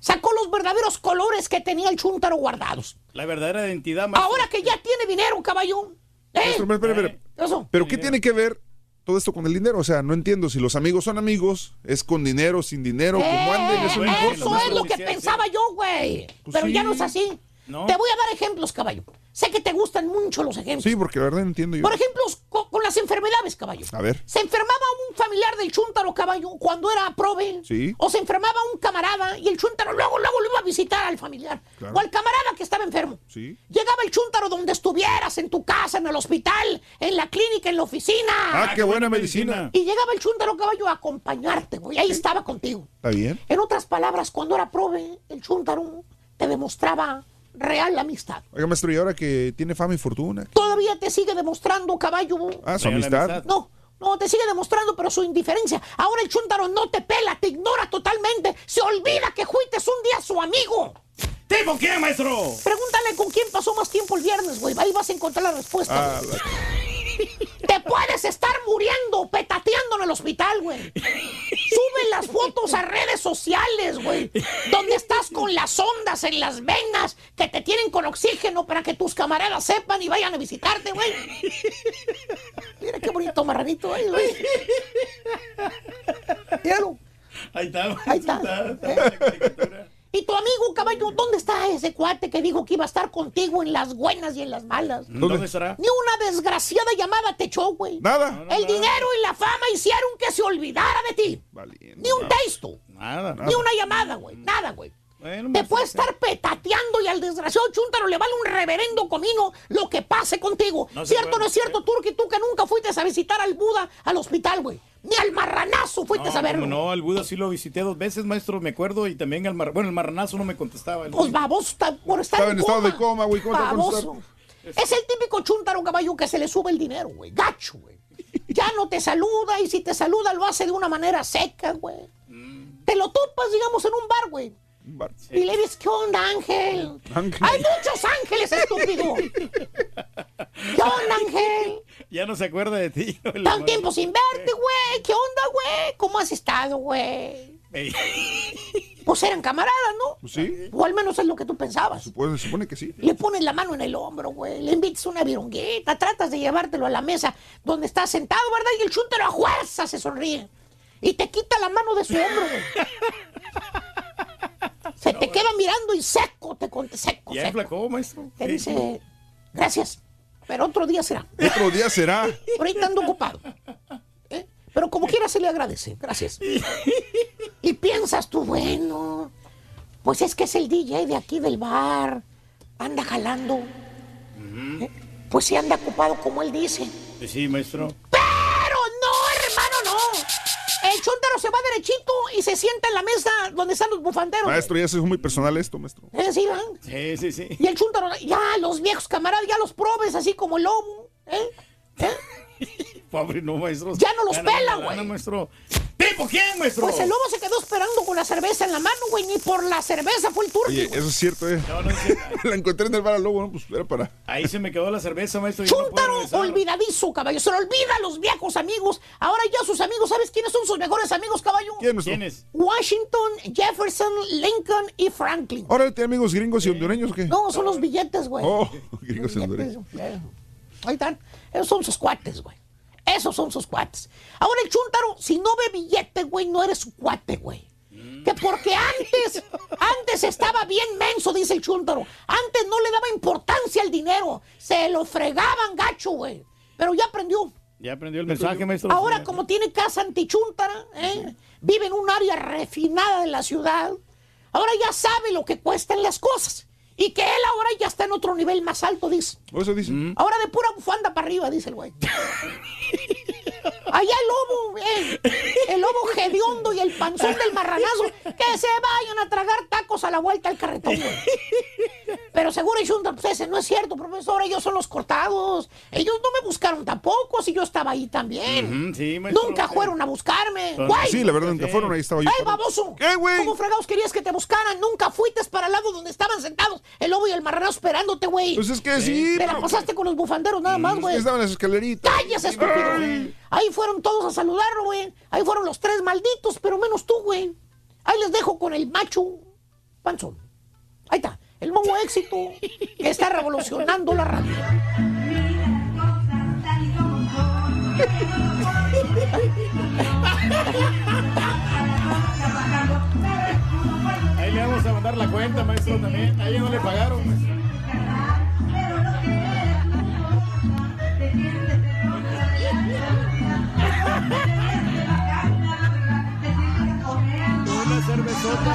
Sacó los verdaderos colores que tenía el chúntaro guardados. La verdadera identidad, maestro. Ahora que ya tiene dinero, caballo. ¿Eh? Maestro, espera, espera, espera. Eso. ¿Pero qué tiene que ver todo esto con el dinero? O sea, no entiendo. Si los amigos son amigos, es con dinero, sin dinero, como anden, eso. Eso es lo que pensaba yo, güey. Pues Pero sí. ya no es así. No. Te voy a dar ejemplos, caballo. Sé que te gustan mucho los ejemplos. Sí, porque la verdad entiendo yo. Por ejemplo, co- con, las enfermedades, caballo. A ver. Se enfermaba un familiar del chúntaro, caballo, cuando era prove. Sí. O se enfermaba un camarada y el chúntaro luego, luego lo iba a visitar al familiar. Claro. O al camarada que estaba enfermo. Sí. Llegaba el chúntaro donde estuvieras, en tu casa, en el hospital, en la clínica, en la oficina. Ah, qué buena medicina. Y llegaba el chúntaro, caballo, a acompañarte, güey. Ahí estaba contigo. ¿Está bien? En otras palabras, cuando era prove, el chúntaro te demostraba real amistad. Oiga, maestro, y ahora que tiene fama y fortuna. Todavía te sigue demostrando, caballo. Ah, su amistad. No, no, te sigue demostrando, pero su indiferencia. Ahora el chúntaro no te pela, te ignora totalmente. Se olvida que fuiste un día su amigo. ¿Tipo qué, maestro? Pregúntale con quién pasó más tiempo el viernes, güey. Ahí vas a encontrar la respuesta. Ah. Te puedes estar muriendo, petateando en el hospital, güey. Sube las fotos a redes sociales, güey. Donde estás con las ondas en las venas que te tienen con oxígeno para que tus camaradas sepan y vayan a visitarte, güey. Mira qué bonito marranito, ahí, güey. Míralo. Ahí está. Ahí está. Y tu amigo, caballo, ¿dónde está ese cuate que dijo que iba a estar contigo en las buenas y en las malas? ¿Dónde estará? Ni una desgraciada llamada te echó, güey. Nada. El dinero y la fama hicieron que se olvidara de ti. Ni un texto. Nada. Ni una llamada, güey. Nada, güey. Te puede estar petateando y al desgraciado chúntaro le vale un reverendo comino lo que pase contigo. No ¿Cierto o puede. no es cierto, Turki? Tú que nunca fuiste a visitar al Buda al hospital, güey. Ni al marranazo fuiste No, a verlo. no, al Buda sí lo visité dos veces, maestro, me acuerdo, y también al mar... Bueno, el marranazo no me contestaba. Pues baboso, está, por estar Estaba en estado coma. de coma, güey, ¿cómo te va a Baboso. Es el típico chúntaro caballo que se le sube el dinero, güey. Gacho, güey. Ya no te saluda y si te saluda lo hace de una manera seca, güey. Te lo topas, digamos, en un bar, güey. Y le dices, ¿qué onda, Ángel? Ángel. Hay muchos ángeles, estúpido. ¿Qué onda, Ángel? Ya no se acuerda de ti. Tan tiempo sin verte, güey. ¿Qué onda, güey? ¿Cómo has estado, güey? Pues eran camaradas, ¿no? Pues sí. O al menos es lo que tú pensabas. Se supone que sí. Le pones la mano en el hombro, güey. Le invitas una vironguita. Tratas de llevártelo a la mesa donde estás sentado, ¿verdad? Y el chúntaro a fuerza se sonríe. Y te quita la mano de su hombro, güey. Se te queda mirando y seco, te conté seco, Ya seco. flacó, maestro. Te dice, gracias, pero otro día será. Otro día será. Ahorita ando ocupado. ¿Eh? Pero como quiera se le agradece. Gracias. Y piensas tú, bueno, pues es que es el DJ de aquí del bar. Anda jalando. ¿Eh? Pues sí anda ocupado como él dice. Sí, maestro. El chúntaro se va derechito y se sienta en la mesa donde están los bufanderos. Maestro, ya se es muy personal esto, maestro. ¿Eh? ¿Sí, van? Sí, sí, sí. Y el chúntaro, ya los viejos camaradas, ya los probes así como el lobo. ¿Eh? ¿Eh? Pobre, no, maestro. Ya no los Gana pela, güey. maestro. ¿Tipo quién, maestro? Pues el lobo se quedó esperando con la cerveza en la mano, güey. Ni por la cerveza fue el Oye, güey. eso es cierto, ¿eh? la encontré en el bar al lobo, ¿no? Pues era para. Ahí se me quedó la cerveza, maestro. no regresar. olvidadizo, caballo. Se le olvida a los viejos amigos. Ahora ya sus amigos, ¿sabes quiénes son sus mejores amigos, caballo? ¿Quién, maestro? ¿Quiénes? Washington, Jefferson, Lincoln y Franklin. Ahora tiene amigos gringos y hondureños, ¿o qué? No, son los billetes, güey. Oh, gringos y hondureños. Ahí están. Esos son sus cuates, güey. Esos son sus cuates. Ahora el chúntaro, si no ve billete, güey, no eres su cuate, güey. Que porque antes, antes estaba bien menso, dice el chúntaro. Antes no le daba importancia al dinero. Se lo fregaban gacho, güey. Pero ya aprendió. Ya aprendió el mensaje, maestro. Ahora, como tiene casa antichúntara, ¿eh? vive en un área refinada de la ciudad, ahora ya sabe lo que cuestan las cosas. Y que él ahora ya está en otro nivel más alto, dice. ¿O eso dice? Ahora de pura bufanda para arriba, dice el güey. Allá el lobo, eh, el lobo hediondo y el panzón del marranazo, que se vayan a tragar tacos a la vuelta del carretón, güey. Pero seguro y Shunta, pues ese no es cierto, profesor, ellos son los cortados. Ellos no me buscaron tampoco, si yo estaba ahí también. Sí, maestro, Nunca sí. fueron a buscarme. Güey. sí, la verdad, nunca fueron, ahí estaba yo. ¡Ay, baboso! ¿Qué, güey? ¿Cómo fregados querías que te buscaran? Nunca fuiste para el lado donde estaban sentados el lobo y el marranazo esperándote, güey. Pues es que sí, Te la pero- pasaste con los bufanderos nada más, güey. Estaban en las escaleritas. ¡Cállese, estúpido! Ahí fueron todos a saludarlo, güey. Ahí fueron los tres malditos, pero menos tú, güey. Ahí les dejo con el macho panzón. Ahí está, el nuevo éxito que está revolucionando la radio. Ahí le vamos a mandar la cuenta, maestro, también. Ahí no le pagaron, maestro. Cervezota.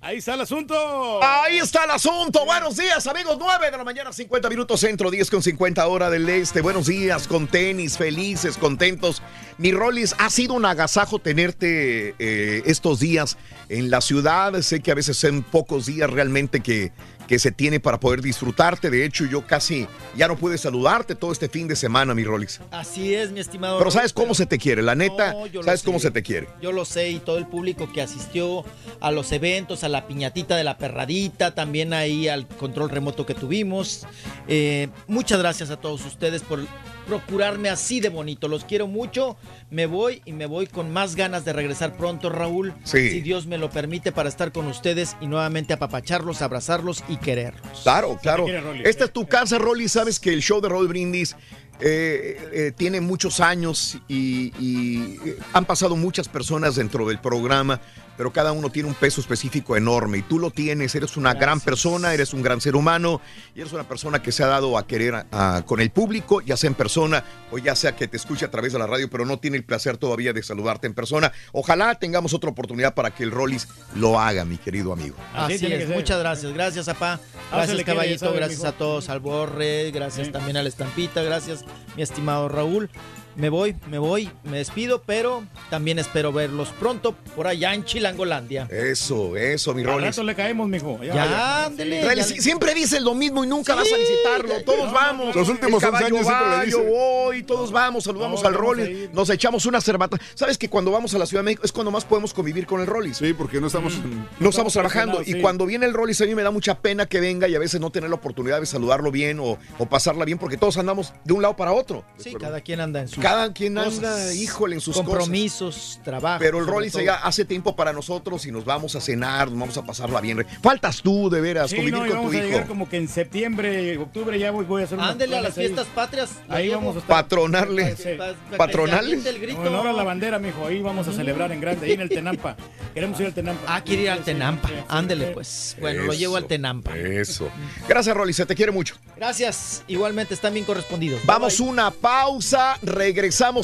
Ahí está el asunto. Ahí está el asunto. Buenos días, amigos. 9 de la mañana, 50 minutos centro, 10 con 50 hora del este. Buenos días, con tenis, felices, contentos. Mi Rollis, ha sido un agasajo tenerte eh, estos días en la ciudad. Sé que a veces son pocos días realmente que, que se tiene para poder disfrutarte. De hecho, yo casi ya no pude saludarte todo este fin de semana, mi Rollis. Así es, mi estimado. Pero sabes cómo se te quiere, la neta, No, sabes cómo se te quiere. Yo lo sé y todo el público que asistió a los eventos, a la piñatita de la perradita, también ahí al control remoto que tuvimos. Eh, muchas gracias a todos ustedes por procurarme así de bonito. Los quiero mucho. Me voy y me voy con más ganas de regresar pronto, Raúl. Sí. Si Dios me lo permite para estar con ustedes y nuevamente apapacharlos, abrazarlos y quererlos. Claro, claro. Esta es tu casa, Rolly. Sabes que el show de Roll Brindis eh, eh, tiene muchos años y, y, eh, han pasado muchas personas dentro del programa, pero cada uno tiene un peso específico enorme y tú lo tienes. Eres una gran persona, eres un gran ser humano y eres una persona que se ha dado a querer a- a- con el público, ya sea en persona o ya sea que te escuche a través de la radio, pero no tiene el placer todavía de saludarte en persona. Ojalá tengamos otra oportunidad para que el Rollis lo haga, mi querido amigo. Así, tiene que es, muchas gracias. Gracias, apá. Ah, Gracias, caballito. gracias a todos, al Borre. Gracias también a la Estampita. Gracias, mi estimado Raúl. Me voy, me voy, me despido, pero también espero verlos pronto por allá en Chilangolandia. Eso, eso, mi Al rato le caemos, mijo. Ya, ándele. Ya si- le- siempre dices lo mismo y nunca vas a visitarlo. Todos vamos. Los últimos El 11 caballo años siempre va, le yo dice. voy, todos vamos, saludamos No, al ir. nos echamos una cervata. ¿Sabes que cuando vamos a la Ciudad de México es cuando más podemos convivir con el Rollis? Sí, porque no estamos. en- No estamos trabajando. Y sí. cuando viene el Rollis, a mí me da mucha pena que venga y a veces no tener la oportunidad de saludarlo bien o, o pasarla bien, porque todos andamos de un lado para otro. Sí, cada quien anda en su. Cada quien anda, híjole, en sus cosas. compromisos, trabajo. Pero el todo. ya hace tiempo para nosotros y nos vamos a cenar, nos vamos a pasarla bien. Faltas tú, de veras, Sí, convivir no, y con tu vamos a hijo. llegar como que en septiembre, octubre ya voy, voy a hacer unas Ándele a las ahí. fiestas patrias. Ahí vamos a estar. Patronarle. Sí. Patronales. honor a la bandera, mijo. Ahí vamos a celebrar en grande, ahí en el Tenampa. Queremos ir al Tenampa. Ah, quiere ir al Tenampa. Ándele, pues. Bueno, lo llevo al Tenampa. Eso. Gracias, Rollis, se te quiere mucho. Gracias. Igualmente están bien correspondidos. Vamos Bye, bye. una pausa, regresamos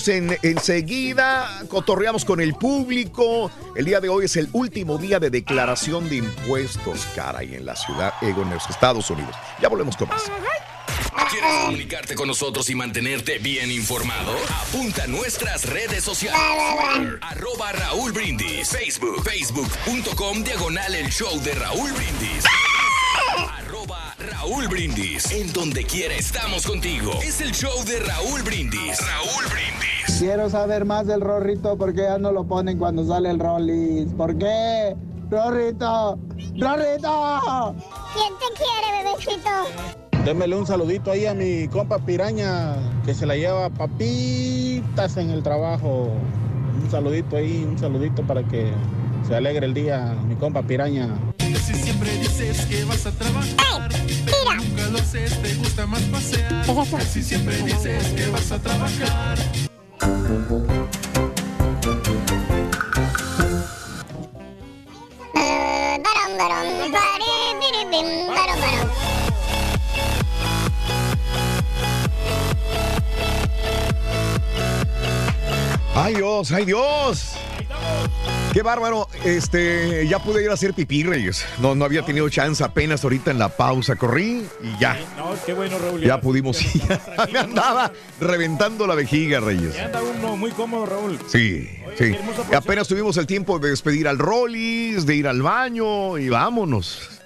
en, enseguida, cotorreamos con el público. El día de hoy es el último día de declaración de impuestos, caray, en la ciudad, eh, en los Estados Unidos. Ya volvemos con más. ¿Quieres comunicarte con nosotros y mantenerte bien informado? Apunta a nuestras redes sociales. Arroba Raúl Brindis. Facebook, facebook.com, diagonal el show de Raúl Brindis. Raúl Brindis. En donde quiera estamos contigo. Es el show de Raúl Brindis. Raúl Brindis. Quiero saber más del Rorrito porque ya no lo ponen cuando sale el Rollis. ¿Por qué? Rorrito, Rorrito. ¿Quién te quiere, bebecito? Démele un saludito ahí a mi compa Piraña, que se la lleva papitas en el trabajo. Un saludito ahí, un saludito para que se alegre el día, mi compa Piraña. Si siempre dices que vas a trabajar, nunca lo haces, te gusta más pasear. Si siempre dices que vas a trabajar. ¡Ay Dios! ¡Ay Dios! ¡Qué bárbaro! Este, ya pude ir a hacer pipí, Reyes. No, no había tenido chance apenas ahorita en la pausa. Corrí y ya. No, qué bueno, Raúl. Ya pudimos ir. Me andaba reventando la vejiga, Reyes. Ya anda uno muy cómodo, Raúl. Sí, sí. Apenas tuvimos el tiempo de despedir al Rollis, de ir al baño y vámonos.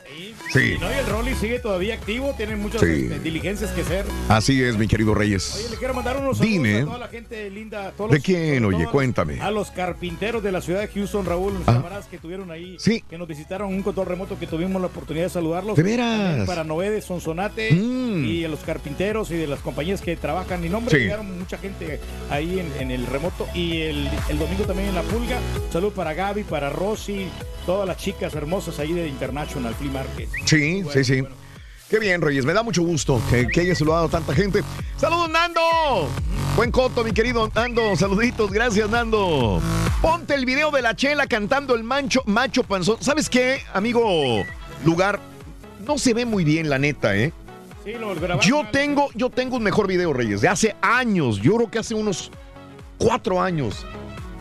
Sí. Y no, y el Rolly sigue todavía activo, tiene muchas Sí. este, diligencias que hacer. Así es, mi querido Reyes. Oye, le quiero mandar unos saludos Dime. a toda la gente linda. a todos ¿De los- quién? Oye, cuéntame. A los carpinteros de la ciudad de Houston, Raúl, los Ah. camaradas que estuvieron ahí, Sí. que nos visitaron un control remoto que tuvimos la oportunidad de saludarlos. ¿De veras? Para Noé de Sonsonate Mm. y a los carpinteros y de las compañías que trabajan. Y nombre, Sí. llegaron mucha gente ahí en, en el remoto. Y el, el domingo también en La Pulga. Salud para Gaby, para Rosy, todas las chicas hermosas ahí de International Flea Market. Sí, sí, sí. Qué bien, Reyes. Me da mucho gusto que, que haya saludado a tanta gente. ¡Saludos, Nando! Buen coto, mi querido Nando. Saluditos. Gracias, Nando. Ponte el video de la chela cantando el mancho, macho panzón. ¿Sabes qué, amigo lugar? No se ve muy bien, la neta, ¿eh? Sí, lo. Yo tengo, yo tengo un mejor video, Reyes, de hace años. Yo creo que hace unos cuatro años.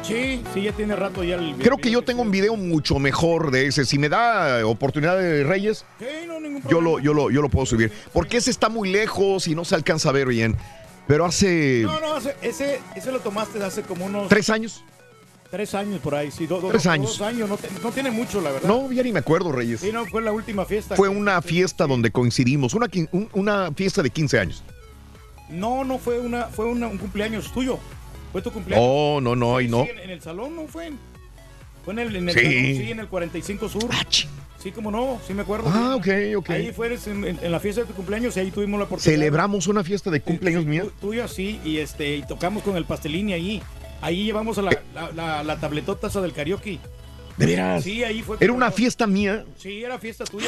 Sí, sí, ya tiene rato ya el Creo que yo tengo un video mucho mejor de ese. Si me da oportunidad de Reyes, Sí, no, ningún yo lo, yo lo, yo lo puedo subir. Porque ese está muy lejos y no se alcanza a ver bien. Pero hace No, no, ese, ese, ese lo tomaste hace como unos... tres años. Tres años por ahí, sí. do- do- Tres do- años. Dos años, no, te- no tiene mucho, la verdad. No, ya ni me acuerdo, Reyes. Sí, no, fue la última fiesta. Fue una fiesta donde coincidimos. Una, quin- un- una fiesta de 15 años. No, no fue una, fue una- un cumpleaños tuyo. Fue tu cumpleaños. Oh, no, no, y no. Sí, en, en el salón, ¿no fue? Fue en el, en el Sí. salón, sí, en el 45 Sur. sí, como no, sí me acuerdo. Ah, sí. ok, ok. Ahí fue en, en- en la fiesta de tu cumpleaños y ahí tuvimos la oportunidad. Celebramos una fiesta de cumpleaños mía. tuyo sí y este y tocamos con el pastelini ahí ahí llevamos a la, la, la, la tabletota esa del karaoke ¿De veras? sí ahí fue Era una fiesta mía. sí era fiesta tuya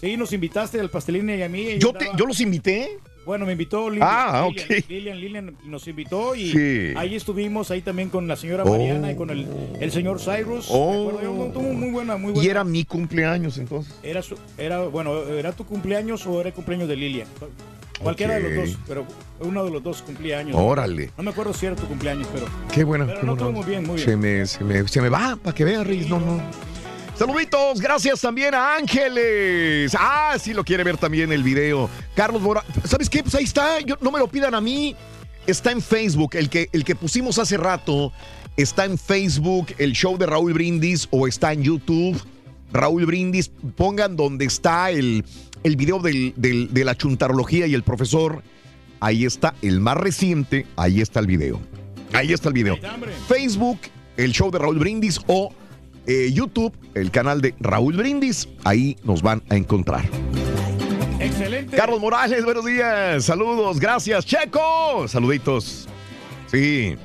sí nos invitaste al pastelini y a mí y Yo, andaba- te, yo los invité. Bueno me invitó Lilian, Ah, Lilian, ok. Lilian, Lilian nos invitó y Sí. ahí estuvimos ahí también con la señora Oh. Mariana y con el, el señor Cyrus Oh. Me acuerdo, yo, tuvo muy buena muy buena Y era mi cumpleaños entonces. era su- era bueno era tu cumpleaños o era el cumpleaños de Lilian cualquiera de los dos pero uno de los dos cumplía años Órale. no me acuerdo si era tu cumpleaños pero Qué buena. Pero no, estuvo muy bien, muy bien. Se me, se me, se me va para que vean, Reyes. No, no. Saluditos, gracias también a Ángeles. Ah, sí lo quiere ver también el video. Carlos Mora. ¿Sabes qué? Pues ahí está. Yo, no me lo pidan a mí. Está en Facebook. El que, el que pusimos hace rato está en Facebook. El show de Raúl Brindis o está en YouTube. Raúl Brindis. Pongan donde está el, el video del- del- de la chuntarología y el profesor. Ahí está el más reciente. Ahí está el video. Ahí está el video. Facebook, el show de Raúl Brindis o eh, YouTube, el canal de Raúl Brindis. Ahí nos van a encontrar. Excelente. Carlos Morales, buenos días. Saludos, gracias. Checo, saluditos. Sí.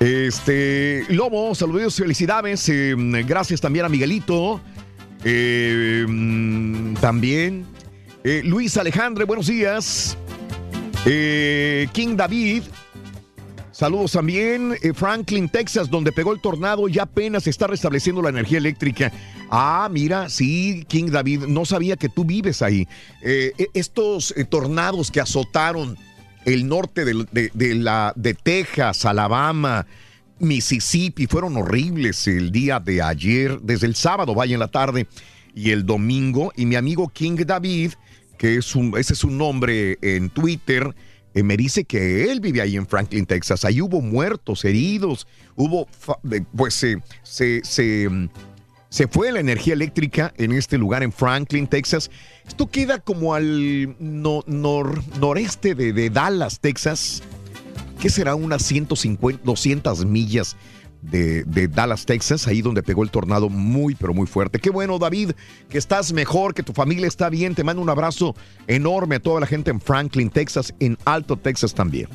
Este, Lobo, saludos, felicidades. eh, gracias también a Miguelito. Eh, mm, también. Eh, Luis Alejandre, buenos días. Eh, King David, Saludos también, eh, Franklin, Texas, donde pegó el tornado, ya apenas está restableciendo la energía eléctrica. Ah, mira, sí, King David, no sabía que tú vives ahí. Eh, e- estos eh, tornados que azotaron el norte de, la, de Texas, Alabama, Mississippi, fueron horribles el día de ayer, desde el sábado, vaya en la tarde, y el domingo. Y mi amigo King David, que es un, ese es su nombre en Twitter, eh, me dice que él vive ahí en Franklin, Texas. Ahí hubo muertos, heridos, hubo, pues se, se, mm, Se fue la energía eléctrica en este lugar en Franklin, Texas. Esto queda como al no- nor- noreste de, de Dallas, Texas. ¿Qué será? Unas 150, 200 millas de, de Dallas, Texas, ahí donde pegó el tornado muy, pero muy fuerte. Qué bueno, David, que estás mejor, que tu familia está bien. Te mando un abrazo enorme a toda la gente en Franklin, Texas, en Alto, Texas también.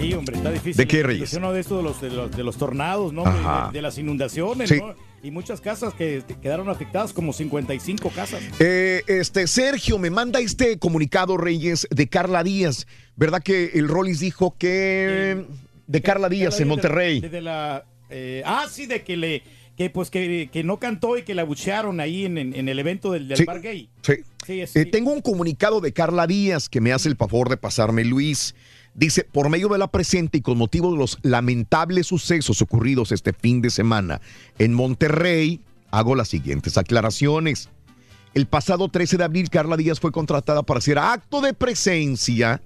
Sí, hombre, está difícil. ¿De qué, La Reyes? situación, ¿no? de esto de los, de los, de los tornados, ¿no? De, de las inundaciones, Sí. ¿no? Y muchas casas que que quedaron afectadas, como 55 casas. Eh, este Sergio me manda este comunicado, Reyes, de Carla Díaz. ¿Verdad que el Rollis dijo que de Carla Díaz en Monterrey? La, eh, ah, sí, de que le que pues que, que no cantó y que la buchearon ahí en, en- en el evento del, del Sí. bar gay. Sí. Sí, Eh, tengo un comunicado de Carla Díaz que me hace el favor de pasarme Luis. Dice, por medio de la presente y con motivo de los lamentables sucesos ocurridos este fin de semana en Monterrey, hago las siguientes aclaraciones. El pasado 13 de abril, Carla Díaz fue contratada para hacer acto de presencia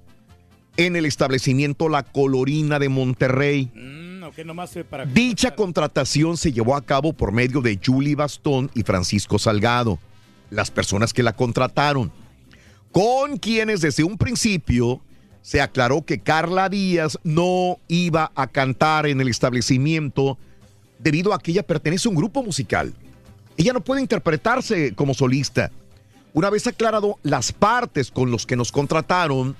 en el establecimiento La Colorina de Monterrey. Mm, nomás eh, para... Dicha contratación se llevó a cabo por medio de Julie Bastón y Francisco Salgado, las personas que la contrataron, con quienes desde un principio se aclaró que Carla Díaz no iba a cantar en el establecimiento debido a que ella pertenece a un grupo musical. Ella no puede interpretarse como solista. Una vez aclarado las partes con los que nos contrataron,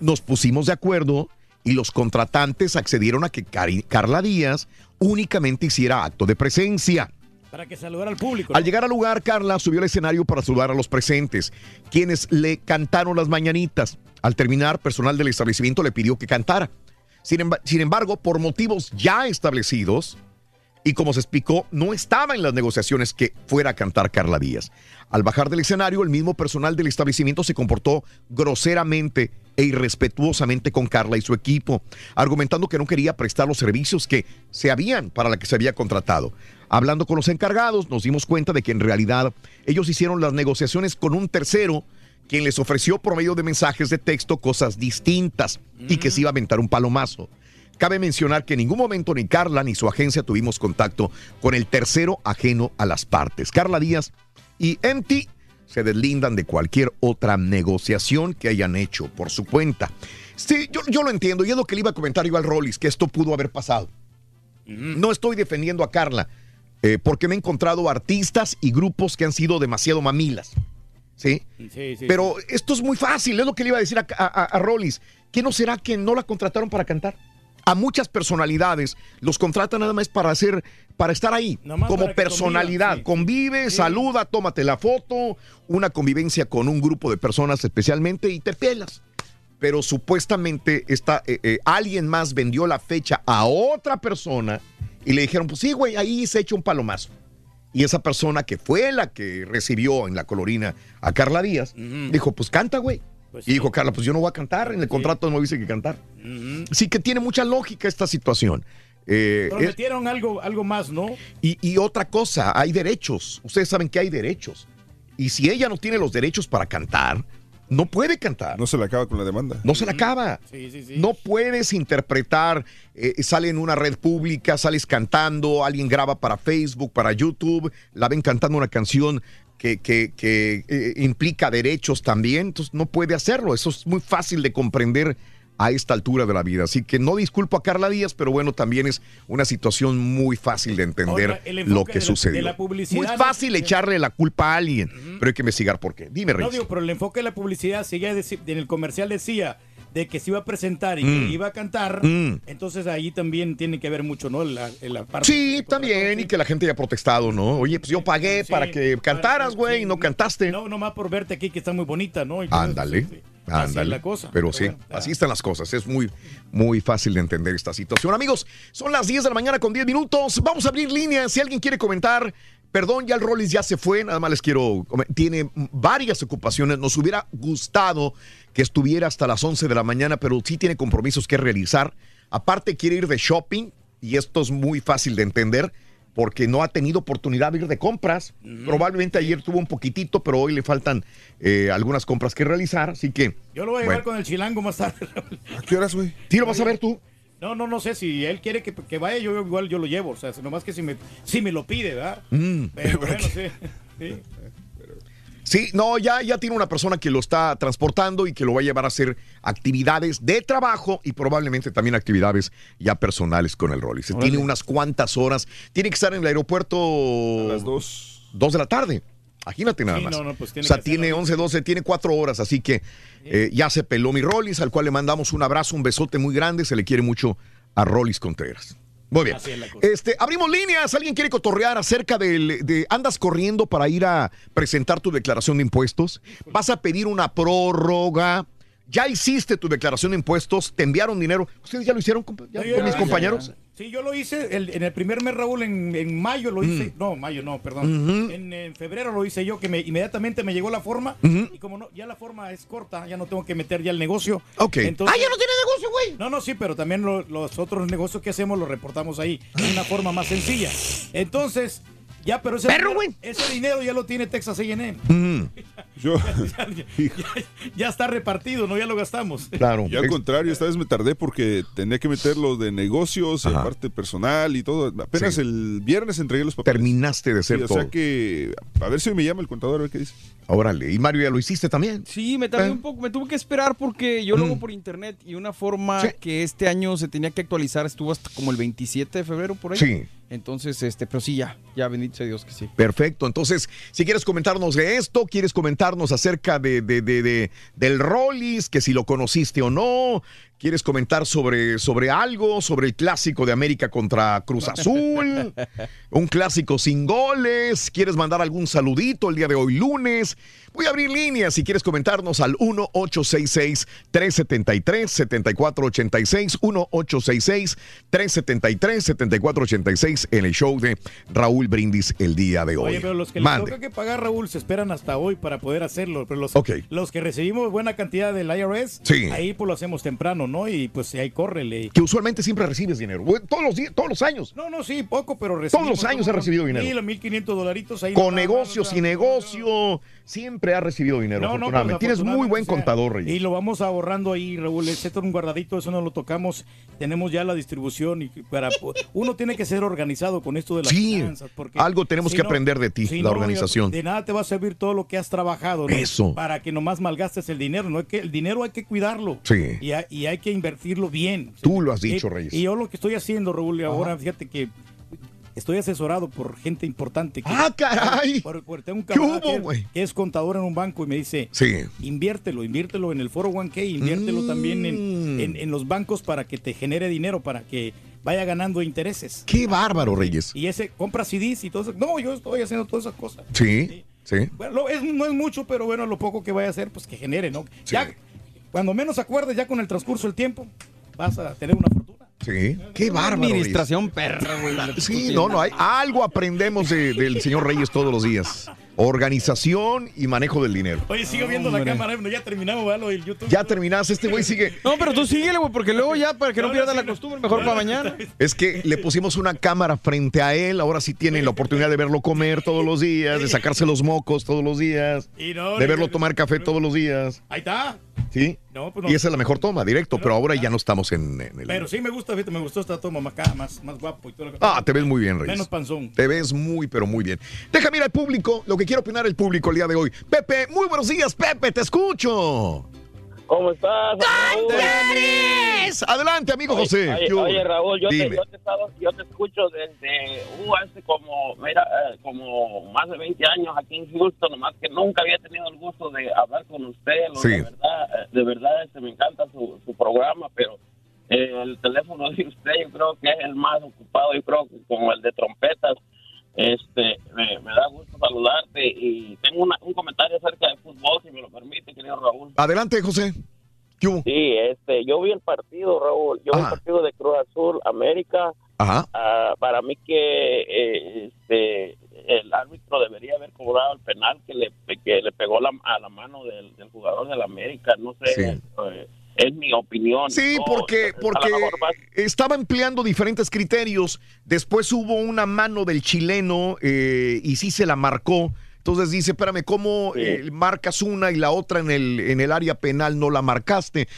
nos pusimos de acuerdo y los contratantes accedieron a que Cari- Carla Díaz únicamente hiciera acto de presencia. Para que saludara al público. ¿no? Al llegar al lugar, Carla subió al escenario para saludar a los presentes, quienes le cantaron las mañanitas. Al terminar, personal del establecimiento le pidió que cantara. Sin embargo, por motivos ya establecidos, y como se explicó, no estaba en las negociaciones que fuera a cantar Carla Díaz. Al bajar del escenario, el mismo personal del establecimiento se comportó groseramente e irrespetuosamente con Carla y su equipo, argumentando que no quería prestar los servicios que se habían para la que se había contratado. Hablando con los encargados, nos dimos cuenta de que en realidad ellos hicieron las negociaciones con un tercero quien les ofreció por medio de mensajes de texto cosas distintas y que se iba a aventar un palomazo. Cabe mencionar que en ningún momento ni Carla ni su agencia tuvimos contacto con el tercero ajeno a las partes. Carla Díaz y MT se deslindan de cualquier otra negociación que hayan hecho por su cuenta. Sí, yo, yo lo entiendo y es lo que le iba a comentar yo al Rollis, que esto pudo haber pasado. No estoy defendiendo a Carla, eh, porque me he encontrado artistas y grupos que han sido demasiado mamilas. ¿Sí? Sí, sí, Pero esto es muy fácil, es lo que le iba a decir a- a Rollis. ¿Qué no será que no la contrataron para cantar? A muchas personalidades los contratan nada más para hacer, para estar ahí, Nomás como personalidad. Convive, saluda, tómate la foto, una convivencia con un grupo de personas especialmente y te pelas. Pero supuestamente esta, eh, eh, alguien más vendió la fecha a otra persona y le dijeron, pues sí, güey, ahí se echa un palomazo. Y esa persona que fue la que recibió en la colorina a Carla Díaz, dijo, pues canta, güey. Y dijo Carla, pues yo no voy a cantar, en el contrato no dice que cantar. Sí que tiene mucha lógica esta situación. Eh, es- Prometieron algo, algo más, ¿no? y, y otra cosa, hay derechos. Ustedes saben que hay derechos. Y si ella no tiene los derechos para cantar, no puede cantar. No se le acaba con la demanda. No se la acaba. Sí, sí, sí. No puedes interpretar, eh, sale en una red pública, sales cantando, alguien graba para Facebook, para YouTube, la ven cantando una canción que, que- que, eh, implica derechos también, entonces no puede hacerlo. Eso es muy fácil de comprender a esta altura de la vida. Así que no disculpo a Carla Díaz, pero bueno, también es una situación muy fácil de entender Ahora, lo que sucedió. la muy ¿no? fácil echarle la culpa a alguien, pero hay que investigar por qué. Dime, No Reyes. digo, pero el enfoque de la publicidad, si ella en el comercial decía de que se iba a presentar y Mm. que iba a cantar, Mm. entonces ahí también tiene que ver mucho, ¿no? La, la parte Sí, también, y que la gente haya protestado, ¿no? Oye, pues yo pagué Sí, para que cantaras, güey, y no cantaste. No, nomás por verte aquí que está muy bonita, ¿no? Ándale, sí, sí. Así es ándale. la cosa. Pero sí, así están las cosas. Es muy, muy fácil de entender esta situación. Amigos, son las 10 de la mañana con 10 minutos. Vamos a abrir líneas. Si alguien quiere comentar, perdón, ya el Rollis ya se fue. Nada más les quiero. Tiene varias ocupaciones. Nos hubiera gustado que estuviera hasta las 11 de la mañana, pero sí tiene compromisos que realizar. Aparte, quiere ir de shopping, y esto es muy fácil de entender. Porque no ha tenido oportunidad de ir de compras. Probablemente ayer tuvo un poquitito, pero hoy le faltan eh, algunas compras que realizar. Así que. Yo lo voy a llevar bueno. con el chilango más tarde. ¿A qué horas, güey? ¿Sí lo vas a ver tú? No, no, no sé si él quiere que, que vaya, yo igual yo lo llevo. O sea, nomás que si me, si me lo pide, ¿verdad? Mm. Pero bueno, sí. sí. Sí, no, ya, ya tiene una persona que lo está transportando y que lo va a llevar a hacer actividades de trabajo y probablemente también actividades ya personales con el Rollis. Órale. Tiene unas cuantas horas. Tiene que estar en el aeropuerto a las 2. de la tarde. Imagínate nada Sí, más. no, no, pues o tiene sea, que tiene 11, 12, tiene 4 horas, así que eh, ya se peló mi Rollis, al cual le mandamos un abrazo, un besote muy grande. Se le quiere mucho a Rollis Contreras. Muy bien. Así es la cosa. Este, abrimos líneas. ¿Alguien quiere cotorrear acerca del, de andas corriendo para ir a presentar tu declaración de impuestos? ¿Vas a pedir una prórroga? ¿Ya hiciste tu declaración de impuestos? ¿Te enviaron dinero? ¿Ustedes ya lo hicieron compa- ya con mis compañeros? Sí, yo lo hice el- en el primer mes, Raúl, en, en mayo lo hice. No, mayo no, perdón. Mm. En, en febrero lo hice yo, que me, inmediatamente me llegó la forma. Y como no, ya la forma es corta, ya no tengo que meter ya el negocio. Ok. ¡Ah, ya no tiene negocio, güey! No, no, sí, pero también lo- los otros negocios que hacemos los reportamos ahí de una forma más sencilla. Entonces, ya, pero ese, Perro, dinero, ese dinero ya lo tiene Texas A&M. Mm. Yo, Ya, ya- ya está repartido, ¿no? Ya lo gastamos. Claro. Yo al contrario, esta vez me tardé porque tenía que meter lo de negocios y aparte personal y todo. Apenas Sí. el viernes entregué los papeles. Terminaste de hacer Sí, o sea que a ver si me llama el contador a ver qué dice. Órale. ¿Y Mario ya lo hiciste también? Sí, me tardé Eh. un poco, me tuve que esperar porque yo lo hago Mm. por internet y una forma Sí. que este año se tenía que actualizar estuvo hasta como el 27 de febrero por ahí. Sí. Entonces, este, pero sí, ya, ya bendito sea Dios que sí. Perfecto. Entonces, si quieres comentarnos de esto, quieres comentarnos acerca de, de- de- de- del Rollis, que si lo conociste o no, quieres comentar sobre, sobre algo, sobre el clásico de América contra Cruz Azul, un clásico sin goles, quieres mandar algún saludito el día de hoy lunes. Voy a abrir líneas si quieres comentarnos al 1-866-373-7486, 1-866-373-7486 en el show de Raúl Brindis el día de hoy. Oye, pero los que les toca que pagar, Raúl, se esperan hasta hoy para poder hacerlo. Pero los, Ok. los que recibimos buena cantidad del IRS, Sí. ahí pues lo hacemos temprano, ¿no? Y pues ahí córrele. Que usualmente siempre recibes dinero, todos los, días, todos los años. No, no, sí, poco, pero recibimos. los años he recibido dinero. Mil, mil quinientos dolaritos ahí. Con nada más, negocio, siempre has recibido dinero, No, afortunadamente. pues, Tienes muy buen o sea, contador, Reyes. Y lo vamos ahorrando ahí, Raúl. Excepto un guardadito, eso no lo tocamos. Tenemos ya la distribución y para uno tiene que ser organizado con esto de las Sí, finanzas. Porque algo tenemos si que no- aprender de ti, si la organización. De nada te va a servir todo lo que has trabajado. ¿no? Eso. Para que nomás malgastes el dinero. No es que el dinero hay que cuidarlo. Sí. Y hay, y hay que invertirlo bien. Tú lo has dicho, Reyes. Y yo lo que estoy haciendo, Raúl, ahora fíjate que estoy asesorado por gente importante. que- ¡Ah, caray! Por- por- tengo un ¿Qué camarada hubo, que- es contador en un banco y me dice, Sí. inviértelo, inviértelo en el 401k, inviértelo también Mm. en, en- en los bancos para que te genere dinero, para que vaya ganando intereses. Qué bárbaro, Reyes. Y ese, compra CDs y todo eso. No, yo estoy haciendo todas esas cosas. Sí, sí. Bueno, lo- es- no es mucho, pero bueno, lo poco que vaya a hacer, pues que genere, ¿no? Ya, cuando menos acuerdes, ya con el transcurso del tiempo, vas a tener una fortuna. Sí, qué bárbaro. Administración perra, güey. Sí, no, no, hay, algo aprendemos de- del señor Reyes todos los días. Organización y manejo del dinero. Oye, sigo viendo la cámara, bueno, ya terminamos, ¿verdad? Lo del YouTube. Ya terminaste, este güey sigue. No, pero tú síguele, güey, porque luego ya, para que no, pierda la costumbre, mejor para mañana. Es que le pusimos una cámara frente a él, ahora sí tiene la oportunidad de verlo comer todos los días, de sacarse los mocos todos los días, Y no, de no, verlo no, tomar café todos los días. Ahí está. ¿Sí? No, pues no. Y esa es la mejor toma, directo, pero ahora ya no estamos en, en el... Pero sí me gusta, fíjate, me gustó esta toma más más, más guapo y todo lo que Ah, te ves muy bien, Reyes. Menos panzón. Te ves muy, pero muy bien. Déjame ir al público, lo que quiere opinar el público el día de hoy. Pepe, muy buenos días, Pepe, te escucho. ¿Cómo estás? ¡Cantares! Adelante, amigo José. Oye, Raúl, yo te, yo, te estaba- yo te escucho desde uh, hace como, mira, eh, como más de 20 años aquí en Houston, nomás que nunca había tenido el gusto de hablar con usted. Sí. De verdad, eh, de verdad este, me encanta su, su programa, pero eh, el teléfono de usted yo creo que es el más ocupado, yo creo que como el de trompetas. Este, me, me da gusto saludarte y tengo una- un comentario acerca de fútbol, si me lo permite, querido Raúl. Adelante, José. ¿Qué hubo? Sí, este, yo vi el partido, Raúl. Yo vi el Ajá. partido de Cruz Azul, América. Ajá. Ah, para mí que eh, este, el árbitro debería haber cobrado el penal que le, que le pegó la- a la mano del, del jugador del América. No sé, Sí. eh, es mi opinión. Sí, No, porque, porque estaba empleando diferentes criterios. Después hubo una mano del chileno eh, y sí se la marcó. Entonces dice, espérame, ¿cómo eh, marcas una y la otra en el, en el área penal no la marcaste?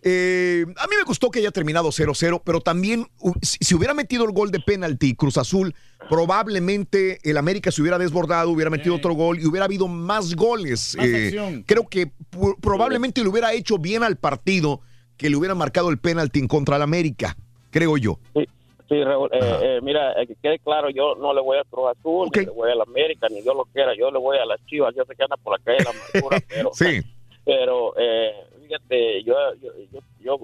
Eh, a mí me gustó que haya terminado 0-0, pero también si, si hubiera metido el gol de penalti Cruz Azul, probablemente el América se hubiera desbordado, hubiera metido otro gol y hubiera habido más goles. Más Eh, creo que probablemente le hubiera hecho bien al partido que le hubiera marcado el penalti en contra del América, creo yo. Sí, Raúl, eh, eh, mira, eh, que quede claro, yo no le voy a Cruz Azul, ni le voy a la América, ni Dios lo quiera, yo le voy a las Chivas, yo sé que anda por la calle de la amargura, pero, Sí. pero eh, fíjate, yo, yo, yo, yo,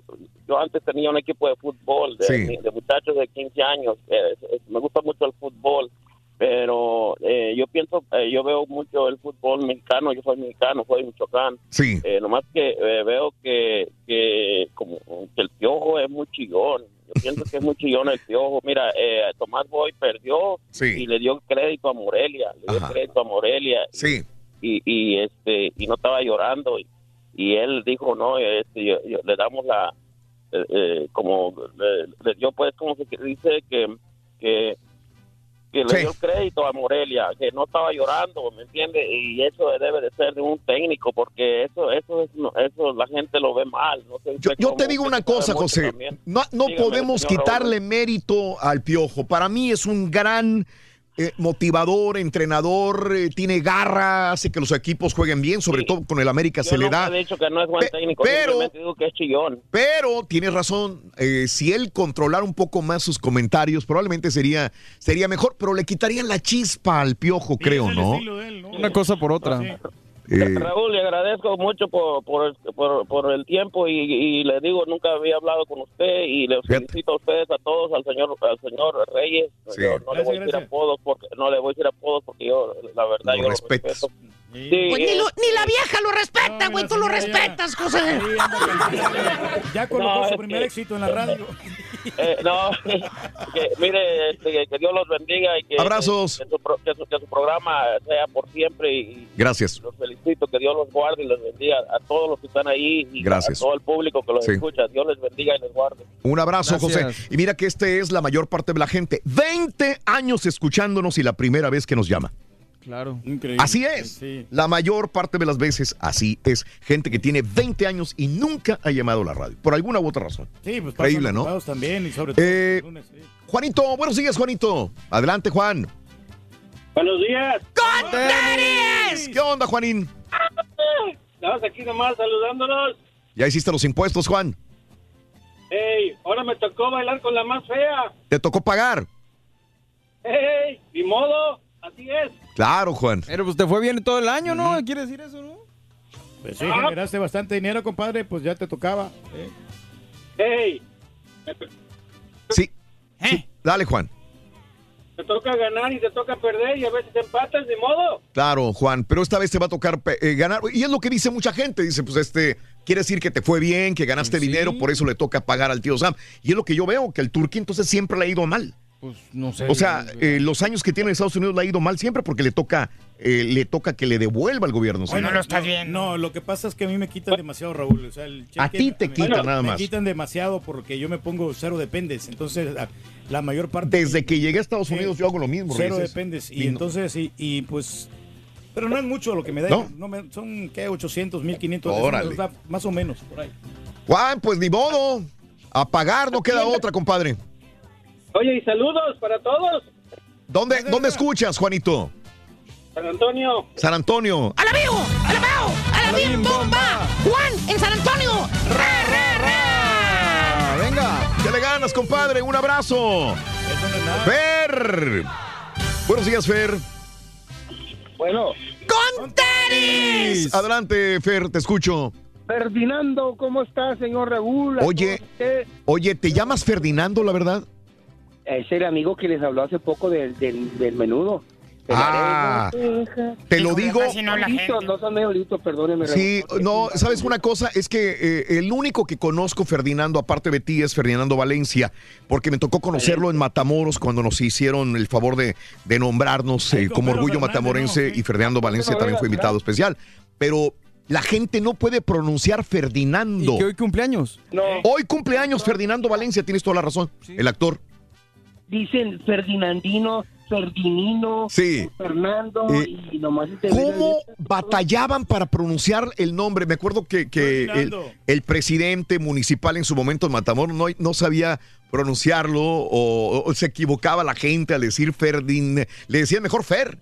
yo antes tenía un equipo de fútbol, de, Sí. de muchachos de 15 años, eh, me gusta mucho el fútbol, pero eh, yo pienso, eh, yo veo mucho el fútbol mexicano, yo soy mexicano, soy Michoacán, Sí. eh, nomás que eh, veo que, que como que el piojo es muy chillón. Yo pienso que es muy chillón el piojo. Mira, eh, Tomás Boy perdió y le dio crédito a Morelia, le dio Ajá. crédito a Morelia Sí. y, y este y no estaba llorando y, y él dijo no, este, yo- yo- le damos la eh, eh, como le, le dio pues como se dice que que que le Sí. dio crédito a Morelia, que no estaba llorando, ¿me entiende? Y eso debe de ser de un técnico, porque eso eso es no- eso la gente lo ve mal. No sé Yo, te digo una cosa, José. también. No, no Dígame, podemos Raúl. quitarle mérito al piojo. Para mí es un gran eh, motivador, entrenador, eh, tiene garra, hace que los equipos jueguen bien, sobre todo con el América Yo se le da. he dicho que no es buen Pe- técnico, pero- digo que es chillón. Pero tienes razón, eh, si él controlara un poco más sus comentarios, probablemente sería, sería mejor, pero le quitarían la chispa al piojo, creo, ¿no? Una cosa por otra. Eh, Raúl, le agradezco mucho por, por, por, por el tiempo y, y le digo, nunca había hablado con usted y le felicito a ustedes, a todos, al señor al señor Reyes. Sí. Yo no le voy a decir apodos porque no le voy a decir apodos porque yo, la verdad, Lo yo lo respeto. Sí, Pues ni, eh, lo- ni la vieja lo respeta, güey. Tú lo respetas, José. Ya colocó No, su primer que- éxito en la radio. eh, no, que, mire, este, que, que Dios los bendiga y que, Abrazos. que, su, pro- que su- que su programa sea por siempre y, Gracias. los felicito, que Dios los guarde y les bendiga a todos los que están ahí y Gracias. a todo el público que los Sí. escucha. Dios les bendiga y les guarde. Un abrazo, Gracias. José. Y mira que este es la mayor parte de la gente. 20 años escuchándonos y la primera vez que nos llama. Claro. Así es. La mayor parte de las veces así es. Gente que tiene 20 años y nunca ha llamado a la radio. Por alguna u otra razón. Sí, pues Increíble, ¿no? también y sobre todo Eh, los lunes, sí. Juanito, buenos días, Juanito. Adelante, Juan. Buenos días. ¿Qué onda, Juanín? Estamos aquí nomás saludándonos. Ya hiciste los impuestos, Juan. Hey, ahora me tocó bailar con la más fea. Te tocó pagar. Hey, ni modo, así es. Claro, Juan. Pero pues te fue bien todo el año, ¿no? ¿Quiere decir eso, no? Pues sí, generaste bastante dinero, compadre, pues ya te tocaba. ¿eh? Hey, Sí. Sí. Dale, Juan. te toca ganar y te toca perder y a veces empatas, ni modo. Claro, Juan, pero esta vez te va a tocar eh, ganar. Y es lo que dice mucha gente. Dice, pues este, quiere decir que te fue bien, que ganaste dinero, por eso le toca pagar al tío Sam. Y es lo que yo veo, que el Turquía entonces siempre le ha ido mal. Pues no sé. O sea, eh, los años que tiene en Estados Unidos le ha ido mal siempre porque le toca, eh, le toca que le devuelva al gobierno. ¿sí? Bueno, No, lo que pasa es que a mí me quitan demasiado, Raúl. O sea, el cheque, A ti te mí- quitan nada Me más. quitan demasiado porque yo me pongo cero dependes. Entonces, la, la mayor parte. Desde que llegué a Estados Unidos yo hago lo mismo. Cero dependes. Y, Y no- entonces, y, y, pues. Pero no es mucho lo que me da. No. No me- son, ¿qué? 800, 1500. Órale. Da Más o menos, por ahí. Juan, pues ni modo. A pagar no queda otra, compadre. Oye, y saludos para todos. ¿Dónde, ¿dónde escuchas, Juanito? San Antonio. San Antonio. ¡A la vivo! ¡A la! ¡A la bien bomba! ¡Juan, en San Antonio! ¡Ra, ra, ra! venga. ¿Qué le ganas, compadre? Un abrazo. Fer. Buenos días, Fer. Bueno. ¡Con tenis! Adelante, Fer, te escucho. Ferdinando, ¿cómo está, señor Raúl? Oye, oye, ¿te llamas Ferdinando, la verdad? Es el amigo que les habló hace poco del, del, del menudo. Ah, te lo digo. No son perdóneme. Sí, no, ¿sabes una cosa? Es que eh, el único que conozco, Ferdinando, aparte de ti, es Ferdinando Valencia, porque me tocó conocerlo en Matamoros cuando nos hicieron el favor de, de nombrarnos eh, como Orgullo Matamorense y Ferdinando Valencia también fue invitado especial. Pero la gente no puede pronunciar Ferdinando. ¿Y que hoy cumpleaños? No. Hoy cumpleaños Ferdinando Valencia, tienes toda la razón, el actor. Dicen Ferdinandino Ferdinino, Sí. Fernando Eh, y nomás te ¿Cómo batallaban para pronunciar el nombre? Me acuerdo que, que el, presidente municipal en su momento en Matamoros no, no sabía pronunciarlo o, o se equivocaba la gente al decir Ferdin. Le decían mejor Fer,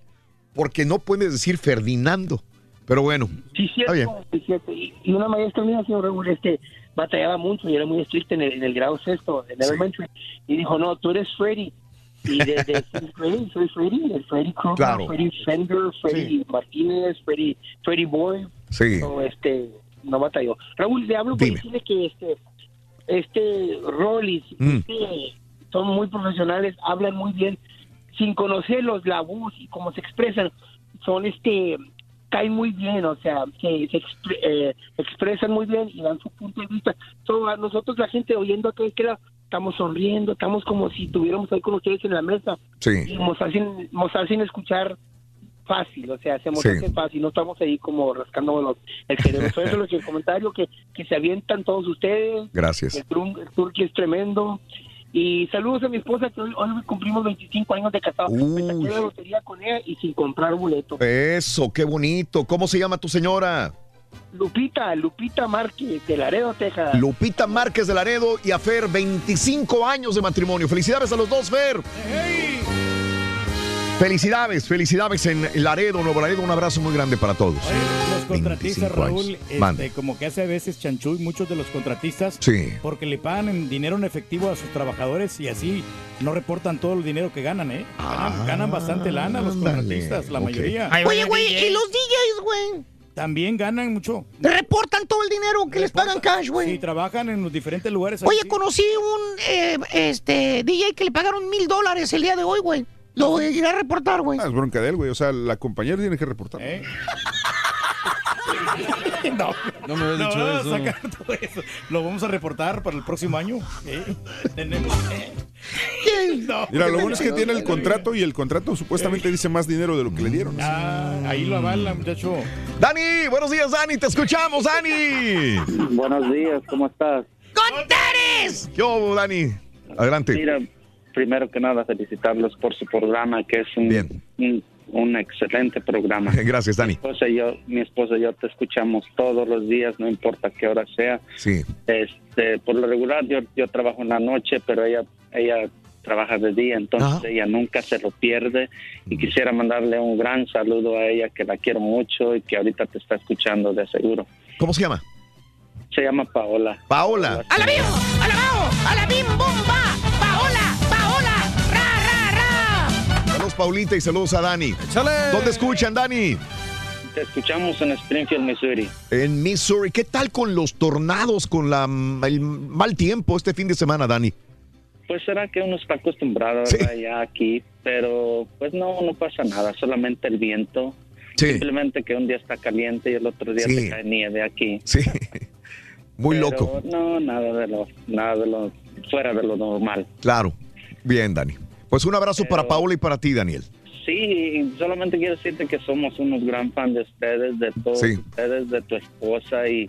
porque no puedes decir Ferdinando. Pero bueno, Sí, está bien. cierto, sí, cierto. Y, y una maestra mía, señor Raúl, este, batallaba mucho y era muy estricta en el, en el grado sexto, en elementary. Y dijo, no, tú eres Freddy. Y de, de Freddy, soy Freddy, el Freddy Krueger, Claro. Freddy Fender, Freddy Martínez, Freddy, Freddy Boy. Sí. No, este, no batalló. Raúl, le hablo para decirle que este, este Rollis, Mm. este, son muy profesionales, hablan muy bien, sin conocerlos, la voz y cómo se expresan, son este, caen muy bien, o sea, se, se expre- eh, expresan muy bien y dan su punto de vista. So, a nosotros la gente oyendo que estamos sonriendo, estamos como si estuviéramos ahí con ustedes en la mesa Sí. y nos hacen, nos hacen escuchar fácil, o sea, se nos Sí. hace fácil, no estamos ahí como rascando los, el cerebro. Eso es lo que el comentario que, que se avientan todos ustedes. Gracias. El, el es tremendo. Y saludos a mi esposa que hoy, hoy cumplimos 25 años de casado. Me saqué la lotería con ella y sin comprar boleto. Eso, qué bonito. ¿Cómo se llama tu señora? Lupita, Lupita Márquez de Laredo, Texas. Lupita Márquez de Laredo y a Fer, 25 años de matrimonio. Felicidades a los dos, Fer. Felicidades, felicidades en Laredo, Nuevo Laredo. Un abrazo muy grande para todos. Los contratistas, 25 años. Raúl, este, Mande. como que hace a veces chanchuy muchos de los contratistas, Sí. porque le pagan en dinero en efectivo a sus trabajadores y así no reportan todo el dinero que ganan, ¿eh? Ganan, ganan bastante lana los contratistas, la mayoría. Oye, güey, y los DJs, güey, También ganan mucho. reportan todo el dinero que les pagan cash, güey. Sí, trabajan en los diferentes lugares. Oye, conocí un eh, este DJ que le pagaron mil dólares el día de hoy, güey. Lo iré a reportar, güey. Ah, es bronca de él, güey. O sea, la compañera tiene que reportar. no, no me habías no, dicho vamos a eso. sacar todo eso. Lo vamos a reportar para el próximo año. ¿eh? Tenemos. eh. No. Mira, lo bueno es que tiene el contrato y el contrato supuestamente dice más dinero de lo que le dieron. Ah, ahí lo avala, muchacho. Dani, buenos días, Dani. Te escuchamos, Dani. Buenos días, ¿cómo estás? ¡Contares! ¿Qué hubo, Dani? Adelante. Mira, primero que nada, felicitarlos por su programa, que es un, un, un excelente programa. Gracias, Dani. Mi esposa, y yo, mi esposa y yo te escuchamos todos los días, no importa qué hora sea. Sí. Este, por lo regular, yo, yo trabajo en la noche, pero ella, ella trabaja de día, entonces ella nunca se lo pierde. Y quisiera mandarle un gran saludo a ella, que la quiero mucho y que ahorita te está escuchando de seguro. ¿Cómo se llama? Se llama Paola. Paola. ¡A la bim! ¡A la bao! ¡A la bim bomba! Paulita, y saludos a Dani. ¿Dónde escuchan, Dani? Te escuchamos en Springfield, Missouri. En Missouri. ¿Qué tal con los tornados, con la, el mal tiempo este fin de semana, Dani? Pues será que uno está acostumbrado ¿verdad? ya aquí, pero pues no, no pasa nada, solamente el viento. Simplemente que un día está caliente y el otro día Sí. te cae nieve aquí. Sí. Muy Pero loco. No, nada de lo, nada de lo, fuera de lo normal. Claro. Bien, Dani. Pues un abrazo para Paola y para ti, Daniel. Sí, solamente quiero decirte que somos unos gran fan de ustedes, de todos Sí. ustedes, de tu esposa y,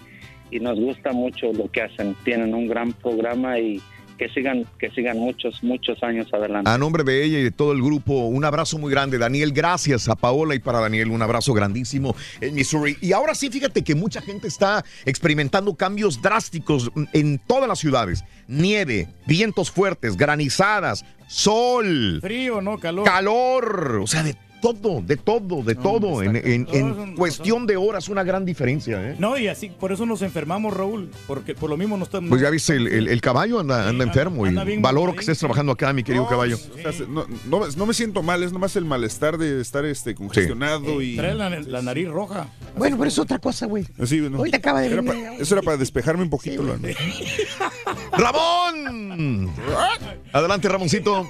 y nos gusta mucho lo que hacen. Tienen un gran programa y que sigan, que sigan muchos, muchos años adelante. A nombre de ella y de todo el grupo, un abrazo muy grande, Daniel. Gracias a Paola y para Daniel, un abrazo grandísimo en Missouri. Y ahora sí, fíjate que mucha gente está experimentando cambios drásticos en todas las ciudades. Nieve, vientos fuertes, granizadas, sol, Frío, ¿no? Calor. calor, o sea, de todo, de todo, de todo. En, en- en cuestión de horas, una gran diferencia. ¿eh? No, y así, por eso nos enfermamos, Raúl. Porque por lo mismo no estamos. Pues ya viste, el, el- el caballo anda, anda enfermo anda y bien valoro que estés trabajando acá, mi querido caballo. O sea, se- no, no- no me siento mal, es nomás el malestar de estar este congestionado y. Trae la, la nariz roja. Bueno, pero es otra cosa, güey. ¿no? Ahorita acaba de Era venir. pa- eso era para despejarme un poquito. la- ¡Ramón! Adelante, Ramoncito.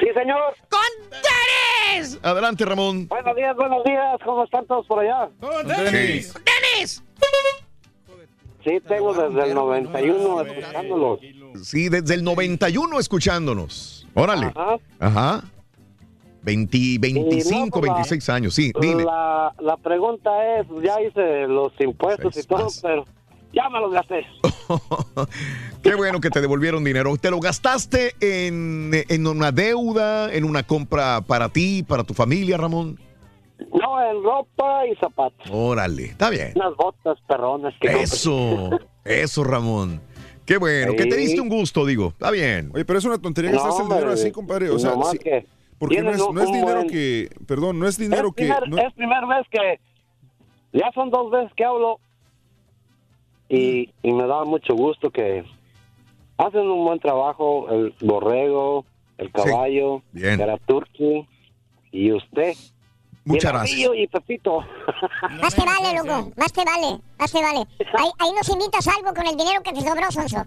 Sí, señor. ¡Contares! Adelante, Ramón. Buenos días, buenos días. ¿Cómo están todos por allá? Denis! ¡Denis! Sí, tengo desde el 91 escuchándolos. Sí, desde el 91 escuchándonos. Órale. Ajá. Ajá. 20, 25, pues, la- 26 años. Sí, dime. La, la pregunta es, ya hice los impuestos y todo, pero ya me los gasté. Qué bueno que te devolvieron dinero. ¿Te lo gastaste en, en una deuda, en una compra para ti, para tu familia, Ramón? No, en ropa y zapatos. Órale, está bien. Unas botas perronas que Eso, eso, Ramón. Qué bueno, que te diste un gusto, digo. Está bien. Oye, pero es una tontería No, gastarse el dinero así, compadre. O sea, sí, que porque no es, no es un dinero buen- que, perdón, no es dinero es, que... primer- no- es primera vez que ya son dos veces que hablo y, y me da mucho gusto que hacen un buen trabajo el borrego, el caballo, Bien. el turkey y usted. Muchas Y gracias. Y Pepito. Más te vale, loco. Más te vale. Más te vale. Ahí, ahí nos invitas algo con el dinero que te sobró, Sonso.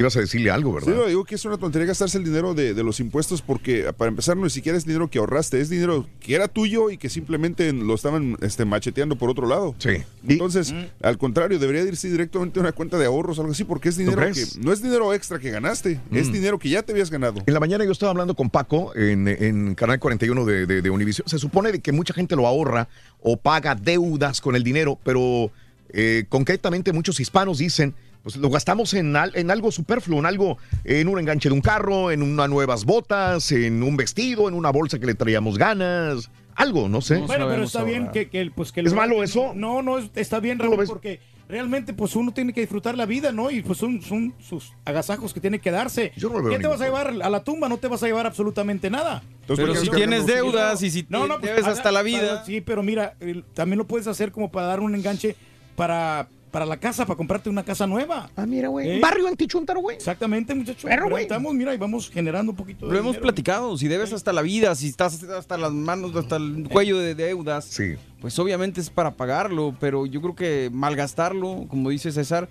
Ibas a decirle algo, Sí, ¿verdad? lo digo que es una tontería gastarse el dinero de, de los impuestos porque para empezar no ni siquiera es dinero que ahorraste, es dinero que era tuyo y que simplemente lo estaban este, macheteando por otro lado. Sí. Entonces, al contrario, debería irse directamente a una cuenta de ahorros o algo así porque es dinero que no es dinero extra que ganaste, es Mm. dinero que ya te habías ganado. En la mañana yo estaba hablando con Paco en, en Canal 41 de, de, de Univision. Se supone de que mucha gente lo ahorra o paga deudas con el dinero, pero eh, concretamente muchos hispanos dicen, pues lo gastamos en, al- en algo superfluo, en algo, en un enganche de un carro, en unas nuevas botas, en un vestido, en una bolsa que le traíamos ganas, algo, no sé. Bueno, pero está bien que, que, pues, que ¿Es lo- malo eso? No, no, es- está bien, Raúl, porque realmente pues uno tiene que disfrutar la vida, ¿no? Y pues son, son sus agasajos que tiene que darse. Yo no le veo ¿Qué te vas a llevar a la tumba? No te vas a llevar absolutamente nada. Entonces, Pero si tienes deudas y si te debes pues, hasta la vida. Sí, pero mira, también lo puedes hacer como para dar un enganche para, para la casa, para comprarte una casa nueva. Ah, mira, güey. ¿Eh? Barrio antichuntaro, güey. Exactamente, muchachos. Pero güey. estamos, mira, y vamos generando un poquito de Lo hemos platicado, si debes hasta la vida, si estás hasta las manos, hasta el cuello de deudas, pues obviamente es para pagarlo, pero yo creo que malgastarlo, como dice César,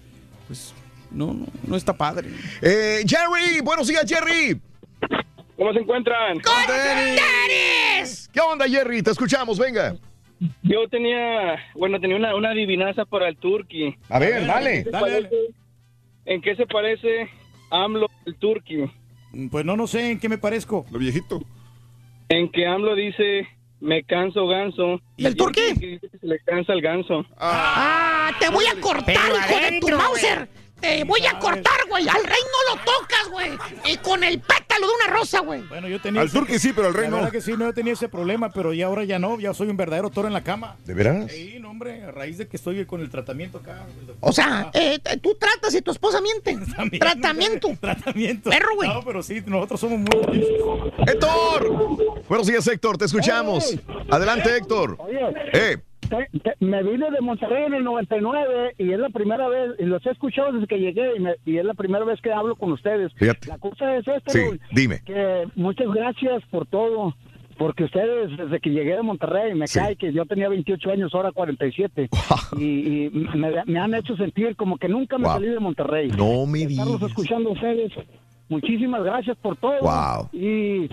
pues no, no, no está padre. Eh, Jerry, buenos días, Jerry. ¿Cómo se encuentran? ¿Qué onda, Jerry? Te escuchamos, venga. Yo tenía, bueno, tenía una, una adivinanza para el turqui. A ver, dale. ¿En qué se Dale, parece- ¿En qué se parece AMLO el turqui? Pues no, no sé en qué me parezco. Lo viejito. En que AMLO dice, me canso ganso. ¿Y el turqui? Que dice que se le cansa el ganso. Ah, te voy a cortar, Pero hijo de tu Mauser. Te voy a cortar, güey. Al rey no lo tocas, güey. Y con el pétalo de una rosa, güey. Bueno, yo tenía Al turqui sí, pero al rey la no. verdad que sí, no yo tenía ese problema, pero ya ahora ya no, ya soy un verdadero toro en la cama. ¿De veras? Sí, no, hombre, a raíz de que estoy con el tratamiento acá. O sea, eh, tú tratas y tu esposa miente. Tratamiento. Tratamiento. Perro, güey. No, pero sí, nosotros somos muy... ¡Héctor! Buenos días, Héctor, te escuchamos. Adelante, Héctor. Oye, Eh, te- te- me vine de Monterrey en el 99 y es la primera vez, y los he escuchado desde que llegué y, me- y es la primera vez que hablo con ustedes. Fíjate. La cosa es esta, Sí, Raúl, dime. que muchas gracias por todo, porque ustedes desde que llegué de Monterrey me cae que yo tenía 28 años, ahora 47, y, y me, me han hecho sentir como que nunca me Wow. salí de Monterrey. No me digas. escuchando ustedes, muchísimas gracias por todo. Wow. Y,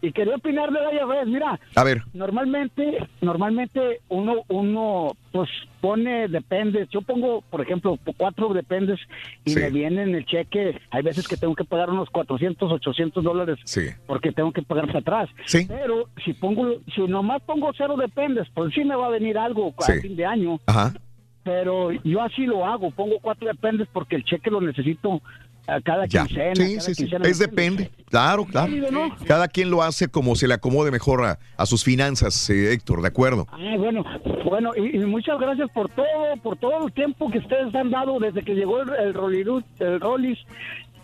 y quería opinar de la vez, mira. A ver. Normalmente, normalmente uno, uno, pues pone dependes. Yo pongo, por ejemplo, cuatro dependes y me viene en el cheque. Hay veces que tengo que pagar unos 400, 800 dólares Sí. porque tengo que pagar para atrás. Sí. Pero si pongo, si nomás pongo cero dependes, pues sí me va a venir algo a Sí. fin de año. Ajá. Pero yo así lo hago, pongo cuatro dependes porque el cheque lo necesito a cada Ya. quincena. Sí, cada sí, sí. Es depende. Claro, claro. Sí, ¿no? Cada quien lo hace como se le acomode mejor a, a sus finanzas, eh, Héctor, ¿de acuerdo? Ah, bueno, bueno, y, y muchas gracias por todo, por todo el tiempo que ustedes han dado desde que llegó el, el, el Rollis.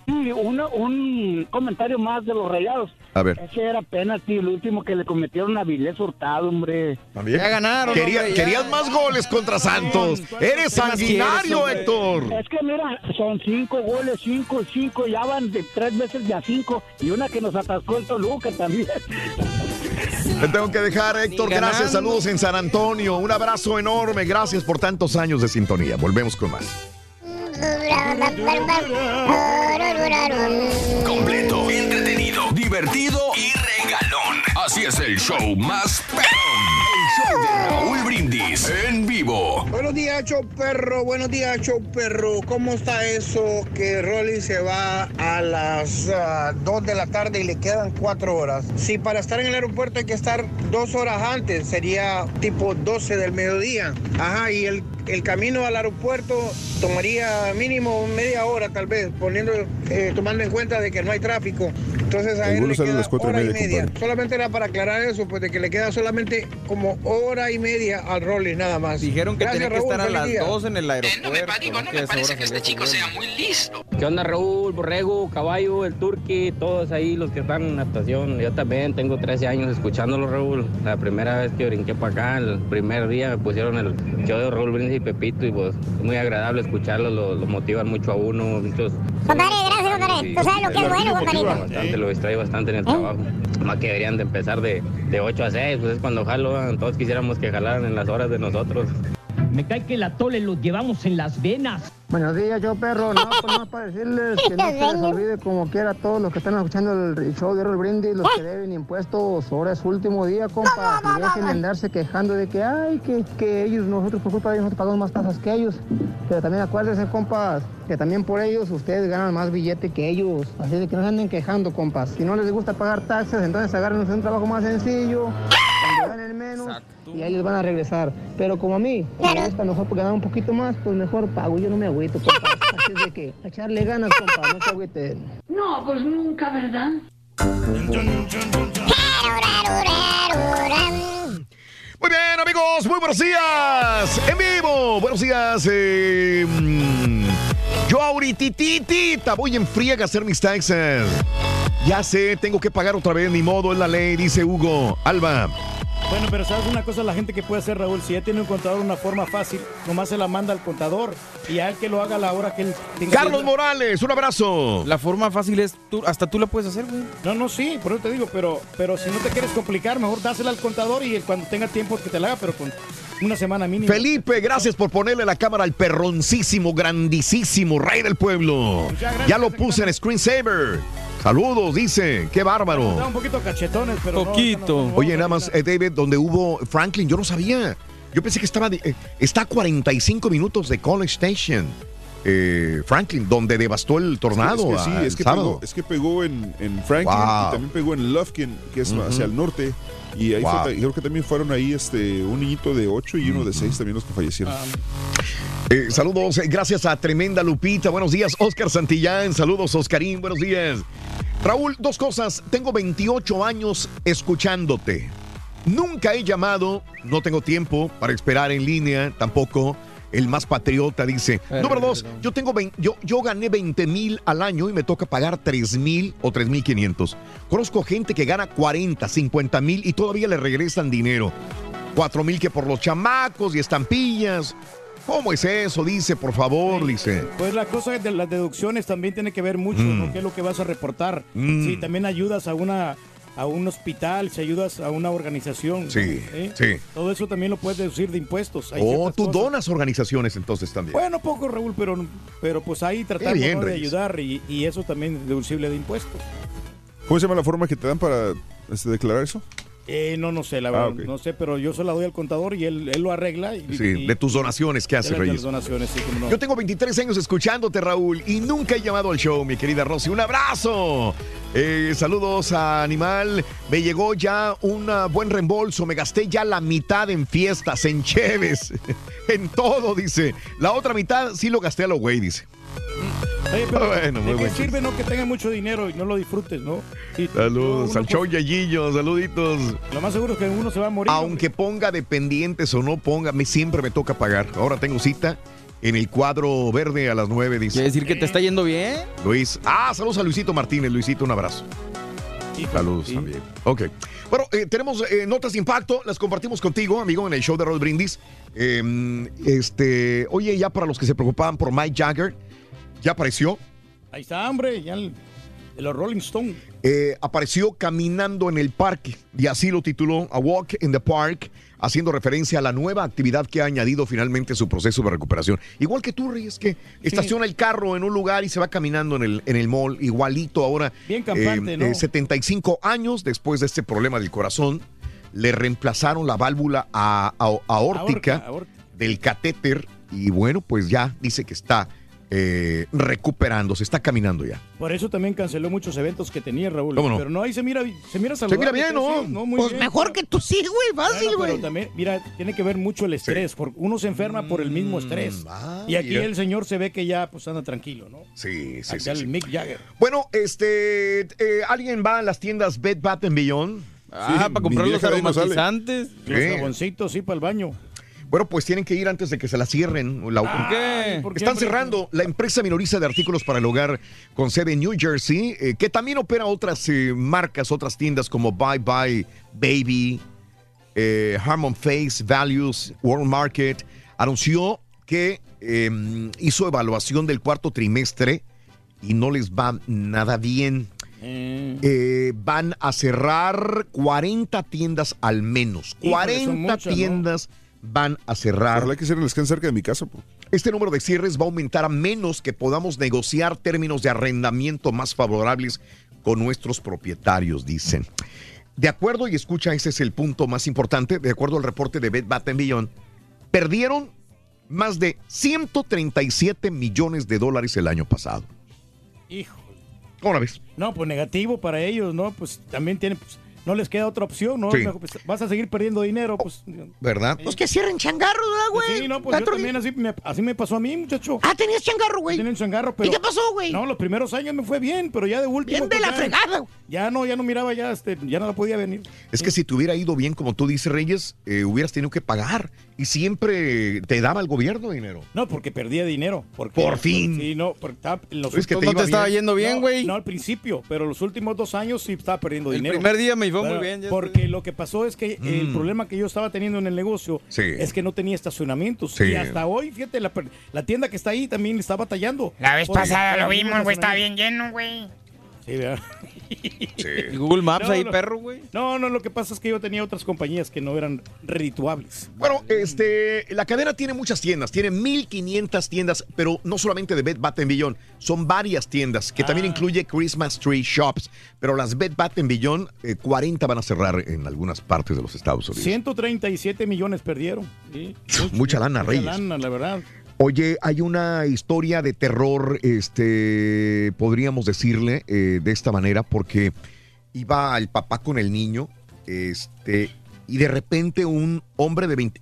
Y una- un comentario más de los rayados. A ver. Ese era penalti, el último que le cometieron a Vilés Hurtado, hombre. También. Ya ganaron, Quería- hombre, ya. querías más goles contra Santos. Eres ¿Qué más sanguinario, quieres, Héctor. Es que mira, son cinco goles, cinco, cinco, ya van de tres veces de a cinco. Y una que nos atascó el Toluca también. Te tengo que dejar, Héctor. Gracias. Saludos en San Antonio. Un abrazo enorme. Gracias por tantos años de sintonía. Volvemos con más. Completo, entretenido, divertido y regalón. Así es el show más perrón. El show de Raúl Brindis en vivo. Buenos días, show perro. Buenos días, show perro. ¿Cómo está eso que Rolly se va a las 2 de la tarde y le quedan 4 horas? Si para estar en el aeropuerto hay que estar 2 horas antes, sería tipo 12 del mediodía. Ajá, y él el camino al aeropuerto tomaría mínimo media hora tal vez, poniendo, eh, tomando en cuenta de que no hay tráfico. Entonces a El él le queda las y hora y media, compadre. Solamente era para aclarar eso, pues de que le queda solamente como hora y media al Rolly nada más. Dijeron que Gracias, tenía que Raúl, estar a las día. 2 en el aeropuerto. no me parece que este chico sea muy listo. ¿Qué onda, Raúl, Borrego, Caballo, el Turqui, todos ahí los que están en la estación? Yo también tengo 13 años escuchándolo, Raúl. La primera vez que brinqué para acá, el primer día me pusieron el show de Raúl Brindis y Pepito y pues es muy agradable escucharlo, lo, lo motivan mucho a uno. Muchos, Compadre, gracias, compadre. Tú sabes lo que es bueno, compadrito. Lo distrae bastante en el trabajo. Más que deberían de empezar de, de 8 a 6, pues es cuando jalo, todos quisiéramos que jalaran en las horas de nosotros. Me cae que la tole lo llevamos en las venas. Buenos días, yo perro. No, pues no para decirles que no se les olvide como quiera a todos los que están escuchando el show de Errol Brindis, los que deben impuestos. Ahora es su último día, compa. Y dejen de andarse quejando de que, ay, que, que ellos, nosotros por culpa de ellos, nosotros pagamos más tasas que ellos. Pero también acuérdense, compas, que también por ellos ustedes ganan más billete que ellos. Así de que no se anden quejando, compas. Si no les gusta pagar taxes, entonces agárrense un trabajo más sencillo. Cuando ganen menos y ahí les van a regresar. Pero como a mí, me gusta mejor ganar un poquito más, pues mejor pago. Yo no me agüito, compa. Así es de que a echarle ganas, compa, no se agüiten. No, pues nunca, ¿verdad? Muy bien, amigos, muy buenos días. En vivo, buenos días. Eh, mm, yo ahoritititita voy en friega a hacer mis taxes. Ya sé, tengo que pagar otra vez, ni modo, es la ley, dice Hugo. Alba. Bueno, pero sabes una cosa, la gente que puede hacer, Raúl, si ya tiene un contador una forma fácil, nomás se la manda al contador y a él que lo haga a la hora que él tenga. Carlos Morales, un abrazo. La forma fácil es, tú, hasta tú la puedes hacer, güey. No, no, sí, por eso te digo, pero, pero si no te quieres complicar, mejor dásela al contador y él cuando tenga tiempo que te la haga, pero con una semana mínima. Felipe, gracias por ponerle la cámara al perroncísimo, grandísimo rey del pueblo. Ya lo puse en screensaver. Saludos, dice. Qué bárbaro. Está un poquito cachetones, pero no, Poquito. Oye, nada más, eh, David, donde hubo Franklin, yo no sabía. Yo pensé que estaba. eh, está a 45 minutos de College Station. eh, Franklin, donde devastó el tornado. Es que sí, es que pegó, es que pegó en, en Franklin Wow. y también pegó en Lufkin, que es hacia el norte. Y ahí Wow. fue- creo que también fueron ahí este un niñito de 8 y uno de 6 también los que fallecieron. Eh, saludos, eh, gracias a Tremenda Lupita. Buenos días, Oscar Santillán. Saludos, Oscarín. Buenos días. Raúl, dos cosas. Tengo 28 años escuchándote. Nunca he llamado, no tengo tiempo para esperar en línea, tampoco. El más patriota dice. Número dos, yo, tengo 20 yo, yo gané 20 mil al año y me toca pagar 3 mil o 3 mil 500. Conozco gente que gana 40, 50 mil y todavía le regresan dinero. 4 mil que por los chamacos y estampillas. ¿Cómo es eso? Dice, por favor, dice. Pues la cosa de las deducciones también tiene que ver mucho, Mm. ¿no? ¿Qué es lo que vas a reportar? Mm. Si también ayudas a una a un hospital, si ayudas a una organización. Sí, ¿eh? sí. Todo eso también lo puedes deducir de impuestos. Hay O ciertas tú cosas. donas organizaciones entonces también. Bueno, poco, Raúl, pero, pero pues ahí tratamos bien, ¿no? de ayudar y, y eso también es deducible de impuestos. ¿Cómo se llama la forma que te dan para este, declarar eso? Eh, no, no sé, la Ah, verdad, ok. no sé, pero yo se la doy al contador y él, él lo arregla. Y, Sí, y- de tus donaciones que las- de Reyes. donaciones, sí, no. Yo tengo 23 años escuchándote, Raúl, y nunca he llamado al show, mi querida Rosy. Un abrazo. Eh, saludos a Animal. Me llegó ya un ah, buen reembolso. Me gasté ya la mitad en fiestas, en cheves, en todo, dice. La otra mitad sí lo gasté a lo güey, dice. Oye, pero Bueno, muy ¿de qué buen sirve no que tenga mucho dinero y no lo disfrutes, no? Y Saludos al show Yayillo, saluditos. Lo más seguro es que uno se va a morir. Aunque ponga dependientes o no ponga, me, siempre me toca pagar. Ahora tengo cita en el cuadro verde a las 9, dice. ¿Quiere decir que te está yendo bien? Luis. Ah, saludos a Luisito Martínez. Luisito, un abrazo. Saludos también. Ok. Bueno, eh, tenemos eh, notas de impacto, las compartimos contigo, amigo, en el show de Roll Brindis. Eh, este, oye, ya para los que se preocupaban por Mike Jagger, ya apareció. Ahí está, hombre, ya el, de los Rolling Stones. Eh, apareció caminando en el parque y así lo tituló A Walk in the Park, haciendo referencia a la nueva actividad que ha añadido finalmente su proceso de recuperación. Igual que tú, Reyes, que estaciona el carro en un lugar y se va caminando en el, en el mall, igualito ahora. Bien campante, eh, ¿no? eh, 75 años después de este problema del corazón, le reemplazaron la válvula a- a- aórtica del catéter y bueno, pues ya dice que está eh, recuperando, se está caminando ya. Por eso también canceló muchos eventos que tenía Raúl. ¿Cómo no? Pero no, ahí se mira, se mira saludable. mira bien, ¿no? sí, muy Pues bien. mejor que tú sí, güey, fácil, güey. pero también, mira, tiene que ver mucho el estrés, porque uno se enferma por el mismo estrés. y aquí el señor se ve que ya pues anda tranquilo, ¿no? Sí, sí, Acá sí, el sí. Mick Jagger. Bueno, este, eh, ¿alguien va a las tiendas Bed Bath Beyond? Ah, para comprar los aromatizantes. Los Sí. jaboncitos, sí, para el baño. Bueno, pues tienen que ir antes de que se la cierren. La- ¿Por qué? ¿por qué, Están cerrando la empresa minorista de artículos para el hogar con sede en New Jersey, eh, que también opera otras eh, marcas, otras tiendas como Bye Bye Baby, eh, Harmon Face, Values, World Market, anunció que eh, hizo evaluación del cuarto trimestre y no les va nada bien. Eh, van a cerrar 40 tiendas al menos. Híjole, 40 son muchas, ¿no? Van a cerrar. Ojalá que cierren les queden cerca de mi casa. po. Este número de cierres va a aumentar a menos que podamos negociar términos de arrendamiento más favorables con nuestros propietarios, dicen. De acuerdo, y escucha, ese es el punto más importante, de acuerdo al reporte de Bed Bath Beyond, perdieron más de 137 millones de dólares el año pasado. Hijo. ¿Cómo la ves? No, pues negativo para ellos, ¿no? Pues también tienen, pues, no les queda otra opción, ¿no? Sí. Pues, vas a seguir perdiendo dinero, pues. ¿Verdad? Pues que cierren changarros, ¿verdad, güey? Sí, no, pues yo también así me, así me pasó a mí, muchacho. Ah, tenías changarro, güey. Un changarro, pero... ¿Y qué pasó, güey? No, los primeros años me fue bien, pero ya de último... Bien de pues, la ya- fregada, güey. Ya no, ya no miraba, ya, este, ya no la podía venir. Es que si te hubiera ido bien, como tú dices, Reyes, eh, hubieras tenido que pagar. Y siempre te daba el gobierno dinero. No, porque perdía dinero. Porque, Por fin. Sí, no, porque estaba, en los Es que te últimos- iba No te estaba bien. yendo bien, güey. No, al principio, pero los últimos dos años sí estaba perdiendo El dinero. primer día me fue muy bien, ya Porque lo que pasó es que el Mm. problema que yo estaba teniendo en el negocio Sí. es que no tenía estacionamientos. Sí. Y hasta hoy, fíjate, la, per- la tienda que está ahí también está batallando. La vez pasada lo vimos, güey, estaba bien lleno, güey. Sí, ¿verdad? ¿Y Google Maps No, ahí, no. perro, güey? No, no, lo que pasa es que yo tenía otras compañías que no eran redituables. Bueno, este, la cadena tiene muchas tiendas, tiene 1500 tiendas, pero no solamente de Bed Bath Beyond, son varias tiendas que Ah. también incluye Christmas Tree Shops, pero las Bed Bath Beyond, eh, 40 van a cerrar en algunas partes de los Estados Unidos. 137 millones perdieron. Sí, Mucha lana, mucha Reyes. lana, la verdad. Oye, hay una historia de terror, este, podríamos decirle eh, de esta manera, porque iba el papá con el niño, este, y de repente un hombre de 20,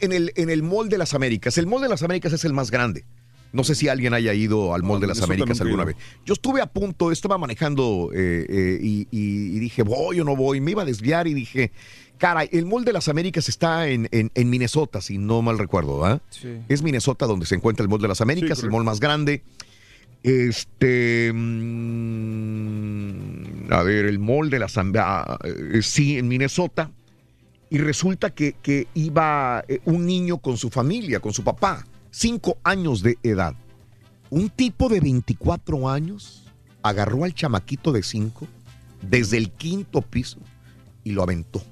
en el, en el Mall de las Américas, el Mall de las Américas es el más grande. No sé si alguien haya ido al Mall de las Minnesota Américas alguna vez. Yo estuve a punto, estaba manejando eh, eh, y, y- y dije, voy o no voy. Me iba a desviar y dije, caray, el Mall de las Américas está en, en- en Minnesota, si no mal recuerdo, ¿ah? Sí. Es Minnesota donde se encuentra el Mall de las Américas, el mall más grande. Este. mm, a ver, el Mall de las Américas. sí, en Minnesota. Y resulta que, que iba eh, un niño con su familia, con su papá, cinco años de edad. Un tipo de 24 años agarró al chamaquito de cinco desde el quinto piso y lo aventó.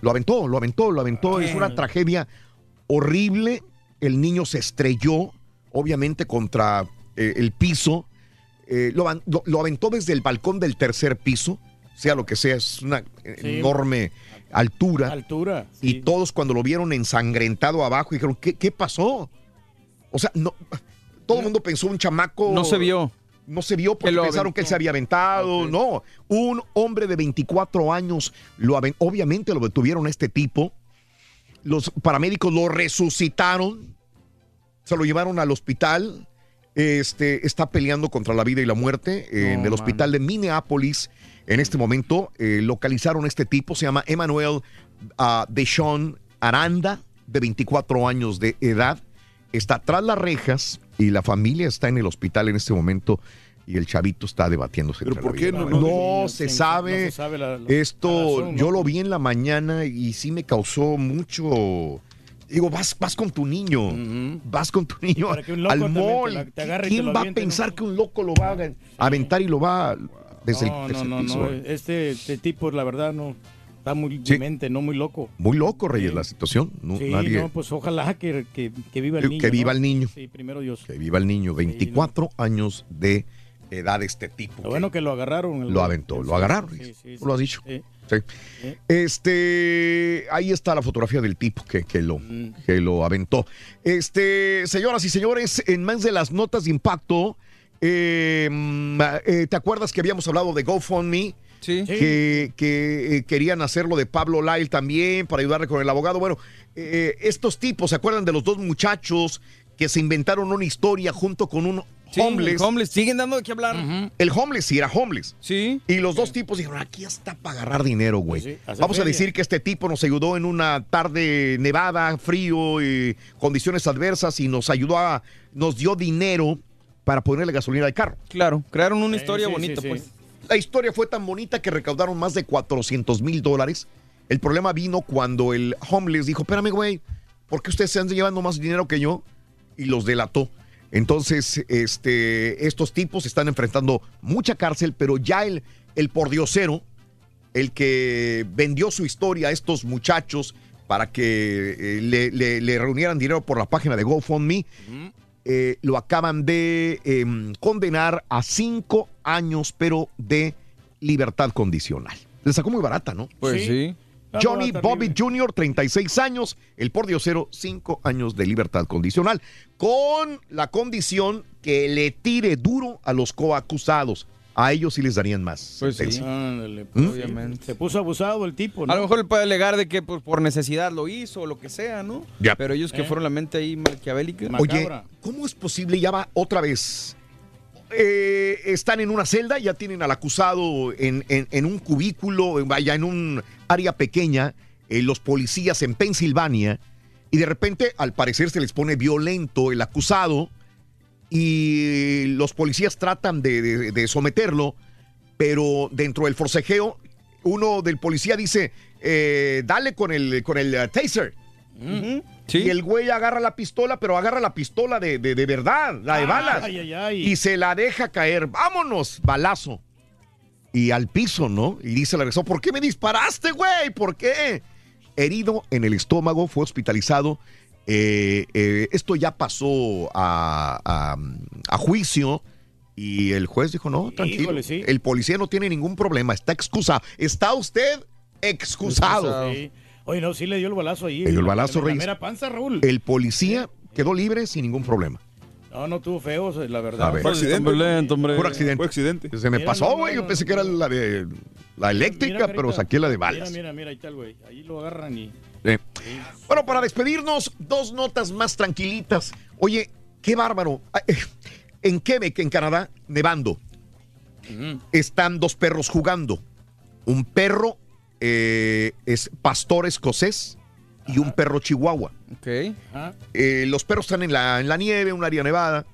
Lo aventó, lo aventó, lo aventó. Es una tragedia horrible. El niño se estrelló, obviamente, contra eh, el piso. Eh, lo, lo- lo aventó desde el balcón del tercer piso, sea lo que sea, es una eh, Sí. enorme altura. Altura. Y todos cuando lo vieron ensangrentado abajo dijeron, ¿qué, qué pasó? O sea, no, todo el mundo pensó un chamaco. No se vio. No se vio porque Que pensaron que él se había aventado. No, un hombre de 24 años, lo obviamente lo detuvieron a este tipo. Los paramédicos lo resucitaron, se lo llevaron al hospital. Este está peleando contra la vida y la muerte en No, el hospital de Minneapolis. En este momento eh, localizaron a este tipo, se llama Emmanuel ah, Deshaun Aranda, de 24 años de edad. Está tras las rejas y la familia está en el hospital en este momento y el chavito está debatiéndose. ¿Pero por qué no- muerte. no- No se no sabe. se sabe la- la- Esto la razón, yo ¿no? lo vi en la mañana y sí me causó mucho. Digo, vas, vas con tu niño, vas con tu niño para que un loco al te mall. te ¿Quién te lo va a pensar que un loco lo va a aventar y lo va desde no, el, desde no, el no, piso? no. Este, este tipo, la verdad, no. Está muy demente, no muy loco. Muy loco, Reyes, la situación. No, sí, nadie, no, pues ojalá que, que, que viva el niño. que viva ¿no? el niño. Sí, primero Dios. Que viva el niño, 24 años de edad este tipo. Lo bueno que lo agarraron. el- Lo aventó, lo agarraron. Sí, sí, sí. Lo has dicho. Sí. Sí. Este, ahí está la fotografía del tipo que, que lo, que lo aventó. Este, señoras y señores, en más de las notas de impacto, eh, mm, eh, ¿te acuerdas que habíamos hablado de GoFundMe? Sí. Que, que, eh, querían hacerlo de Pablo Lyle también para ayudarle con el abogado. Bueno, eh, estos tipos, ¿se acuerdan de los dos muchachos que se inventaron una historia junto con un Sí, homeless? homeless. Siguen dando de qué hablar. El homeless sí era homeless. Sí. Y los dos tipos dijeron, aquí está para agarrar dinero, güey. Vamos a decir que este tipo nos ayudó en una tarde nevada, frío, y condiciones adversas y nos ayudó a, nos dio dinero para ponerle gasolina al carro. Claro, crearon una historia sí, bonita, sí, sí. pues. La historia fue tan bonita que recaudaron más de 400 mil dólares. El problema vino cuando el homeless dijo, espérame, güey, ¿por qué ustedes se están llevando más dinero que yo? Y los delató. Entonces, este, estos tipos están enfrentando mucha cárcel, pero ya el, el pordiosero, el que vendió su historia a estos muchachos para que eh, le reunieran dinero por la página de GoFundMe, eh, lo acaban de em, condenar a cinco años, pero de libertad condicional. Le sacó muy barata, ¿no? Pues sí. Johnny Bobby Jr., 36 años, el pordiosero, 5 años de libertad condicional, con la condición que le tire duro a los coacusados. A ellos sí les darían más. Pues sí. Ándale, ¿Mm? Obviamente. Se puso abusado el tipo, ¿no? A lo mejor él puede alegar de que pues, por necesidad lo hizo o lo que sea, ¿no? Ya. Pero ellos que Eh. fueron la mente ahí maquiavélica. Ma- Oye, Macabra. ¿cómo es posible? Ya va otra vez. Eh, están en una celda, ya tienen al acusado en, en- en un cubículo, vaya, en un área pequeña, eh, los policías en Pensilvania, y de repente, al parecer, se les pone violento el acusado, y los policías tratan de, de- de someterlo, pero dentro del forcejeo, uno del policía dice, eh, dale con el, con el eh, taser. Sí. Y el güey agarra la pistola, pero agarra la pistola de, de- verdad, la de balas. Ay, ay, ay. Y se la deja caer. Vámonos, balazo. Y al piso, ¿no? Y dice la regresó, ¿por qué me disparaste, güey? ¿Por qué? Herido en el estómago, fue hospitalizado. Eh, eh, esto ya pasó a, a- a juicio. Y el juez dijo, no, tranquilo. Híjole, sí. El policía no tiene ningún problema, está excusado. Está usted excusado. Sí. Oye, no, sí le dio el balazo ahí. Le dio el balazo, Reyes. mera panza, Raúl. El policía quedó libre sin ningún problema. No, no tuvo feo, la verdad. Ver. Fue accidente. Violento, hombre. Puro accidente. Fue accidente. Se me Mira, pasó, güey. no, Yo pensé que era la de la eléctrica, Mira, pero carita. saqué la de Mira, balas. mira, mira, ahí está el güey. Ahí lo agarran y... Eh. Bueno, para despedirnos, dos notas más tranquilitas. Oye, qué bárbaro. Ah, eh, En Quebec, en Canadá, nevando, están dos perros jugando. Un perro eh, es pastor escocés y un perro chihuahua. Ok. Ah, Eh, los perros están en la, en la nieve, un área nevada,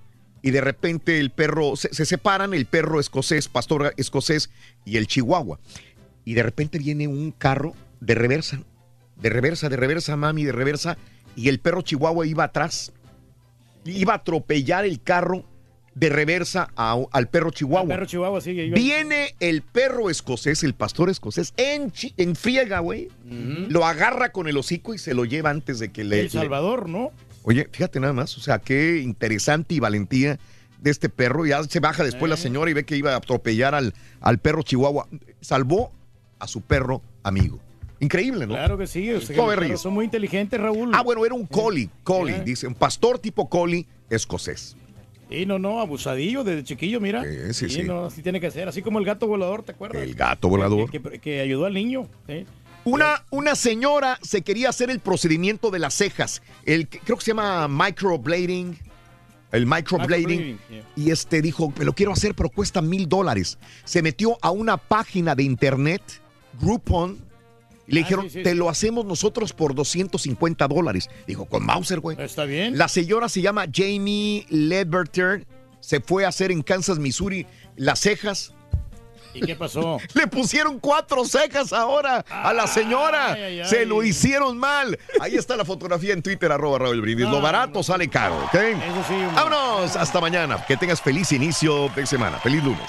y de repente el perro, se, se separan el perro escocés, pastor escocés y el chihuahua. Y de repente viene un carro de reversa, de reversa, de reversa, mami, de reversa, y el perro chihuahua iba atrás. Iba a atropellar el carro de reversa a- al perro chihuahua. el perro chihuahua sigue. Viene el perro escocés, el pastor escocés, en, en friega, güey. Lo agarra con el hocico y se lo lleva antes de que le... El le- Salvador, ¿no? Oye, fíjate nada más, o sea, qué interesante y valentía de este perro. Ya se baja después la Eh. señora y ve que iba a atropellar al, al perro chihuahua. Salvó a su perro amigo. Increíble, ¿no? Claro que sí. o sea, son muy inteligentes, Raúl. Ah, bueno, era un collie, collie, dice, un pastor tipo collie escocés. Sí, no, no, abusadillo desde chiquillo, mira. Sí, sí, sí. no, así tiene que ser. Así como el gato volador, ¿te acuerdas? El gato volador. Que, que- que ayudó al niño. Una, una señora se quería hacer el procedimiento de las cejas. El, creo que se llama microblading. El microblading. Microblading, yeah. Y este dijo, me lo quiero hacer, pero cuesta mil dólares. Se metió a una página de internet, Groupon, y le Ah, dijeron, sí, sí, te lo hacemos nosotros por 250 dólares. Dijo, con Mauser, güey. Está bien. La señora se llama Jamie Leberter. Se fue a hacer en Kansas, Missouri, las cejas. ¿Y qué pasó? Le pusieron cuatro cejas ahora a la señora. Ay, ay, ay. Se lo hicieron mal. Ahí está la fotografía en Twitter, arroba Raúl Brindis. lo No, barato sale caro, ¿ok? Eso sí. Vámonos, hasta mañana. Que tengas feliz inicio de semana. Feliz lunes.